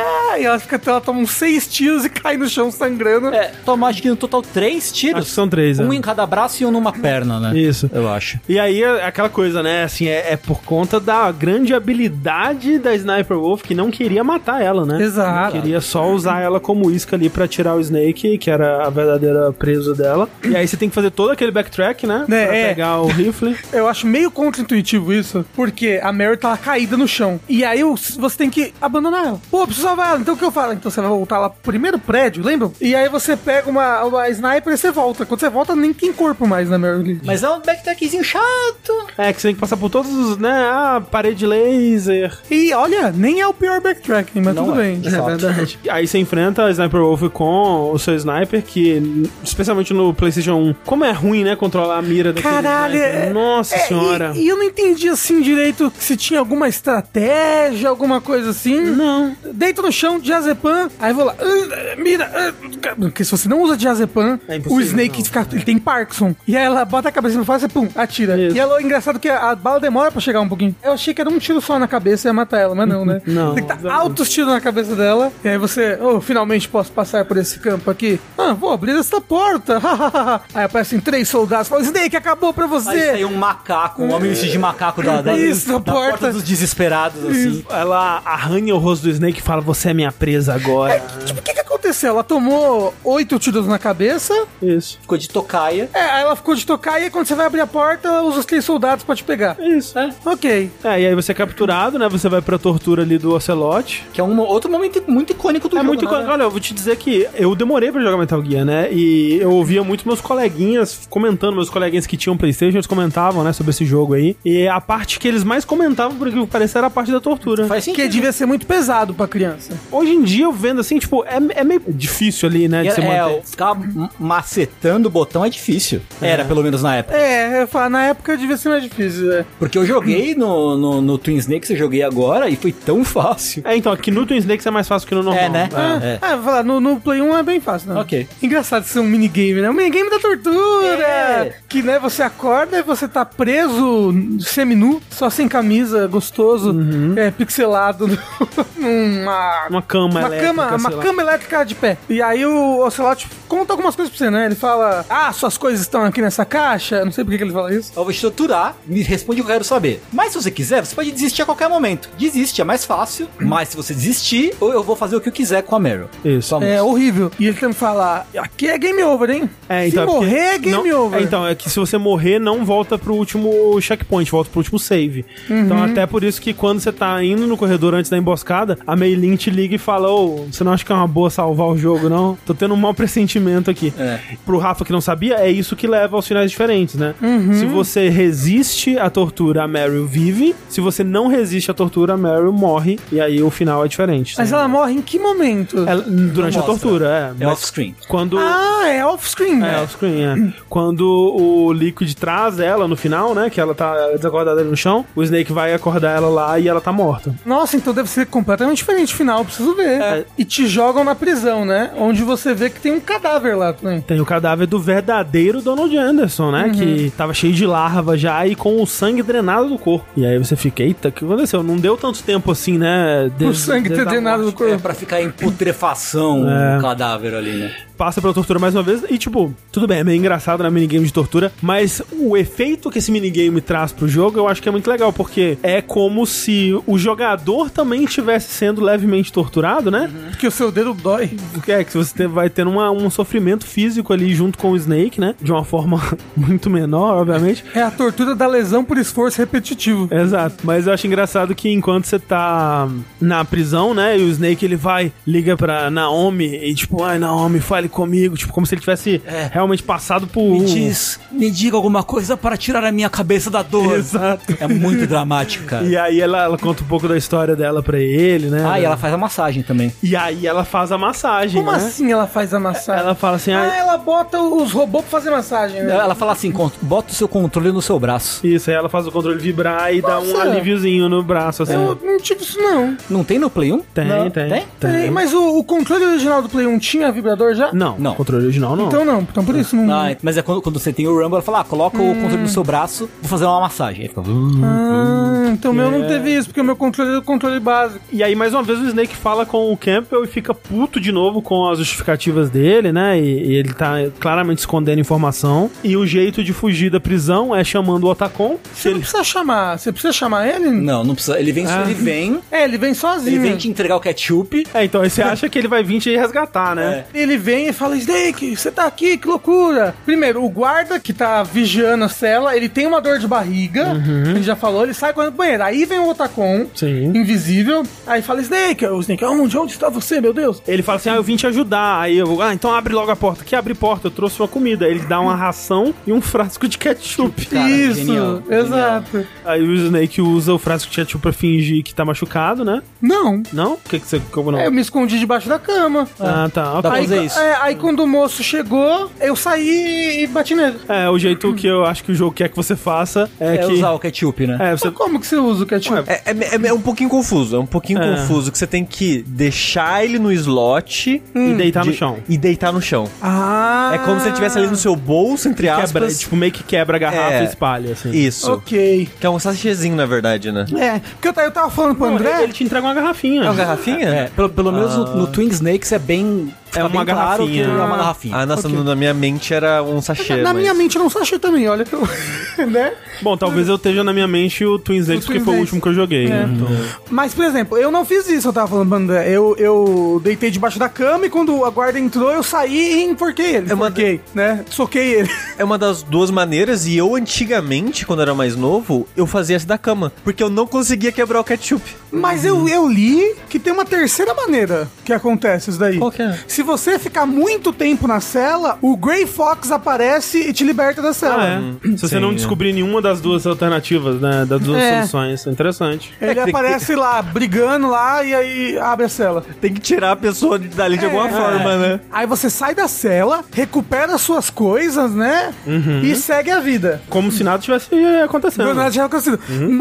Ah! E ela fica, ela toma uns seis tiros e cai no chão sangrando. É, toma acho que no total três tiros. Acho que são três, Um é. em cada braço e um numa perna, né? Isso. Eu acho. E aí, é aquela coisa, né? Assim, é, é por conta da grande habilidade da Sniper Wolf que não queria matar ela, né? Exato. Queria só usar ela como isca ali pra tirar o Snake, que era a verdadeira presa dela. E aí você tem que fazer todo aquele backtrack, né? Né, pra é. pegar o rifle. [LAUGHS] Eu acho meio contra-intuitivo isso, porque a Mary tá lá caída no chão. E aí você tem que abandonar ela. Pô, preciso salvar ela. Então o que eu falo? Então você vai voltar lá pro primeiro prédio, lembra? E aí você pega uma, uma sniper e você volta. Quando você volta, nem tem corpo mais na Mary Lee. Mas é um backtrackzinho chato. É, que você tem que passar por todos os, né? Ah, parede laser. E olha, nem é o pior backtracking, mas Não tudo é. bem. É verdade. [LAUGHS] Aí você enfrenta a Sniper Wolf com o seu sniper, que, especialmente no PlayStation 1, como é ruim, né? Controlar a mira daquele Caralho, sniper. é- Nossa é, senhora. E, e eu não entendi assim direito se tinha alguma estratégia, alguma coisa assim. Não. Deito no chão, diazepam, aí vou lá, ah, mira, ah, porque se você não usa diazepam, É o Snake não. fica, ele tem Parkinson. E aí ela bota a cabeça no face e pum, atira. Isso. E ela, engraçado que a, a bala demora pra chegar um pouquinho. Eu achei que era um tiro só na cabeça e ia matar ela, mas não, né? [LAUGHS] Não. Tem que dar altos tiros na cabeça dela. E aí você, oh, finalmente posso passar por esse campo aqui. Ah, vou abrir essa porta. [LAUGHS] aí aparecem três soldados, falam, Snake, acabou pra Aí você. saiu um macaco, um homem vestido de macaco da, da, Isso, da na porta. dos desesperados, assim. Ela arranha o rosto do Snake e fala: Você é minha presa agora. Tipo, o que que aconteceu? Ela tomou oito tiros na cabeça. Isso. Ficou de tocaia. É, aí ela ficou de tocar e quando você vai abrir a porta, ela usa os três soldados pra te pegar. Isso. É. Ok. É, e aí você é capturado, né? Você vai pra tortura ali do Ocelote. Que é um outro momento muito icônico do É jogo. muito. né? co- Olha, eu vou te dizer que eu demorei pra jogar Metal Gear, né? E eu ouvia muito meus coleguinhas comentando, meus coleguinhas que tinham PlayStation, eles comentavam, né, sobre esse jogo aí. E a parte que eles mais comentavam, por que pareça, era a parte da tortura. Faz sentido. Que devia ser muito pesado pra criança. Hoje em dia, eu vendo assim, tipo, é, é meio difícil ali, né, de É, é, manter. ficar macetando o botão é difícil. Era, pelo menos na época. É, eu falo, na época devia ser mais difícil, é. Porque eu joguei no, no, no Twin Snakes, eu joguei agora e foi tão fácil. É, então, aqui no Twin Snakes é mais fácil que no normal. É, né? Ah, É. ah, vou falar, no, no Play 1 é bem fácil, né? Ok. Engraçado ser um minigame, né? Um minigame da tortura! É. Que, né, você acorda e você tá preso, seminu, só sem camisa, gostoso, Uhum. é, pixelado, [LAUGHS] numa... Uma cama Uma elétrica, cama, uma lá. cama elétrica de pé. E aí o Ocelot conta algumas coisas pra você, né? Ele fala: Ah, suas coisas estão aqui nessa caixa. Eu Não sei por que ele fala isso. Eu vou te torturar, me responde o que eu quero saber. Mas se você quiser, você pode desistir a qualquer momento. Desiste, é mais fácil. Mas se você desistir, ou eu vou fazer o que eu quiser com a Meryl. Isso. Vamos. É horrível. E ele também fala: Aqui é game over, hein? É, Se então, é porque morrer, é game não- over. é, então, é que se você morrer, não volta pro último checkpoint, volta pro último save. Então, Uhum. até por isso que quando você tá indo no corredor antes da emboscada, a Meilin te liga e fala: Ô, você não acha que é uma boa salvar o jogo, não. Tô tendo um mau pressentimento aqui. É. Pro Rafa que não sabia, é isso que leva aos finais diferentes, né? Uhum. Se você resiste à tortura, a Meryl vive. Se você não resiste à tortura, a Meryl morre. E aí o final é diferente. Mas ela morre em que momento? Ela- durante a tortura, é. É off-screen. quando. Ah, é off-screen. É, off-screen, é. Quando o Liquid traz ela no final, né? Que ela tá desacordada ali no chão, o Snake vai acordar ela lá e ela tá morta. Nossa, então deve ser completamente diferente o final, preciso ver. É. E te jogam na prisão, né? Onde você vê que tem um cadáver lá também. Tem o cadáver do verdadeiro Donald Anderson, né? Que tava cheio de larva já e com o sangue drenado do corpo. E aí você fica, eita, o que aconteceu? Não deu tanto tempo assim, né? O desde- sangue ter drenado do corpo. É pra ficar em putrefação É. o cadáver ali, né? Passa pela tortura mais uma vez e, tipo, tudo bem, é meio engraçado na minigame de tortura, mas o efeito que esse minigame traz pro jogo eu acho que é muito legal, porque é como se o jogador também estivesse sendo levemente torturado, né? Porque o seu dedo dói. Porque é que você vai tendo uma- um sofrimento físico ali junto com o Snake, né? De uma forma [LAUGHS] muito menor, obviamente. É a tortura da lesão por esforço repetitivo. Exato, mas eu acho engraçado que enquanto você tá na prisão, né, e o Snake ele vai, liga pra Naomi e tipo, ai Naomi, fale comigo, tipo, como se ele tivesse É. realmente passado por. Me diz, me diga alguma coisa para tirar a minha cabeça da dor. Exato. É muito dramático, cara. E aí ela, ela conta um pouco da história dela pra ele, né? Ah, e ela faz a massagem também. E aí ela faz a massagem, Como né? assim ela faz a massagem? Ela fala assim, Ah, ah, ela bota os robôs pra fazer massagem, né? Ela fala assim, "Con- bota o seu controle no seu braço. isso, aí ela faz o controle vibrar e dá um Nossa. alíviozinho no braço, assim. Eu não tive isso, não. Não tem no Play 1? Tem, tem, Tem? Tem, mas o, o controle original do Play 1 tinha vibrador já? Não, Não. controle original não. Então não, então por isso não. Ah, mas é quando, quando você tem o Rumble, ela fala, ah, coloca o controle no seu braço, vou fazer uma massagem. Aí fica, Ah, então o meu É. não teve isso, porque o meu controle era o controle básico. E aí, mais uma vez, o Snake fala com o Campbell e fica puto de novo com as justificativas dele, né? E, e ele tá claramente escondendo informação. E o jeito de fugir da prisão é chamando o Otacon. Você não precisa chamar. Você precisa chamar ele? não, não precisa. Ele vem, Ah. ele vem, É, ele vem sozinho. ele vem te entregar o ketchup. É, então aí você acha que ele vai vir te resgatar, né? Ele vem e fala, Snake, você tá aqui, que loucura. Primeiro, o guarda que tá vigiando a cela, ele tem uma dor de barriga, Uhum. ele já falou, ele sai correndo pro banheiro. Aí vem o Otacon, Sim. invisível, aí fala, Snake, o Snake, onde, onde está você, meu Deus? Ele fala assim: Ah, eu vim te ajudar. Aí eu, ah, então abre logo a porta. Que abre porta, eu trouxe uma comida. Ele dá uma ração e um frasco de ketchup. Cara, Isso, genial, exato. Aí o Snake usa o frasco de ketchup pra fingir que tá machucado, né? Não, Não? O que, que você. Como não? é, eu me escondi debaixo da cama. Ah, tá. Dá pra Aí, fazer isso. é, aí quando o moço chegou, eu saí e bati nele. É, o jeito que eu acho que o jogo quer que você faça é, É, que. usar o ketchup, né? É, você. Como que você usa o ketchup? É, é- é um pouquinho confuso, é um pouquinho É. confuso que você tem que deixar ele no slot E deitar no de- chão. E deitar no chão. Ah, É como se ele estivesse ali no seu bolso, entre Quebra, aspas. tipo, meio que quebra a garrafa É. e espalha, assim. Isso. Ok. Que é um sachêzinho, na verdade, né? É, porque eu, eu tava falando pro Não, André. ele te entrega uma garrafinha. É uma garrafinha? É, pelo, pelo menos no, no Twin Snakes é bem. Fica uma bem claro garrafinha. que é uma garrafinha. Ah, nossa, Ok. no- na minha mente era um sachê. Na mas- minha mente era um sachê também, olha que eu. [LAUGHS] né? Bom, talvez eu esteja na minha mente o Twin Snakes, O porque foi o último que eu joguei. É. Então, Mas, por exemplo, eu não fiz isso, eu tava falando André. Eu, eu deitei debaixo da cama e quando a guarda entrou, eu saí e enforquei ele. É uma- Enforquei, né? Soquei ele. É uma das duas maneiras, e eu antigamente, quando era mais novo, eu fazia essa da cama. Porque eu não conseguia quebrar o ketchup. Mas eu, eu li que tem uma terceira maneira que acontece isso daí. Qual que é? Se você ficar muito tempo na cela, o Grey Fox aparece e te liberta da cela. Ah, é. Se você sim. não descobrir nenhuma das duas alternativas, né? Das duas É. soluções. É interessante. Ele É aparece lá, brigando lá, e aí abre a cela. Tem que tirar a pessoa de- dali de alguma É. forma, né? Aí você sai da cela, recupera suas coisas, né? Uhum. E segue a vida. Como se nada tivesse acontecendo. Não nada tinha acontecido.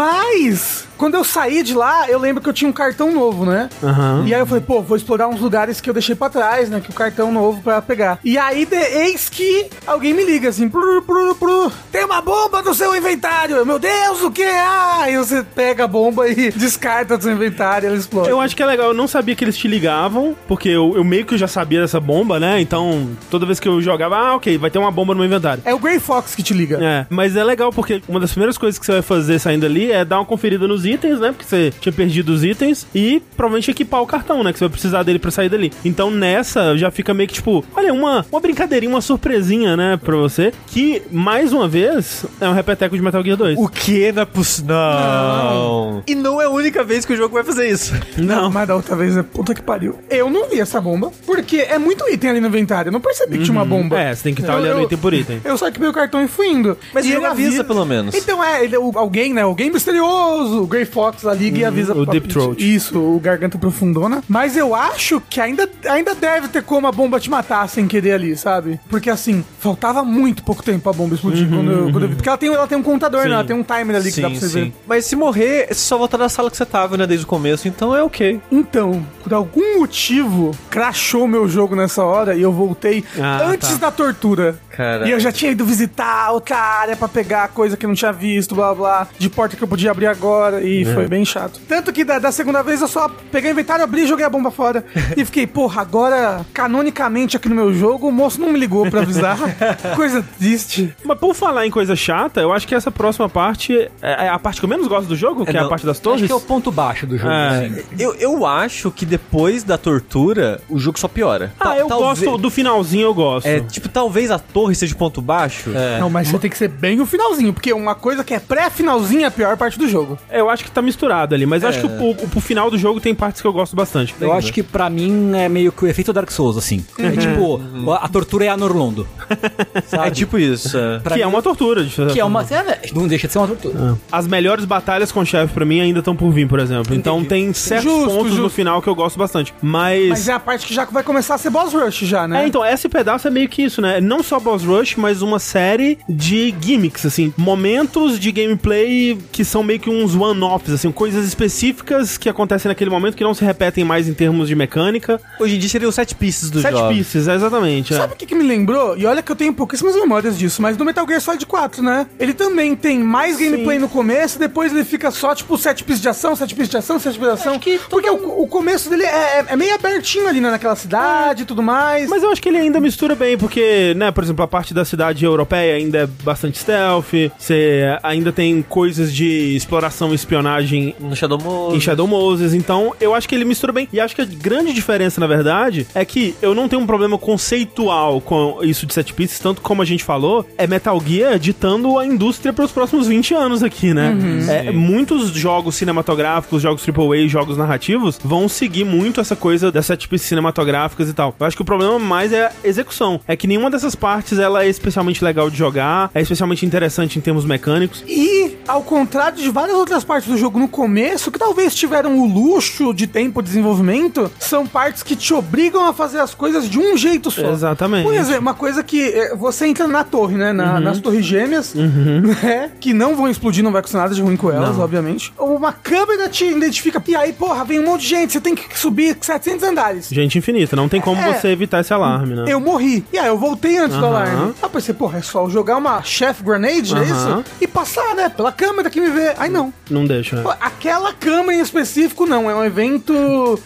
Mas, quando eu saí de lá, eu lembro que eu tinha um cartão novo, né? Aham. E aí eu falei, pô, vou explorar uns lugares que eu deixei pra trás, né? Que o cartão novo pra pegar. E aí, de, eis que alguém me liga assim, prur, prur, prur, tem uma bomba no seu inventário. Eu, Meu Deus, o que? Ah, e você pega a bomba e [LAUGHS] descarta do seu inventário e ela explode. Eu acho que é legal, eu não sabia que eles te ligavam, porque eu, eu meio que já sabia dessa bomba, né? Então, toda vez que eu jogava, ah, ok, vai ter uma bomba no meu inventário. É o Grey Fox que te liga. É, mas é legal porque uma das primeiras coisas que você vai fazer saindo ali é dar uma conferida nos itens, né? Porque você tinha perdido os itens. E provavelmente equipar o cartão, né? Que você vai precisar dele pra sair dali. Então nessa já fica meio que tipo, olha, uma, uma brincadeirinha, uma surpresinha, né? Pra você. Que, mais uma vez, é um repeteco de Metal Gear 2. O que não é possível? Não. E não é a única vez que o jogo vai fazer isso. [LAUGHS] Não. Mas da outra vez é puta que pariu. Eu não vi essa bomba, porque é muito item ali no inventário. Eu não percebi que tinha uma bomba. É, você tem que estar Eu- olhando eu- item por item. Eu só equipei o cartão e fui indo. Mas e jogo avisa, pelo menos. Então é, ele, o- alguém, né? Alguém misterioso, o Grey Fox lá liga e avisa o pra- Deep Throat. Isso, o Garganta Profundona. Mas eu acho que ainda, ainda deve ter como a bomba te matar sem querer ali, sabe? Porque assim, faltava muito pouco tempo pra bomba explodir quando, eu, quando eu vi. Porque ela tem, ela tem um contador, Sim. né? Ela tem um timer ali que dá pra você ver. Mas se morrer, você só volta na sala que você tava, né? Desde o começo, então é ok. Então, por algum motivo, crashou meu jogo nessa hora e eu voltei Ah, antes tá. da tortura. Cara. E eu já tinha ido visitar outra área pra pegar coisa que eu não tinha visto, blá blá, de porta que eu podia abrir agora, e foi bem chato. Tanto que da, da segunda vez eu só peguei o inventário, abri e joguei a bomba fora. [LAUGHS] e fiquei, porra, agora, canonicamente aqui no meu jogo, o moço não me ligou pra avisar. [LAUGHS] coisa triste. Mas por falar em coisa chata, eu acho que essa próxima parte é é a parte que eu menos gosto do jogo, que é, a não. parte das Acho torres. que é o ponto baixo do jogo. É. assim. Eu, eu acho que depois da tortura, o jogo só piora. Ah, Ta- eu talvez- gosto do finalzinho, eu gosto. É, tipo, talvez a torre seja o ponto baixo. É. Não, mas você tem que ser bem o finalzinho, porque uma coisa que é pré-finalzinho é a pior parte do jogo. Eu acho que tá misturado ali, mas eu acho É. que o, o, o final do jogo tem partes que eu gosto bastante. Eu acho que pra mim é meio que o efeito Dark Souls, assim. Uhum. É tipo, uhum. a tortura é a Norlondo. [LAUGHS] Sabe? É tipo isso. É. Que mim, é uma tortura. que é uma. É, é, não deixa de ser uma tortura. As melhores batalhas com o chefe pra mim ainda estão por vir, por exemplo. Então, Entendi. Então tem certos justo, pontos justo. no final que eu gosto bastante. Mas. Mas é a parte que já vai começar a ser boss rush já, né? É, então, esse pedaço é meio que isso, né? Não só boss rush, mas uma série de gimmicks, assim. Momentos de gameplay que são meio que uns one-offs, assim. Coisas específicas que acontecem naquele momento que não se repetem mais em termos de mecânica. Hoje em dia seria o set pieces do set jogo. Set pieces, é, exatamente. É. Sabe o que, que, me lembrou? E olha que eu tenho pouquíssimas memórias disso, mas no Metal Gear Solid 4, né? Ele também tem mais Sim. gameplay no começo, depois ele fica só, tipo, set pieces de ação, set pieces de ação, set pieces de ação. Porque o, o, começo dele é, é, é, meio abertinho ali, né? Naquela cidade e tudo mais. Mas eu acho que ele ainda mistura bem, porque, né, por exemplo, a parte da cidade europeia ainda é bastante stealth, você ainda tem coisas de exploração e espionagem no Shadow Moses. em Shadow Moses, então eu acho que ele mistura bem. E acho que a grande diferença, na verdade, é que eu não tenho um problema conceitual com isso de set pieces, tanto como a gente falou, é Metal Gear ditando a indústria para os próximos 20 anos aqui, né? É, muitos jogos cinematográficos, jogos AAA, jogos narrativos, vão seguir muito essa coisa das set pieces cinematográficas e tal. Eu acho que o problema mais é a execução. É que nenhuma dessas partes ela é especialmente legal de jogar, é especialmente interessante em termos mecânicos. E, ao contrário de várias outras partes do jogo no começo, que talvez tiveram o luxo de tempo de desenvolvimento, são partes que te obrigam a fazer as coisas de um jeito só. Exatamente. Por exemplo, uma coisa que é, você entra na torre, né? na- Nas torres gêmeas, [LAUGHS] né? Que não vão explodir, não vai acontecer nada de ruim com elas, obviamente. Uma câmera te identifica. E aí, porra, vem um monte de gente, você tem que subir 700 andares. Gente infinita, não tem como É. você evitar esse alarme, né? Eu morri. E aí eu voltei antes do Aham. alarme. Eu pensei, porra, é só jogar uma chef grenade, é isso? E passar, né? Pela câmera que me vê. Aí não. Não deixa, né? Pô, Aquela câmera em específico, não. É um evento.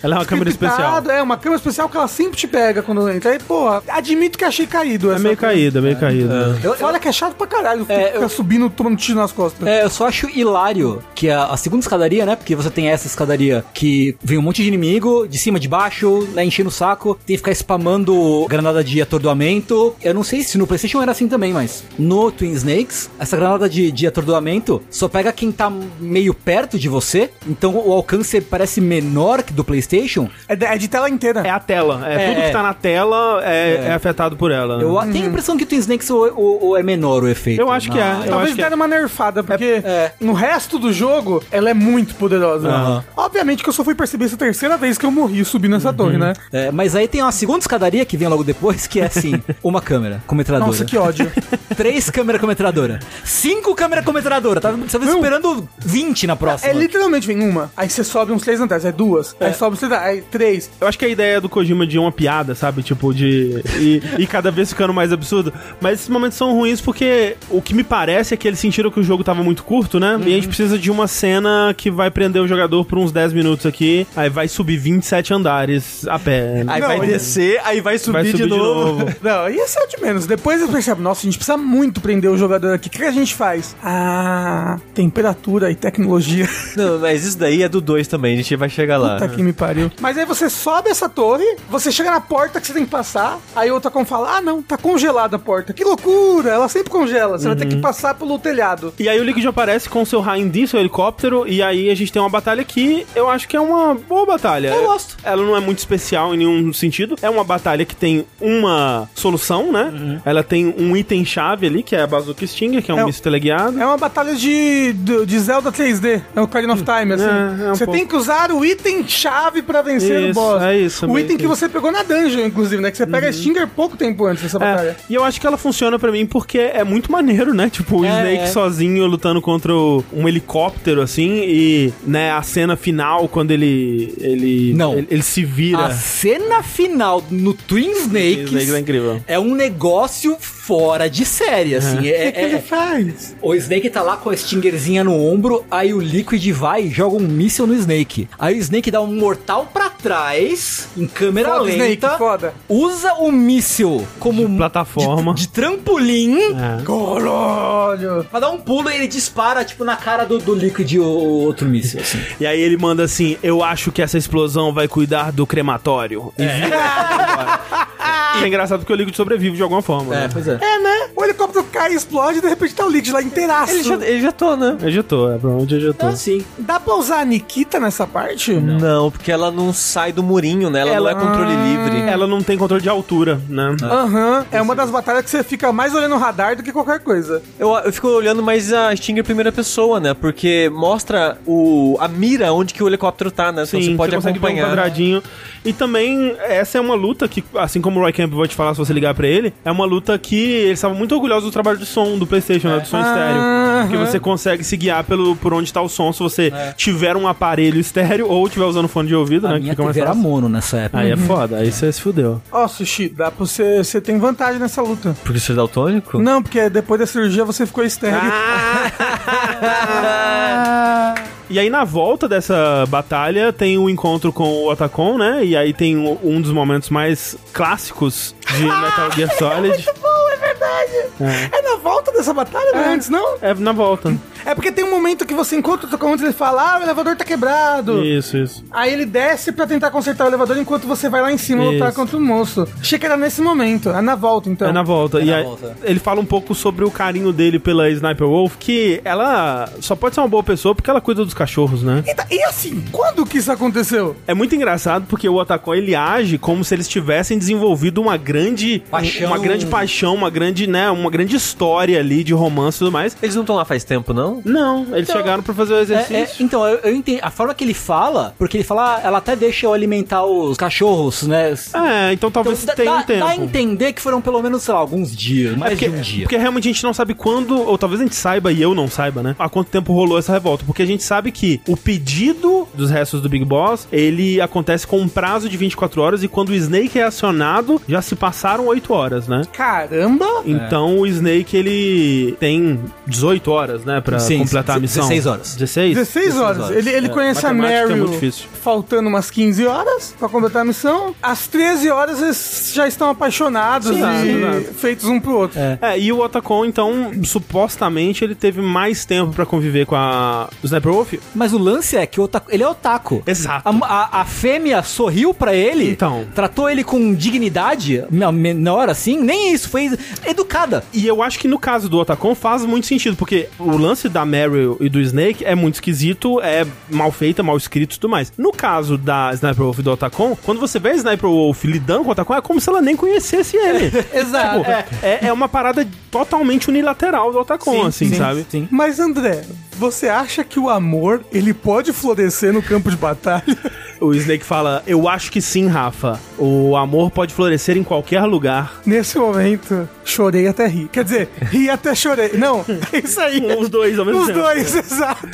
Ela é uma câmera scriptado, É, uma câmera especial que ela sempre te pega quando entra. Aí, porra, admito que achei caído. É meio coisa. caída, meio caída. Eu, Fora que é chato pra caralho É, ficar eu- subindo tomando tiro nas costas. É, eu só acho hilário que a, a segunda escadaria, né? Porque você tem essa escadaria que vem um monte de inimigo, de cima, de baixo, né? Enchendo o saco, tem que ficar spamando granada de atordoamento. Eu não sei se no PlayStation era assim também, mas no Twin Snakes, essa granada de, de atordoamento só pega quem tá meio perto de você, então o alcance parece menor que do PlayStation. É, de, é de tela inteira. É a tela. É, É, tudo é. que tá na tela é, é afetado por ela. né? Eu tenho a impressão que o Twin Snakes o, o- o é menor o efeito. Eu acho que é. Não. Eu Talvez acho que é. deram uma nerfada, porque é. no resto do jogo ela é muito poderosa. Aham. Obviamente que eu só fui perceber essa terceira vez que eu morri subindo essa torre, né? É, mas aí tem uma segunda escadaria que vem logo depois, que é assim, [LAUGHS] uma câmera com metralhadora. Nossa, que ódio. [LAUGHS] Três câmeras com metralhadora. Cinco câmeras com metralhadora. Tava, você tava Não. esperando 20 na próxima. É literalmente vem uma, aí você sobe uns três andares, aí duas, aí sobe uns três aí três. Eu acho que a ideia do Kojima de uma piada, sabe? Tipo, de. E, e cada vez ficando mais absurdo. Mas esses momentos são ruins porque o que me parece é que eles sentiram que o jogo tava muito curto, né? E a gente precisa de uma cena que vai prender o jogador por uns 10 minutos aqui. Aí vai subir 27 andares a pé. Aí Não, vai descer, aí vai subir, Vai subir de, novo. [LAUGHS] Não, ia ser o de menos. Depois eles percebem, nossa, a gente precisa muito prender o jogador aqui. O que, que a gente faz? Ah, temperatura e tecnologia. Não, mas isso daí é do 2 também, a gente vai chegar lá. Puta que me pariu. Mas aí você sobe essa torre, você chega na porta que você tem que passar, aí o Otacon fala, ah não, tá congelada a porta. Que loucura, ela sempre congela, você vai ter que passar pelo telhado. E aí o Liquid aparece com seu Raindi, seu helicóptero, e aí a gente tem uma batalha que eu acho que é uma boa batalha. Eu gosto. Ela não é muito especial em nenhum sentido. É uma batalha que tem uma solução, né? Ela tem um item-chave ali, que é a Bazooka Stinger, que é um É o- míssil teleguiado. É uma batalha de, de, de Zelda 3D, é o Ocarina of Time, assim. É, é um você pouco. tem que usar o item-chave pra vencer o Isso, boss. é isso, O item que que você pegou na dungeon, inclusive, né? Que você pega a Stinger pouco tempo antes dessa É, batalha. e eu acho que ela funciona pra mim porque é muito maneiro, né? Tipo, o É, Snake é. sozinho lutando contra o- um helicóptero, assim, e, né, a cena final, quando ele. Ele, Não. ele, ele se vira. A cena final no Twin Snakes Snake é incrível. é um negócio fora de série, assim. O que, É, que ele é- faz? o Snake tá lá com a Stingerzinha no ombro, aí o Liquid vai e joga um míssil no Snake. Aí o Snake dá um mortal pra trás, em câmera Foda, lenta. Snake, foda. Usa o míssil como um- plataforma. de, de trampolim É. Caralho. pra dar um pulo e ele dispara, tipo, na cara do, do Liquid o, o outro míssil, assim. E aí ele manda assim: Eu acho que essa explosão vai cuidar do crematório. E vira embora. [LAUGHS] E é engraçado porque o Liquid sobrevive de alguma forma. né? pois é. É, né? O helicóptero cai e explode e de repente tá o Liquid lá inteiraço. Ele já, ele já tô, né? Ejetou, é, provavelmente ejetou. Ah, sim. Dá pra usar a Nikita nessa parte? Não. porque ela não sai do murinho, né? Ela, Ela- não é controle livre. Ela não tem controle de altura, né? Aham. É uma das batalhas que você fica mais olhando o radar do que qualquer coisa. Eu, eu fico olhando mais a Stinger em primeira pessoa, né? Porque mostra o, a mira onde que o helicóptero tá, né? Então Sim, você pode consegue ver um acompanhar. quadradinho. E também, essa é uma luta que, assim como o Roy Camp vai te falar se você ligar pra ele, é uma luta que eles estavam muito orgulhosos do trabalho de som do PlayStation, né? Do som estéreo. Aham. Porque você consegue se guiar pelo, por onde tá o som se você É. tiver um aparelho estéreo ou tiver usando fone de ouvido, A né? minha fica mais TV era mono nessa época. Aí é foda, aí você se fudeu. Ó, Sushi, dá pra você. Você tem vantagem nessa luta. Porque você é daltônico? Não, porque depois da cirurgia você ficou estéreo. [LAUGHS] E aí, na volta dessa batalha, tem o encontro com o Otacon, né? E aí tem um um dos momentos mais clássicos de [LAUGHS] Metal Gear Solid. bom, é verdade. É. na volta dessa batalha, não é antes, não? É na volta. É porque tem um momento que você encontra o Tocão antes ele fala, ah, o elevador tá quebrado. Isso, isso. Aí ele desce pra tentar consertar o elevador enquanto você vai lá em cima lutar Isso. contra o monstro. Achei que era nesse momento. É na volta, então. É na volta. É e na aí, volta. ele fala um pouco sobre o carinho dele pela Sniper Wolf, que ela só pode ser uma boa pessoa porque ela cuida dos cachorros, né? E, tá- e assim, quando que isso aconteceu? É muito engraçado porque o Otacon ele age como se eles tivessem desenvolvido uma grande Paixão. uma grande paixão, uma grande, né, uma grande história ali de romance e tudo mais. Eles não estão lá faz tempo, não? Não, eles chegaram pra fazer o É, exercício. é, então, eu, eu entendi. A forma que ele fala, porque ele fala, ah, ela até deixa eu alimentar os cachorros, né? É, então talvez Então, tenha dá, um tempo. dá a entender que foram pelo menos, sei lá, alguns dias, mais porque, de um dia. porque realmente a gente não sabe quando, ou talvez a gente saiba e eu não saiba, né? Há quanto tempo rolou essa revolta. Porque a gente sabe que o pedido dos restos do Big Boss, ele acontece com um prazo de 24 horas e quando o Snake é acionado, já se passaram 8 horas, né? Caramba! Então o Snake, ele tem 18 horas, né? Pra Sim, completar a missão. 16 horas. 16? 16 horas. Ele, ele conhece a é Meryl faltando umas 15 horas pra completar a missão. Às 13 horas eles já estão apaixonados Sim, e exato. feitos um pro outro. É, e o Otacon, então, supostamente, ele teve mais tempo pra conviver com a Sniper Wolf. Mas o lance é que o otaku, ele é otaku. Exato. A, a- a fêmea sorriu pra ele, Então. tratou ele com dignidade, na menor assim, nem isso, foi educada. E eu acho que no caso do Otacon faz muito sentido, porque o lance da Meryl e do Snake é muito esquisito, é mal feita, mal escrito e tudo mais. No caso da Sniper Wolf e do Otacon, quando você vê a Sniper Wolf lidando com o Otacon, é como se ela nem conhecesse ele. [LAUGHS] Exato. Tipo, é, é uma parada totalmente unilateral do Otacon, assim, sabe? Sim. Mas André, você acha que o amor ele pode florescer no campo de batalha? [LAUGHS] O Snake fala: Eu acho que sim, Rafa. O amor pode florescer em qualquer lugar. Nesse momento, chorei até rir. Quer dizer, ri até chorei. Não, é isso aí. [LAUGHS] Os dois ao mesmo Os tempo. dois, [LAUGHS] exato.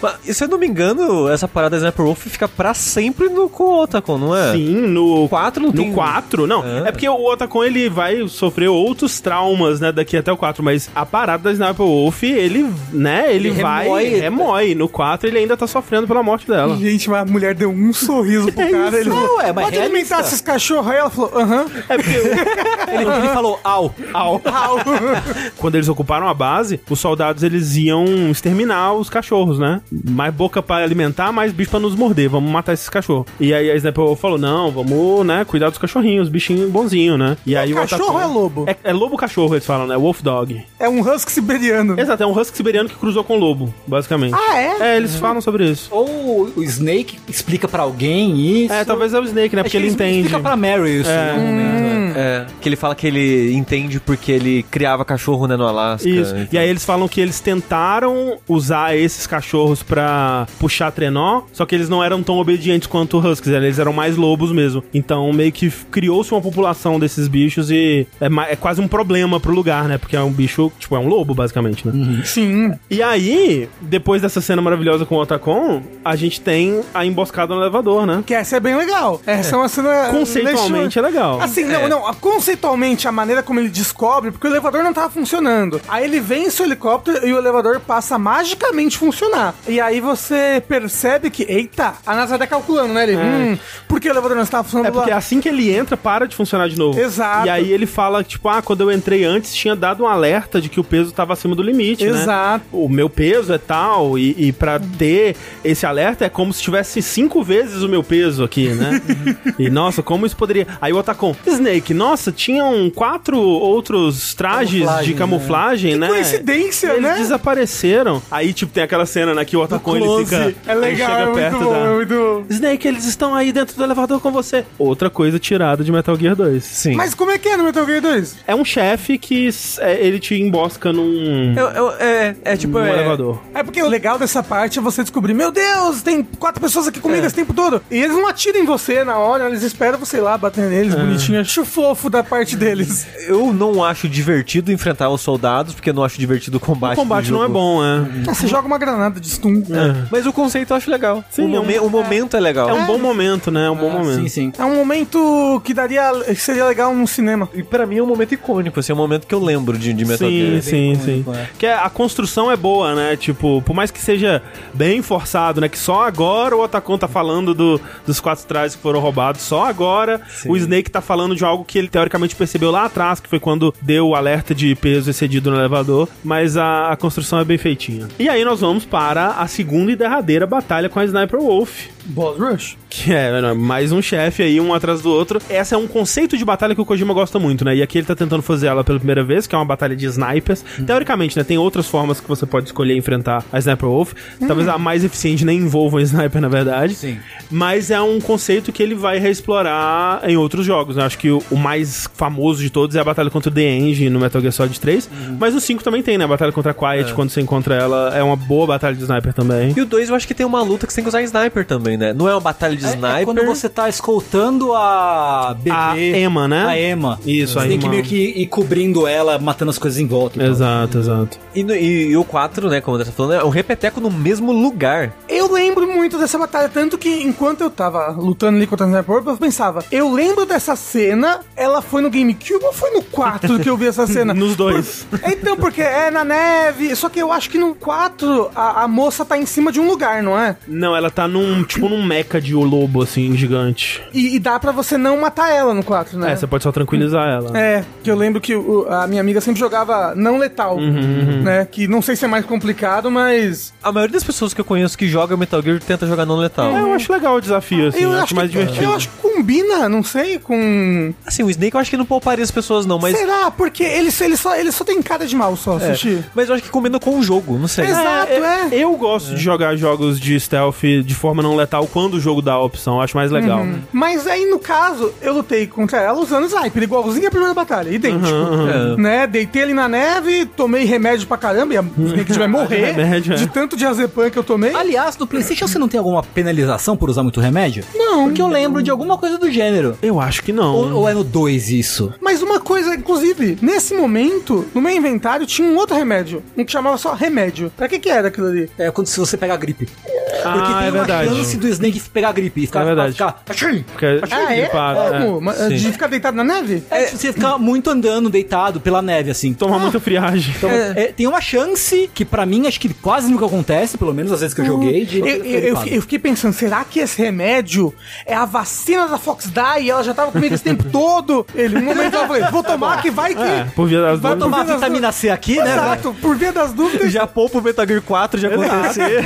Mas, se eu não me engano, essa parada da Sniper Wolf fica pra sempre no com o Otacon, não é? Sim, no 4 não no tem... 4, não. É. É. porque o Otacon ele vai sofrer outros traumas, né, daqui até o 4, mas a parada da Sniper Wolf, ele, né, ele, Ele vai remói. remói. No 4 ele ainda tá sofrendo pela morte dela. Gente, mas a mulher deu um sorriso pro [LAUGHS] cara. Ele falou, Não, é, mas pode realista. alimentar esses cachorros aí? Ela falou, aham. É porque [LAUGHS] Ele, ele falou, au. Au. [LAUGHS] Quando eles ocuparam a base, os soldados eles iam exterminar os cachorros, né? Mais boca pra alimentar, mais bicho pra nos morder. Vamos matar esses cachorros. E aí a Wolf falou: não, vamos, né, cuidar dos cachorrinhos, bichinho bonzinho, né? E aí o cachorro Otacon- é lobo? É, é lobo cachorro, eles falam, né? Wolf dog. É um husky siberiano. Exato, é um husky siberiano que cruzou com lobo, basicamente. Ah, é? É, eles falam sobre isso. Ou o Snake explica pra alguém isso. É, talvez é o Snake, né? Porque que ele entende. Explica pra Mary isso É. em algum momento. é. É, que ele fala que ele entende porque ele criava cachorro, né, no Alasca. Isso. Então. E aí eles falam que eles tentaram usar esses cachorros pra puxar trenó, só que eles não eram tão obedientes quanto huskies, eles eram mais lobos mesmo. Então meio que criou-se uma população desses bichos e é, é quase um problema pro lugar, né? Porque é um bicho, tipo, é um lobo basicamente, né? Sim. E aí, depois dessa cena maravilhosa com o Otacon, a gente tem a emboscada no elevador, né? Que essa é bem legal. Essa é, uma cena... Conceitualmente é legal. Assim, não, não. Conceitualmente, a maneira como ele descobre, porque o elevador não tava funcionando. Aí ele vence o helicóptero e o elevador passa a magicamente funcionar. E aí você percebe que, eita, a NASA tá calculando, né? Ele, hum, por que o elevador não estava funcionando É porque lá? assim que ele entra, para de funcionar de novo. Exato. E aí ele fala, tipo, ah, quando eu entrei antes, tinha dado um alerta de que o peso tava acima do limite, né? Exato. O meu peso é tal, e, e para ter esse alerta é como se tivesse cinco vezes o meu peso aqui, né? [LAUGHS] e nossa, como isso poderia. Aí o Otacon, Snake, nossa, tinham quatro outros trajes Camuflagem, de camuflagem, né? coincidência, Eles né? desapareceram. Aí, tipo, tem aquela cena, né, que o Otacon ele fica. É legal, é chega muito perto bom, da. é muito bom. Snake, eles estão aí dentro do elevador com você. Outra coisa tirada de Metal Gear 2. Sim. Mas como é que é no Metal Gear 2? É um chefe que é, ele te embosca num, É, é, é, é tipo. num é- elevador. É porque o legal dessa parte é você descobrir, meu Deus, tem quatro pessoas aqui comigo esse tempo todo. E eles não atiram em você na hora, eles esperam você ir lá bater neles, bonitinho. Acho fofo da parte deles. Eu não acho divertido enfrentar os soldados, porque eu não acho divertido o combate. O combate não é bom, é. Ah, você joga uma granada de stun. Mas o conceito eu acho legal. Sim, o, é um- momen- o momento é legal. É um bom momento, né? É um bom momento. Sim, sim. É um momento que daria. que seria legal num cinema. E pra mim é um momento icônico, assim, é um momento que eu lembro de, de Metal Sim, Gear. sim, sim. é. Que a construção é boa, né? Tipo, por mais que seja bem forçado, né? Que só agora o Otacon tá falando do- dos quatro trajes que foram roubados, só agora o Snake tá falando de algo que ele teoricamente percebeu lá atrás, que foi quando deu o alerta de peso excedido no elevador, mas a, a construção é bem feitinha. E aí nós vamos para a segunda e derradeira batalha com a Sniper Wolf. Boss Rush. Que é, né, mais um chefe aí, um atrás do outro. Essa é um conceito de batalha que o Kojima gosta muito, né? E aqui ele tá tentando fazer ela pela primeira vez, que é uma batalha de snipers. Teoricamente, né? Tem outras formas que você pode escolher enfrentar a Sniper Wolf. Talvez a mais eficiente nem envolva um sniper, na verdade. Sim. Mas é um conceito que ele vai reexplorar em outros jogos. né? Acho que o, o mais famoso de todos é a batalha contra o The Engine no Metal Gear Solid 3. Mas o 5 também tem, né? A batalha contra a Quiet, quando você encontra ela, é uma boa batalha de sniper também. E o 2 eu acho que tem uma luta que você tem que usar sniper também, né? Não é uma batalha de É- sniper. É quando você tá escoltando a bebê. A Emma, né? A Emma. Isso, Você a tem que meio que ir cobrindo ela, matando as coisas em volta. tal. Exato, exato. E, no- e- e o 4, né, como André tá falando, é um repeteco no mesmo lugar. Eu lembro muito dessa batalha, tanto que enquanto eu tava lutando ali contra a Sniper eu pensava, eu lembro dessa cena, ela foi no GameCube ou foi no 4 que eu vi essa cena? [LAUGHS] Nos dois. Por- Então, porque é na neve, só que eu acho que no 4 a, a moça tá em cima de um lugar, não é? Não, ela tá num, tipo, num mecha de lobo, assim, gigante. E, e dá pra você não matar ela no 4, né? É, você pode só tranquilizar ela. É, que eu lembro que o- a minha amiga sempre jogava não letal, né? Que não sei se é mais complicado, mas A maioria das pessoas que eu conheço que joga Metal Gear tenta jogar não letal. É, eu acho legal o desafio, assim, eu acho, acho, mais que, divertido. eu acho que combina, não sei, com... Assim, o Snake eu acho que não pouparia as pessoas não, mas... Será? Porque ele, ele, só, ele só tem cara de mal só, É, Sushi. mas eu acho que combina com o jogo, não sei. Exato, é. Eu gosto de jogar jogos de stealth de forma não letal quando o jogo dá a opção, eu acho mais legal. Mas aí, no caso, eu lutei contra ela usando sniper, igualzinho a primeira batalha, idêntico. É. Né? Deitei ali na neve, tomei remédio pra caramba, e a que vai morrer [LAUGHS] Remédio, é. de tanto diazepam que eu tomei. Aliás, no PlayStation você não tem alguma penalização por usar muito remédio? Não. Porque eu lembro de alguma coisa do gênero. Eu acho que não. Ou, ou é no 2 isso? Mas uma coisa, inclusive, nesse momento, no meu inventário tinha um outro remédio. Um que chamava só remédio. Pra que que era aquilo ali? É quando se você pegar gripe. Ah, Porque tem é uma verdade. chance do Snake pegar gripe e ficar. É verdade. Ficar, achei! Porque Ah, é? gripado, é. Como? Sim. De ficar deitado na neve? É, se você ficar muito andando, deitado pela neve, assim. Tomar muita friagem. Então, é, tem uma chance, que pra mim acho que quase nunca acontece, pelo menos às vezes que eu joguei, de Eu, eu- eu fiquei- eu fiquei pensando, será que esse remédio é a vacina da Fox Die e ela já tava comigo esse tempo [LAUGHS] todo? Ele, no momento eu falei, vou tomar que vai que... É, por via das Vai dúvidas. tomar das vitamina C aqui, né? Exato, por via das dúvidas. Já poupa o Metal Gear 4 de acontecer.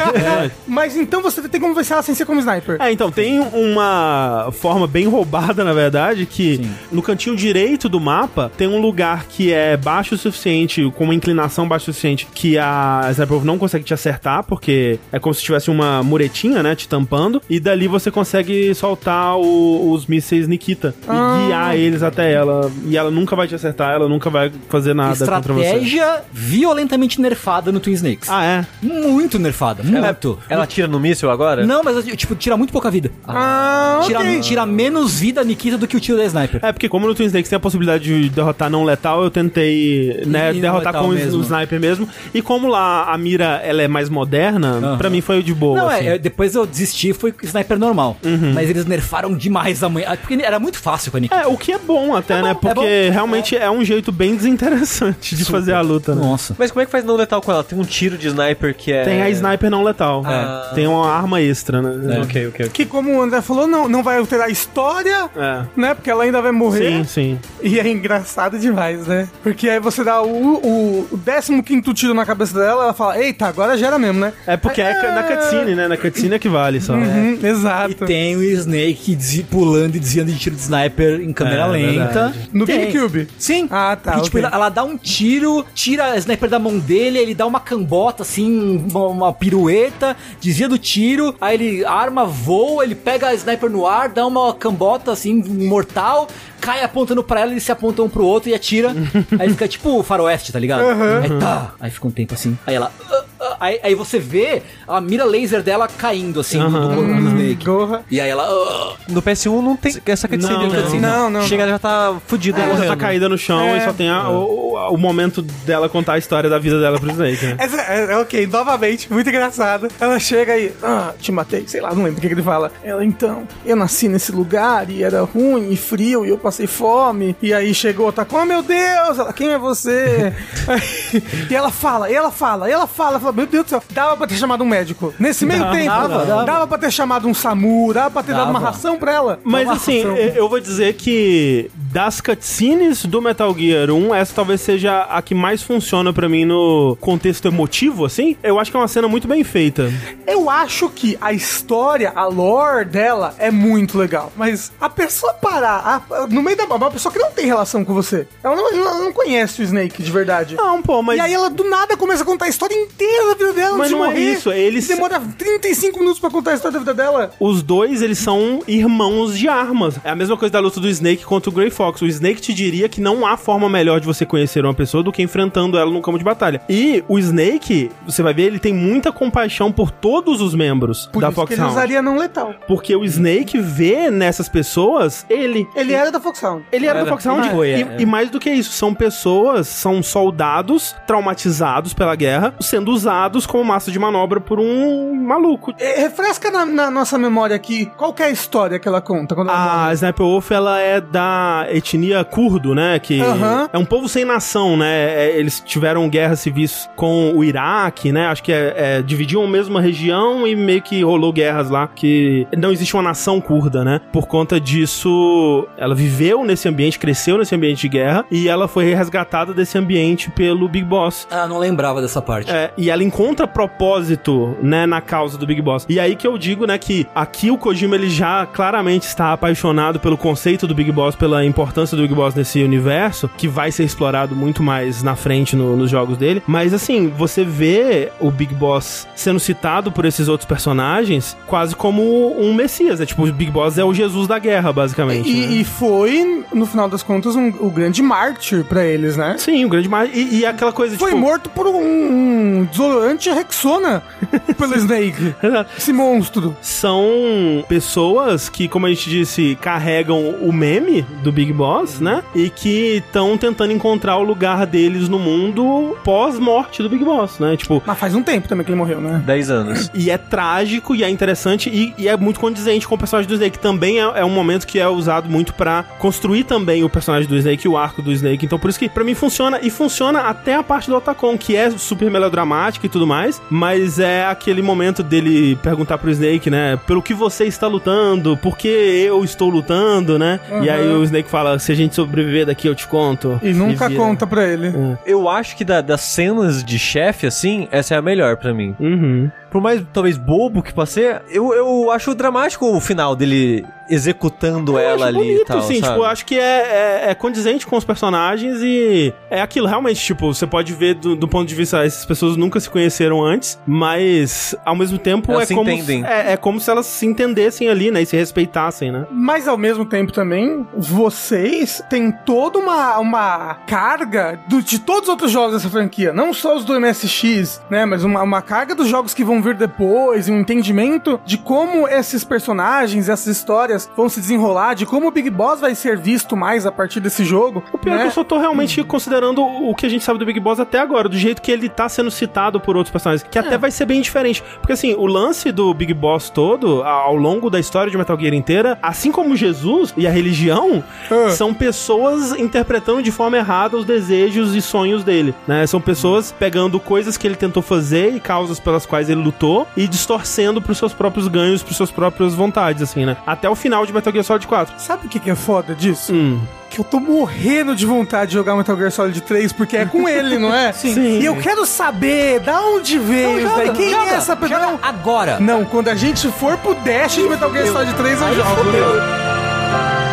Mas então você tem como vencer ela sem ser como sniper. É, então, tem uma forma bem roubada, na verdade, que no cantinho direito do mapa tem um lugar que é baixo o suficiente, com uma inclinação baixa o suficiente, que a Sniper não consegue te acertar, porque é como se tivesse uma muretinha, né, te tampando, e dali você consegue soltar o- os mísseis Nikita e Ah. guiar eles até ela, e ela nunca vai te acertar, ela nunca vai fazer nada contra você. Estratégia violentamente nerfada no Twin Snakes. Ah, é? Muito nerfada, muito. Ela tira no míssil agora? Não, mas tipo, tira muito pouca vida. Ah, Tira, ok. tira menos vida a Nikita do que o tiro da Sniper. É, porque como no Twin Snakes tem a possibilidade de derrotar não letal, eu tentei, né, E derrotar com o- mesmo. o sniper mesmo. E como lá a mira, ela é mais moderna, Aham. pra mim foi de boa, Não, assim. é, é, depois eu desisti, foi com sniper normal. Uhum. Mas eles nerfaram demais a mãe. ah, Porque era muito fácil com a Nikita. É, o que é bom até, né? bom, é Porque bom. realmente é. um jeito bem desinteressante de fazer a luta, né? Nossa. Mas como é que faz não letal com ela? Tem um tiro de sniper que é. Tem a sniper não letal. Ah. Tem uma arma extra, né? Ok, ok, ok. Que como o André falou, não, não vai alterar a história, É. né? Porque ela ainda vai morrer. Sim, sim. E é engraçado demais, né? Porque aí você dá o, o, o 15 tiro na cabeça dela, ela fala, eita, agora já era mesmo, né? É porque é ca- na cutscene, né? Na cutscene é que vale só. Uhum, E exato. tem o Snake pulando e desviando de tiro de sniper em câmera É, lenta. verdade. No Tem. GameCube? Sim. Ah, tá, Porque, tipo, ok. ela, ela dá um tiro, tira a sniper da mão dele, ele dá uma cambota, assim, uma, uma pirueta, desvia do tiro, aí ele arma, voa, ele pega a sniper no ar, dá uma cambota, assim, mortal, cai apontando pra ela, eles se apontam um pro outro e atira. [LAUGHS] aí fica tipo o faroeste, tá ligado? Aí tá. Aí fica um tempo assim. Aí ela. ah, ah, aí, aí você vê a mira laser dela caindo, assim, do, do corpo do Snake. Gorra. E aí ela. ah, No PS1 não tem essa cutscene. Não, né? não. Não, não, Chega, ela já tá fudida. Ela já tá caída no chão É. e só tem a- o, o momento dela contar a história da vida dela pro Snake, né? Essa, é, é, ok, novamente, muito engraçado. Ela chega aí, ah, te matei, sei lá, não lembro o que, que ele fala. Ela, então, eu nasci nesse lugar e era ruim e frio e eu passei fome. E aí chegou outra, oh meu Deus, ela, quem é você? [LAUGHS] [LAUGHS] e ela fala, e ela fala, e ela fala, fala, meu Deus do céu, dava pra ter chamado um médico. Nesse meio tempo, dava, dava. dava pra ter chamado um SAMU, dava pra ter dado uma Dava. ração pra ela. Mas Uma assim, ração. eu vou dizer que das cutscenes do Metal Gear 1, essa talvez seja a que mais funciona pra mim no contexto emotivo, assim. Eu acho que é uma cena muito bem feita. Eu acho que a história, a lore dela é muito legal. Mas a pessoa parar a- no meio da uma pessoa que não tem relação com você. Ela não, não conhece o Snake de verdade. Não, pô, mas. E aí ela do nada começa a contar a história inteira da vida dela Mas não é morrer. isso, eles- Demora 35 minutos pra contar a história da vida dela. Os dois, eles são irmãos de armas. É a mesma coisa da luta do Snake contra o Grey Fox. O Snake te diria que não há forma melhor de você conhecer uma pessoa do que enfrentando ela no campo de batalha. E o Snake, você vai ver, ele tem muita compaixão por todos os membros Por da isso que ele usaria não letal. Porque o Snake vê nessas pessoas ele. Ele era da Foxhound. Ele era, Era. da Foxhound. Foi, e, é. e mais do que isso, são pessoas, são soldados traumatizados pela guerra, sendo usados como massa de manobra por um maluco. É, refresca na, na nossa memória aqui qual que é a história que ela conta quando ela A morre. Sniper Wolf, ela é da etnia curdo, né? Que é um povo sem nação, né? É, Eles tiveram guerras civis com o Iraque, né? Acho que é, é, dividiam a mesma região e meio que rolou guerras lá, que não existe uma nação curda, né? Por conta disso, ela viveu nesse ambiente, cresceu nesse ambiente de guerra e ela foi resgatada desse ambiente pelo Big Boss. Ah, não lembrava dessa parte. É, e ela encontra propósito, né, na causa do Big Boss. E aí que eu digo, né, que aqui o Kojima ele já claramente está apaixonado pelo conceito do Big Boss, pela importância do Big Boss nesse universo, que vai ser explorado muito mais na frente no- nos jogos dele. Mas assim, você vê o Big Boss sendo citado por esses outros personagens quase como um messias. É tipo, o Big Boss é o Jesus da guerra, basicamente. né? E, e foi, no final das contas, um, o grande mártir pra eles, né? Sim, o grande mar... e, e aquela coisa, Foi tipo... morto por um, um desodorante Rexona [LAUGHS] pelo Snake. Esse monstro. são pessoas que, como a gente disse, carregam o meme do Big Boss, né? E que estão tentando encontrar o lugar deles no mundo pós-morte do Big Boss, né? Tipo, Mas faz um tempo também que ele morreu, né? 10 anos. e é trágico, e é interessante, e, e é muito condizente com o personagem do Snake. Também é, é um momento que é usado muito pra construir também o personagem do Snake e o arco do Snake. Então, por isso que pra mim funciona, e funciona até a parte do Otacon, que é super melodramática e tudo mais, mas é aquele momento dele perguntar pro Snake, né? Pelo que você está lutando, por que eu estou lutando, né? E aí o Snake fala: se a gente sobreviver daqui, eu te conto. E nunca vira. conta pra ele. Eu acho que da- das cenas de chefe, assim, essa é a melhor pra mim. Uhum. Por mais, talvez, bobo que possa ser, eu, eu acho dramático o final dele executando Eu ela acho ali bonito, e tal, sim, sabe? tipo, eu acho que é, é, é condizente com os personagens e é aquilo, realmente, tipo, você pode ver do, do ponto de vista, essas pessoas nunca se conheceram antes, mas ao mesmo tempo Elas é se como entendem. É, é como se elas se entendessem ali, né, e se respeitassem, né? Mas ao mesmo tempo também, vocês têm toda uma, uma carga do- de todos os outros jogos dessa franquia. Não só os do MSX, né? Mas uma, uma carga dos jogos que vão vir depois, um entendimento de como esses personagens, essas histórias vão se desenrolar, de como o Big Boss vai ser visto mais a partir desse jogo. O pior é que né? eu só tô realmente considerando o que a gente sabe do Big Boss até agora, do jeito que ele tá sendo citado por outros personagens, que É. até vai ser bem diferente. Porque assim, o lance do Big Boss todo, ao longo da história de Metal Gear inteira, assim como Jesus e a religião, Ah. são pessoas interpretando de forma errada os desejos e sonhos dele, né? São pessoas pegando coisas que ele tentou fazer e causas pelas quais ele lutou e distorcendo pros seus próprios ganhos, pros suas próprias vontades, assim, né? Até o final de Metal Gear Solid 4. Sabe o que, que é foda disso? Hum. Que eu tô morrendo de vontade de jogar Metal Gear Solid 3, porque é com [LAUGHS] ele, não é? Sim. E eu quero saber da onde veio isso daí. Quem é essa pessoa? Não, Agora! Não, quando a gente for pro Dash de Metal Gear Solid 3, eu jogo.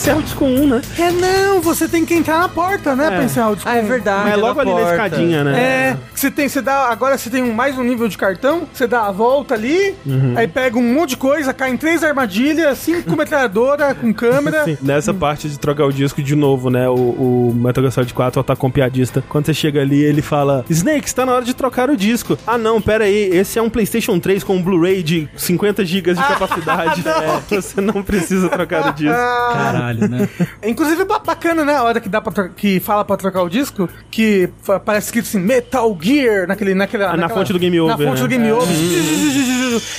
Encerra o disco 1, né? É, não, você tem que entrar na porta, né, É. pra encerrar o disco. Ah, é verdade. Mas é logo ali na porta. escadinha, né? É, você tem, você dá, agora você tem um- mais um nível de cartão, você dá a volta ali, Uhum. aí pega um monte de coisa, cai em três armadilhas, cinco [LAUGHS] metralhadora com câmera. Sim, nessa parte de trocar o disco de novo, né? O, o Metal Gear Solid 4 tá com piadista. Quando você chega ali, ele fala: Snake, está na hora de trocar o disco. Ah, não, pera aí, esse é um PlayStation 3 com um Blu-ray de 50 GB de [LAUGHS] capacidade. É, você não precisa trocar o disco. Caralho, né? [LAUGHS] Inclusive, ba- bacana, né? A hora que dá pra que fala pra trocar o disco, que parece escrito assim, Metal Gear, naquele, naquela, na fonte do Game Over, Na fonte né? do Game É. Over.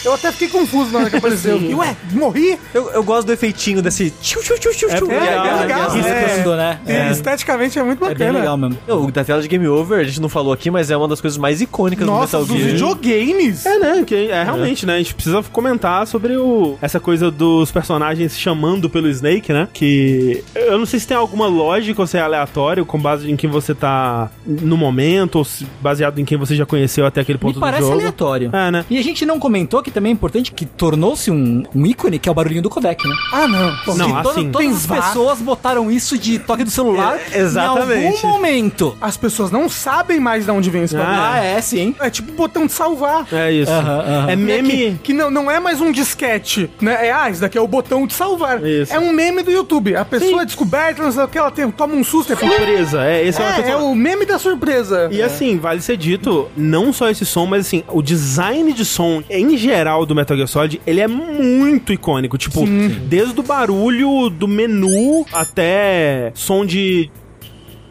Eu até fiquei confuso na hora que apareceu. E, ué, morri? Eu, eu gosto do efeitinho desse tchu, tchu, tchu, tchu, É legal, é legal. Riscando, É, né? E É. Esteticamente é muito É bem bacana. legal mesmo. O da tela de Game Over, a gente não falou aqui, mas é uma das coisas mais icônicas Nossa, do dos Metal Gear. videogames. É, né? Que é realmente, né? A gente precisa comentar sobre o, essa coisa dos personagens chamando pelo Snake, né? Que eu não sei se tem alguma lógica ou se é aleatório, com base em quem você tá no momento, ou se baseado em quem você já conheceu até aquele ponto Me parece do jogo. aleatório. É, né? E a gente não comentou que também é importante que tornou-se um, um ícone, que é o barulhinho do codec, né? Ah, não. Pô, Não, assim, todas tem as pessoas botaram isso de toque do celular É, exatamente. em algum momento. As pessoas não sabem mais de onde vem esse bagulho. Ah, é, sim. É tipo o botão de salvar. É isso. Aham, aham. É É meme. que, que não, não é mais um disquete, né? É, ah, isso daqui é o botão de salvar. Isso. É um meme do YouTube. A pessoa é descoberta, não sei o que, ela tem, toma um susto. É, Surpresa, é, esse é, uma é, é o meme da surpresa. E assim, vale ser dito, não só esse som, mas assim, o design de som em geral do Metal Gear Solid, ele é muito icônico. Tipo, desde o barulho do menu até som de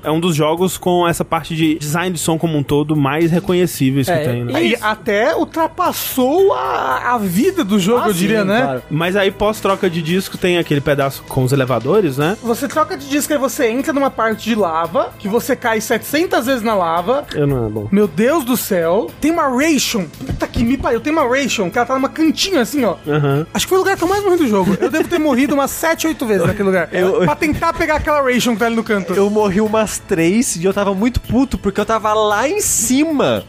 é um dos jogos com essa parte de design de som como um todo mais reconhecíveis É, que tem, né? E até ultrapassou a, a vida do jogo, Ah, eu diria, sim, né? claro. Mas aí pós-troca de disco tem aquele pedaço com os elevadores, né? Você troca de disco e você entra numa parte de lava, que você cai 700 vezes na lava. Eu não é bom. Meu Deus do céu. Tem uma ration. Puta que me pariu. Tem uma ration que ela tá numa cantinha assim, ó. Aham. Acho que foi o lugar que eu mais morri do jogo. Eu devo ter morrido umas 7, 8 vezes [LAUGHS] naquele lugar. Eu- Pra tentar pegar aquela ration que tá ali no canto. Eu morri umas três e eu tava muito puto porque eu tava lá em cima.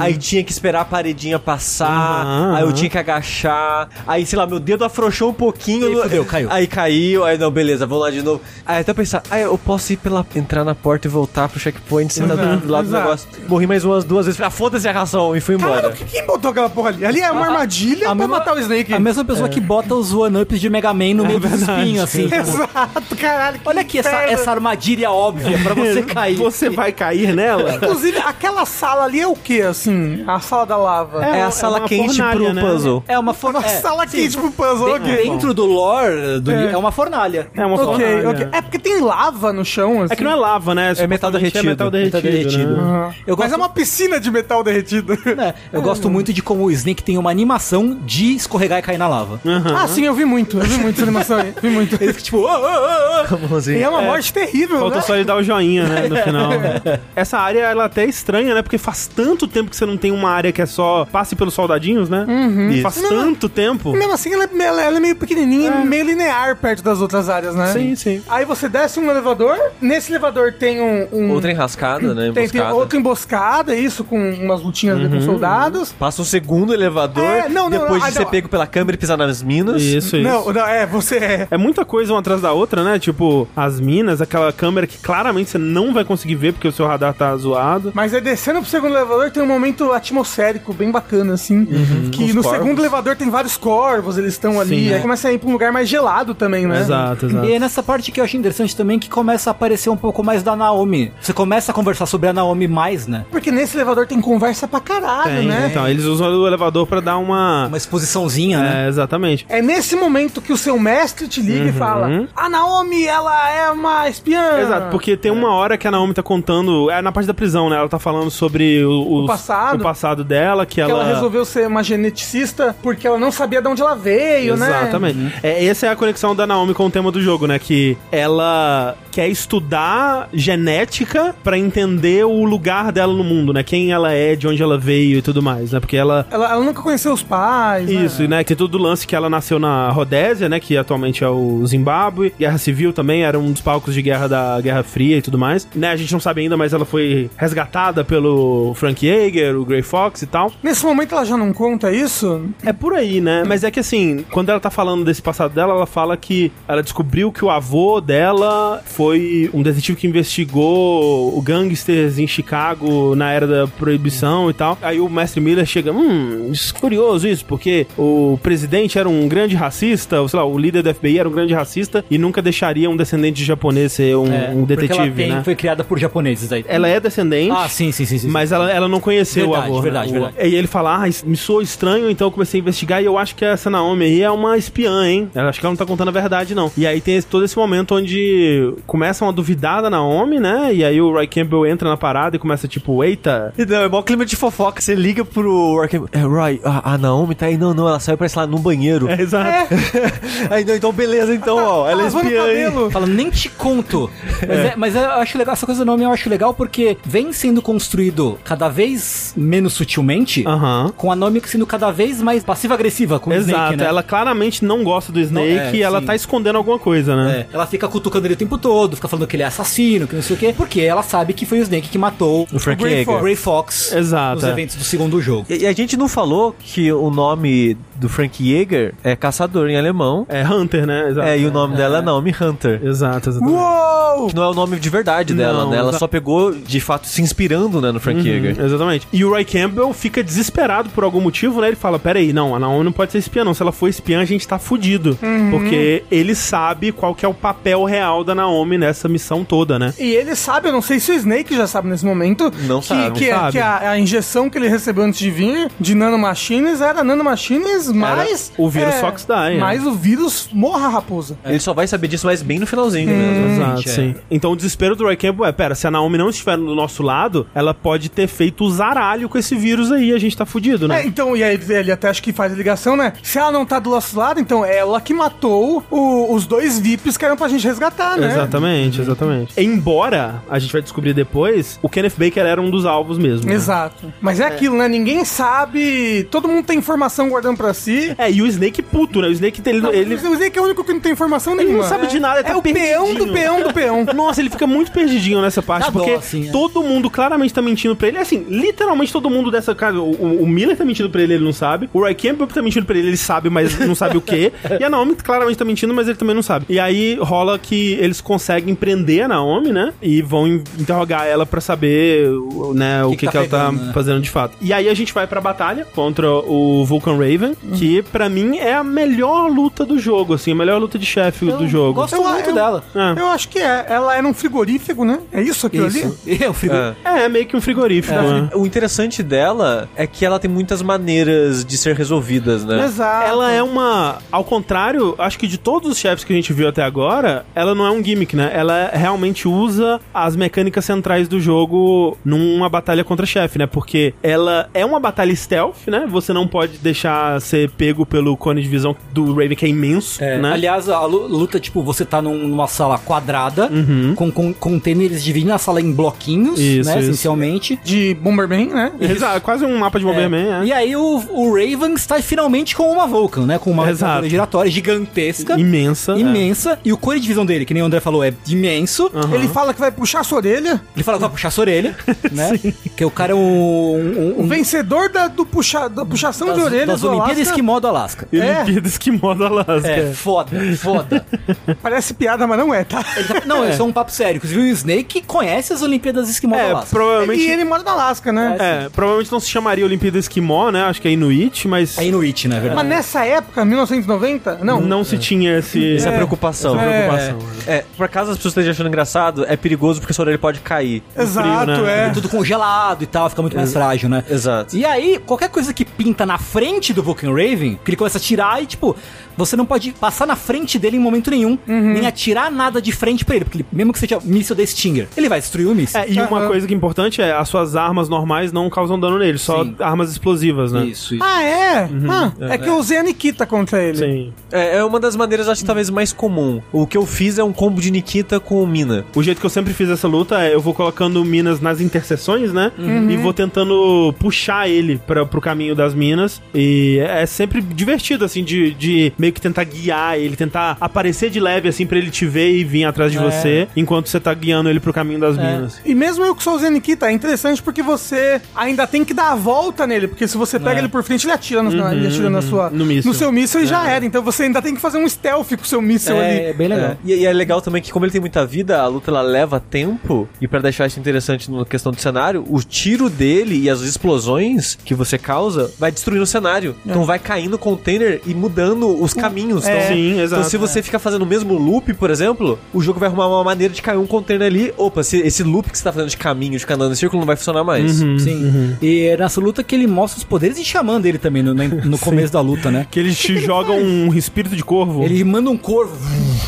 Aí tinha que esperar a paredinha passar, Aham, aí eu tinha que agachar. Aí, sei lá, meu dedo afrouxou um pouquinho. E aí eu- fudeu, caiu. Aí caiu, aí não, beleza, vou lá de novo. Aí até pensar, ah, eu posso ir pela. entrar na porta e voltar pro checkpoint, sentar do, do lado do negócio. Morri mais umas duas vezes. Falei, ah, foda-se a ração e fui embora. Cara, que- quem botou aquela porra ali? Ali é uma armadilha pra mesma- matar o Snake. A mesma pessoa que bota os one-ups de Mega Man no meio dos verdade. espinhos, assim. [LAUGHS] tipo, Exato, caralho. que Olha aqui essa, essa armadilha óbvia pra você [LAUGHS] cair. Você vai cair nela? Inclusive, aquela sala ali é o que, assim? A sala da lava. É, É a uma- sala é quente fornalha, pro né? puzzle. É uma fornalha. Uma sala quente pro puzzle, ok. Dentro do lore do é. é uma fornalha. É uma fornalha. ok. É porque tem lava no chão, assim. É que não é lava, né? É metal Supostamente derretido. É metal derretido. Metal derretido. né? Aham. Eu Mas gosto- é uma piscina de metal derretido. [LAUGHS] É, eu gosto muito de como o Snake tem uma animação de escorregar e cair na lava. Ah, sim, eu vi muito. Eu vi muito essa animação aí. Vi muito. [LAUGHS] Ele fica tipo, "Ah, ah, ah". Como assim? E é uma morte terrível, Falta né? só ele dar o joinha, né, no final. [LAUGHS] Essa área, ela é até estranha, né? Porque faz tanto tempo que você não tem uma área que é só passe pelos soldadinhos, né? Uhum. Faz Não, tanto tempo. Mesmo assim, ela é, ela- é meio pequenininha, meio linear perto das outras áreas, né? Sim, sim. Aí você desce um elevador. Nesse elevador tem um... um- Outra enrascada, né? tem, tem Emboscada. outra emboscada, isso, com umas lutinhas ali com soldados. Passa um segundo elevador, É, não, não, depois não, de ah, ser pego pela câmera e pisar nas minas. Isso, isso. Não, não, é, você é... É muita coisa uma atrás da outra, né? Tipo, as minas, aquela câmera que claramente você não vai conseguir ver porque o seu radar tá zoado. Mas aí descendo pro segundo elevador tem um momento atmosférico bem bacana, assim. Que Os no corvos. segundo elevador tem vários corvos, eles estão ali. Sim, aí é. começa a ir pra um lugar mais gelado também, né? Exato, exato. E é nessa parte que eu achei interessante também que começa a aparecer um pouco mais da Naomi. Você começa a conversar sobre a Naomi mais, né? Porque nesse elevador tem conversa pra caralho, Tem, né? Então, eles usam o elevador pra dar uma. Uma exposiçãozinha, né? É, exatamente. É nesse momento que o seu mestre te liga e fala: A Naomi, ela é uma espiã. Exato, porque tem uma hora que a Naomi tá contando. É na parte da prisão, né? Ela tá falando sobre o, os- O passado. o passado dela, que, Que ela resolveu ser uma geneticista porque ela não sabia de onde ela veio, né? Exatamente. É, essa é a conexão da Naomi com o tema do jogo, né? Que ela quer estudar genética pra entender o lugar dela no mundo, né? Quem ela é, de onde ela veio e tudo mais, né? Porque ela. Ela, ela nunca conheceu os pais. né? Isso, né? Que todo o lance que ela nasceu na Rodésia, né? Que atualmente é o Zimbábue. Guerra Civil também era um dos palcos de guerra da Guerra Fria e tudo mais. Né? A gente não sabe ainda, mas ela foi resgatada pelo Frank Yeager, o Grey Fox e tal. Nesse momento ela já não conta isso? É por aí, né? Mas é que assim, quando ela tá falando desse passado dela, ela fala que ela descobriu que o avô dela foi um detetive que investigou o gangsters em Chicago na era da proibição e tal. Aí o mestre Miller chega, hum, isso é curioso isso, porque o presidente era um grande racista, ou sei lá, o líder do FBI era um grande racista e nunca deixaria um descendente de japonês ser um, É, um porque ela detetive, tem- né? foi criada por japoneses aí. Ela é descendente. Ah, sim, sim, sim. sim. Mas ela, ela não conheceu Verdade, o avô. né? verdade, O- verdade. E ele fala, ah, me soou estranho, então eu comecei a investigar e eu acho que essa Naomi aí é uma espiã, hein? Eu acho que ela não tá contando a verdade, não. E aí tem todo esse momento onde começam a duvidar da Naomi, né? E aí o Roy Campbell entra na parada e começa tipo, eita. Não, é mó clima de fofoca. Você liga pro Roy Campbell, É, Roy, a, a Naomi tá aí. Não, não, ela saiu pra ir lá no banheiro. É, exato. [LAUGHS] aí, não, então beleza, então, ó. Ela é lavando espiã. Fala, nem te conto. Mas, é, mas eu acho legal, essa coisa do nome eu acho legal porque vem sendo construído cada vez menos sutilmente, Aham. com a nome sendo cada vez mais passiva-agressiva com o Exato, Snake, né? ela claramente não gosta do Snake Não, é, e ela sim. tá escondendo alguma coisa, né? É, ela fica cutucando ele o tempo todo, fica falando que ele é assassino, que não sei o quê, porque ela sabe que foi o Snake que matou O Frank O Grey o Grey Fox Exato, nos é. eventos do segundo jogo. E, e a gente não falou que o nome do Frank Yeager é caçador em alemão. É Hunter, né? Exato. É, e o nome dela é Naomi Hunter. Exato, exatamente. Uou! Que não é o nome de verdade dela, Não, né? Ela só pegou, de fato, se inspirando né, no Frank Yeager. Uhum, exatamente. E o Roy Campbell fica desesperado por algum motivo, né? Ele fala: Peraí, não, a Naomi não pode ser espiã, não. Se ela for espiã, a gente tá fudido. Porque ele sabe qual que é o papel real da Naomi nessa missão toda, né? E ele sabe, eu não sei se o Snake já sabe nesse momento. Não que, sabe, que, não é- sabe. que a, a injeção que ele recebeu antes de vir de nanomachines era nanomachines mais, mais... o vírus Fox die, é. Mais o vírus morra a raposa. Ele só vai saber disso mais bem no finalzinho Hum. mesmo. Exato, sim. Então o desespero do Roy Campbell é, pera, se a Naomi não estiver do nosso lado, ela pode ter feito o zaralho com esse vírus aí, a gente tá fudido, né? É, então, e aí ele até acho que faz a ligação, né? Se ela não tá do nosso lado, então é ela que matou o- os dois VIPs que eram pra gente resgatar, né? Exatamente, exatamente. Embora, a gente vai descobrir depois, o Kenneth Baker era um dos alvos mesmo. né? Exato. Mas é, aquilo, né? Ninguém sabe, todo mundo tem informação guardando pra si. É, e o Snake puto, né? O Snake, ele... ele... O Zeke é o único que não tem informação Ele nenhuma. não sabe de nada, ele É tá o peão do peão do peão. [LAUGHS] Nossa, ele fica muito perdidinho nessa parte, Dá dó, porque assim, é. todo mundo claramente tá mentindo pra ele. Assim, literalmente todo mundo dessa casa. O, o- o Miller tá mentindo pra ele, ele não sabe. O Roy Campbell tá mentindo pra ele, ele sabe, mas não sabe o quê. [LAUGHS] E a Naomi claramente tá mentindo, mas ele também não sabe. E aí rola que eles conseguem prender a Naomi, né? E vão in- interrogar ela pra saber, o- né, o que, que que, tá ela tá pegando, né? fazendo de fato. E aí a gente vai pra batalha contra o Vulcan Raven, que pra mim é a melhor luta do jogo, assim, a melhor luta de chefe do jogo. Gosto Eu- muito eu- dela. É. Eu acho que é. Ela era um frigorífico, né? É isso aquilo ali? [LAUGHS] É, o frigo. É. É, meio que um frigorífico, né? O interessante dela é que ela tem muitas maneiras de ser resolvidas, né? Exato. Ela é uma. Ao contrário, acho que de todos os chefes que a gente viu até agora, ela não é um gimmick, né? Ela realmente usa as mecânicas centrais do jogo numa batalha contra chefe, né? Porque ela é uma batalha stealth, né? Você não pode deixar ser pego pelo cone de visão do Raven, que é imenso, É, né? Aliás, a lu- luta, tipo, você tá num- numa sala quadrada, com, com containers dividindo a sala em bloquinhos, Isso, né, isso. essencialmente. De Bomberman, né? Exato, quase um mapa de Bomberman, é. E aí o, o Raven está finalmente com uma Vulcan, né? Com uma Exato. giratória gigantesca. Imensa. é. Imensa. E o core de visão dele, que nem o André falou, é imenso. Ele fala que vai puxar sua orelha. Ele fala que vai puxar sua orelha, [LAUGHS] né? Que o cara é um... um, O um vencedor da, do puxa, da puxação das, de orelhas das do Olimpíadas. Esquimó do Alasca. E É. Olimpíada Esquimó do Alasca. É, foda, foda. [LAUGHS] Parece piada, mas não é, tá? Tá- não, isso é um papo sério. Inclusive o Snake conhece as Olimpíadas Esquimó do É, Alasca. provavelmente. E ele mora na Alasca, né? É, provavelmente não se chamaria Olimpíada Esquimó, né? Acho que é Inuit, mas. É Inuit, na verdade. Mas nessa época, 1990, não. Não se tinha esse. Essa é a preocupação. essa preocupação. É, por acaso as pessoas estejam achando engraçado, é perigoso porque sua orelha pode cair. Exato, frio, né? é. Tudo congelado e tal, fica muito mais frágil, né? Exato. E aí, qualquer coisa que pinta na frente do Vulcan Raven, que ele começa a tirar e, tipo, você não pode passar na frente dele em momento nenhum, nem atirar nada de frente pra ele, porque ele- mesmo que seja míssil da Stinger, ele vai destruir o míssil. É, e uma coisa que é importante é as suas armas normais não causam dano nele, só Sim. armas explosivas, né? Isso, isso. Ah, é? ah, é, que eu usei a Nikita contra ele. Sim. É, é uma das maneiras, acho que talvez mais comum. O que eu fiz é um combo de Nikita com Mina. O jeito que eu sempre fiz essa luta é eu vou colocando minas nas interseções, né? Uhum. E vou tentando puxar ele pra, pro caminho das minas. E é sempre divertido, assim, de, de meio que tentar guiar ele, tentar aparecer de leve, assim, pra ele te ver e vir atrás de É. você, enquanto você tá guiando ele pro caminho das minas. E mesmo eu que sou usei a Nikita, é interessante porque você ainda tem que dar a volta nele, porque se você pega ele por frente, ele atira, no, ele atira na sua, No míssil. seu míssil e já era. Então você ainda tem que fazer um stealth com o seu míssil É, ali. é bem legal. É. E, e é legal também que, como ele tem muita vida, a luta ela leva tempo. E pra deixar isso interessante na questão do cenário, o tiro dele e as explosões que você causa vai destruindo o cenário. Então vai caindo o container e mudando os caminhos. É. Então, Sim, exato. Então, se você ficar fazendo o mesmo loop, por exemplo, o jogo vai arrumar uma maneira de cair um container ali. Opa, se, esse loop que você tá fazendo de caminho, de ficar andando em círculo, não vai funcionar mais. Sim. E é nessa luta que ele mostra os poderes de xamã dele também, no, no [LAUGHS] começo da luta, né? Que eles te jogam um espírito de corvo. Ele manda um corvo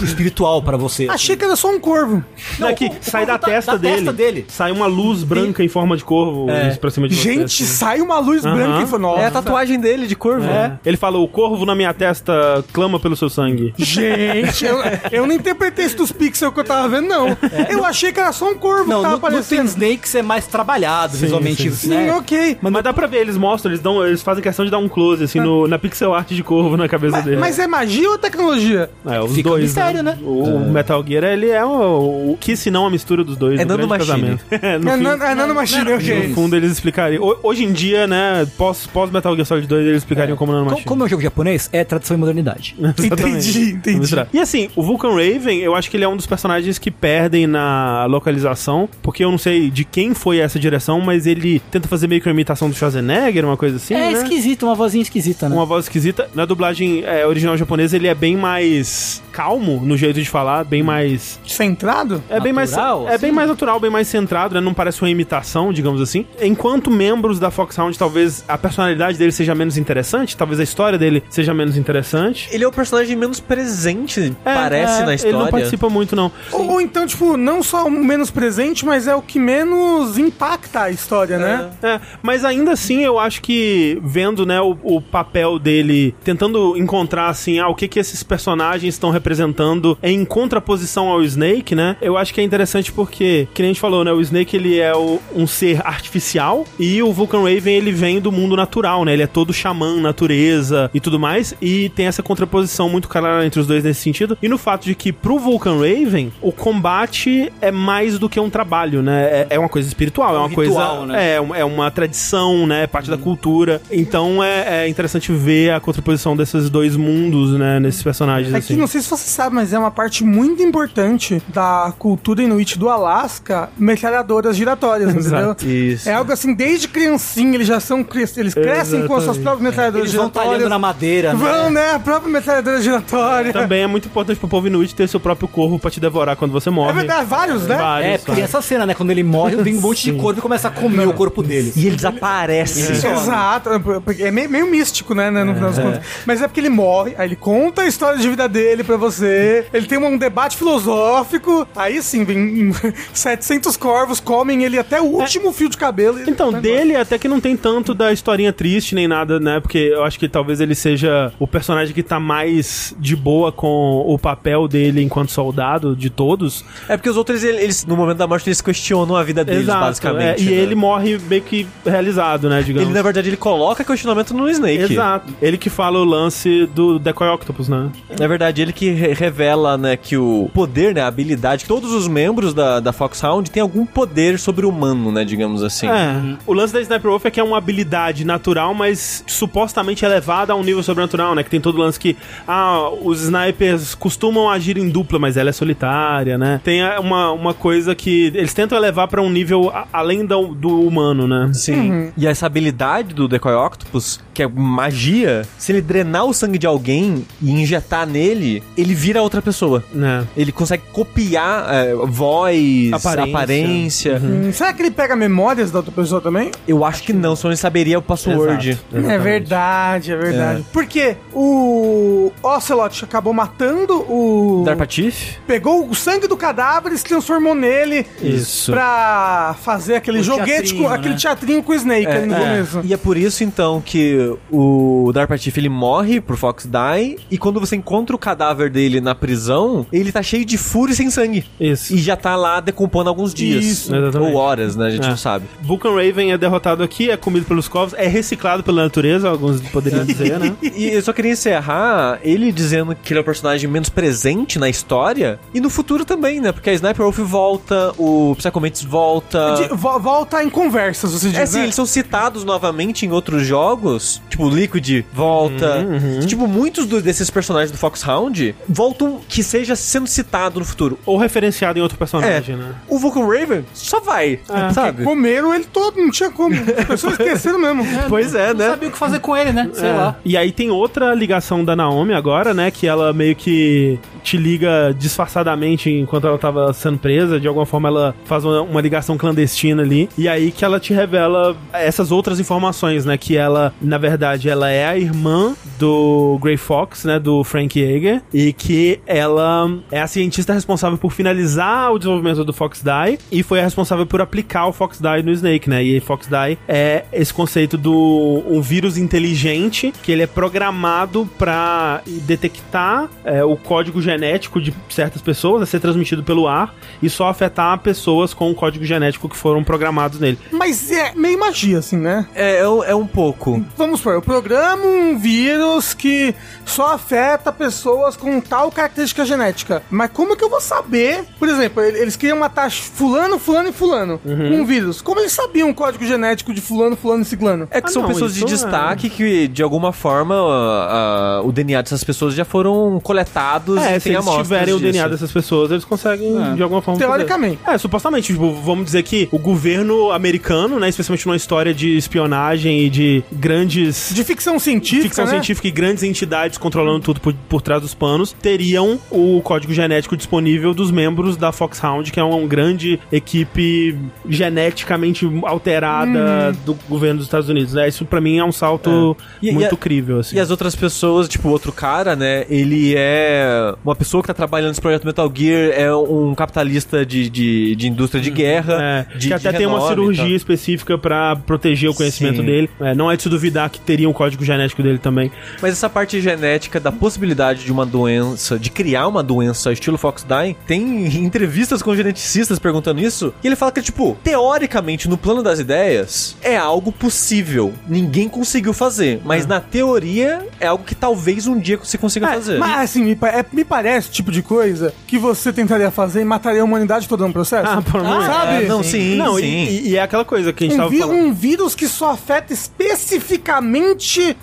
espiritual pra você. Achei que era só um corvo. Não, é que o- o sai da corvo testa, da dele, testa dele. Sai uma luz branca em forma de corvo É. pra cima de você. Gente, assim. sai uma luz branca e falou, É a tatuagem dele de corvo. É. Ele fala: o corvo na minha testa clama pelo seu sangue. Gente, eu, eu não interpretei isso dos pixels que eu tava vendo, não. Eu achei que era só um corvo Não, que tava no, no aparecendo. Snakes é mais trabalhado visualmente, Sim, né? ok. Mas, dá pra ver, eles mostram, eles, dão, eles fazem questão de dar um close, assim, no, na pixel art de corvo na cabeça Mas, dele. mas é magia ou tecnologia? é, os fica um dois. mistério, né? O Metal Gear, ele é o, o que se não a mistura dos dois. É o grande nanomachine. casamento. [LAUGHS] é, no É, fim, é nanomachine, ok. no fundo eles explicariam. Ho- Hoje em dia, né, pós, pós Metal Gear Solid 2, eles explicariam como Co- nanomachine. Como é um jogo japonês, é tradição e modernidade. [LAUGHS] Exatamente. Entendi, entendi. E assim, o Vulcan Raven, eu acho que ele é um dos personagens que perdem na localização, porque eu não sei de quem foi essa direção, mas ele tenta fazer meio que uma imitação do Schwarzenegger, uma coisa assim, é né? esquisito, uma vozinha esquisita, né? Uma voz esquisita. Na dublagem é, original japonesa, ele é bem mais calmo no jeito de falar, bem mais Centrado? é bem mais Natural, é bem assim? mais natural, bem mais centrado, né? Não parece uma imitação, digamos assim. Enquanto membros da Foxhound, talvez a personalidade dele seja menos interessante, talvez a história dele seja menos interessante. Ele é o personagem menos presente, parece, É, na história. Ele não participa muito, não. Ou, ou então, tipo, não só o menos presente, mas é o que menos impacta a história, né? É, mas ainda assim, eu acho que vendo, né, o, o papel dele, tentando encontrar, assim, ah, o que que esses personagens estão representando em contraposição ao Snake, né, eu acho que é interessante porque, que nem a gente falou, né, o Snake, ele é o- um ser artificial e o Vulcan Raven, ele vem do mundo natural, né, ele é todo xamã, natureza e tudo mais, e tem essa contraposição muito clara entre os dois nesse sentido, e no fato de que pro Vulcan Raven, o combate é mais do que um trabalho, né, é, é uma coisa espiritual, é um uma ritual, coisa... né? É, é uma tradição, né? É parte da cultura. Então é, é interessante ver a contraposição desses dois mundos, né? Nesses personagens, É que assim. não sei se você sabe, mas é uma parte muito importante da cultura inuit do Alasca, metralhadoras giratórias, entendeu? Exato. Isso. É algo assim, desde criancinha eles já são eles crescem com as suas Exatamente. próprias metralhadoras Eles vão giratórias. talhando na madeira, né? Vão, né? A própria metralhadora giratória. Também é muito importante pro povo inuit ter seu próprio corvo pra te devorar quando você morre. É verdade, vários, né? Vários, É, porque tem essa cena, né? Quando ele morre, vem um monte de corpo e começa a comer o corpo dele. E ele desaparece. Exato, porque é meio, meio místico, né, né, no final É. das contas. Mas é porque ele morre, aí ele conta a história de vida dele pra você, ele tem um debate filosófico, aí sim, vem [LAUGHS] 700 corvos, comem ele até o último fio de cabelo. Então, vai dele até que não tem tanto da historinha triste nem nada, né? Porque eu acho que talvez ele seja o personagem que tá mais de boa com o papel dele enquanto soldado de todos. É porque os outros, ele- eles, no momento da morte, eles questionam a vida deles, basicamente. é, e né? ele morre meio que realizado, né? Digamos. Ele, na verdade, ele coloca questionamento no Snake. Exato. Ele que fala o lance do Decoy Octopus, né? Na verdade, ele que re- revela, né, que o poder, né, a habilidade, todos os membros da, da Foxhound têm algum poder sobre-humano, né, digamos assim. É. O lance da Sniper Wolf é que é uma habilidade natural, mas supostamente elevada a um nível sobrenatural, né? Que tem todo o lance que, ah, os snipers costumam agir em dupla, mas ela é solitária, né? Tem uma, uma coisa que eles tentam elevar pra um nível a- além do, do humano, né? Sim. E essa habilidade do Decoy Octopus, que é magia, se ele drenar o sangue de alguém e injetar nele, ele vira outra pessoa. né? Ele consegue copiar é, voz, Aparência. aparência. Hum, Será que ele pega memórias da outra pessoa também? Eu acho que não, senão ele saberia o password. Exato, É verdade, é verdade. Porque o Ocelot acabou matando o. Darpatif? Pegou o sangue do cadáver e se transformou nele Isso. pra fazer aquele O joguete, com, aquele né? teatrinho com o Snake ali no começo. E é por isso, então, que o Darpatif, ele morre pro Fox Die, e quando você encontra o cadáver dele na prisão, ele tá cheio de fúria e sem sangue. Isso. E já tá lá decompondo alguns dias. Isso, exatamente. Ou horas, né? A gente É. não sabe. Vulcan Raven é derrotado aqui, é comido pelos corvos, é reciclado pela natureza, alguns poderiam [LAUGHS] dizer, né? E eu só queria encerrar ele dizendo que ele é o personagem menos presente na história e no futuro também, né? Porque a Sniper Wolf volta, o Psycho Mantis volta. De- vo- volta em conversas, você diz, É sim, né? eles são citados novamente em outros jogos. Tipo, o Liquid volta. Uhum, Tipo, muitos do- desses personagens do Foxhound voltam que seja sendo citado no futuro. Ou referenciado em outro personagem, né? O Vulcan Raven só vai, É. sabe? Comeram ele todo, não tinha como. [LAUGHS] As pessoas esqueceram mesmo. Pois é, Não né? sabia o que fazer com ele, né? Sei É. lá. E aí tem outra ligação da Naomi agora, né? Que ela meio que te liga disfarçadamente enquanto ela tava sendo presa. De alguma forma ela faz uma, uma ligação clandestina ali. E aí que ela te revela essas outras informações, né? Que ela, na verdade, ela é a irmã do Grey Fox, né? Do Frank Yeager. E que ela é a cientista responsável por finalizar o desenvolvimento do Fox Die. E foi a responsável por aplicar o Fox Die no Snake, né? E Fox Die é esse conceito do um vírus inteligente que ele é programado pra detectar é, o código genético de certas pessoas a ser transmitido pelo ar e só afetar pessoas com o código genético que foram programados nele. Mas é meio magia, assim, né? É, é, é um pouco. Vamos supor, eu programo um vírus que só afeta pessoas com tal característica genética. Mas como que eu vou saber? Por exemplo, ele- eles queriam matar fulano, fulano e fulano Uhum. com um vírus. Como eles sabiam o código genético de fulano, fulano e ciclano? É que Ah, são não, pessoas de isso é- destaque que, de alguma forma, a- a- o DNA dessas pessoas já foram coletados É, e se tem eles tiverem o disso. DNA dessas pessoas, eles conseguem de alguma forma. fazer. Teoricamente. É, supostamente. Tipo, vamos dizer que o governo americano, né, especialmente numa história de espionagem e de grande grandes De ficção científica, ficção né? científica e grandes entidades controlando tudo por, por trás dos panos teriam o código genético disponível dos membros da Foxhound, que é uma, grande equipe geneticamente alterada Hum. do governo dos Estados Unidos. Né? Isso pra mim é um salto E- e muito a- crível. Assim. E as outras pessoas, tipo, o outro cara, né? Ele é uma pessoa que tá trabalhando nesse projeto Metal Gear, é um capitalista de, de, de indústria de guerra. É, de, que até tem uma renome e cirurgia específica pra proteger o conhecimento Sim. dele. É, não é de se duvidar que teria um código genético dele também. Mas essa parte genética da possibilidade de uma doença, de criar uma doença estilo Fox Die, tem entrevistas com geneticistas perguntando isso, e ele fala que, tipo, teoricamente, no plano das ideias, é algo possível. Ninguém conseguiu fazer, mas na teoria é algo que talvez um dia você consiga É, fazer. Mas assim, me, é- me parece o tipo de coisa que você tentaria fazer e mataria a humanidade toda no processo. Ah, por amor. Sabe? É, não, sim, não, sim. E, e é aquela coisa que a gente Um, tava vi- falando. um vírus que só afeta especificamente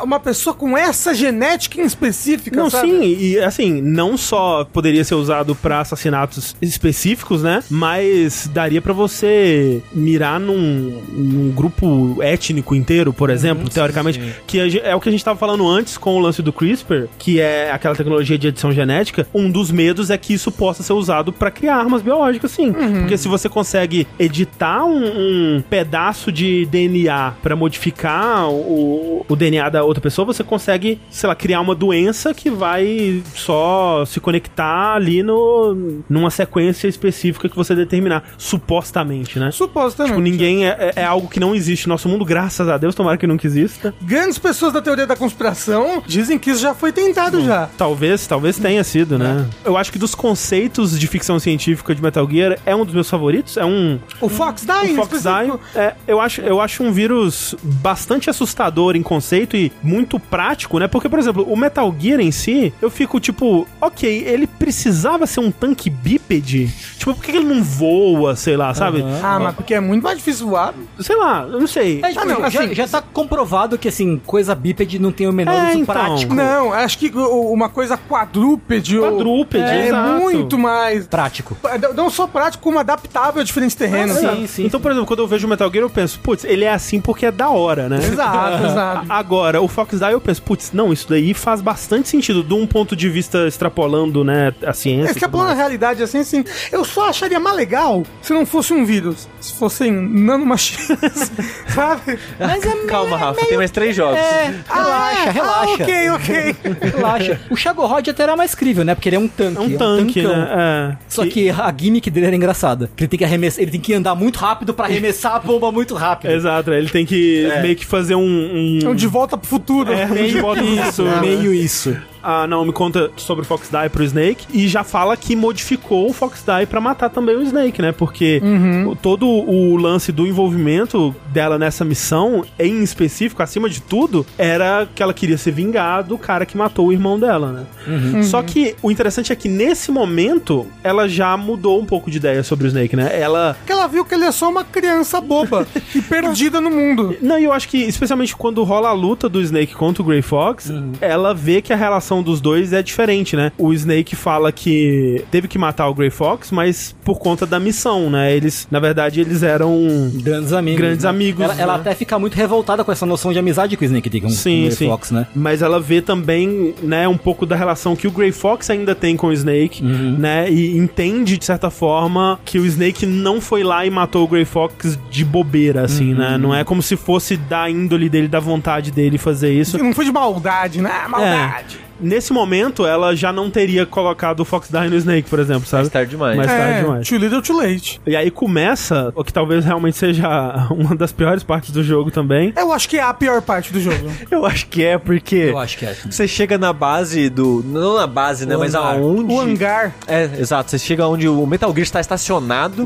uma pessoa com essa genética em específica, Não, sabe? sim, e assim, não só poderia ser usado pra assassinatos específicos, né? Mas daria pra você mirar num, num grupo étnico inteiro, por exemplo, teoricamente, que a gen- é o que a gente tava falando antes com o lance do CRISPR, que é aquela tecnologia de edição genética. Um dos medos é que isso possa ser usado pra criar armas biológicas, sim. Porque se você consegue editar um, um pedaço de DNA pra modificar o, o DNA da outra pessoa, você consegue, sei lá, criar uma doença que vai só se conectar ali no, numa sequência específica que você determinar, supostamente, né? Supostamente. Tipo, ninguém é, é- é algo que não existe no nosso mundo, graças a Deus, tomara que nunca exista. Grandes pessoas da teoria da conspiração dizem que isso já foi tentado já. Talvez, talvez tenha sido, né? Eu acho que dos conceitos de ficção científica de Metal Gear é um dos meus favoritos. É um. O Fox Die, em O Fox Die, específico. é, eu, acho, eu acho um vírus bastante assustador em conceito e muito prático, né? Porque, por exemplo, o Metal Gear em si, eu fico tipo, ok, ele precisava ser um tanque bípede? Tipo, por que ele não voa, sei lá, sabe? Ah, mas porque é muito mais difícil voar. Sei lá, eu não sei. É, tipo, Ah, não, já, assim- já tá comprovado que, assim, coisa bípede não tem o menor É, uso então. prático. Não, acho que uma coisa quadrúpede. ou- Quadrúpede, é, exato. muito mais. Prático. Não só prático, como adaptável a diferentes terrenos. Ah, sim, sim. Então, por exemplo, quando eu vejo o Metal Gear, eu penso, putz, ele é assim porque é da hora, né? Exato, [LAUGHS] exato. Agora, o Fox Die eu penso, putz, não, isso daí faz bastante sentido de um ponto de vista extrapolando, né, a ciência. É e que a realidade, assim, assim, eu só acharia mais legal se não fosse um vírus. Se fossem nanomachines, [LAUGHS] sabe? Mas é Calma, Rafa, tem mais três jogos. É, relaxa, Ah, relaxa. ok, ok. [LAUGHS] Relaxa. O Shadowrod até era mais crível, né? Porque ele é um tanque. É um tanque, tancão. né? É. Só E- que a gimmick dele era engraçada. Que ele tem que arremessar, ele tem que andar muito rápido pra arremessar a bomba muito rápido. Exato, ele tem que meio que fazer um. um... Então, de volta pro futuro. É, um de volta pro futuro, né? Meio isso. A Naomi conta sobre o Fox Die pro Snake e já fala que modificou o Fox Die pra matar também o Snake, né? Porque o- todo o lance do envolvimento dela nessa missão, em específico, acima de tudo, era que ela queria se vingar do cara que matou o irmão dela, né? Só que o interessante é que nesse momento ela já mudou um pouco de ideia sobre o Snake, né? Ela Porque ela viu que ele é só uma criança boba [LAUGHS] e perdida no mundo. Não, e eu acho que, especialmente quando rola a luta do Snake contra o Grey Fox, ela vê que a relação dos dois é diferente, né? O Snake fala que teve que matar o Grey Fox, mas por conta da missão, né? Eles, na verdade, eles eram. Grandes amigos. Grandes né? amigos, Ela, ela né? até fica muito revoltada com essa noção de amizade que o Snake tem com, com Sim, o sim. Fox, né? Mas ela vê também, né, um pouco da relação que o Grey Fox ainda tem com o Snake, né? E entende, de certa forma, que o Snake não foi lá e matou o Grey Fox de bobeira, assim, né? Não é como se fosse da índole dele, da vontade dele fazer isso. Não foi de maldade, né? Maldade. Nesse momento, ela já não teria colocado o Fox Die no Snake, por exemplo, sabe? Mais tarde demais. Mais tarde demais. É, too little, too late. E aí começa o que talvez realmente seja [LAUGHS] uma das piores partes do jogo também. Eu acho que é a pior parte do jogo. [LAUGHS] Eu acho que é, porque Eu acho que é. você chega na base do. Não na base, né? O mas hangar. aonde. O hangar. É, exato. Você chega onde o Metal Gear está estacionado.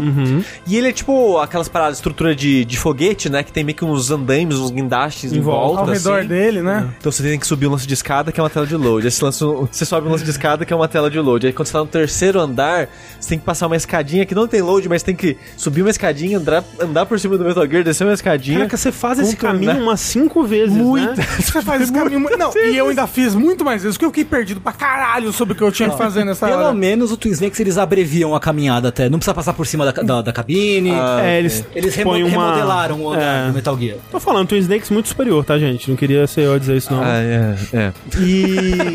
E ele é tipo aquelas paradas, estrutura de, de foguete, né? Que tem meio que uns andaimes, uns guindastes em, volta. Ao redor assim. dele, né? Então você tem que subir um lance de escada, que é uma tela de load. Esse lance, você sobe um lance de escada que é uma tela de load. Aí quando você tá no terceiro andar, você tem que passar uma escadinha que não tem load, mas tem que subir uma escadinha, andar, andar por cima do Metal Gear, descer uma escadinha. Caraca, você faz esse caminho umas cinco vezes, Muita. né? [LAUGHS] Você faz esse caminho. mu- Não, e eu ainda fiz muito mais vezes, porque eu fiquei perdido pra caralho sobre o que eu tinha que fazer nessa Pelo hora. menos o Twin Snakes eles abreviam a caminhada até. Não precisa passar por cima da, da, da cabine. Ah, É, eles, eles remo uma... remodelaram o andar É. do Metal Gear. Tô falando, Twin Snakes muito superior, tá, gente? Não queria ser eu a dizer isso, não. Ah, é, é. E...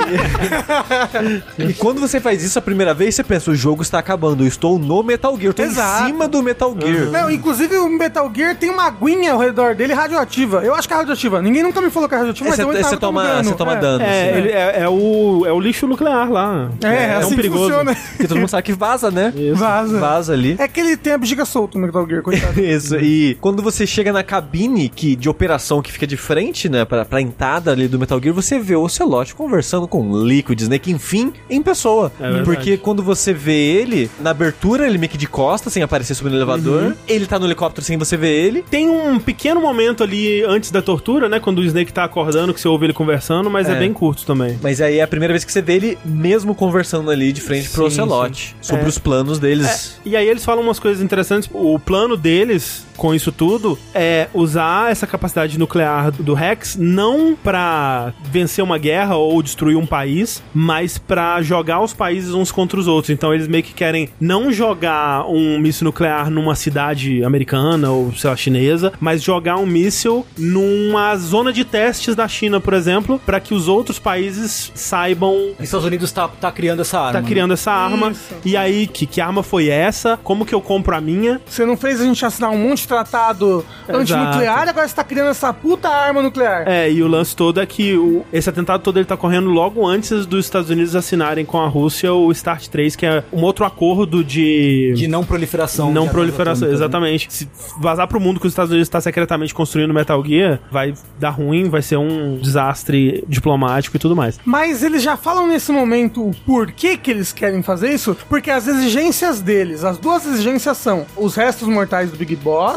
e quando você faz isso a primeira vez, você pensa, o jogo está acabando, eu estou no Metal Gear, eu tô Exato. em cima do Metal Gear. Não, inclusive o Metal Gear tem uma aguinha ao redor dele radioativa. Eu acho que é radioativa. Ninguém nunca me falou que é radioativa, mas Você, eu você toma, dano. você toma É. dano. É, assim. ele é, é o, é o lixo nuclear lá. É, assim tão que perigoso. funciona. Porque todo mundo sabe que vaza, né? Vaza. Vaza ali. É que ele tem a bexiga solta no Metal Gear, coitado. [LAUGHS] Isso, e quando você chega na cabine que, de operação que fica de frente, né, pra, pra entrada ali do Metal Gear, você vê o Ocelot conversando com o Liquid Snake, enfim, em pessoa. É. Porque quando você vê ele, na abertura, ele meio que de costas, sem aparecer subindo no elevador, ele tá no helicóptero sem você ver ele. Tem um pequeno momento ali antes da tortura, né? Quando o Snake tá acordando, que você ouve ele conversando, mas é, É. bem curto também. Mas aí é a primeira vez que você vê ele mesmo conversando ali de frente pro Sim, Ocelot, sobre É. os planos deles. E aí eles falam umas coisas interessantes. O plano deles, com isso tudo, é usar essa capacidade nuclear do Rex não pra vencer uma guerra ou destruir um país, mas pra jogar os países uns contra os outros. Então eles meio que querem não jogar um míssil nuclear numa cidade americana ou, sei lá, chinesa, mas jogar um míssil numa zona de testes da China, por exemplo, pra que os outros países saibam Os Estados Unidos tá, tá criando essa arma. tá criando essa arma. Isso. E aí, que, que arma foi essa? Como que eu compro a minha? Você não fez a gente assinar um monte de tratado antinuclear, agora você tá criando essa puta arma nuclear. É, e o lance todo é que o- esse atentado todo ele tá correndo logo antes dos Estados Unidos assinarem com a Rússia o START 3, que é um outro acordo de. De não proliferação. não proliferação, armas atômicas, né? exatamente. Se vazar pro mundo que os Estados Unidos está secretamente construindo Metal Gear, vai dar ruim, vai ser um desastre diplomático e tudo mais. Mas eles já falam nesse momento o porquê que eles querem fazer isso? Porque as exigências deles, as duas exigências são os restos mortais do Big Boss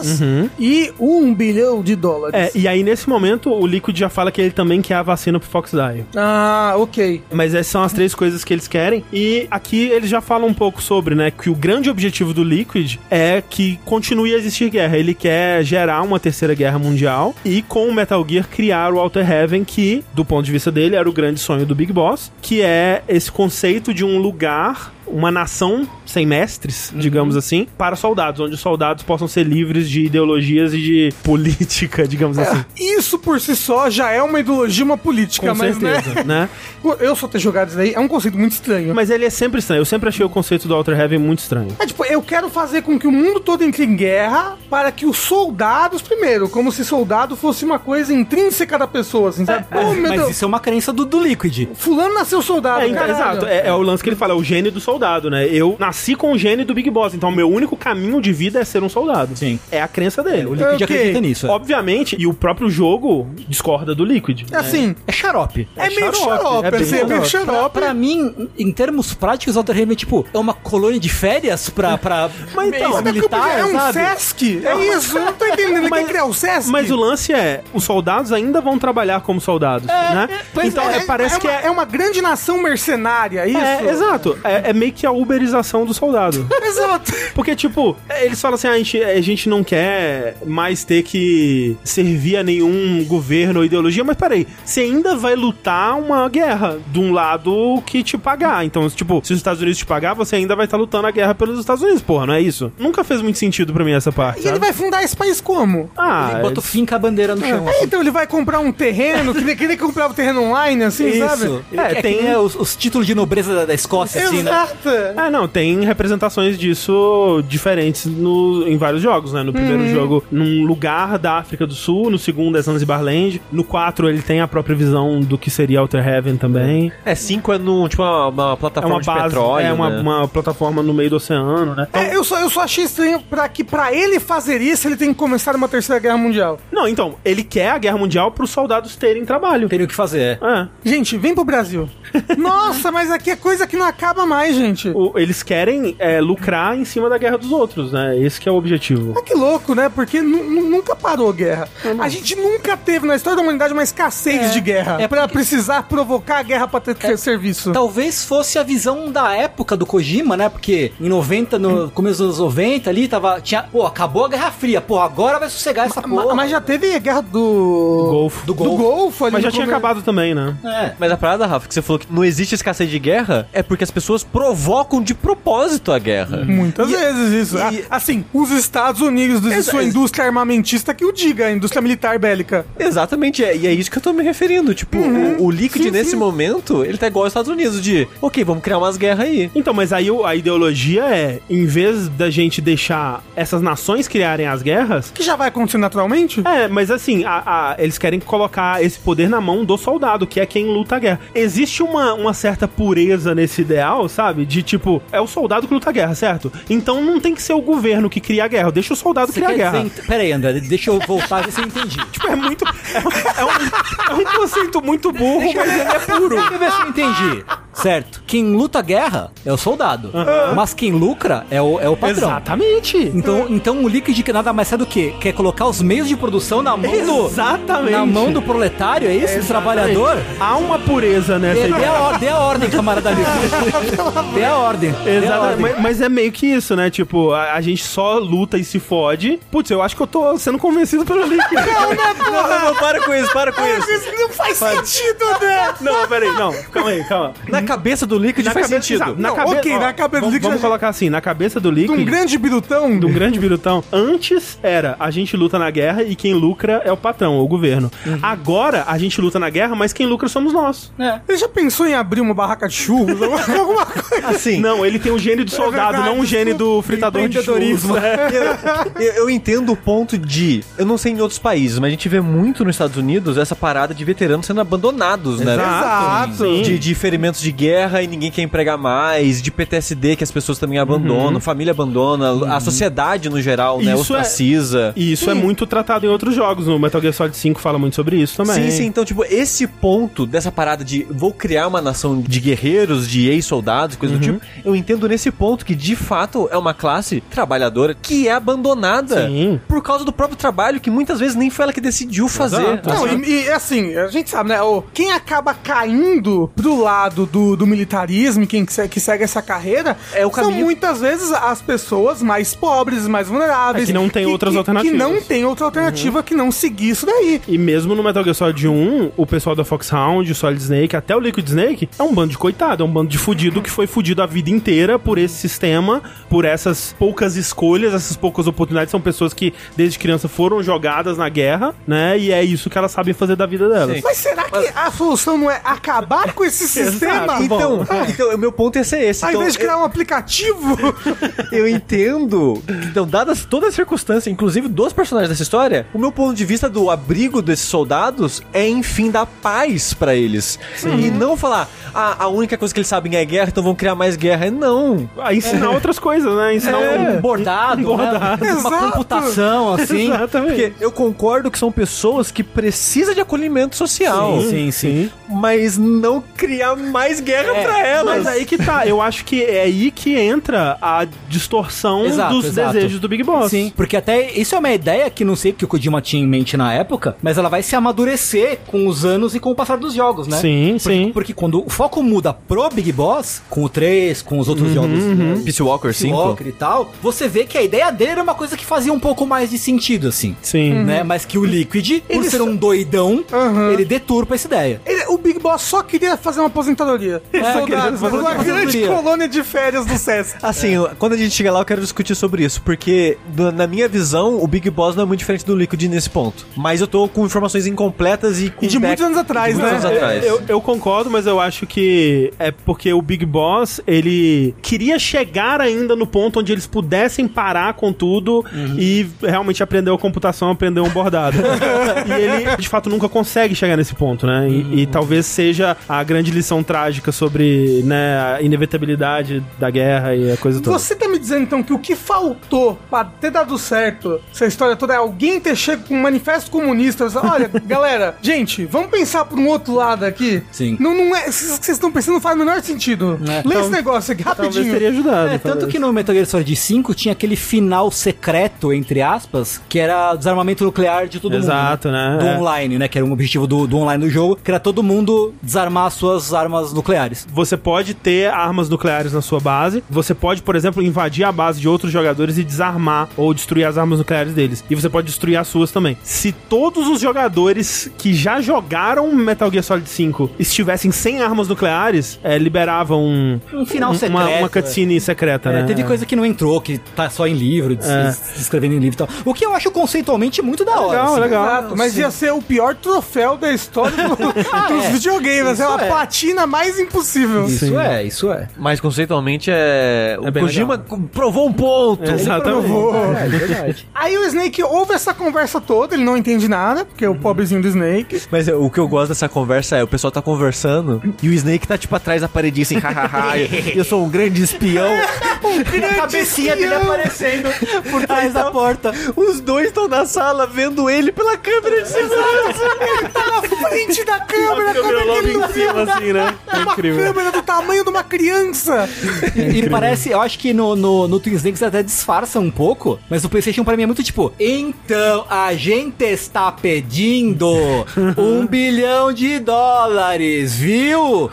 e um bilhão de dólares. É, e aí nesse momento o Liquid já fala que ele também quer a vacina pro Fox Die. Ah, ok. Mas essas são as três coisas que eles querem. E aqui eles já falam um pouco sobre, né? Que o grande objetivo do Liquid é que continue a existir guerra. Ele quer gerar uma terceira guerra mundial e com o Metal Gear criar o Outer Heaven, que, do ponto de vista dele, era o grande sonho do Big Boss, que é esse conceito de um lugar uma nação sem mestres, digamos assim, para soldados, onde os soldados possam ser livres de ideologias e de [LAUGHS] política, digamos assim. Isso por si só já é uma ideologia, uma política, Com mas certeza, né? né? [LAUGHS] Eu só ter jogado isso daí é um conceito muito estranho. Mas ele é sempre estranho. Eu sempre achei o conceito do Outer Heaven muito estranho. É tipo, eu quero fazer com que o mundo todo entre em guerra para que os soldados, primeiro, como se soldado fosse uma coisa intrínseca da pessoa, assim, sabe? É, oh, meu Mas Deus, isso é uma crença do, do Liquid. fulano nasceu soldado, É, então, exato. É, é o lance que ele fala, é o gene do soldado, né? Eu nasci com o gene do Big Boss, então o meu único caminho de vida é ser um soldado. Sim. É a crença dele. O Liquid Ok. acredita nisso. É, Obviamente, e o próprio jogo discorda do Liquid. É assim, é xarope. é, meio xarope, xarope, é bem assim, é meio xarope. Pra, xarope. pra mim, em termos práticos, Outer Heaven é tipo, é uma colônia de férias pra, pra [LAUGHS] Mas então, Mas é que militar, é um sabe? Sesc, é isso, eu não tô entendendo, ele quer criar o Sesc. Mas o lance é, os soldados ainda vão trabalhar como soldados, né? então, é, é, parece é que é... é uma grande nação mercenária, é isso? É, exato. É, é meio que a uberização do soldado. [LAUGHS] Exato. Porque, tipo, eles falam assim: ah, a, gente, a gente não quer mais ter que servir a nenhum governo ou ideologia, mas peraí, você ainda vai lutar uma guerra de um lado que te pagar. Então, tipo, se os Estados Unidos te pagar, você ainda vai estar lutando a guerra pelos Estados Unidos, porra, não é isso? Nunca fez muito sentido pra mim essa parte. E ele sabe? vai fundar esse país como? Ah, Ele bota o finca a bandeira no chão. É, então ele vai comprar um terreno, que nem comprava o terreno online, assim, sabe? Isso. É, É, tem- é, os, os títulos de nobreza da, da Escócia, assim, né? Exato. Ah, não, tem representações disso diferentes no, em vários jogos, né? No primeiro Uhum. jogo, num lugar da África do Sul, no segundo é Zanzibar Land, no 4 ele tem a própria visão do que seria Outer Heaven também. É, 5 é no, tipo uma, uma É plataforma uma de base, petróleo, é uma, né? uma plataforma no meio do oceano, né? É, eu, só, eu só achei estranho pra que pra ele fazer isso, ele tem que começar uma terceira guerra mundial. Não, então, ele quer a guerra mundial pros soldados terem trabalho. Teria o que fazer, é. É. Gente, vem pro Brasil. [LAUGHS] Nossa, mas aqui é coisa que não acaba mais, gente. Gente? O- eles querem é, lucrar em cima da guerra dos outros, né? Esse que é o objetivo. Ah, que louco, né? Porque nu- nu- nunca parou guerra. A gente nunca teve na história da humanidade uma escassez de guerra. é pra precisar provocar a guerra pra ter É. serviço. Talvez fosse a visão da época do Kojima, né? Porque em 90, no começo dos anos 90 ali, tava. Tinha, pô, acabou a Guerra Fria. Pô, agora vai sossegar essa Ma- porra. Mas já teve a guerra do. Golfo. Do Golfo ali. Mas já tinha acabado também, né? É. Mas a parada, Rafa, que você falou que não existe escassez de guerra, é porque as pessoas provocam de propósito a guerra. Muitas E- vezes isso. e- Ah, assim, os Estados Unidos e sua indústria armamentista que o diga, a indústria militar bélica. Exatamente, é, e é isso que eu tô me referindo. Tipo, o, o Liquid Sim, nesse sim. momento, ele tá igual aos Estados Unidos, de, ok, vamos criar umas guerras aí. Então, mas aí a ideologia é, em vez da gente deixar essas nações criarem as guerras, Que já vai acontecer naturalmente. É, mas assim, a- a- eles querem colocar esse poder na mão do soldado, que é quem luta a guerra. Existe uma, uma certa pureza nesse ideal, sabe? De tipo, é o soldado que luta a guerra, certo? Então não tem que ser o governo que cria a guerra, deixa o soldado Você criar a guerra. dizer, pera aí, André, deixa eu voltar e ver se eu entendi. [LAUGHS] Tipo, é muito. É, é um, é um conceito muito burro, mas ele é puro. Deixa eu ver se eu entendi. Certo. Quem luta a guerra é o soldado. Mas quem lucra é o, é o patrão. Exatamente. Então, então o Liquid que nada mais é do que quer colocar os meios de produção na mão do Exatamente. na mão do proletário, é isso? Do trabalhador? Há uma pureza nessa Dê, dê ideia. a, or- dê a ordem, camarada Liquid. dê a ordem. Dê a Exatamente, ordem. mas, mas é meio que isso, né? Tipo, a, a gente só luta e se fode. Putz, eu acho que eu tô sendo convencido pelo Liquid. [LAUGHS] Não, não, não, para com isso, para com isso. Isso não faz sentido, né? Não, peraí, não, calma aí, calma. Na cabeça do Liquid Na faz cabeça, sentido. exato, na Não, cabeça, ok, ó, na cabeça do Liquid vamos colocar assim, na cabeça do De Liquid, um grande birutão. de um grande birutão, antes era a gente luta na guerra e quem lucra é o patrão, o governo. Uhum. Agora a gente luta na guerra, mas quem lucra somos nós. Ele já pensou em abrir uma barraca de churros? [LAUGHS] alguma coisa? Assim, Não, ele tem um gênio de soldado, verdade, não um gênio do fritador de churros. Empreendedorismo. É. [LAUGHS] eu, eu entendo o ponto de. Eu não sei em outros países, mas a gente vê muito nos Estados Unidos essa parada de veteranos sendo abandonados, né? Exato. Sim. De, de ferimentos de guerra e ninguém quer empregar mais, de PTSD que as pessoas também abandonam, família abandona, a sociedade no geral, né? Isso é- Ostraciza. E isso é muito tratado em outros jogos. No Metal Gear Solid 5 fala muito sobre isso também. Sim, sim. Então, tipo, esse ponto dessa parada de vou criar uma nação de guerreiros, de ex-soldados, coisa do tipo, eu entendo nesse ponto que, de fato, é uma classe trabalhadora que é abandonada Sim. por causa do próprio trabalho que muitas vezes nem foi ela que decidiu fazer. Exato. Não, e, e, assim, a gente sabe, né? quem acaba caindo pro lado do, do militarismo, quem que, se- que segue essa carreira, É o são caminho. muitas vezes as pessoas mais pobres, mais vulneráveis. É, que não tem outras que, alternativas. Que não tem outra alternativa que não seguir isso daí. E mesmo no Metal Gear Solid 1, o pessoal da Foxhound, o Solid Snake, até o Liquid Snake, é um bando de coitado, é um bando de fudido que foi fudido a vida inteira por esse sistema, por essas poucas escolhas, essas poucas oportunidades. São pessoas que desde criança foram jogadas na guerra, né? E é isso que elas sabem fazer da vida delas. Sim. Mas será que a solução não é acabar com esse [LAUGHS] sistema? Então, então, o meu ponto é ser esse. Ao Então, invés de criar um aplicativo, eu, [LAUGHS] eu entendo. Então, dadas todas as circunstâncias, inclusive dos personagens dessa história, o meu ponto de vista do abrigo desses soldados é, enfim, dar paz pra eles. E não falar, ah, a única coisa que eles sabem é guerra, então vão criar mais guerra. Não. A ensinar outras coisas, né? Ensinar Um um bordado, bordado. Né? uma Exato. computação, assim. Exatamente. Porque eu concordo que são pessoas que precisam de acolhimento social. Sim, sim. Mas não criar mais guerra É, pra elas. Mas aí que tá, eu acho que é aí que entra a distorção Exato, dos exato. desejos do Big Boss. Sim, porque até isso é uma ideia que não sei o que o Kojima tinha em mente na época, mas ela vai se amadurecer com os anos e com o passar dos jogos, né? Sim, Porque, sim. porque quando o foco muda pro Big Boss, com o 3, com os outros jogos, né? Peace Walker 5. Walker e tal, você vê que a ideia dele era uma coisa que fazia um pouco mais de sentido, assim. Sim. Né? Mas que o Liquid, por Ele ser um doidão, Aham. ele deturpa essa ideia. ele- o Big Boss só queria fazer uma aposentadoria. queria Soldados, uma uma grande colônia de férias do SESC. [LAUGHS] Assim, eu- quando a gente chegar lá, eu quero discutir sobre isso, porque na minha visão, o Big Boss não é muito diferente do Liquid nesse ponto. Mas eu tô com informações incompletas e com E de muitos anos atrás, de né? muitos anos atrás. Eu, eu concordo, mas eu acho que é porque o Big Boss, ele queria chegar ainda no ponto onde eles pudessem parar com tudo e realmente aprender a computação, aprender um bordado. [LAUGHS] e ele, de fato, nunca consegue chegar nesse ponto, né? E, e talvez seja a grande lição trágica sobre né, a inevitabilidade da guerra e a coisa toda. Você tá me dizendo então que o que faltou pra ter dado certo, essa história toda, é alguém ter chego com um manifesto comunista. Olha, [LAUGHS] galera, gente, vamos pensar por um outro lado aqui. Sim. Não, não é. Isso que vocês estão pensando não faz o menor sentido. É. Lê esse negócio aqui Talvez rapidinho. teria ajudado. É, tanto talvez. que no Metal Gear Solid 5 tinha aquele final secreto, entre aspas, que era o desarmamento nuclear de todo Exato, mundo. né? Do É. online, né? Que era um objetivo do, do online do jogo, que era todo mundo desarmar suas armas nucleares. Você pode ter armas nucleares na sua base. Você pode, por exemplo, invadir a base de outros jogadores e desarmar ou destruir as armas nucleares deles. E você pode destruir as suas também. Se todos os jogadores que já jogaram Metal Gear Solid 5 estivessem sem armas nucleares, é, liberavam um, final uma, secreto, uma cutscene secreta, É, né? teve coisa que não entrou, que tá só em livro, É. descrevendo em livro e tal. O que eu acho conceitualmente muito da hora. Legal, assim. legal. Exato, mas ia ser o pior troféu da história do- [LAUGHS] [LAUGHS] dos é. videogames. É uma é. platina mais impossível. Isso Sim. é, isso é. Mas conceitualmente é. O É Kojima provou um ponto. Exatamente. É verdade. [LAUGHS] Aí o Snake ouve essa conversa toda, ele não entende nada, porque é o pobrezinho do Snake. Mas o que eu gosto dessa conversa é o pessoal tá conversando e o Snake tá tipo atrás da paredinha assim, hahaha, eu sou um grande espião. [LAUGHS] a cabecinha dele aparecendo por trás da porta. Os dois estão na sala vendo ele pela câmera de segurança. [LAUGHS] Tá na frente da câmera, é que logo ele em cima, assim, né? [LAUGHS] É Uma incrível. câmera do tamanho de uma criança. E parece, eu acho que no, no, no Twin Snakes até disfarça um pouco, mas o PlayStation pra mim é muito tipo: Então a gente está pedindo um bilhão de dólares, viu?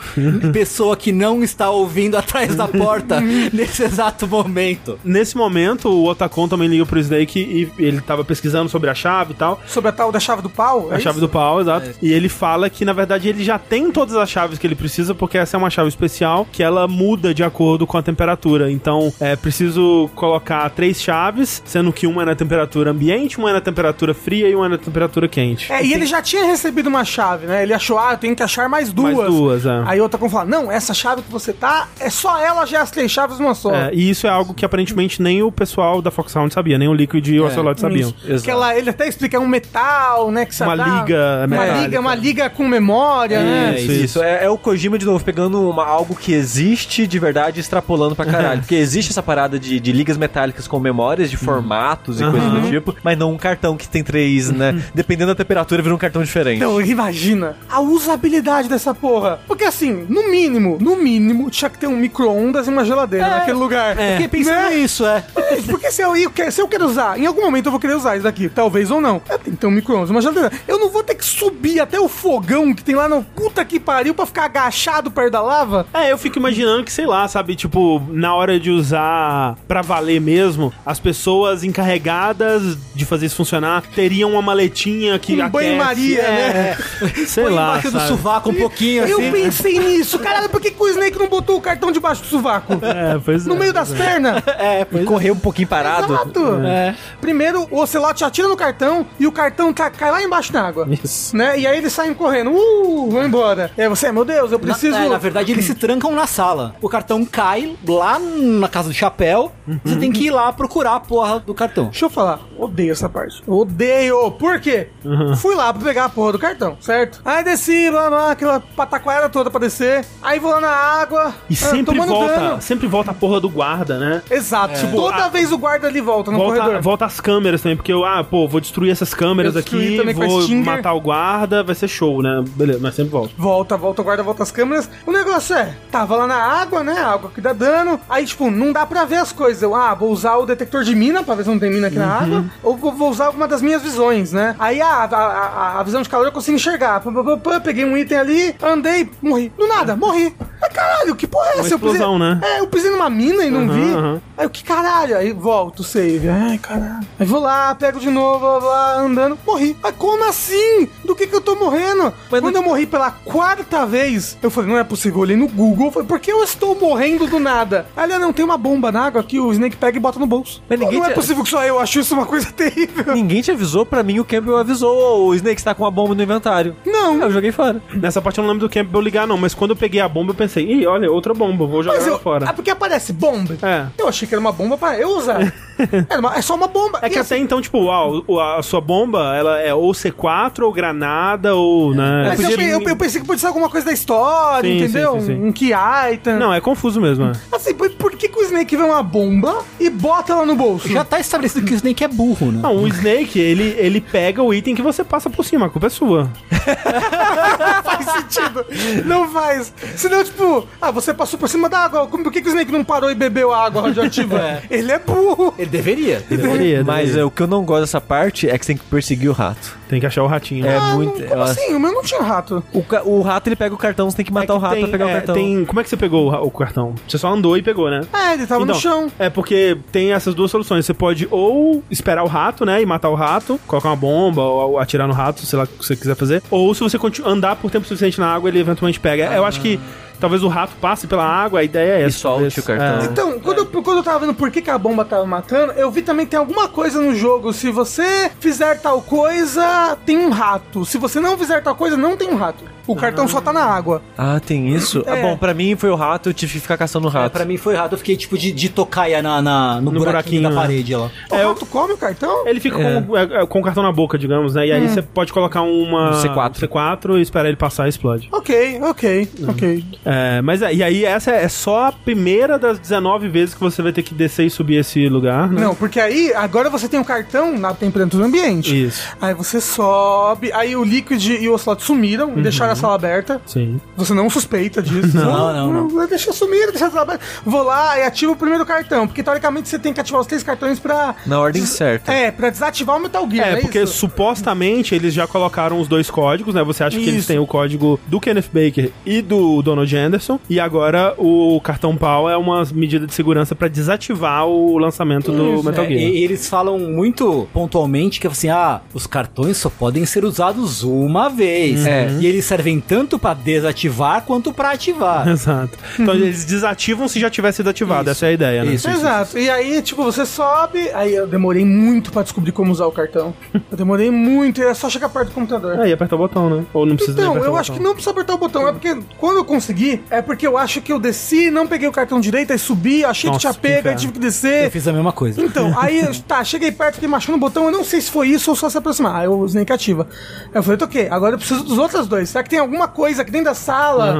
Pessoa que não está ouvindo atrás da porta [LAUGHS] nesse exato momento. Nesse momento, o Otacon também liga pro Snake e ele tava pesquisando sobre a chave e tal. Sobre a tal da chave do pau? é A chave do pau, exato. E ele fala que, na verdade, ele já tem todas as chaves que ele precisa, porque essa é uma chave especial que ela muda de acordo com a temperatura. Então, é preciso colocar três chaves, sendo que uma é na temperatura ambiente, uma é na temperatura fria e uma é na temperatura quente. É, e ele já tinha recebido uma chave, né? Ele achou, ah, eu tenho que achar mais duas. Mais duas, é. Aí outra como fala, não, essa chave que você tá, é só ela, já é as três chaves numa só. É, e isso é algo que aparentemente nem o pessoal da Foxhound sabia, nem o Liquid e o Ocelot sabiam. Isso. Que ela, ele até explica, é um metal, né? Que Uma dá- liga Uma metálica. liga, uma liga com memória, né? Isso, Isso, é, é o Kojima de novo pegando uma- algo que existe de verdade e extrapolando pra caralho. [LAUGHS] Porque existe essa parada de, de ligas metálicas com memórias de formatos e coisas do tipo, mas não um cartão que tem três, né? Dependendo da temperatura, vira um cartão diferente. Então, imagina a usabilidade dessa porra. Porque assim, no mínimo, no mínimo, tinha que ter um micro-ondas e uma geladeira naquele lugar. É. Fiquei pensando Né? nisso, é. Porque se eu, eu quero- se eu quero usar, em algum momento eu vou querer usar isso daqui, talvez ou não. É, tem que ter um micro-ondas, uma geladeira. Eu não vou ter que subir até o fogão que tem lá no puta que pariu pra ficar agachado perto da lava. É, eu fico imaginando que, sei lá, sabe, tipo, na hora de usar pra valer mesmo, as pessoas encarregadas de fazer isso funcionar teriam uma maletinha que Um banho-maria, é, Sei Põe lá, embaixo do sabe? sovaco um pouquinho Eu assim. pensei nisso. Caralho, por que, que o Snake não botou o cartão debaixo do sovaco? [LAUGHS] É, pois No é, meio das pois é. pernas? É, E correr um pouquinho parado. Exato. É. Primeiro, o Ocelote atira no cartão e o cartão ca- cai lá embaixo na água. Isso. Né? E aí eles saem correndo. Uh, vão embora. Aí você, meu Deus, eu Na, preciso. é, na verdade, eles se trancam na sala. O cartão cai lá na casa do chapéu. Você tem que ir lá procurar a porra do cartão. Deixa eu falar, odeio essa parte. Odeio. Por quê? Fui lá pra pegar a porra do cartão, certo? Aí desci, blá, blá, aquela pataquara toda pra descer. Aí vou lá na água. E ah, sempre volta, dano. sempre volta a porra do guarda, né? Exato. Toda a- vez o guarda ali volta no Volta, corredor. volta as câmeras também, porque eu, ah, pô, vou destruir essas câmeras aqui, a vou matar o guarda, vai ser show, né? Beleza, mas sempre volta. Volta, volta, o guarda volta as câmeras. O negócio é, tava lá na água, né? Água que dá dano. Aí, tipo, não dá pra ver as coisas. Eu, ah, vou usar o detector de mina pra ver se não tem mina aqui na água. Ou vou, usar alguma das minhas visões, né? Aí ah, a, a, a- a visão de calor eu consigo enxergar. Pã, pã, pã, peguei um item ali, andei, morri. Do nada, morri. Mas caralho, que porra é essa? Eu pisei- explosão, né? É, eu pisei numa mina e não Aham, vi. aham. Aí eu, que caralho? Aí volto o save. Ai, caralho. Aí vou lá, pego de novo, blá, blá, andando. Morri. Mas como assim? Do que que eu tô morrendo? Quando eu morri pela quarta vez, eu falei, não é possível. Eu olhei no Google, eu falei, por que eu estou morrendo do nada? [LAUGHS] Aí ele, "Ah, não, tem uma bomba na água que o Snake pega e bota no bolso. Mas ninguém não é te- possível que só eu acho isso uma coisa [LAUGHS] terrível. Ninguém te avisou, pra mim o Campbell avisou. O Snake está com uma bomba no inventário. Não. Eu joguei fora. Nessa parte eu não lembro do Campbell ligar, não, mas quando eu peguei a bomba, eu pensei, ih, olha, outra bomba, vou jogar eu, fora. é porque aparece bomba. É. Eu achei que era uma bomba pra eu usar. [LAUGHS] Uma- é só uma bomba. É que E até então, tipo, uau, a sua bomba, ela é ou C4, ou granada, ou, né... Mas eu, podia- eu, eu pensei que podia ser alguma coisa da história, Sim, entendeu? sim, sim, sim. Um, item. Não, é confuso mesmo, é. Assim, por, por que, que o Snake vê uma bomba e bota ela no bolso? Já tá estabelecido que o Snake é burro, né? Não, o Snake, ele, ele pega o item que você passa por cima, a culpa é sua. [LAUGHS] faz sentido. Não faz. Senão, tipo, ah, você passou por cima da água. Como- Por que, que o Snake não parou e bebeu a água radioativa? [LAUGHS] Ele é burro. Ele deveria. Deveria, Mas deveria. é, o que eu não gosto dessa parte é que você tem que perseguir o rato. Tem que achar o ratinho. É Ah, muito. não- como eu- assim? O meu não tinha rato. o, ca- o rato ele pega o cartão, você tem que matar É o que rato tem- pra pegar é, o cartão. tem- como é que você pegou o, o cartão? Você só andou e pegou, né? É, ele tava no chão. É porque tem essas duas soluções. Você pode ou esperar o rato, né? E matar o rato, colocar uma bomba ou atirar no rato, sei lá o que você quiser fazer. Ou se você andar por tempo suficiente na água, ele eventualmente pega. Eu acho que talvez o rato passe pela água, a ideia é essa. solte talvez. o cartão. É. Então, quando, eu, quando eu tava vendo por que, que a bomba tava matando, eu vi também que tem alguma coisa no jogo. Se você fizer tal coisa, tem um rato. Se você não fizer tal coisa, não tem um rato. O cartão só tá na água. Ah, tem isso? Ah, É. bom, pra mim foi o rato, eu tive que ficar caçando o É, rato. pra mim foi errado. Eu fiquei tipo de, de tocaia na, na, no, No buraquinho, buraquinho, da né? parede lá. O É, rato come o cartão? Ele fica com, é, é, com o cartão na boca, digamos, né? E aí você pode colocar uma Um C4. C4 e esperar ele passar e explode. Ok, ok, ok. É, mas é, e aí essa é só a primeira das 19 vezes que você vai ter que descer e subir esse lugar, né? Não, porque aí, agora você tem o cartão na temperatura ambiente. Isso. Aí você sobe, aí o Liquid e o Ocelot sumiram, deixaram a sala aberta. Sim. Você não suspeita disso. [LAUGHS] Não, não, não. Deixa sumir, deixa a sala aberta. Vou lá e ativo o primeiro cartão, porque teoricamente você tem que ativar os três cartões pra... Na ordem certa. É, pra desativar o Metal Gear, É, não porque isso? supostamente eles já colocaram os dois códigos, né? Você acha que eles Isso. têm o código do Kenneth Baker e do Donald Anderson, e agora o cartão pau é uma medida de segurança pra desativar o lançamento do Metal É, Gear. e, e eles falam muito pontualmente que assim, ah, os cartões só podem ser usados uma vez. É. E eles servem tanto pra desativar quanto pra ativar. Exato. Então eles desativam se já tiver sido ativado, essa é a ideia, né? Isso, isso, Exato. E aí, tipo, você sobe. Aí eu demorei muito pra descobrir como usar o cartão. Eu demorei muito, e é só chegar perto do computador. Aí apertar o botão, né? Ou não precisa nem Então, apertar eu o acho que botão. não precisa apertar o botão. É porque quando eu consegui, é porque eu acho que eu desci, não peguei o cartão direito, aí subi, achei Nossa, que tinha pego, aí tive que Eu descer. fiz a mesma coisa. Então, [LAUGHS] aí, tá, cheguei perto, fiquei machando o botão, eu não sei se foi isso ou só se aproximar. Aí o Snake ativa. Aí eu falei, ok, agora eu preciso dos outros dois. Será que tem alguma coisa aqui dentro da sala?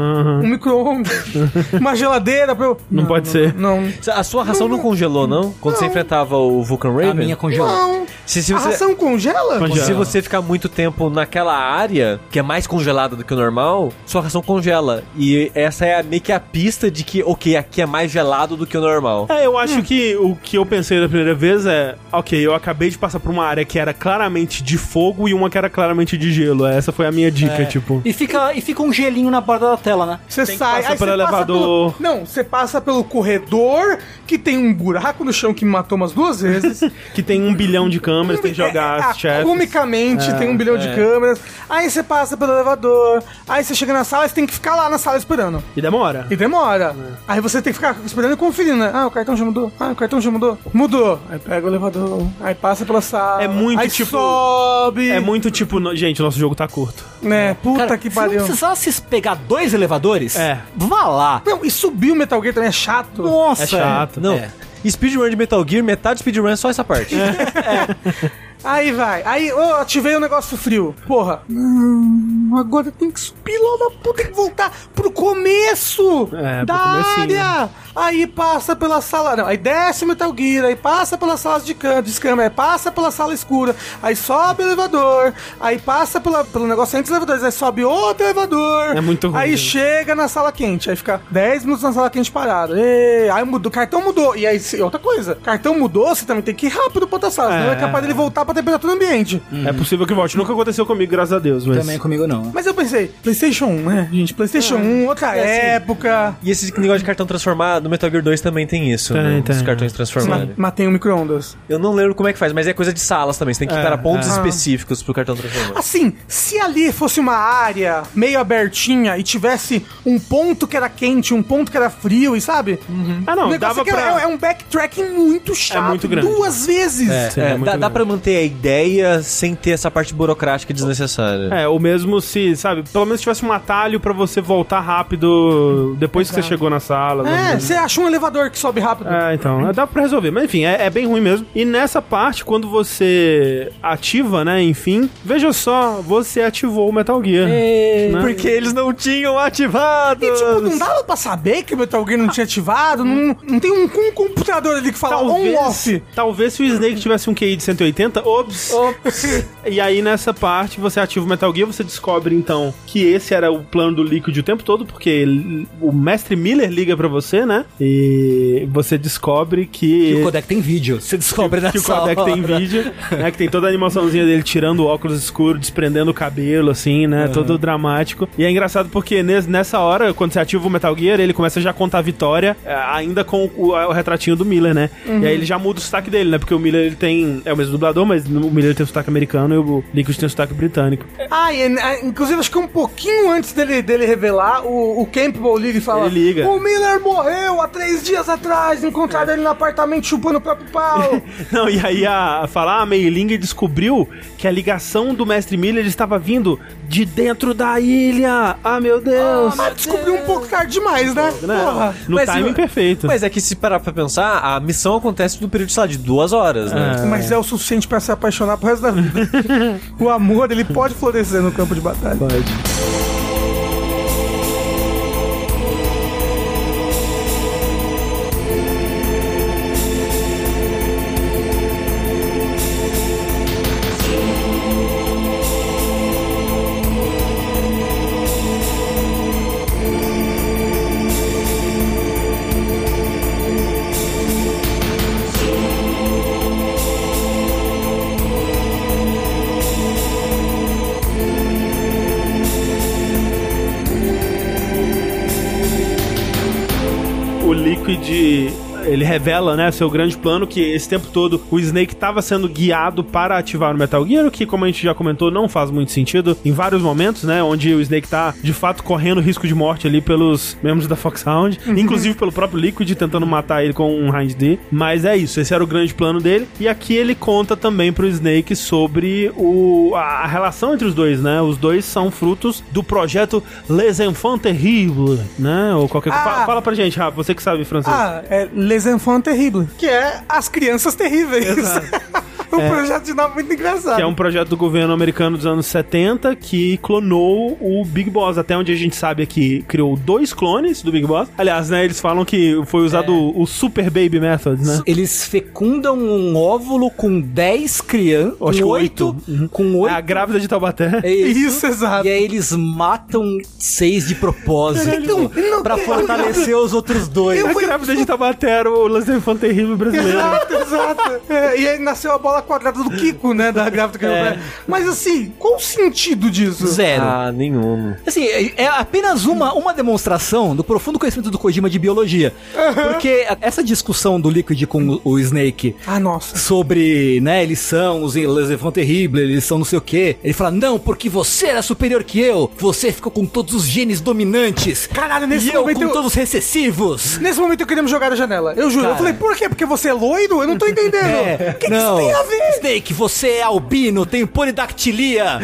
Um micro-ondas, [LAUGHS] uma geladeira pra eu... Não pode ser. Não, A sua ração não congelou, não? Quando você enfrentava o Vulcan Raven? A minha congelou. não. Se, se A você, ração congela? Congela. se você ficar muito tempo naquela área, que é mais congelada do que o normal, sua ração congela. E essa é meio que a pista de que, ok, aqui é mais gelado do que o normal. É, eu acho que o que eu pensei da primeira vez é, ok, eu acabei de passar por uma área que era claramente de fogo e uma que era claramente de gelo. Essa foi a minha dica, É. tipo. E fica, e fica um gelinho na borda da tela, né? Você sai, passar aí pelo você passa elevador. pelo- Não, você passa pelo corredor que tem um buraco no chão que me matou umas duas vezes. [LAUGHS] Que tem um bilhão de câmeras, tem que jogar É, as chefes. Comicamente, tem um bilhão de câmeras. Aí você passa pelo elevador. Aí você chega na sala, você tem que ficar lá na sala esperando. E demora. E demora. Aí você tem que ficar esperando e conferindo, né? Ah, o cartão já mudou. Ah, o cartão já mudou. Mudou. Aí pega o elevador. Aí passa pela sala. É muito aí tipo- sobe. É muito tipo, no- gente, o nosso jogo tá curto. Né? Puta Cara, que se não pariu. precisasse pegar dois elevadores, É. vá lá. Não, e subir o Metal Gear também é chato. Nossa, É chato. Não. É. Speedrun de Metal Gear, metade speedrun é só essa parte. [LAUGHS] Aí vai. Aí, ô, ativei o negócio frio. Porra. Não, agora tem que subir lá da puta, tem que voltar pro começo É, da área. Aí passa pela sala. Não, aí desce o Metal Gear, aí passa pelas salas de câmera, de câmera, aí passa pela sala escura, aí sobe o elevador, aí passa pela, pelo negócio entre os elevadores, aí sobe outro elevador. É muito ruim, Aí gente. chega na sala quente, aí fica 10 minutos na sala quente parado. Ê, aí mudou, o cartão mudou. E aí, se- outra coisa, cartão mudou, você também tem que ir rápido pra outra sala, senão É. é capaz dele voltar pra temperatura ambiente. É possível que volte. Nunca aconteceu comigo, graças a Deus. Mas... Também comigo não. Mas eu pensei, PlayStation 1, né, gente? PlayStation 1, outra época. E esse negócio de cartão transformado, no Metal Gear 2 também tem isso, Tem, né? tem. Os cartões Ma transformados. matei um micro-ondas. Eu não lembro como é que faz, mas é coisa de salas também. Você tem que É, estar a pontos é. específicos pro cartão transformado. Assim, se ali fosse uma área meio abertinha e tivesse um ponto que era quente, um ponto que era frio, e sabe? Ah, não, o negócio dava é que pra... é, é um backtracking muito chato. muito grande. Duas vezes. Sim, É, é muito dá, dá pra manter a ideia sem ter essa parte burocrática desnecessária. É, ou mesmo se, sabe, pelo menos tivesse um atalho pra você voltar rápido depois que você chegou na sala. É, né? Você acha um elevador que sobe rápido. É, então, dá pra resolver. Mas enfim, é, é bem ruim mesmo. E nessa parte, quando você ativa, né, enfim, veja só, você ativou o Metal Gear. né? Porque eles não tinham ativado. E, tipo, não dava pra saber que o Metal Gear não tinha ativado? Não, não tem um, um computador ali que fala on-off. talvez se o Snake tivesse um QI de 180, ops. [LAUGHS] E aí nessa parte você ativa o Metal Gear, você descobre então que esse era o plano do Liquid o tempo todo, porque ele- o mestre Miller liga pra você, né? E você descobre que E o codec tem vídeo. Você descobre [LAUGHS] que o nessa codec tem hora. vídeo, né? Que tem toda a animaçãozinha dele tirando o óculos escuro, desprendendo o cabelo, assim, né? Todo dramático. E é engraçado porque nes- nessa hora, quando você ativa o Metal Gear, ele começa já a contar a vitória, é, ainda com o, o retratinho do Miller, né? E aí ele já muda o sotaque dele, né? Porque o Miller ele tem. É o mesmo dublador, mas o Miller tem o sotaque americano e o Liquid tem o sotaque britânico. Ah, e, ah, inclusive acho que um pouquinho antes dele, dele revelar, o, o Campbell liga e fala: Ele liga. O Miller morreu há três dias atrás, encontraram ele no apartamento chupando o próprio pau. [LAUGHS] Não, e aí a, falar, a Mei Ling descobriu que a ligação do Mestre Miller estava vindo de dentro da ilha. Ah, meu Deus! Mas descobriu um pouco tarde demais, né? Né? Porra. No Mas timing eu- perfeito. Mas é que se parar pra pensar, a missão acontece no período, sei lá, de duas horas, né? Mas é o suficiente pra se apaixonar pro resto da vida. [LAUGHS] o amor, ele pode florescer no campo de batalha. o ele revela, né, seu grande plano que esse tempo todo o Snake estava sendo guiado para ativar o Metal Gear, o que como a gente já comentou não faz muito sentido em vários momentos, né, onde o Snake tá de fato correndo risco de morte ali pelos membros da Foxhound, inclusive pelo próprio Liquid tentando matar ele com um Hind D. Mas é isso, esse era o grande plano dele. E aqui ele conta também pro Snake sobre o, a, a relação entre os dois, né? Os dois são frutos do projeto Les Enfants Terribles, né? Ou qualquer coisa. Ah. Fala, fala pra gente, Rafa, você que sabe francês. Ah, é Les Enfants Terribles, que é As Crianças Terríveis. [LAUGHS] um projeto de nome muito engraçado. Que é um projeto do governo americano dos anos 70 que clonou o Big Boss. Até onde a gente sabe aqui, criou dois clones do Big Boss. Aliás, né, eles falam que foi usado o, o Super Baby Method, né? Eles fecundam um óvulo com 10 crianças. Acho que Com oito. 8. Com 8. É a grávida de Taubaté. É isso. Isso, exato. E aí eles matam seis de propósito. Então, não- pra fortalecer os outros dois. A grávida de Taubaté era o Lance Infante Terrível brasileiro. Exato, exato. [LAUGHS] É, e aí nasceu a bola quadrada do Kiko, né? Da grávida que É. Mas assim, qual o sentido disso? Zero. Ah, nenhum. Assim, é é apenas uma, uma demonstração do profundo conhecimento do Kojima de biologia. Porque a- essa discussão do Liquid com o, Snake Ah, nossa. sobre, né, eles são os Les Enfants Terribles, eles são não sei o quê. Ele fala, não, porque você era superior que eu, você ficou com todos os genes dominantes. Caralho, nesse e eu momento com eu- todos os recessivos. Nesse momento eu queria me jogar da janela. Eu juro. Cara. Eu falei, por quê? Porque você é loiro? Eu não tô entendendo. O que, que isso tem a ver? Snake, você é albino, tem polidactilia.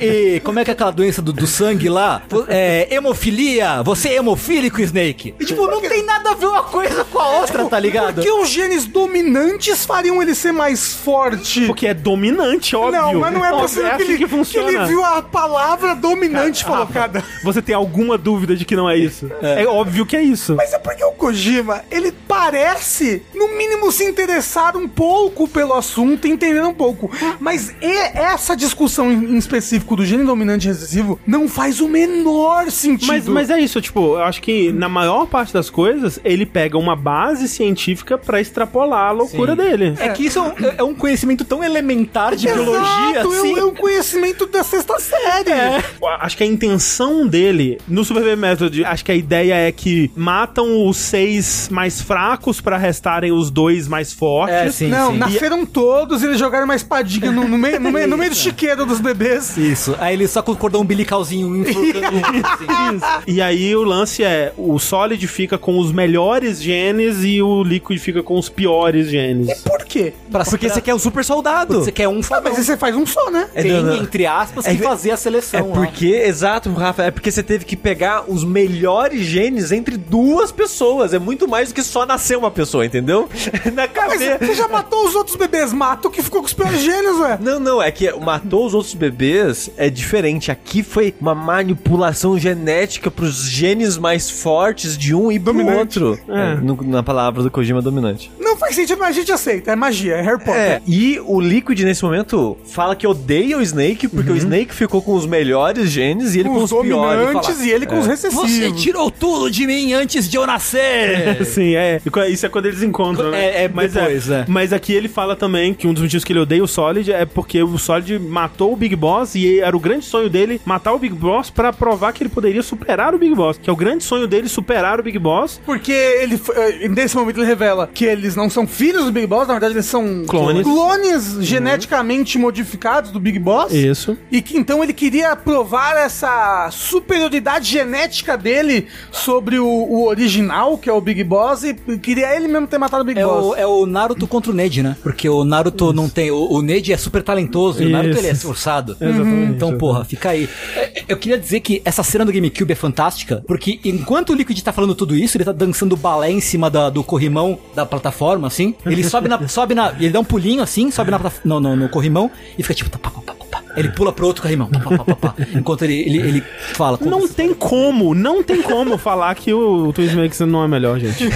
e, e como é que é aquela doença do, do sangue lá? É, hemofilia, você é hemofílico, Snake. E, tipo, não tem nada a ver uma coisa com a outra, tá ligado? Porque os genes dominantes fariam ele ser mais forte. Porque é dominante, óbvio. Não, mas não é possível é que, assim ele, que funciona. que ele viu a palavra dominante Rafa, colocada. Você tem alguma dúvida de que não é isso? É, óbvio que é isso. Mas é porque o Kojima, ele parece, no mínimo, se interessar um pouco pelo assunto, entender um pouco. Mas e- essa discussão em específico do gene dominante e recessivo não faz o menor sentido. Mas, mas é isso, tipo, eu acho que na maior parte das coisas, ele pega uma base científica pra extrapolar a loucura Sim. dele. É que isso é um, é um conhecimento tão elementar de Exato, biologia, é um- assim. é um conhecimento da sexta série. É. Acho que a intenção dele, no Super Baby Method, acho que a ideia é que matam os seis mais fracos pra restarem os dois mais fortes. É, sim, Não, sim. nasceram todos, eles jogaram uma espadinha no, no meio, no, meio, no meio do chiqueiro dos bebês. Isso. Aí ele só com o cordão umbilicalzinho enforcando. [LAUGHS] assim. E aí o lance é, o Solid fica com os melhores genes e o Liquid fica com os piores genes. Por que quê? Pra Porque você quer o super soldado. Você quer um Ah, fodão. mas aí você faz um só, né? É, Tem, não, não. entre aspas, É que fazer a É seleção lá. porque, exato, Rafa, é porque você teve que pegar os melhores genes entre duas pessoas. É muito mais do que só nascer uma pessoa, entendeu? [LAUGHS] Na Mas cabeça. você já matou os outros bebês, mata o que ficou com os piores gênios, ué. Não, não, é que matou os outros bebês é diferente. Aqui foi uma manipulação genética pros genes mais fortes de um e pro Dominante. outro. É. É, no- na palavra do Kojima dominante. Não faz sentido, mas a gente aceita. É magia, é Harry Potter. É, e o Liquid nesse momento fala que odeia o Snake, porque o Snake ficou com os melhores genes e ele com com os, os piores. dominantes Fala- e ele com os recessivos. Você tirou tudo de mim antes de eu nascer! Sim, é. E co- Isso é quando eles encontram, né? É, é mas depois, é. Mas aqui ele fala também que um dos motivos que ele odeia o Solid é porque o Solid matou o Big Boss e era o grande sonho dele matar o Big Boss pra provar que ele poderia superar o Big Boss. Que é o grande sonho dele superar o Big Boss. Porque ele, eh, nesse momento, ele revela que eles não são filhos do Big Boss, na verdade, eles são Clones. clones geneticamente modificados do Big Boss. Isso. E que então ele queria provar essa superioridade genética dele sobre o, o original, que é o Big Boss, e queria ele mesmo ter matado o Big É Boss. o, é o Naruto contra o Ned, né? Porque o Naruto não tem. O, o Ned é super talentoso e o Naruto Isso. ele é esforçado. Exatamente. Então, porra, fica aí. É, Eu queria dizer que essa cena do GameCube é fantástica, porque enquanto o Liquid tá falando tudo isso, ele tá dançando balé em cima da- do corrimão da plataforma, assim. Ele sobe na. [LAUGHS] sobe na ele dá um pulinho assim, sobe na, no, no, no corrimão e fica tipo. Pá, pá, pá, pá, pá. Ele pula pro outro corrimão. Pá, pá, pá, pá, pá. enquanto ele, ele, ele fala. Não tem como, não tem como falar que o Twin Snakes não é melhor, gente.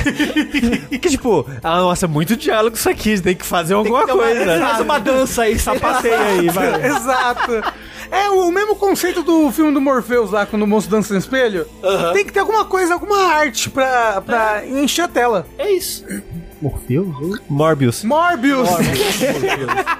Que tipo, ah, nossa, muito diálogo isso aqui, tem que fazer alguma que uma- coisa. Faz uma dança aí, Sapateia aí, vai. [LAUGHS] Exato. É o mesmo conceito do filme do Morpheus lá, quando o moço dança no espelho. Tem que ter alguma coisa, alguma arte pra, pra encher a tela. É isso. Morpheus? Morbius. Morbius!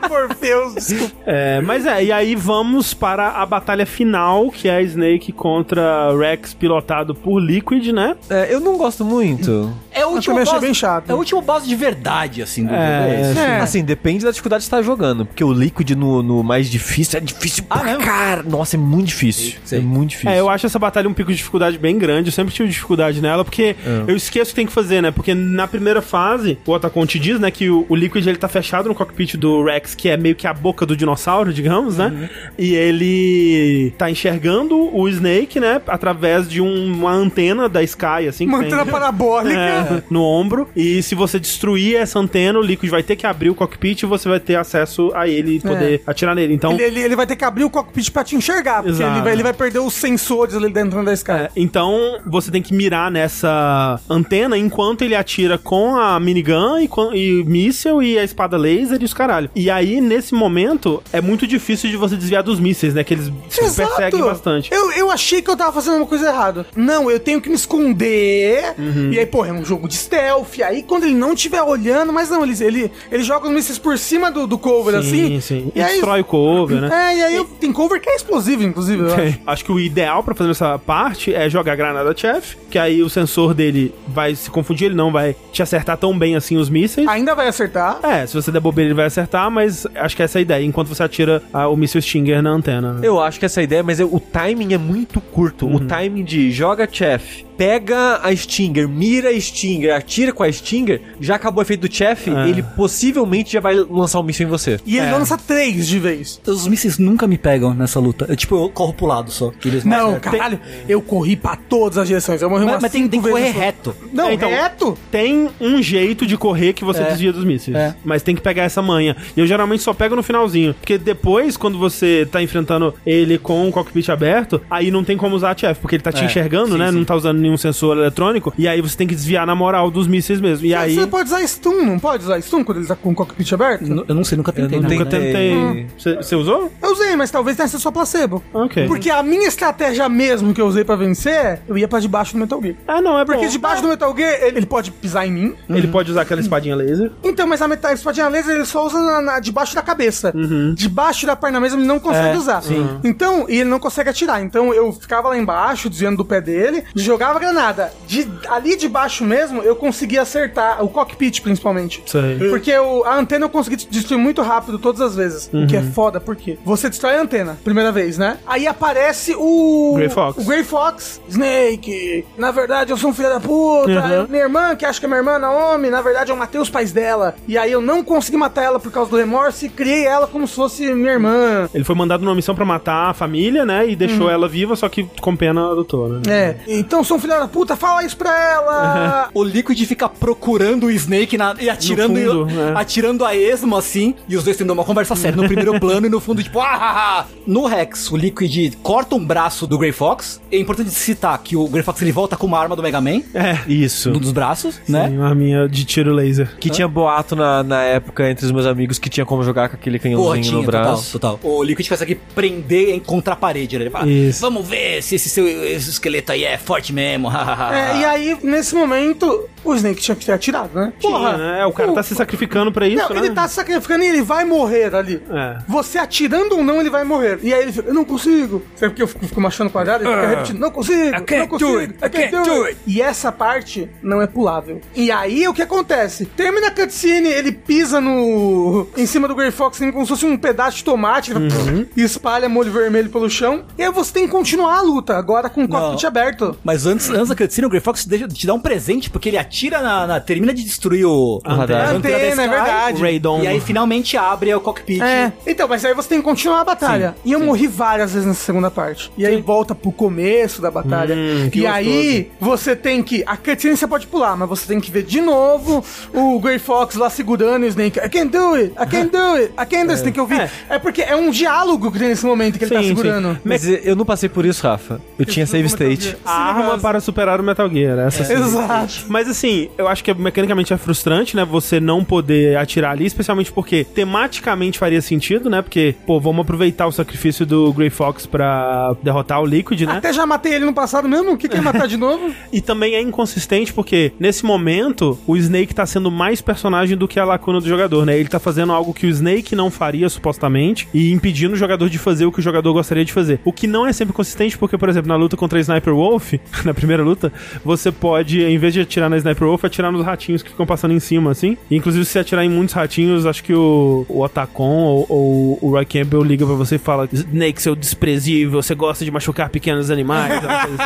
Morpheus, [LAUGHS] desculpa. É, mas é, e aí vamos para a batalha final, que é a Snake contra Rex pilotado por Liquid, né? É, eu não gosto muito. É o último boss, bem chato. É o último boss de verdade, assim, do É, jogo. É. É. Assim, depende da dificuldade que você tá jogando. Porque o Liquid no, no mais difícil é difícil Ah, pra cara. Nossa, é muito difícil. Sei. É muito difícil. É, eu acho essa batalha um pico de dificuldade bem grande. Eu sempre tive dificuldade nela, porque eu esqueço o que tem que fazer, né? Porque na primeira fase, o Otacon te diz, né, que o, o Liquid ele tá fechado no cockpit do Rex, que é meio que a boca do dinossauro, digamos, né? E ele tá enxergando o Snake, né, através de um- uma antena da Sky, assim. Uma antena tem- parabólica. É, no ombro. E se você destruir essa antena, o Liquid vai ter que abrir o cockpit e você vai ter acesso a ele e poder atirar nele. Então. Ele, ele, ele vai ter que abrir o cockpit pra te enxergar, porque ele vai, ele vai perder os sensores ali dentro da Sky. É, então você tem que mirar nessa antena enquanto ele atira com a minigun e, e míssil e a espada laser e os caralho. E aí, nesse momento, é muito difícil de você desviar dos mísseis, né? Que eles se Exato. perseguem bastante. Eu, eu achei que eu tava fazendo uma coisa errada. Não, eu tenho que me esconder. Uhum. E aí, pô, é um jogo de stealth. Aí, quando ele não estiver olhando, mas não, ele, ele, ele joga os mísseis por cima do, do cover, assim. Sim, sim. E E aí, destrói o cover, né? É, e aí eu, tem cover que é explosivo, inclusive. eu acho. Acho que o ideal pra fazer essa parte é jogar granada chef, que aí o sensor dele vai se confundir, ele não vai te acertar tão bem assim os mísseis. Ainda vai acertar. É, se você der bobeira ele vai acertar, mas acho que essa é a ideia, enquanto você atira ah, o míssil Stinger na antena. né? Eu acho que essa ideia, mas é- o timing é muito curto. Uhum. O timing de joga chef, pega a Stinger, mira a Stinger, atira com a Stinger, já acabou o efeito do chef, É. ele possivelmente já vai lançar um míssil em você. E ele É. lança três de vez. Os mísseis nunca me pegam nessa luta. Eu, tipo, eu corro pro lado só. Não, caralho, eu corri pra todas as direções. Eu morri Mas, umas mas tem, cinco tem que correr reto. Não, É, então, reto? Tem um jeito de correr que você É. desvia dos mísseis. É. Mas tem que pegar essa manha. E eu geralmente só pego no finalzinho. Porque depois, quando você tá enfrentando ele com o cockpit aberto, aí não tem como usar a TF, porque ele tá te É, enxergando, sim, né? sim. Não tá usando nenhum sensor eletrônico. E aí você tem que desviar na moral dos mísseis mesmo. E aí. Você pode usar stun, não pode usar stun quando ele tá com o cockpit aberto? Eu, eu não sei, nunca tentei. né? tenho- Nunca tentei. Hum. Você usou? Eu usei, mas talvez tenha sido só placebo. Ok. Porque a minha estratégia mesmo que eu usei pra vencer, eu ia pra debaixo do Metal Gear. Ah, não, é Porque bom. debaixo do Metal Gear, ele, ele pode pisar em mim. Ele pode usar aquela espadinha laser. Então, mas a metal, a espadinha laser ele só usa na, na- debaixo da cabeça. Debaixo da perna mesmo ele não consegue É, usar. sim. Então, e ele não consegue atirar. Então eu ficava lá embaixo, desviando do pé dele, jogava granada. De, ali de baixo mesmo, eu consegui acertar o cockpit, principalmente. Sei. Porque a antena eu consegui destruir muito rápido todas as vezes. O que é foda, por quê? Você destrói a antena, primeira vez, né? Aí aparece o. Grey Fox. O Grey Fox. Snake. Na verdade, eu sou um filho da puta. Uhum. Minha irmã, que acha que é minha irmã, Naomi. Na verdade, eu matei os pais dela. E aí eu não consegui matar ela por causa do remorso e criei ela como se fosse minha irmã. Ele foi mandado numa missão pra matar a família, né? E deixou ela viva, só que com pena adotou, né? É. Então, sou um filho da puta, fala isso pra ela. [LAUGHS] O Liquid fica procurando o Snake na- e atirando, No fundo, é. atirando a esmo, assim, e os dois tendo uma conversa séria no primeiro [LAUGHS] plano e no fundo, tipo, ah, ah, ah. No Rex, o Liquid corta um braço do Grey Fox. É importante citar que o Grey Fox ele volta com uma arma do Mega Man, É. Isso. um dos braços, né? Sim, uma arminha de tiro laser. Que tinha boato na, na época entre os meus amigos que tinha como jogar com aquele Porra, canhãozinho tinha, no total, braço. total. O Liquid consegue prender em contra a parede, né? Ele fala, Isso. vamos ver se esse seu esse esqueleto aí é forte mesmo. [LAUGHS] É, e aí, nesse momento, o Snake tinha que ter atirado, né? Tinha, né? O cara tá se sacrificando pra isso, Não, né? ele tá se sacrificando e ele vai morrer ali. É. Você atirando ou não, ele vai morrer. E aí ele fica, eu não consigo. Sabe porque eu fico, fico machando quadrado? Ele fica repetindo, não consigo, I can't não consigo, do it, I can't do it. E essa parte não é pulável. E aí o que acontece? Termina a cutscene, ele pisa no... em cima do Grey Fox, assim, como se fosse um pedaço de tomate, Uhum. espalha molho vermelho pelo chão. E aí você tem que continuar a luta, agora com o cockpit aberto. Mas antes, antes da cutscene, o Grey Fox deixa, te dá um presente, porque ele atira na. na- termina de destruir o. A antena. a A antena, da é verdade. O Raydon. E aí finalmente abre o cockpit. É, então, mas aí você tem que continuar a batalha. e eu morri várias vezes nessa segunda parte. E aí volta pro começo da batalha. Hum, e aí você tem que. A cutscene você pode pular, mas você tem que ver de novo o Grey Fox lá segurando o Snake. I can do it, I can do it, I can do it. [LAUGHS] Você tem que ouvir. É. É. porque é um diálogo que tem nesse momento que ele tá Sim, segurando. sim. Mas eu não passei por isso, Rafa. Eu tinha save state. A arma para superar o Metal Gear, essa sim. Exato. Mas assim, eu acho que mecanicamente é frustrante, né? Você não poder atirar ali, especialmente porque tematicamente faria sentido, né? Porque, pô, vamos aproveitar o sacrifício do Grey Fox pra derrotar o Liquid, né? Até já matei ele no passado mesmo, o que quer matar de novo? [LAUGHS] E também é inconsistente porque, nesse momento, o Snake tá sendo mais personagem do que a lacuna do jogador, né? Ele tá fazendo algo que o Snake não faria, supostamente, e impedindo o jogador de fazer o que o jogador gostaria de fazer. O que não é sempre consistente, porque, por exemplo, na luta contra a Sniper Wolf, [LAUGHS] na primeira luta, você pode, em vez de atirar na Sniper Wolf, atirar nos ratinhos que ficam passando em cima, assim. E, inclusive, se atirar em muitos ratinhos, acho que o, o Otacon ou, ou o Roy Campbell liga pra você e fala: Snake, seu desprezível, você gosta de machucar pequenos animais. assim.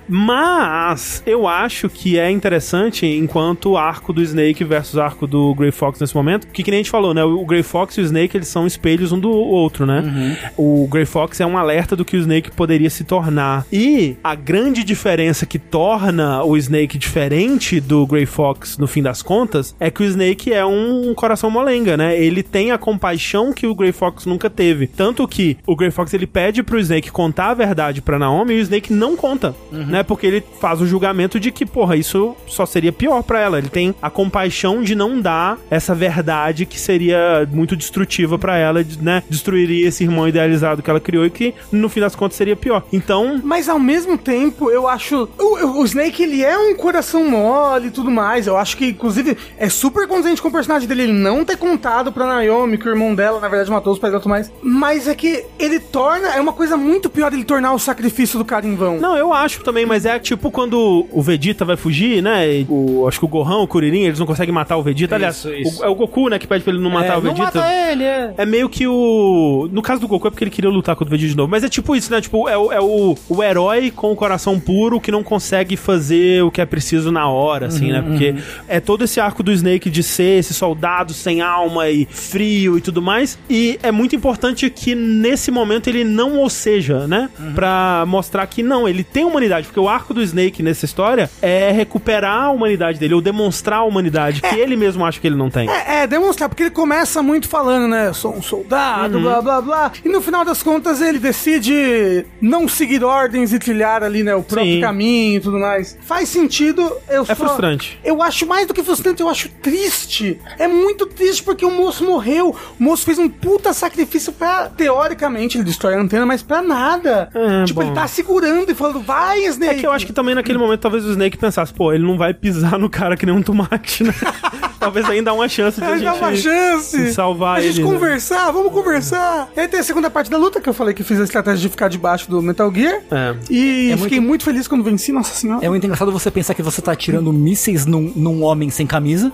[LAUGHS] Mas eu acho que é interessante enquanto arco do Snake versus arco do Grey Fox nesse momento, que que nem a gente falou, né? O Grey Fox e o Snake, eles são espelhos um do outro, né? O Grey Fox é um alerta do que o Snake poderia se tornar. E a grande diferença que torna o Snake diferente do Grey Fox no fim das contas é que o Snake é um coração molenga, né? Ele tem a compaixão que o Grey Fox nunca teve. Tanto que o Grey Fox ele pede pro Snake contar a verdade pra Naomi e o Snake não conta, né? Porque ele faz o julgamento de que, porra, isso só seria pior pra ela. Ele tem a compaixão de não dar essa verdade que seria muito destrutiva pra ela, né? Destruiria esse irmão idealizado que ela criou e que no fim das contas seria pior. Então, Mas ao mesmo tempo, eu acho. O, o Snake, ele é um coração mole e tudo mais. Eu acho que, inclusive, é super condizente com o personagem dele ele não ter contado pra Naomi que o irmão dela, na verdade, matou os pais dela e tudo mais. Mas é que ele torna. É uma coisa muito pior ele tornar o sacrifício do cara em vão. Não, eu acho também, mas é tipo quando o Vegeta vai fugir, né? e O, acho que o Gohan, o Kuririn, eles não conseguem matar o Vegeta. Aliás, Isso, isso. o- é o Goku, né, que pede pra ele não matar o não Vegeta. mata ele, é. É meio que o. No caso do Goku é porque ele queria lutar contra o Vegeta de novo. Mas é tipo isso, né? Tipo, é, o, é o, o herói com o coração puro que não consegue fazer o que é preciso na hora, assim, né? Porque é todo esse arco do Snake de ser esse soldado sem alma e frio e tudo mais. E é muito importante que nesse momento ele não o seja, né? Pra mostrar que não, ele tem humanidade. Porque o arco do Snake nessa história é recuperar a humanidade dele, ou demonstrar a humanidade que ele mesmo acha que ele não tem. É, é, demonstrar, porque ele começa muito falando, né? Eu sou um soldado, Uhum. blá blá blá. E no final das contas ele decide não seguir ordens e trilhar ali, né? O próprio Sim. caminho e tudo mais. Faz sentido. Eu É frustrante. Eu acho mais do que frustrante, eu acho triste. É muito triste porque o moço morreu. O moço fez um puta sacrifício pra. Teoricamente, ele destrói a antena, mas pra nada. É, tipo, bom. ele tá segurando e falando, vai, Snake. É que eu acho que também naquele momento talvez o Snake pensasse, pô, ele não vai pisar no cara que nem um tomate, né? [LAUGHS] talvez ainda há uma chance de a Ai, dá gente uma chance. salvar A gente ele, né? conversar, vamos conversar. E aí tem a segunda parte da luta, que eu falei que fiz a estratégia de ficar debaixo do Metal Gear. É. E É fiquei muito... feliz quando venci, nossa senhora. É muito engraçado você pensar que você tá atirando mísseis num, num homem sem camisa,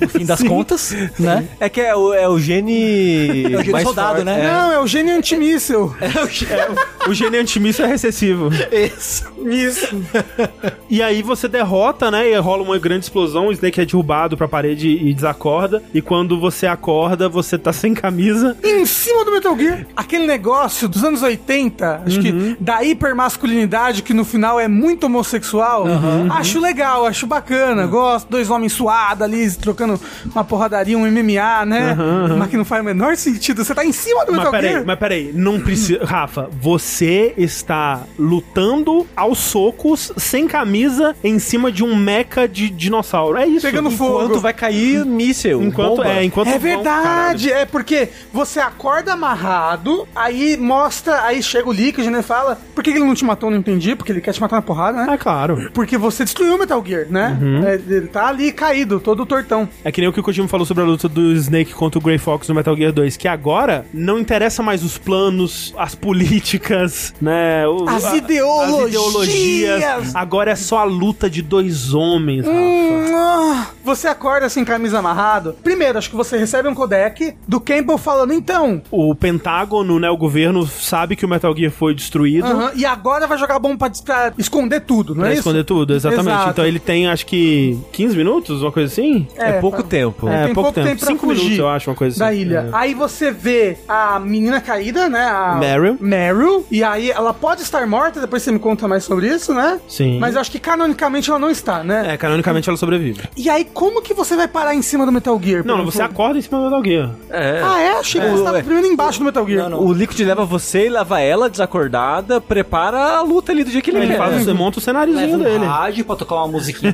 no fim das [LAUGHS] contas, né? É que é o, é o gene. É o gene mais soldado, forte, né? é. Não, é o gênio antimíssel. [LAUGHS] O gênio antimíssil é recessivo. Isso. Isso. [LAUGHS] E aí você derrota, né? E rola uma grande explosão, o Snake é derrubado pra parede e desacorda. E quando você acorda, você tá sem camisa. em cima do Metal Gear. Aquele negócio dos anos 80, acho Uhum. que da hipermasculinidade, que no final é muito homossexual. Uhum. Acho legal, acho bacana. Gosto. Dois homens suados ali, trocando uma porradaria, um MMA, né? Mas que não faz o menor sentido. Você tá em cima do Mas Metal peraí, Gear. mas peraí, não precisa. Rafa, você está lutando aos socos, sem camisa, em cima de um mecha de dinossauro. É isso. Pegando fogo. Enquanto vai cair míssel. Enquanto, bomba. é, enquanto É verdade, é porque você acorda amarrado, aí mostra, aí chega o líquido, né? Fala, por que ele não te matou? Não entendi, porque ele quer te matar na porrada, né? É claro. Porque você destruiu o Metal Gear, né? Uhum. É, ele tá ali caído, todo tortão. É que nem o que o Kojima falou sobre a luta do Snake contra o Grey Fox no Metal Gear 2, que agora não interessa mais os planos, as políticas, né? o- As a- ideologias. as ideologias. Agora é só a luta de dois homens. Hum, ah, Você acorda sem camisa amarrado. Primeiro, acho que você recebe um codec do Campbell falando, então. O Pentágono, né, o governo sabe que o Metal Gear foi destruído. aham, e agora vai jogar bomba pra, pra esconder tudo, não Pra é isso? esconder tudo, exatamente. Exato. Então ele tem, acho que, 15 minutos, uma coisa assim? É, pouco tempo. É, tem pouco pouco tempo. tempo pra Cinco fugir minutos, eu acho, uma coisa da assim. ilha. É. Aí você vê a menina caída, né? A Meryl. Meryl. E aí ela pode estar morta, depois você me conta mais sobre isso, né? Sim. Mas eu acho que canonicamente ela não está, né? É, canonicamente ela sobrevive. E aí, como que você vai parar em cima do Metal Gear? Não, você acorda em cima do Metal Gear. É. Ah, é? Achei que É. você estava É. primeiro embaixo do Metal Gear. Não, não. O Liquid leva você e leva ela desacordada, prepara a luta ali do dia que ele Ele quer. faz, você monta o cenáriozinho Leva um dele. rádio pra tocar uma musiquinha.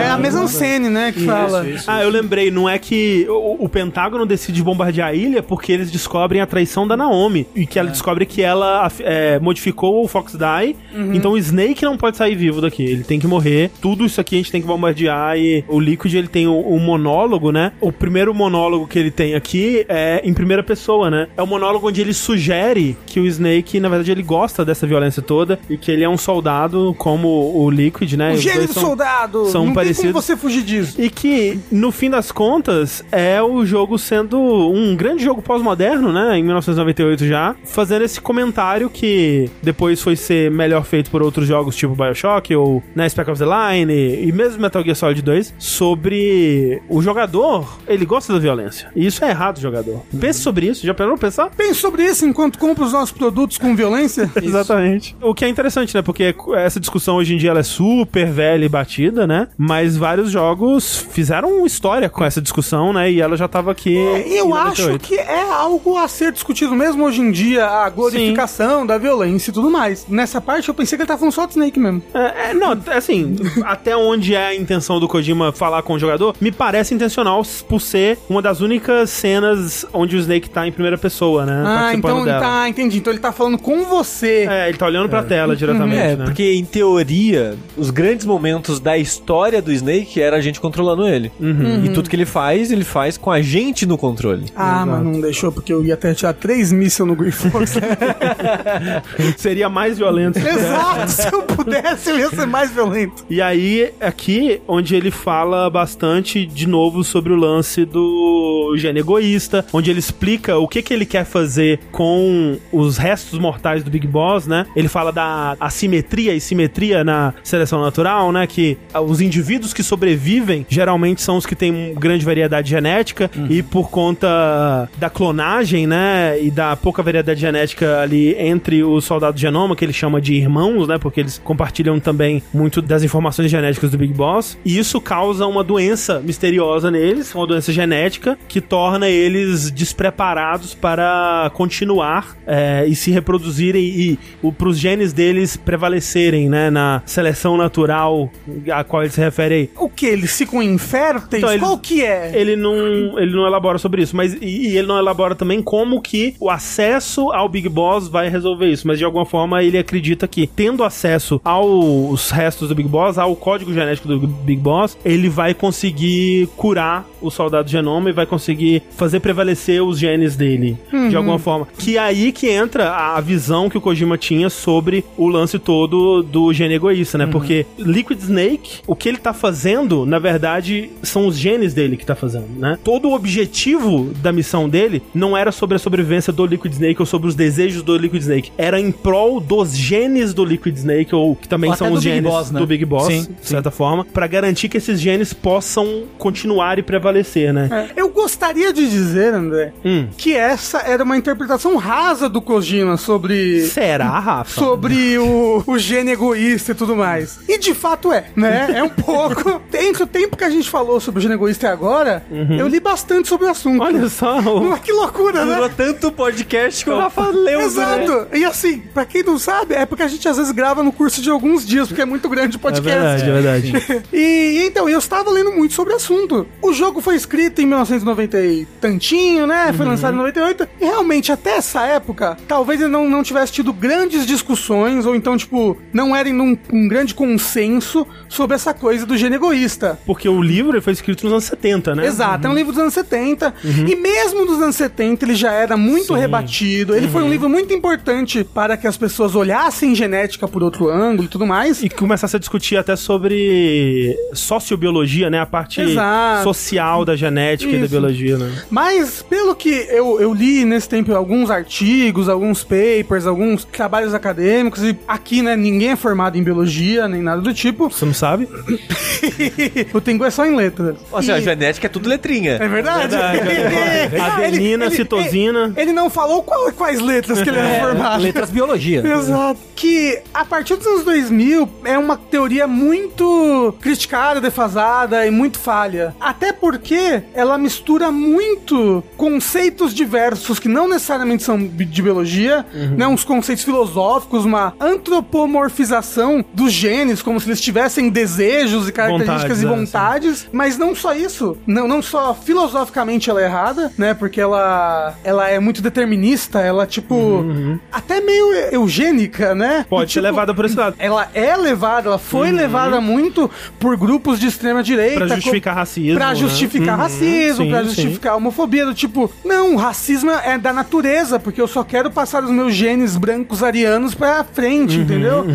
É a mesma cena, né? Que fala. Ah, eu lembrei, não é que o, o Pentágono decide bombardear a ilha porque eles descobrem a traição da Naomi. E que ela descobre que ela é, modificou o Fox Die. Então o Snake não pode sair vivo daqui. Ele tem que morrer. Tudo isso aqui a gente tem que bombardear. E o Liquid ele tem o, o monólogo, né? O primeiro monólogo que ele tem aqui é em primeira pessoa, né? É o monólogo onde ele sugere que o Snake, na verdade, ele gosta dessa violência toda e que ele é um soldado como o Liquid, né? O gênio do são- soldado. São não parecidos. tem como você fugir disso. e que, no fim das contas, é o jogo sendo um grande jogo pós-moderno, né? Em 1998 já. Fazendo esse comentário que depois foi ser melhor feito por outros jogos, tipo Bioshock ou né, Spec of the Line e mesmo Metal Gear Solid 2, sobre o jogador, ele gosta da violência. E isso é errado, jogador. Pense sobre isso. Já parou pra pensar? Pense sobre isso enquanto compra os nossos produtos com violência. [LAUGHS] Exatamente. O que é interessante, né? Porque essa discussão hoje em dia ela é super velha e batida, né? Mas vários jogos fizeram história com essa discussão, né? E ela já tava aqui. E eu em acho 98. que é algo a ser discutido mesmo hoje em dia, a glorificação da violência e tudo mais. Nessa parte eu pensei que ele tava falando só do Snake mesmo. É, é, não, assim, até onde é a intenção do Kojima falar com o jogador, me parece intencional por ser uma das únicas cenas onde o Snake tá em primeira pessoa, né? Ah, então dela. tá, entendi. Então ele tá falando com você. É, ele tá olhando pra tela diretamente, É, né? porque em teoria, os grandes momentos da história do Snake era a gente controlando ele. E tudo que ele faz, ele faz com a gente no controle. Ah, mas não deixou, porque eu ia até tirar três mísseis no Grey Fox. [LAUGHS] Seria mais violento. Exato, se eu pudesse, eu ia ser mais violento. E aí, aqui, onde ele fala bastante de novo sobre o lance do gênio egoísta, onde ele explica o que, que ele quer fazer com os restos mortais do Big Boss, né? Ele fala da assimetria e simetria na seleção natural, né? Que os indivíduos que sobrevivem geralmente são os que têm grande variedade genética e por conta da clonagem, né? E da pouca variedade genética ali entre os soldados genoma, que ele chama de irmãos, né? Porque eles compartilham também muito das informações genéticas do Big Boss. E isso causa uma doença misteriosa neles, uma doença genética, que torna eles despreparados para continuar é, e se reproduzirem e para os genes deles prevalecerem, né? Na seleção natural a qual ele se refere aí. O que? Eles ficam inférteis? Então, eles- Qual que é? Ele não, ele não elabora sobre isso, mas e, e ele não elabora também como que o acesso ao Big Boss vai resolver isso, mas de alguma forma ele acredita que tendo acesso aos restos do Big Boss, ao código genético do Big Boss, ele vai conseguir curar o soldado genoma e vai conseguir fazer prevalecer os genes dele de alguma forma. Que é aí que entra a visão que o Kojima tinha sobre o lance todo do gene egoísta, né? Porque Liquid Snake, o que ele tá fazendo, na verdade, são os genes dele que tá fazendo, né? Todo o objetivo da missão dele não era sobre a sobrevivência do Liquid Snake ou sobre os desejos do Liquid Snake. Era em prol dos genes do Liquid Snake, ou que também Ou são os do Big genes Boss, né? do Big Boss, Sim, de certa forma, pra garantir que esses genes possam continuar e prevalecer, né? Eu gostaria de dizer, André, Hum. que essa era uma interpretação rasa do Kojima sobre. Será, Rafa? Sobre o, o gene egoísta e tudo mais. E de fato é, né? É um pouco. [LAUGHS] Entre o tempo que a gente falou sobre o gene egoísta e agora, eu li bastante sobre o assunto. Uhum. Olha só, [LAUGHS] que loucura, né? Durou tanto podcast que o Rafa [LAUGHS] leu, né? Exato. E assim, pra quem não sabe, é porque a gente às vezes grava no curso de alguns dias, porque é muito grande o é podcast. verdade, é verdade. E então, eu estava lendo muito sobre o assunto. O jogo foi escrito em 1990 e tantinho, né? Foi lançado em 98. E realmente, até essa época, talvez ele não, não tivesse tido grandes discussões, ou então, tipo, não era em um, um grande consenso sobre essa coisa do gene egoísta. Porque o livro foi escrito nos anos 70, né? Exato, é um livro dos anos 70. E mesmo dos anos 70, ele já era muito rebatido. Ele foi um livro muito importante para que as pessoas olhassem genética por outro ângulo e tudo mais. E começasse a discutir até sobre sociobiologia, né? A parte Exato. social da genética e da Isso. biologia, né? Mas, pelo que eu, eu li nesse tempo alguns artigos, alguns papers, alguns trabalhos acadêmicos, e aqui, né, ninguém é formado em biologia, nem nada do tipo. Você não sabe? [LAUGHS] o Tengu é só em letras. Assim, a E- genética é tudo letrinha. É verdade? verdade. [LAUGHS] Adenina, citosina. Ele, ele não falou qual- quais letras que ele era formado. Letras biologia. [LAUGHS] Exato. Que a partir dos anos 2000 é uma teoria muito criticada, defasada e muito falha. Até porque ela mistura muito conceitos diversos que não necessariamente são de biologia, né? Uns conceitos filosóficos, uma antropomorfização dos genes, como se eles tivessem desejos e características Vontades, e é, vontades. Mas não só isso. Não, não só filosoficamente ela é errada, né? Porque ela, ela é muito determinista, ela, tipo, até meio eugênica, né? Pode ser Tipo, levada por esse lado. Ela é levada, ela foi levada muito por grupos de extrema direita. Pra justificar co- racismo, Pra né? justificar Uhum, racismo, sim, pra sim. justificar a homofobia. Do tipo, não, o racismo é da natureza, porque eu só quero passar os meus genes brancos arianos pra Uhum, frente, entendeu?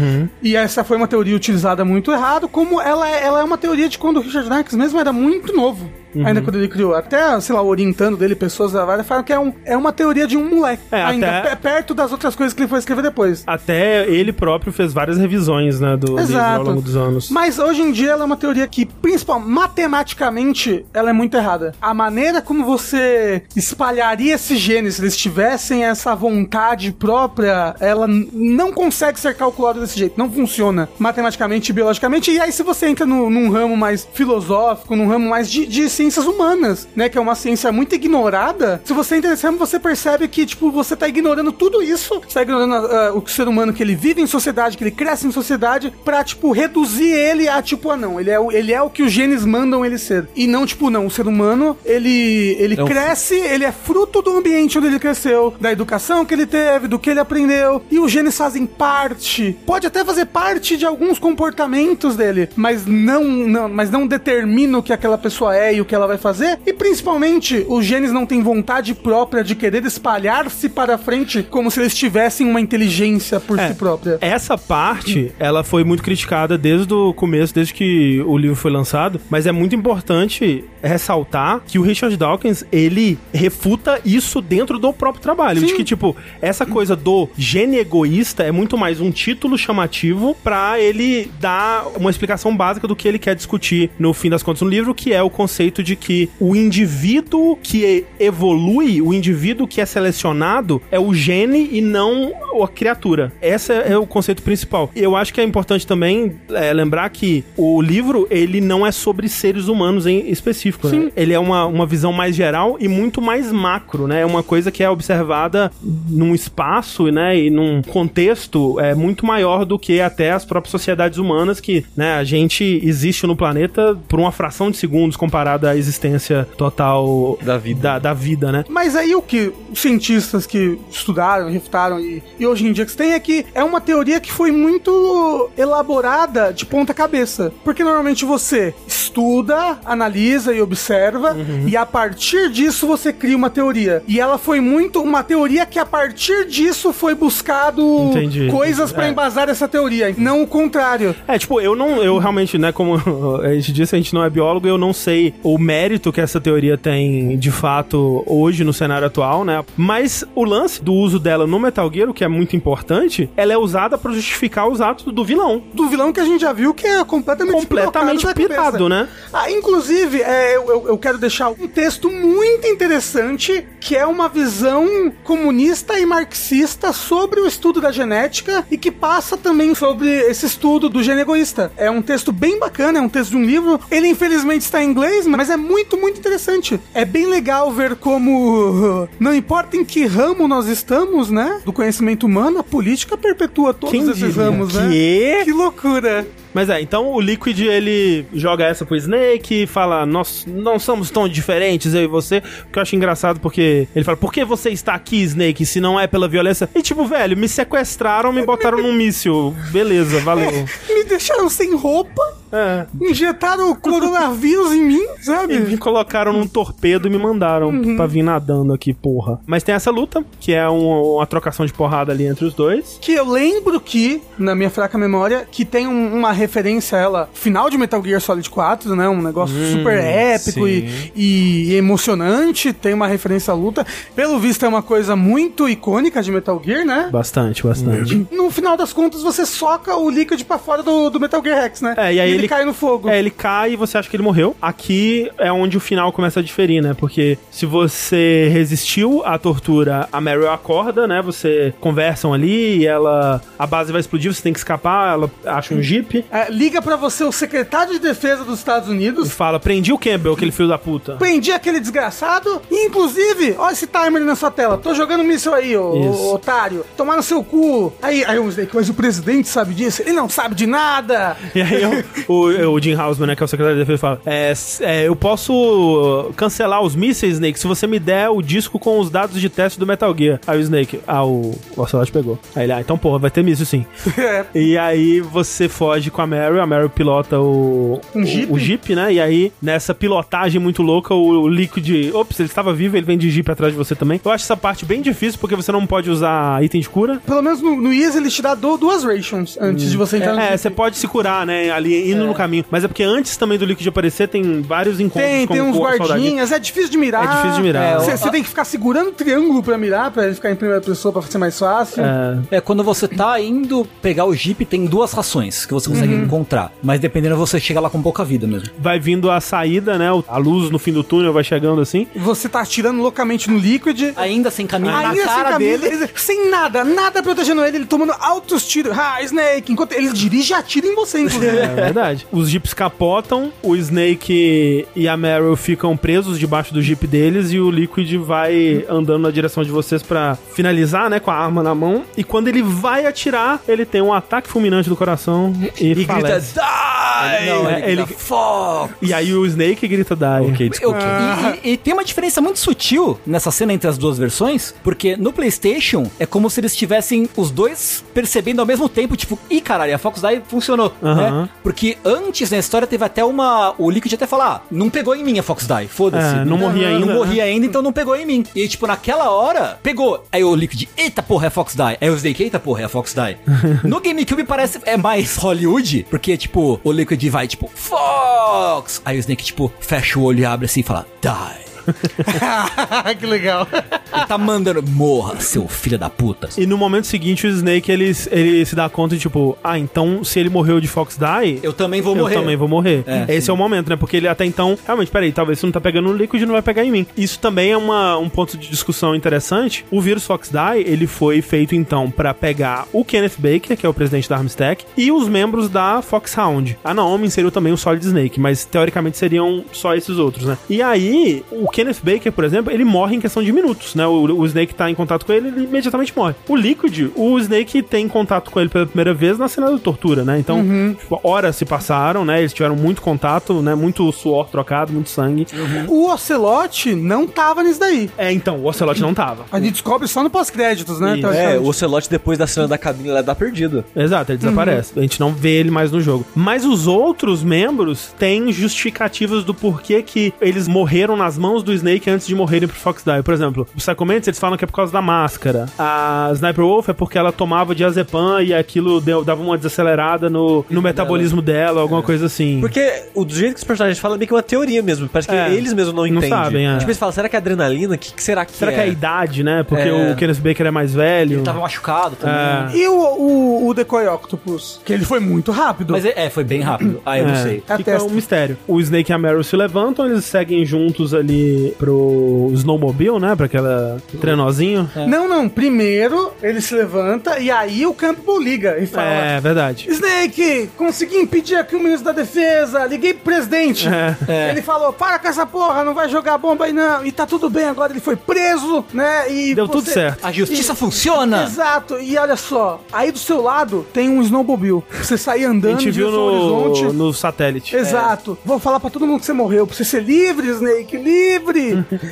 E essa foi uma teoria utilizada muito errado, como ela é, ela é uma teoria de quando o Richard Marx mesmo era muito novo. Uhum. Ainda quando ele criou. Até, sei lá, orientando dele, pessoas da várias falam que é, um, é uma teoria de um moleque. É, ainda até- pe- perto das outras coisas que ele foi escrever depois. Até ele próprio fez várias revisões, né, do livro ao Exato. longo dos anos. Mas hoje em dia ela é uma teoria que, principal, matematicamente, ela é muito errada. A maneira como você espalharia esses genes, se eles tivessem essa vontade própria, ela não consegue ser calculada desse jeito. Não funciona matematicamente e biologicamente. E aí, se você entra no- num ramo mais filosófico, num ramo mais de, de ciências humanas, né? Que é uma ciência muito ignorada. Se você entra nesse ramo, você percebe que, tipo, você tá ignorando tudo isso. Você tá ignorando ah, o ser humano que ele vive em sociedade, que ele cresce em sociedade, pra, tipo, reduzir ele a, tipo, ah, não, ele é, o- ele é o que os genes mandam ele ser. E não, tipo, não, o ser humano, ele, ele É um- cresce, ele é fruto do ambiente onde ele cresceu, da educação que ele teve, do que ele aprendeu. E os genes fazem parte, pode até fazer parte de alguns comportamentos dele, mas não, não, mas não determina o que aquela pessoa é e o que ela vai fazer. E principalmente, os genes não têm vontade própria de querer espalhar-se para frente como se eles tivessem uma inteligência por É, si própria. Essa parte, ela foi muito criticada desde o começo, desde que o livro foi lançado, mas é muito importante ressaltar que o Richard Dawkins, ele refuta isso dentro do próprio trabalho, de que, tipo, essa coisa do gene egoísta é muito mais um título chamativo pra ele dar uma explicação básica do que ele quer discutir no fim das contas no livro, que é o conceito de que o indivíduo que evolui, o indivíduo que é selecionado é o gene e não a criatura. Esse é o conceito principal. E eu acho que é importante também é, lembrar que o livro, ele não é sobre seres humanos em específico, né? Ele é uma, uma visão mais geral e muito mais macro, né? É uma coisa que é observada num espaço, né? E num contexto é muito maior do que até as próprias sociedades humanas que, né? A gente existe no planeta por uma fração de segundos comparada da existência total Da vida. da, da vida, né? Mas aí o que os cientistas que estudaram, refutaram e, e hoje em dia que se tem é que é uma teoria que foi muito elaborada de ponta cabeça. Porque normalmente você estuda, analisa e observa e a partir disso você cria uma teoria. E ela foi muito uma teoria que a partir disso foi buscado Entendi. coisas pra É. embasar essa teoria, não o contrário. É, tipo, eu não, eu realmente, né, como [LAUGHS] a gente disse, a gente não é biólogo, eu não sei o mérito que essa teoria tem de fato hoje no cenário atual, né? Mas o lance do uso dela no Metal Gear, o que é muito importante, ela é usada pra justificar os atos do vilão. Do vilão que a gente já viu que é completamente Completamente pirado, né? Ah, inclusive, é, eu, eu- eu quero deixar um texto muito interessante que é uma visão comunista e marxista sobre o estudo da genética e que passa também sobre esse estudo do gene egoísta. É um texto bem bacana, é um texto de um livro. Ele infelizmente está em inglês, mas é muito, muito interessante. É bem legal ver como, [LAUGHS] não importa em que ramo nós estamos, né, do conhecimento humano, a política perpetua todos Quem esses diria? ramos, né? Que? Que loucura. Mas é, então o Liquid ele joga essa pro Snake e fala: Nós não somos tão diferentes, eu e você. O que eu acho engraçado porque ele fala: Por que você está aqui, Snake, se não é pela violência? E tipo, velho, me sequestraram, me botaram num míssil. Beleza, valeu. [LAUGHS] Me deixaram sem roupa, É. injetaram o coronavírus em mim, sabe? E me colocaram num torpedo e me mandaram Uhum. pra vir nadando aqui, porra. Mas tem essa luta, que é um- uma trocação de porrada ali entre os dois. Que eu lembro que, na minha fraca memória, que tem um- uma referência a ela, final de Metal Gear Solid 4, né? Um negócio super épico e, e emocionante. Tem uma referência à luta. Pelo visto, é uma coisa muito icônica de Metal Gear, né? Bastante, bastante. No final das contas, você soca o Liquid pra fora do, do Metal Gear Rex, né? É, e aí ele, ele- cai no fogo. É, ele cai e você acha que ele morreu. Aqui é onde o final começa a diferir, né? Porque se você resistiu à tortura, a Meryl acorda, né? Você conversam ali e ela. A base vai explodir, você tem que escapar, ela acha um jeep liga pra você o secretário de defesa dos Estados e Unidos. fala: prendi o Campbell, aquele filho da puta. Prendi aquele desgraçado. E, inclusive, olha esse timer na sua tela. Tô jogando míssil aí, ô, ô otário. Tomar no seu cu. Aí, aí o Snake, mas o presidente sabe disso? Ele não sabe de nada. E aí eu- o, o Jim Hausman, né, que é o secretário de defesa, fala: é, é, eu posso cancelar os mísseis, Snake, se você me der o disco com os dados de teste do Metal Gear. Aí o Snake, ah, o, o Ocelot pegou. Aí ele, ah, então porra, vai ter míssil sim. [LAUGHS] É. E aí você foge com a Meryl, a Meryl pilota o, Um o- Jeep. o, Jeep, né? E aí, nessa pilotagem muito louca, o, o Liquid... Ops, ele estava vivo, ele vem de Jeep atrás de você também. Eu acho essa parte bem difícil, porque você não pode usar item de cura. Pelo menos no, no Easy ele te dá do- duas rations antes de você entrar no É, você pode se curar, né? Ali, indo no caminho. Mas é porque antes também do Liquid aparecer, tem vários encontros Tem, com tem uns com guardinhas, é difícil de mirar. É difícil de mirar. É, Você você tem que ficar segurando o triângulo pra mirar, pra ele ficar em primeira pessoa pra ser mais fácil. É, É, quando você tá indo pegar o Jeep, tem duas rações que você consegue encontrar. Mas dependendo, você chega lá com pouca vida mesmo. vai vindo a saída, né? A luz no fim do túnel vai chegando assim. Você tá atirando loucamente no Liquid. Ainda sem caminho Ainda na sem cara camisa, dele. ele- sem nada, nada protegendo ele, ele tomando altos tiros. Ah, Snake, enquanto ele dirige e atira em você, inclusive. É verdade. Os jeeps capotam, o Snake e a Meryl ficam presos debaixo do jeep deles e o Liquid vai andando na direção de vocês pra finalizar, né, com a arma na mão. E quando ele vai atirar, ele tem um ataque fulminante do coração e, E grita, falece. die! Não, É, ele, ele- grita, fuck! E aí o Snake grita die. Ok, desculpa. Ok. E, e- e tem uma diferença muito sutil nessa cena entre as duas versões, porque no PlayStation é como se eles estivessem os dois percebendo ao mesmo tempo, tipo, ih caralho, a Fox Die funcionou, Aham. né? Porque antes na história teve até uma. O Liquid até falar, ah, não pegou em mim a Fox Die, foda-se. É, não morri ainda, Não morri né? ainda, então não pegou em mim. E tipo, naquela hora, pegou. Aí o Liquid, eita porra, é a Fox Die. Aí o Snake, eita porra, é a Fox Die. [LAUGHS] no GameCube parece é mais Hollywood, porque tipo, o Liquid vai tipo, Fox! Aí o Snake, tipo, fecha o olho e abre assim e fala, die. [LAUGHS] que legal. Ele tá mandando, morra, seu filho da puta. E no momento seguinte, o Snake ele, ele se dá conta de tipo, ah, então se ele morreu de Fox Die, Eu também vou eu morrer. também vou morrer. É, Esse sim. é o momento, né? Porque ele até então, realmente, peraí, talvez se não tá pegando no Liquid, não vai pegar em mim. Isso também é uma, um ponto de discussão interessante. O vírus Fox Die, ele foi feito então pra pegar o Kenneth Baker, que é o presidente da Armstack, e os membros da Foxhound. A Naomi inseriu também o Solid Snake, mas teoricamente seriam só esses outros, né? E aí, o Kenneth Baker, por exemplo, ele morre em questão de minutos, né? O, o Snake tá em contato com ele, ele imediatamente morre. O Liquid, o Snake tem contato com ele pela primeira vez na cena da tortura, né? Então, tipo, horas se passaram, né? Eles tiveram muito contato, né? Muito suor trocado, muito sangue. O Ocelote não tava nisso daí. É, então, o Ocelot não tava. A gente descobre só no pós-créditos, né? Isso. É, o Ocelote depois da cena da cabine ela dá perdido. Exato, ele desaparece. A gente não vê ele mais no jogo. Mas os outros membros têm justificativas do porquê que eles morreram nas mãos do Snake antes de morrerem pro Fox Die. Por exemplo, os Psycho Mantis, eles falam que é por causa da máscara. A Sniper Wolf é porque ela tomava diazepam e aquilo deu- dava uma desacelerada no, no metabolismo dela, alguma coisa assim. Porque o do jeito que os personagens falam é meio que uma teoria mesmo. Parece que É. eles mesmos não Não entendem. sabem, é. Tipo, eles falam, será que é adrenalina? O que, que será que Será é? que é a idade, né? Porque É. o Kenneth Baker é mais velho. Ele tava machucado também. É. E o, o, o Decoy Octopus? Que ele foi muito rápido. Mas é, é, foi bem rápido. Ah, eu não É, sei. Fica testa. um mistério. O Snake e a Meryl se levantam, eles seguem juntos ali pro Snowmobile, né? Pra aquela trenozinho. Não, não. Primeiro ele se levanta e aí o Campbell liga e fala: É, verdade. Snake, consegui impedir aqui o ministro da defesa, liguei pro presidente. É. Ele falou: para com essa porra, não vai jogar bomba aí não. E tá tudo bem agora, ele foi preso, né? E Deu tudo você- certo. A justiça funciona! Exato, e olha só, aí do seu lado tem um snowmobile. Pra Você sair A andando gente em viu no, horizonte. no satélite. Exato. Vou falar pra todo mundo que você morreu. Pra você ser livre, Snake, livre!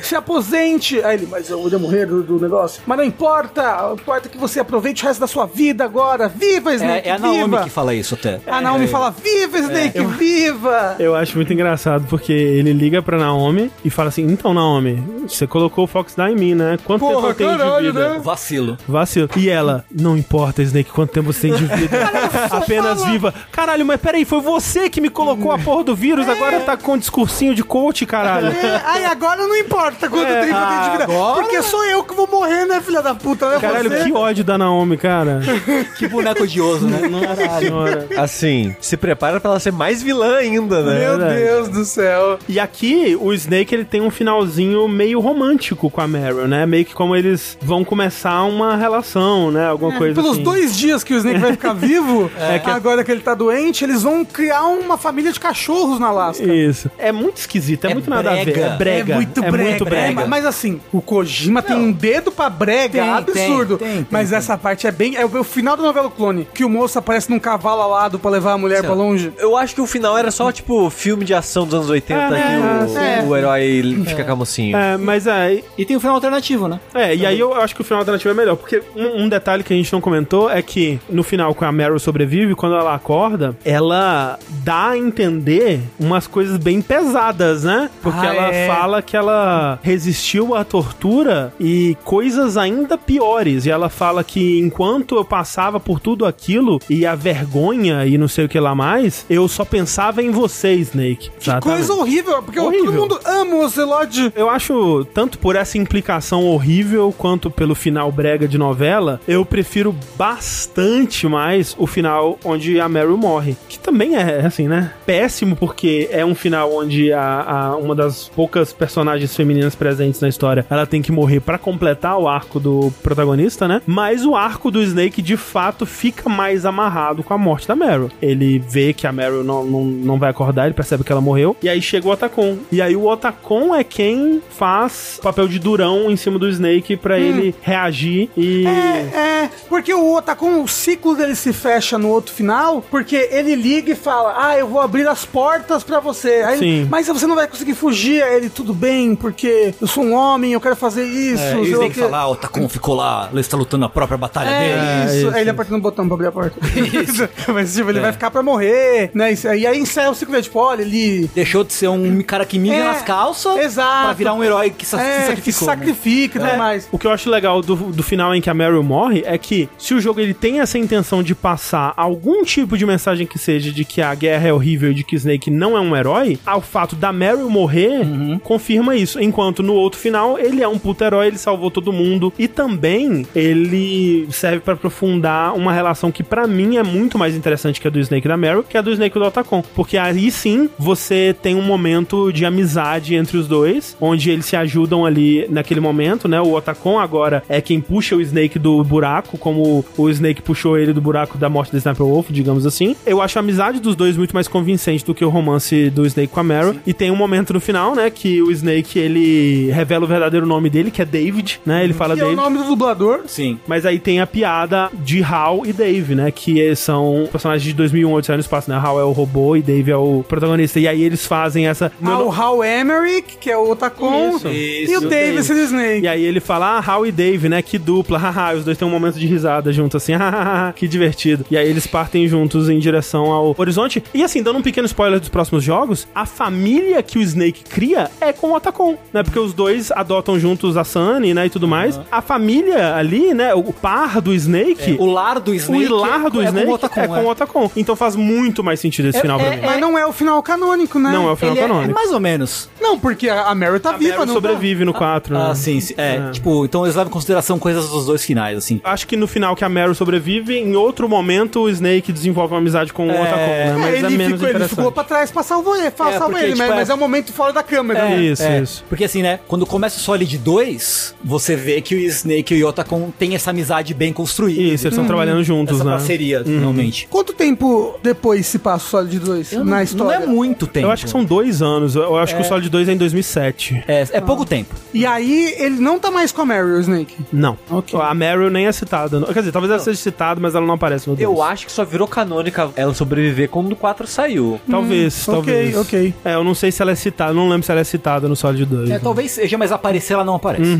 Se aposente! Aí ele, mas eu ia morrer do, do negócio. Mas não importa, importa que você aproveite o resto da sua vida agora. Viva, Snake! É, é a Naomi viva! que fala isso até. A Naomi fala: Viva, Snake, viva! Eu acho muito engraçado porque ele liga pra Naomi e fala assim: Então, Naomi, você colocou o Fox Die em mim, né? Quanto Porra, tempo eu tenho de vida? né? Vacilo. Vacilo. E ela, não importa, Snake, quanto tempo você tem de vida. [LAUGHS] Apenas viva. Caralho, mas peraí, foi você que me colocou a porra do vírus, agora tá com um discursinho de coach, caralho. É, aí agora não importa quanto É, tempo eu tenho de vida. agora- Porque sou eu que vou morrer, né, filha da puta? Né, Caralho, você? que ódio da Naomi, cara. [LAUGHS] Que boneco odioso, né? [LAUGHS] Caralho. Assim, se prepara pra ela ser mais vilã ainda, né? Meu verdade. Deus do céu. E aqui, o Snake, ele tem um finalzinho meio romântico com a Meryl, né? Meio que como eles vão começar uma relação, né? Alguma coisa Pelos assim. dois dias que o Snake vai ficar [LAUGHS] vivo, É que- agora que ele tá doente, eles vão criar uma família de cachorros na Alaska. Isso. É muito esquisito, é, É muito nada a ver. brega. É brega. É muito é brega. Muito brega. É, mas assim, o Kojima tem um dedo pra brega Tem, absurdo. tem, tem, mas tem, essa parte é bem. É o, o final da novela Clone, que o moço aparece num cavalo alado pra levar a mulher pra longe. Eu acho que o final era só, tipo, filme de ação dos anos 80 É, que o, é. o herói fica com a mocinha. É, mas é, E tem um final alternativo, né? É, e aí eu acho que o final alternativo é melhor, porque um, um detalhe que a gente não comentou é que no final, quando a Meryl sobrevive, quando ela acorda, ela dá a entender umas coisas bem pesadas, né? Porque Ah, ela é. fala que ela resistiu à tortura e coisas ainda piores. E ela fala que enquanto eu passava por tudo aquilo e a vergonha e não sei o que lá mais, eu só pensava em você, Snake. Que coisa horrível, porque todo Horrível. mundo ama o Ocelot. Eu acho, tanto por essa implicação horrível, quanto pelo final brega de novela, eu prefiro bastante mais o final onde a Meryl morre. Que também é, assim, né? Péssimo, porque é um final onde a, a- uma das poucas personagens femininas presentes na história, ela tem que morrer pra completar o arco do protagonista, né? Mas o arco do Snake, de fato, fica mais amarrado com a morte da Meryl. Ele vê que a Meryl não, não, não vai acordar, ele percebe que ela morreu, e aí chega o Otacon. E aí o Otacon é quem faz o papel de durão em cima do Snake pra ele reagir e... É, porque o Otacon, o ciclo dele se fecha no outro final, porque ele liga e fala: Ah, eu vou abrir as portas pra você. Aí, ele, Sim. mas você não vai conseguir fugir. Aí ele, tudo bem, porque eu sou um homem, eu quero fazer isso. É, sei e o lá o Snake quê." fala, ah, o Tacon ficou lá, ele está lutando a própria batalha dele. É, isso. isso. Aí ele apertando o botão pra abrir a porta. [LAUGHS] Mas, tipo, ele vai ficar pra morrer, né? Isso- E aí encerra o ciclo dele, tipo, olha, ele. Deixou de ser um cara que mija É, nas calças exato. pra virar um herói que sa- É, se que sacrificou. né? sacrifica e tudo mais. O que eu acho legal do, do final em que a Meryl morre é que se o jogo ele tem essa intenção de passar algum tipo de mensagem que seja de que a guerra é horrível e de que Snake não é um herói, ao fato da Meryl morrer confirma isso. Enquanto no outro final ele é um puto herói, ele salvou todo mundo e também ele serve pra aprofundar uma relação que pra mim é muito mais interessante que a do Snake da Meryl, que a do Snake do Otacon. Porque aí sim você tem um momento de amizade entre os dois, onde eles se ajudam ali naquele momento, né? O Otacon agora é quem puxa o Snake do buraco buraco, como o Snake puxou ele do buraco da morte do Sniper Wolf, digamos assim. Eu acho a amizade dos dois muito mais convincente do que o romance do Snake com a Meryl. E tem um momento no final, né, que o Snake, ele revela o verdadeiro nome dele, que é David, né? Ele fala Que é o David. nome do dublador. Sim. Mas aí tem a piada de Hal e Dave, né? Que são personagens de 2001, Odisseia no Espaço, né? Hal é o robô e Dave é o protagonista. E aí eles fazem essa... Ao Hal Emmerich, que é o Otacon. Isso, e isso, o David Dave. Snake. E aí ele fala, ah, Hal e Dave, né? Que dupla, [LAUGHS] haha. Os dois têm um momento de risada junto, assim, [LAUGHS] hahaha, que divertido. E aí eles partem juntos em direção ao horizonte. E assim, dando um pequeno spoiler dos próximos jogos, a família que o Snake cria é com o Otacon, né? Porque os dois adotam juntos a Sunny, né? E tudo mais. A família ali, né? O par do Snake... O lar do O Snake. hilar do é, Snake com o Otacon, é com o Otacon. Então faz muito mais sentido esse É- final pra é- mim. Mas não é o final canônico, né? Não é o final Ele é, é canônico. mais ou menos. Não, porque a Meryl tá A viva, Meryl não sobrevive no 4, né? Ah, sim. É, É. tipo, então eles levam em consideração coisas dos dois finais, assim. Acho que no final que a Meryl sobrevive, em outro momento o Snake desenvolve uma amizade com o É. Otacon, né? tá? Mas É, é, ele, menos ficou, ele ficou pra trás pra salvar ele, pra É, salvar porque, ele tipo, mas, é- mas é um momento fora da câmera. né? Isso, isso. Porque assim, né? Quando começa o Solid 2, você vê que o Snake e o Otacon têm essa amizade bem construída. Isso, eles estão trabalhando juntos, Essa né? parceria, finalmente. Quanto tempo depois se passa o Solid 2 Eu na não, história? Não é muito tempo. Eu acho que são dois anos. Eu acho que o Solid 2 é em 2007. É, é pouco tempo. E aí ele não tá mais com a Meryl, o Snake. Não. Ok. A Meryl nem é citada. Quer dizer, talvez ela seja citada, mas ela não aparece no Eu 2. acho que só virou canônica ela sobreviver quando o 4 saiu. Talvez, Hum, talvez. ok, ok. É, eu não sei se ela é citada. Não lembro se ela é citada no Solid 2. É, talvez seja, mas aparecer ela não aparece.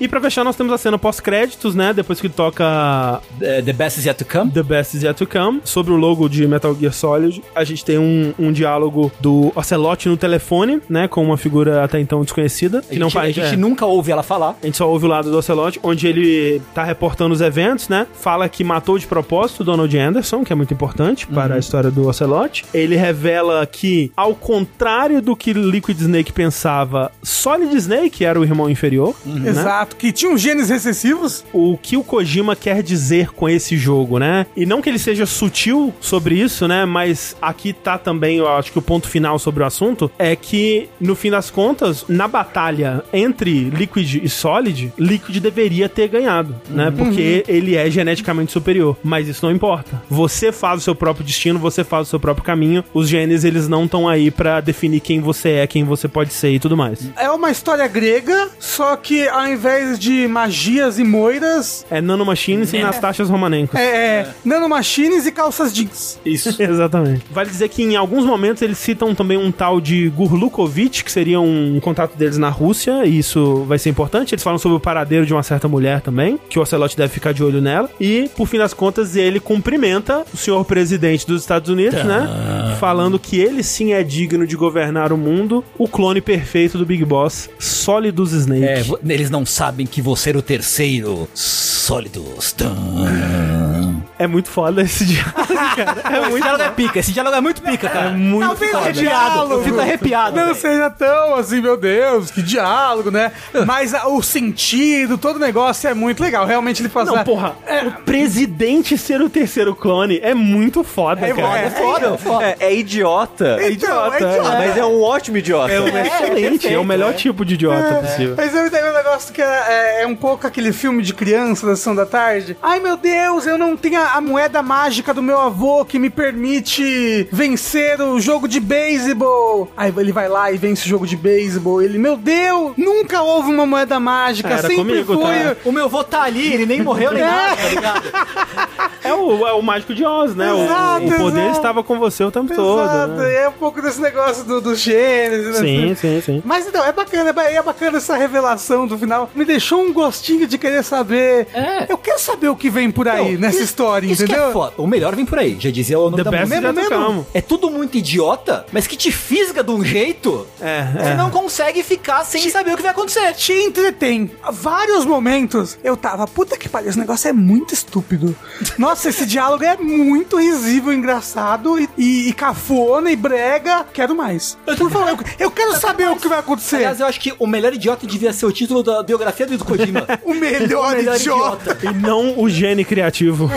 E pra fechar, nós temos a cena pós-créditos, né? Depois que toca É, The Best is Yet to Come. The Best Is Yet To Come, sobre o logo de Metal Gear Solid. A gente tem um, um diálogo do Ocelot no telefone, né? Com uma figura até então desconhecida. A gente, a gente nunca ouve ela falar. A gente só ouve o lado do Ocelot, onde ele tá reportando os eventos, né? Fala que matou de propósito o Donald Anderson, que é muito importante para a história do Ocelot. Ele revela que, ao contrário do que Liquid Snake pensava, Solid Snake era o irmão inferior. né? Exato, que tinha uns genes recessivos. o que o Kojima quer dizer com esse jogo, né? E não que ele seja sutil sobre isso, né? Mas aqui tá também, eu acho que o ponto final sobre o assunto é que, no fim das contas, na batalha entre Liquid e Solid, Liquid deveria ter ganhado, né? Porque ele é geneticamente superior. Mas isso não importa. Você faz o seu próprio destino, você faz o seu próprio caminho. Os genes, eles não estão aí pra definir quem você é, quem você pode ser e tudo mais. É uma história grega, só que ao invés de magias e moiras, É nanomachines e nas taxas romanencos. é, é nanomachines e calças jeans. Isso. [LAUGHS] Exatamente. Vale dizer que em alguns momentos eles citam também um tal de Gurlukovich, que seria um contato deles na Rússia, e isso vai ser importante. Eles falam sobre o paradeiro de uma certa mulher também, que o Ocelot deve ficar de olho nela. E, por fim das contas, ele cumprimenta o senhor presidente dos Estados Unidos, né? Falando que ele sim é digno de governar o mundo, o clone perfeito do Big Boss, Solidus Snake. É, eles não sabem que você era o terceiro. Sólidos. Tum. É muito foda esse [LAUGHS] diálogo, cara. É Esse muito diálogo é pica, esse diálogo é muito pica, cara. muito Talvez foda. o diálogo. Eu fico arrepiado. Não velho. seja tão assim, meu Deus, que diálogo, né? Mas a- o sentido, todo o negócio é muito legal. Realmente ele faz. Não, porra, o presidente ser o terceiro clone é muito foda, É, cara. é, foda, é foda. É, é idiota. É idiota, é idiota. Mas é um ótimo idiota. É um excelente, é, o melhor tipo de idiota possível. Mas eu tenho um negócio que é, é- é um pouco aquele filme de criança da sessão da tarde. Ai meu Deus, eu não tenho a, a moeda mágica do meu avô que me permite vencer o jogo de beisebol. Aí ele vai lá e vence o jogo de beisebol. Ele, meu Deus, nunca houve uma moeda mágica, Era sempre comigo, foi. tá? O meu vô tá ali, ele nem morreu nem É. nada, tá ligado? É o, é o mágico de Oz, né? O- Exato, o, poder exato. estava com você o tempo Exato, todo. Né? é um pouco desse negócio do, do gêneros. né? Sim, [LAUGHS] sim, sim. Mas então, é bacana, é é bacana essa revelação do final. Me deixou um gostinho de querer saber. É. Eu quero saber o que vem por aí Não, nessa isso- história, isso entendeu? que é foda. O melhor vem por aí, já dizia o nome The da best música. to mesmo? come. É tudo muito idiota, mas que te fisga de um jeito, É, você é. não consegue ficar sem saber o que vai acontecer. te entretém. Vários momentos eu tava, puta que pariu, esse negócio é muito estúpido. [LAUGHS] Nossa, esse diálogo é muito risível, engraçado e, e, e cafona e brega. Quero mais. Por favor, eu, eu quero saber o que vai acontecer. Aliás, eu acho que o melhor idiota devia ser o título da biografia do Kojima. [LAUGHS] o melhor, O melhor idiota. E não o gene criativo.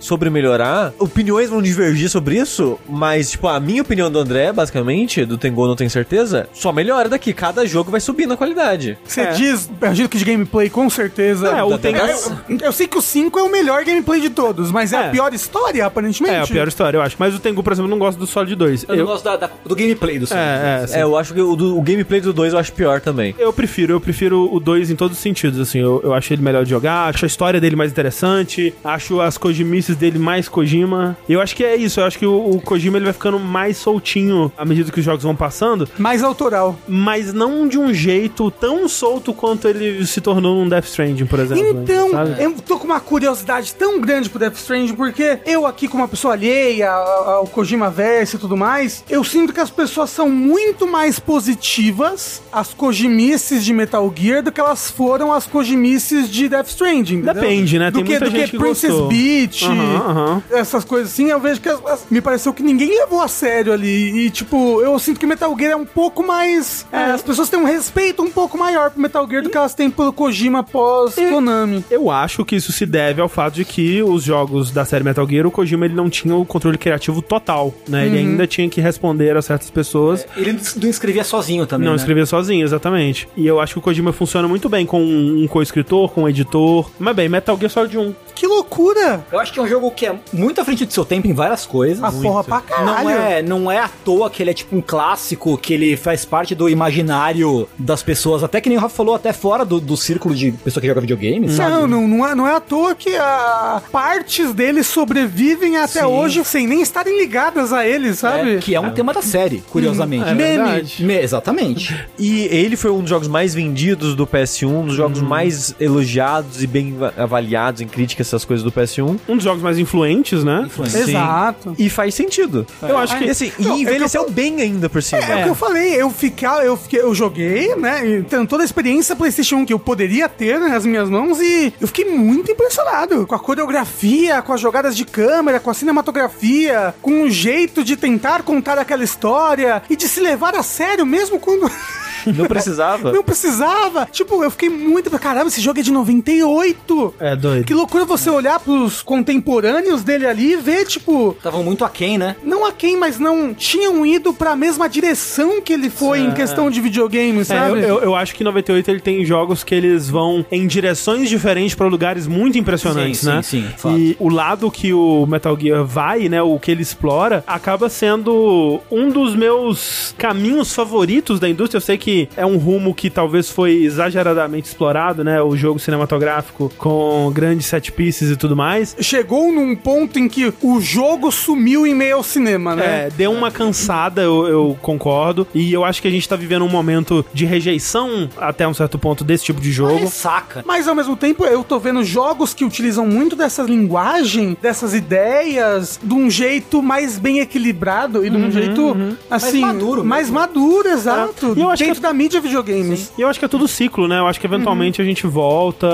Sobre melhorar. Opiniões vão divergir sobre isso, mas, tipo, a minha opinião do André, basicamente, do Tengu não tenho certeza, só melhora daqui. Cada jogo vai subir na qualidade. Você É. diz, que de gameplay, com certeza. É, o Eu- Tengu- eu, eu sei que o 5 é o melhor gameplay de todos, mas é, É. a pior história, aparentemente. É, a pior história, eu acho. Mas o Tengu, por exemplo, não gosta do Solid 2. Eu, não gosto da- da- do gameplay do Sonic. É, é, sim. É, eu acho que o, do- o gameplay do 2 eu acho pior também. Eu prefiro, eu prefiro o 2 em todos os sentidos, assim, eu, eu acho ele melhor de jogar, acho a história dele mais interessante, acho as Kojimices dele mais Kojima. Eu acho que é isso, eu acho que o, o Kojima ele vai ficando mais soltinho à medida que os jogos vão passando, Mais autoral. mas não de um jeito tão solto quanto ele se tornou num Death Stranding, por exemplo. Então, sabe? eu tô com uma curiosidade tão grande pro Death Stranding, porque eu aqui, como uma pessoa alheia ao Kojima Verse e tudo mais, eu sinto que as pessoas são muito mais positivas às Kojimices de Metal Gear do que elas foram às Kojimices de Death Stranding. entendeu? Depende, né? Do Tem que, muita do gente que que Princess gostou. Beach, Aham, aham. essas coisas assim, eu vejo que as- as- me pareceu que ninguém levou a sério ali. E, tipo, eu sinto que Metal Gear é um pouco mais. é, as pessoas têm um respeito um pouco maior pro Metal Gear do que elas têm pelo Kojima pós-Konami. Eu acho que isso se deve ao fato de que os jogos da série Metal Gear, o Kojima ele não tinha o controle criativo total, né? Ele ainda tinha que responder a certas pessoas. Ele não escrevia sozinho também, Não né? escrevia sozinho, exatamente. E eu acho que o Kojima funciona muito bem com um co-escritor, com um editor. Mas bem, Metal Gear Solid 1. Que loucura! Eu acho que é um jogo que é muito à frente do seu tempo em várias coisas. A porra pra caralho. Não é, não é à toa que ele é tipo um clássico, que ele faz parte do imaginário das pessoas, até que nem o Rafa falou, até fora do, do círculo de pessoa que joga videogame, sabe? Não, não, não, é, não é à toa que a, partes dele sobrevivem até Sim. hoje sem nem estarem ligadas a ele, sabe? É, que é um tema da série, curiosamente. É Meme. verdade. Me- exatamente. E ele foi um dos jogos mais vendidos do PS1, um dos jogos mais elogiados e bem va- avaliados em críticas, essas coisas do PS1. Um dos jogos mais influentes, né? Influente. Exato. E faz sentido. Eu acho que. E assim, Não, e é envelheceu bem ainda por cima. É, o que eu falei, eu ficar, eu fiquei, eu joguei, né? e Tendo toda a experiência PlayStation 1 que eu poderia ter nas minhas mãos e eu fiquei muito impressionado com a coreografia, com as jogadas de câmera, com a cinematografia, com o jeito de tentar contar aquela história e de se levar a sério mesmo quando [LAUGHS] [LAUGHS] Não precisava. não precisava. Tipo, eu fiquei muito, caramba, esse jogo é de 98. É doido. Que loucura você olhar pros contemporâneos dele ali e ver, tipo, Estavam muito aquém, né? não a quem, mas não tinham ido pra mesma direção que ele foi em questão de videogame, É, sabe? eu, eu, eu acho que 98 ele tem jogos que eles vão em direções diferentes pra lugares muito impressionantes, Sim, né? sim, sim, e o lado que o Metal Gear vai, né, o que ele explora, acaba sendo um dos meus caminhos favoritos da indústria. Eu sei que é um rumo que talvez foi exageradamente explorado, né, o jogo cinematográfico com grandes set pieces e tudo mais. Chegou num ponto em que o jogo sumiu em meio ao cinema, né? É, deu uma cansada, eu, eu concordo. E eu acho que a gente tá vivendo um momento de rejeição até um certo ponto desse tipo de jogo. Saca. Mas ao mesmo tempo eu tô vendo jogos que utilizam muito dessa linguagem, dessas ideias, de um jeito mais bem equilibrado e de um jeito assim. maduro Mais maduro, exato. É. E eu acho dentro que- da mídia videogames. E eu acho que é tudo ciclo, né? Eu acho que eventualmente a gente volta.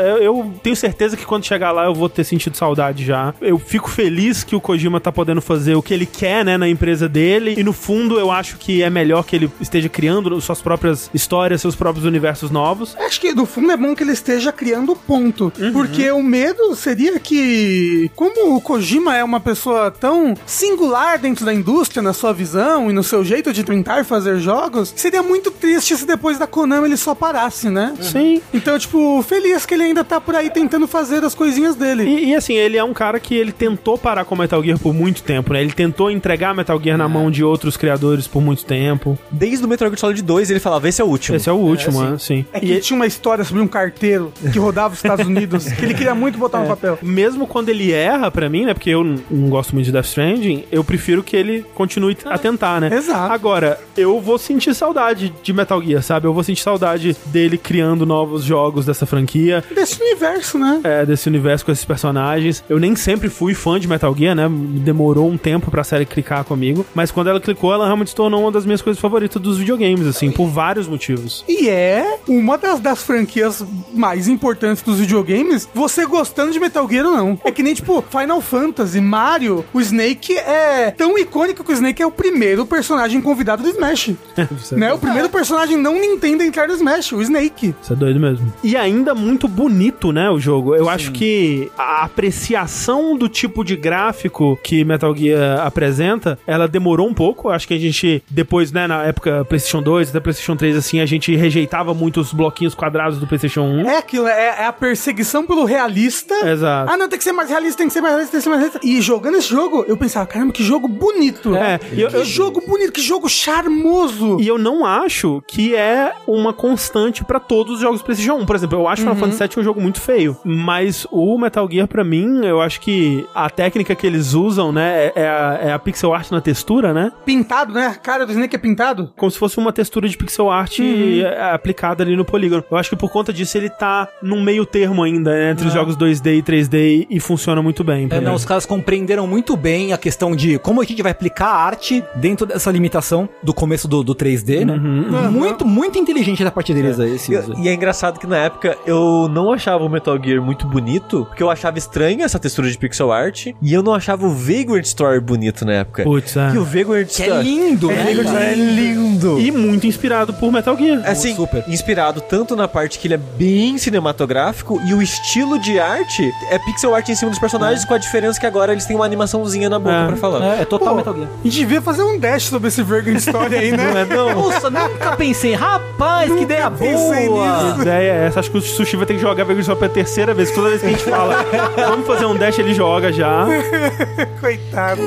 Eu, eu tenho certeza que quando chegar lá eu vou ter sentido saudade já. Eu fico feliz que o Kojima tá podendo fazer o que ele quer, né, na empresa dele. E no fundo eu acho que é melhor que ele esteja criando suas próprias histórias, seus próprios universos novos. Acho que no fundo é bom que ele esteja criando ponto. Uhum. Porque o medo seria que, como o Kojima é uma pessoa tão singular dentro da indústria, na sua visão e no seu jeito de tentar fazer jogos, seria muito triste se depois da Konami ele só parasse, né? Sim. Então, tipo, feliz que ele ainda tá por aí tentando fazer as coisinhas dele. E, e, assim, ele é um cara que ele tentou parar com Metal Gear por muito tempo, né? Ele tentou entregar Metal Gear na mão de outros criadores por muito tempo. Desde o Metal Gear Solid 2 ele falava, esse é o último. Esse é o último, né? Sim. É que E tinha uma história sobre um carteiro que rodava os Estados Unidos, que ele queria muito botar no papel. mesmo quando ele erra pra mim, né? Porque eu não gosto muito de Death Stranding, eu prefiro que ele continue a tentar, né? Exato. Agora, eu vou sentir saudade de Metal Gear, sabe? Eu vou sentir saudade dele criando novos jogos dessa franquia. Desse universo, né? é, desse universo com esses personagens. Eu nem sempre fui fã de Metal Gear, né? Demorou um tempo pra série clicar comigo. Mas quando ela clicou, ela realmente se tornou uma das minhas coisas favoritas dos videogames, assim, por vários motivos. E é uma das, das franquias mais importantes dos videogames, você gostando de Metal Gear ou não. É que nem, tipo, Final Fantasy, Mario, o Snake é tão icônico que o Snake é o primeiro personagem convidado do Smash. [LAUGHS] né? O primeiro personagem não Nintendo entrar no Smash, o Snake. Isso é doido mesmo. E ainda muito bonito, né, o jogo. Eu acho que a apreciação do tipo de gráfico que Metal Gear apresenta, ela demorou um pouco. Eu Acho que a gente, depois, né, na época PlayStation 2, até PlayStation 3, assim, a gente rejeitava muito os bloquinhos quadrados do PlayStation 1. É aquilo, é, é a perseguição pelo realista. Exato. Ah, não, tem que ser mais realista, tem que ser mais realista, tem que ser mais realista. E jogando esse jogo, eu pensava, caramba, que jogo bonito. É, e eu- que eu- jogo bonito, que jogo charmoso. E eu não acho que é uma constante pra todos os jogos PlayStation 1. Por exemplo, eu acho Final Fantasy VII um jogo muito feio. Mas o Metal Gear, pra mim, eu acho que a técnica que eles usam, né, é- é a, é a pixel art na textura, né? Pintado, né? A cara do Snake é pintado. Como se fosse uma textura de pixel art é, aplicada ali no polígono. Eu acho que por conta disso ele tá num meio termo ainda, né, entre os jogos 2D e 3D e funciona muito bem. É, não, os caras compreenderam muito bem a questão de como a gente vai aplicar a arte dentro dessa limitação do começo do, do 3D, né? Muito, muito inteligente da parte deles aí, esse uso. E, e é engraçado que na época eu não achava o Metal Gear muito bonito, porque eu achava estranha essa textura de pixel art, e eu não achava o Vagrant Story bonito na época. Putz, é. E o Vagrant Que é Story... lindo, O né, Vagrant cara? Story é lindo. E muito inspirado por Metal Gear. Assim, Super. inspirado tanto na parte que ele é bem cinematográfico e o estilo de arte é pixel art em cima dos personagens, com a diferença que agora eles têm uma animaçãozinha na boca É. pra falar. É, é total Pô, Metal Gear. A gente devia fazer um dash sobre esse Vagrant Story aí, né? Não é não? Nossa, nunca pensei. Rapaz, que ideia boa! A ideia é essa. Acho que o Sushi vai ter que jogar Vagrant Story pela terceira vez. Toda vez que a gente fala, [LAUGHS] vamos fazer um dash, ele joga já. [LAUGHS] Coitado.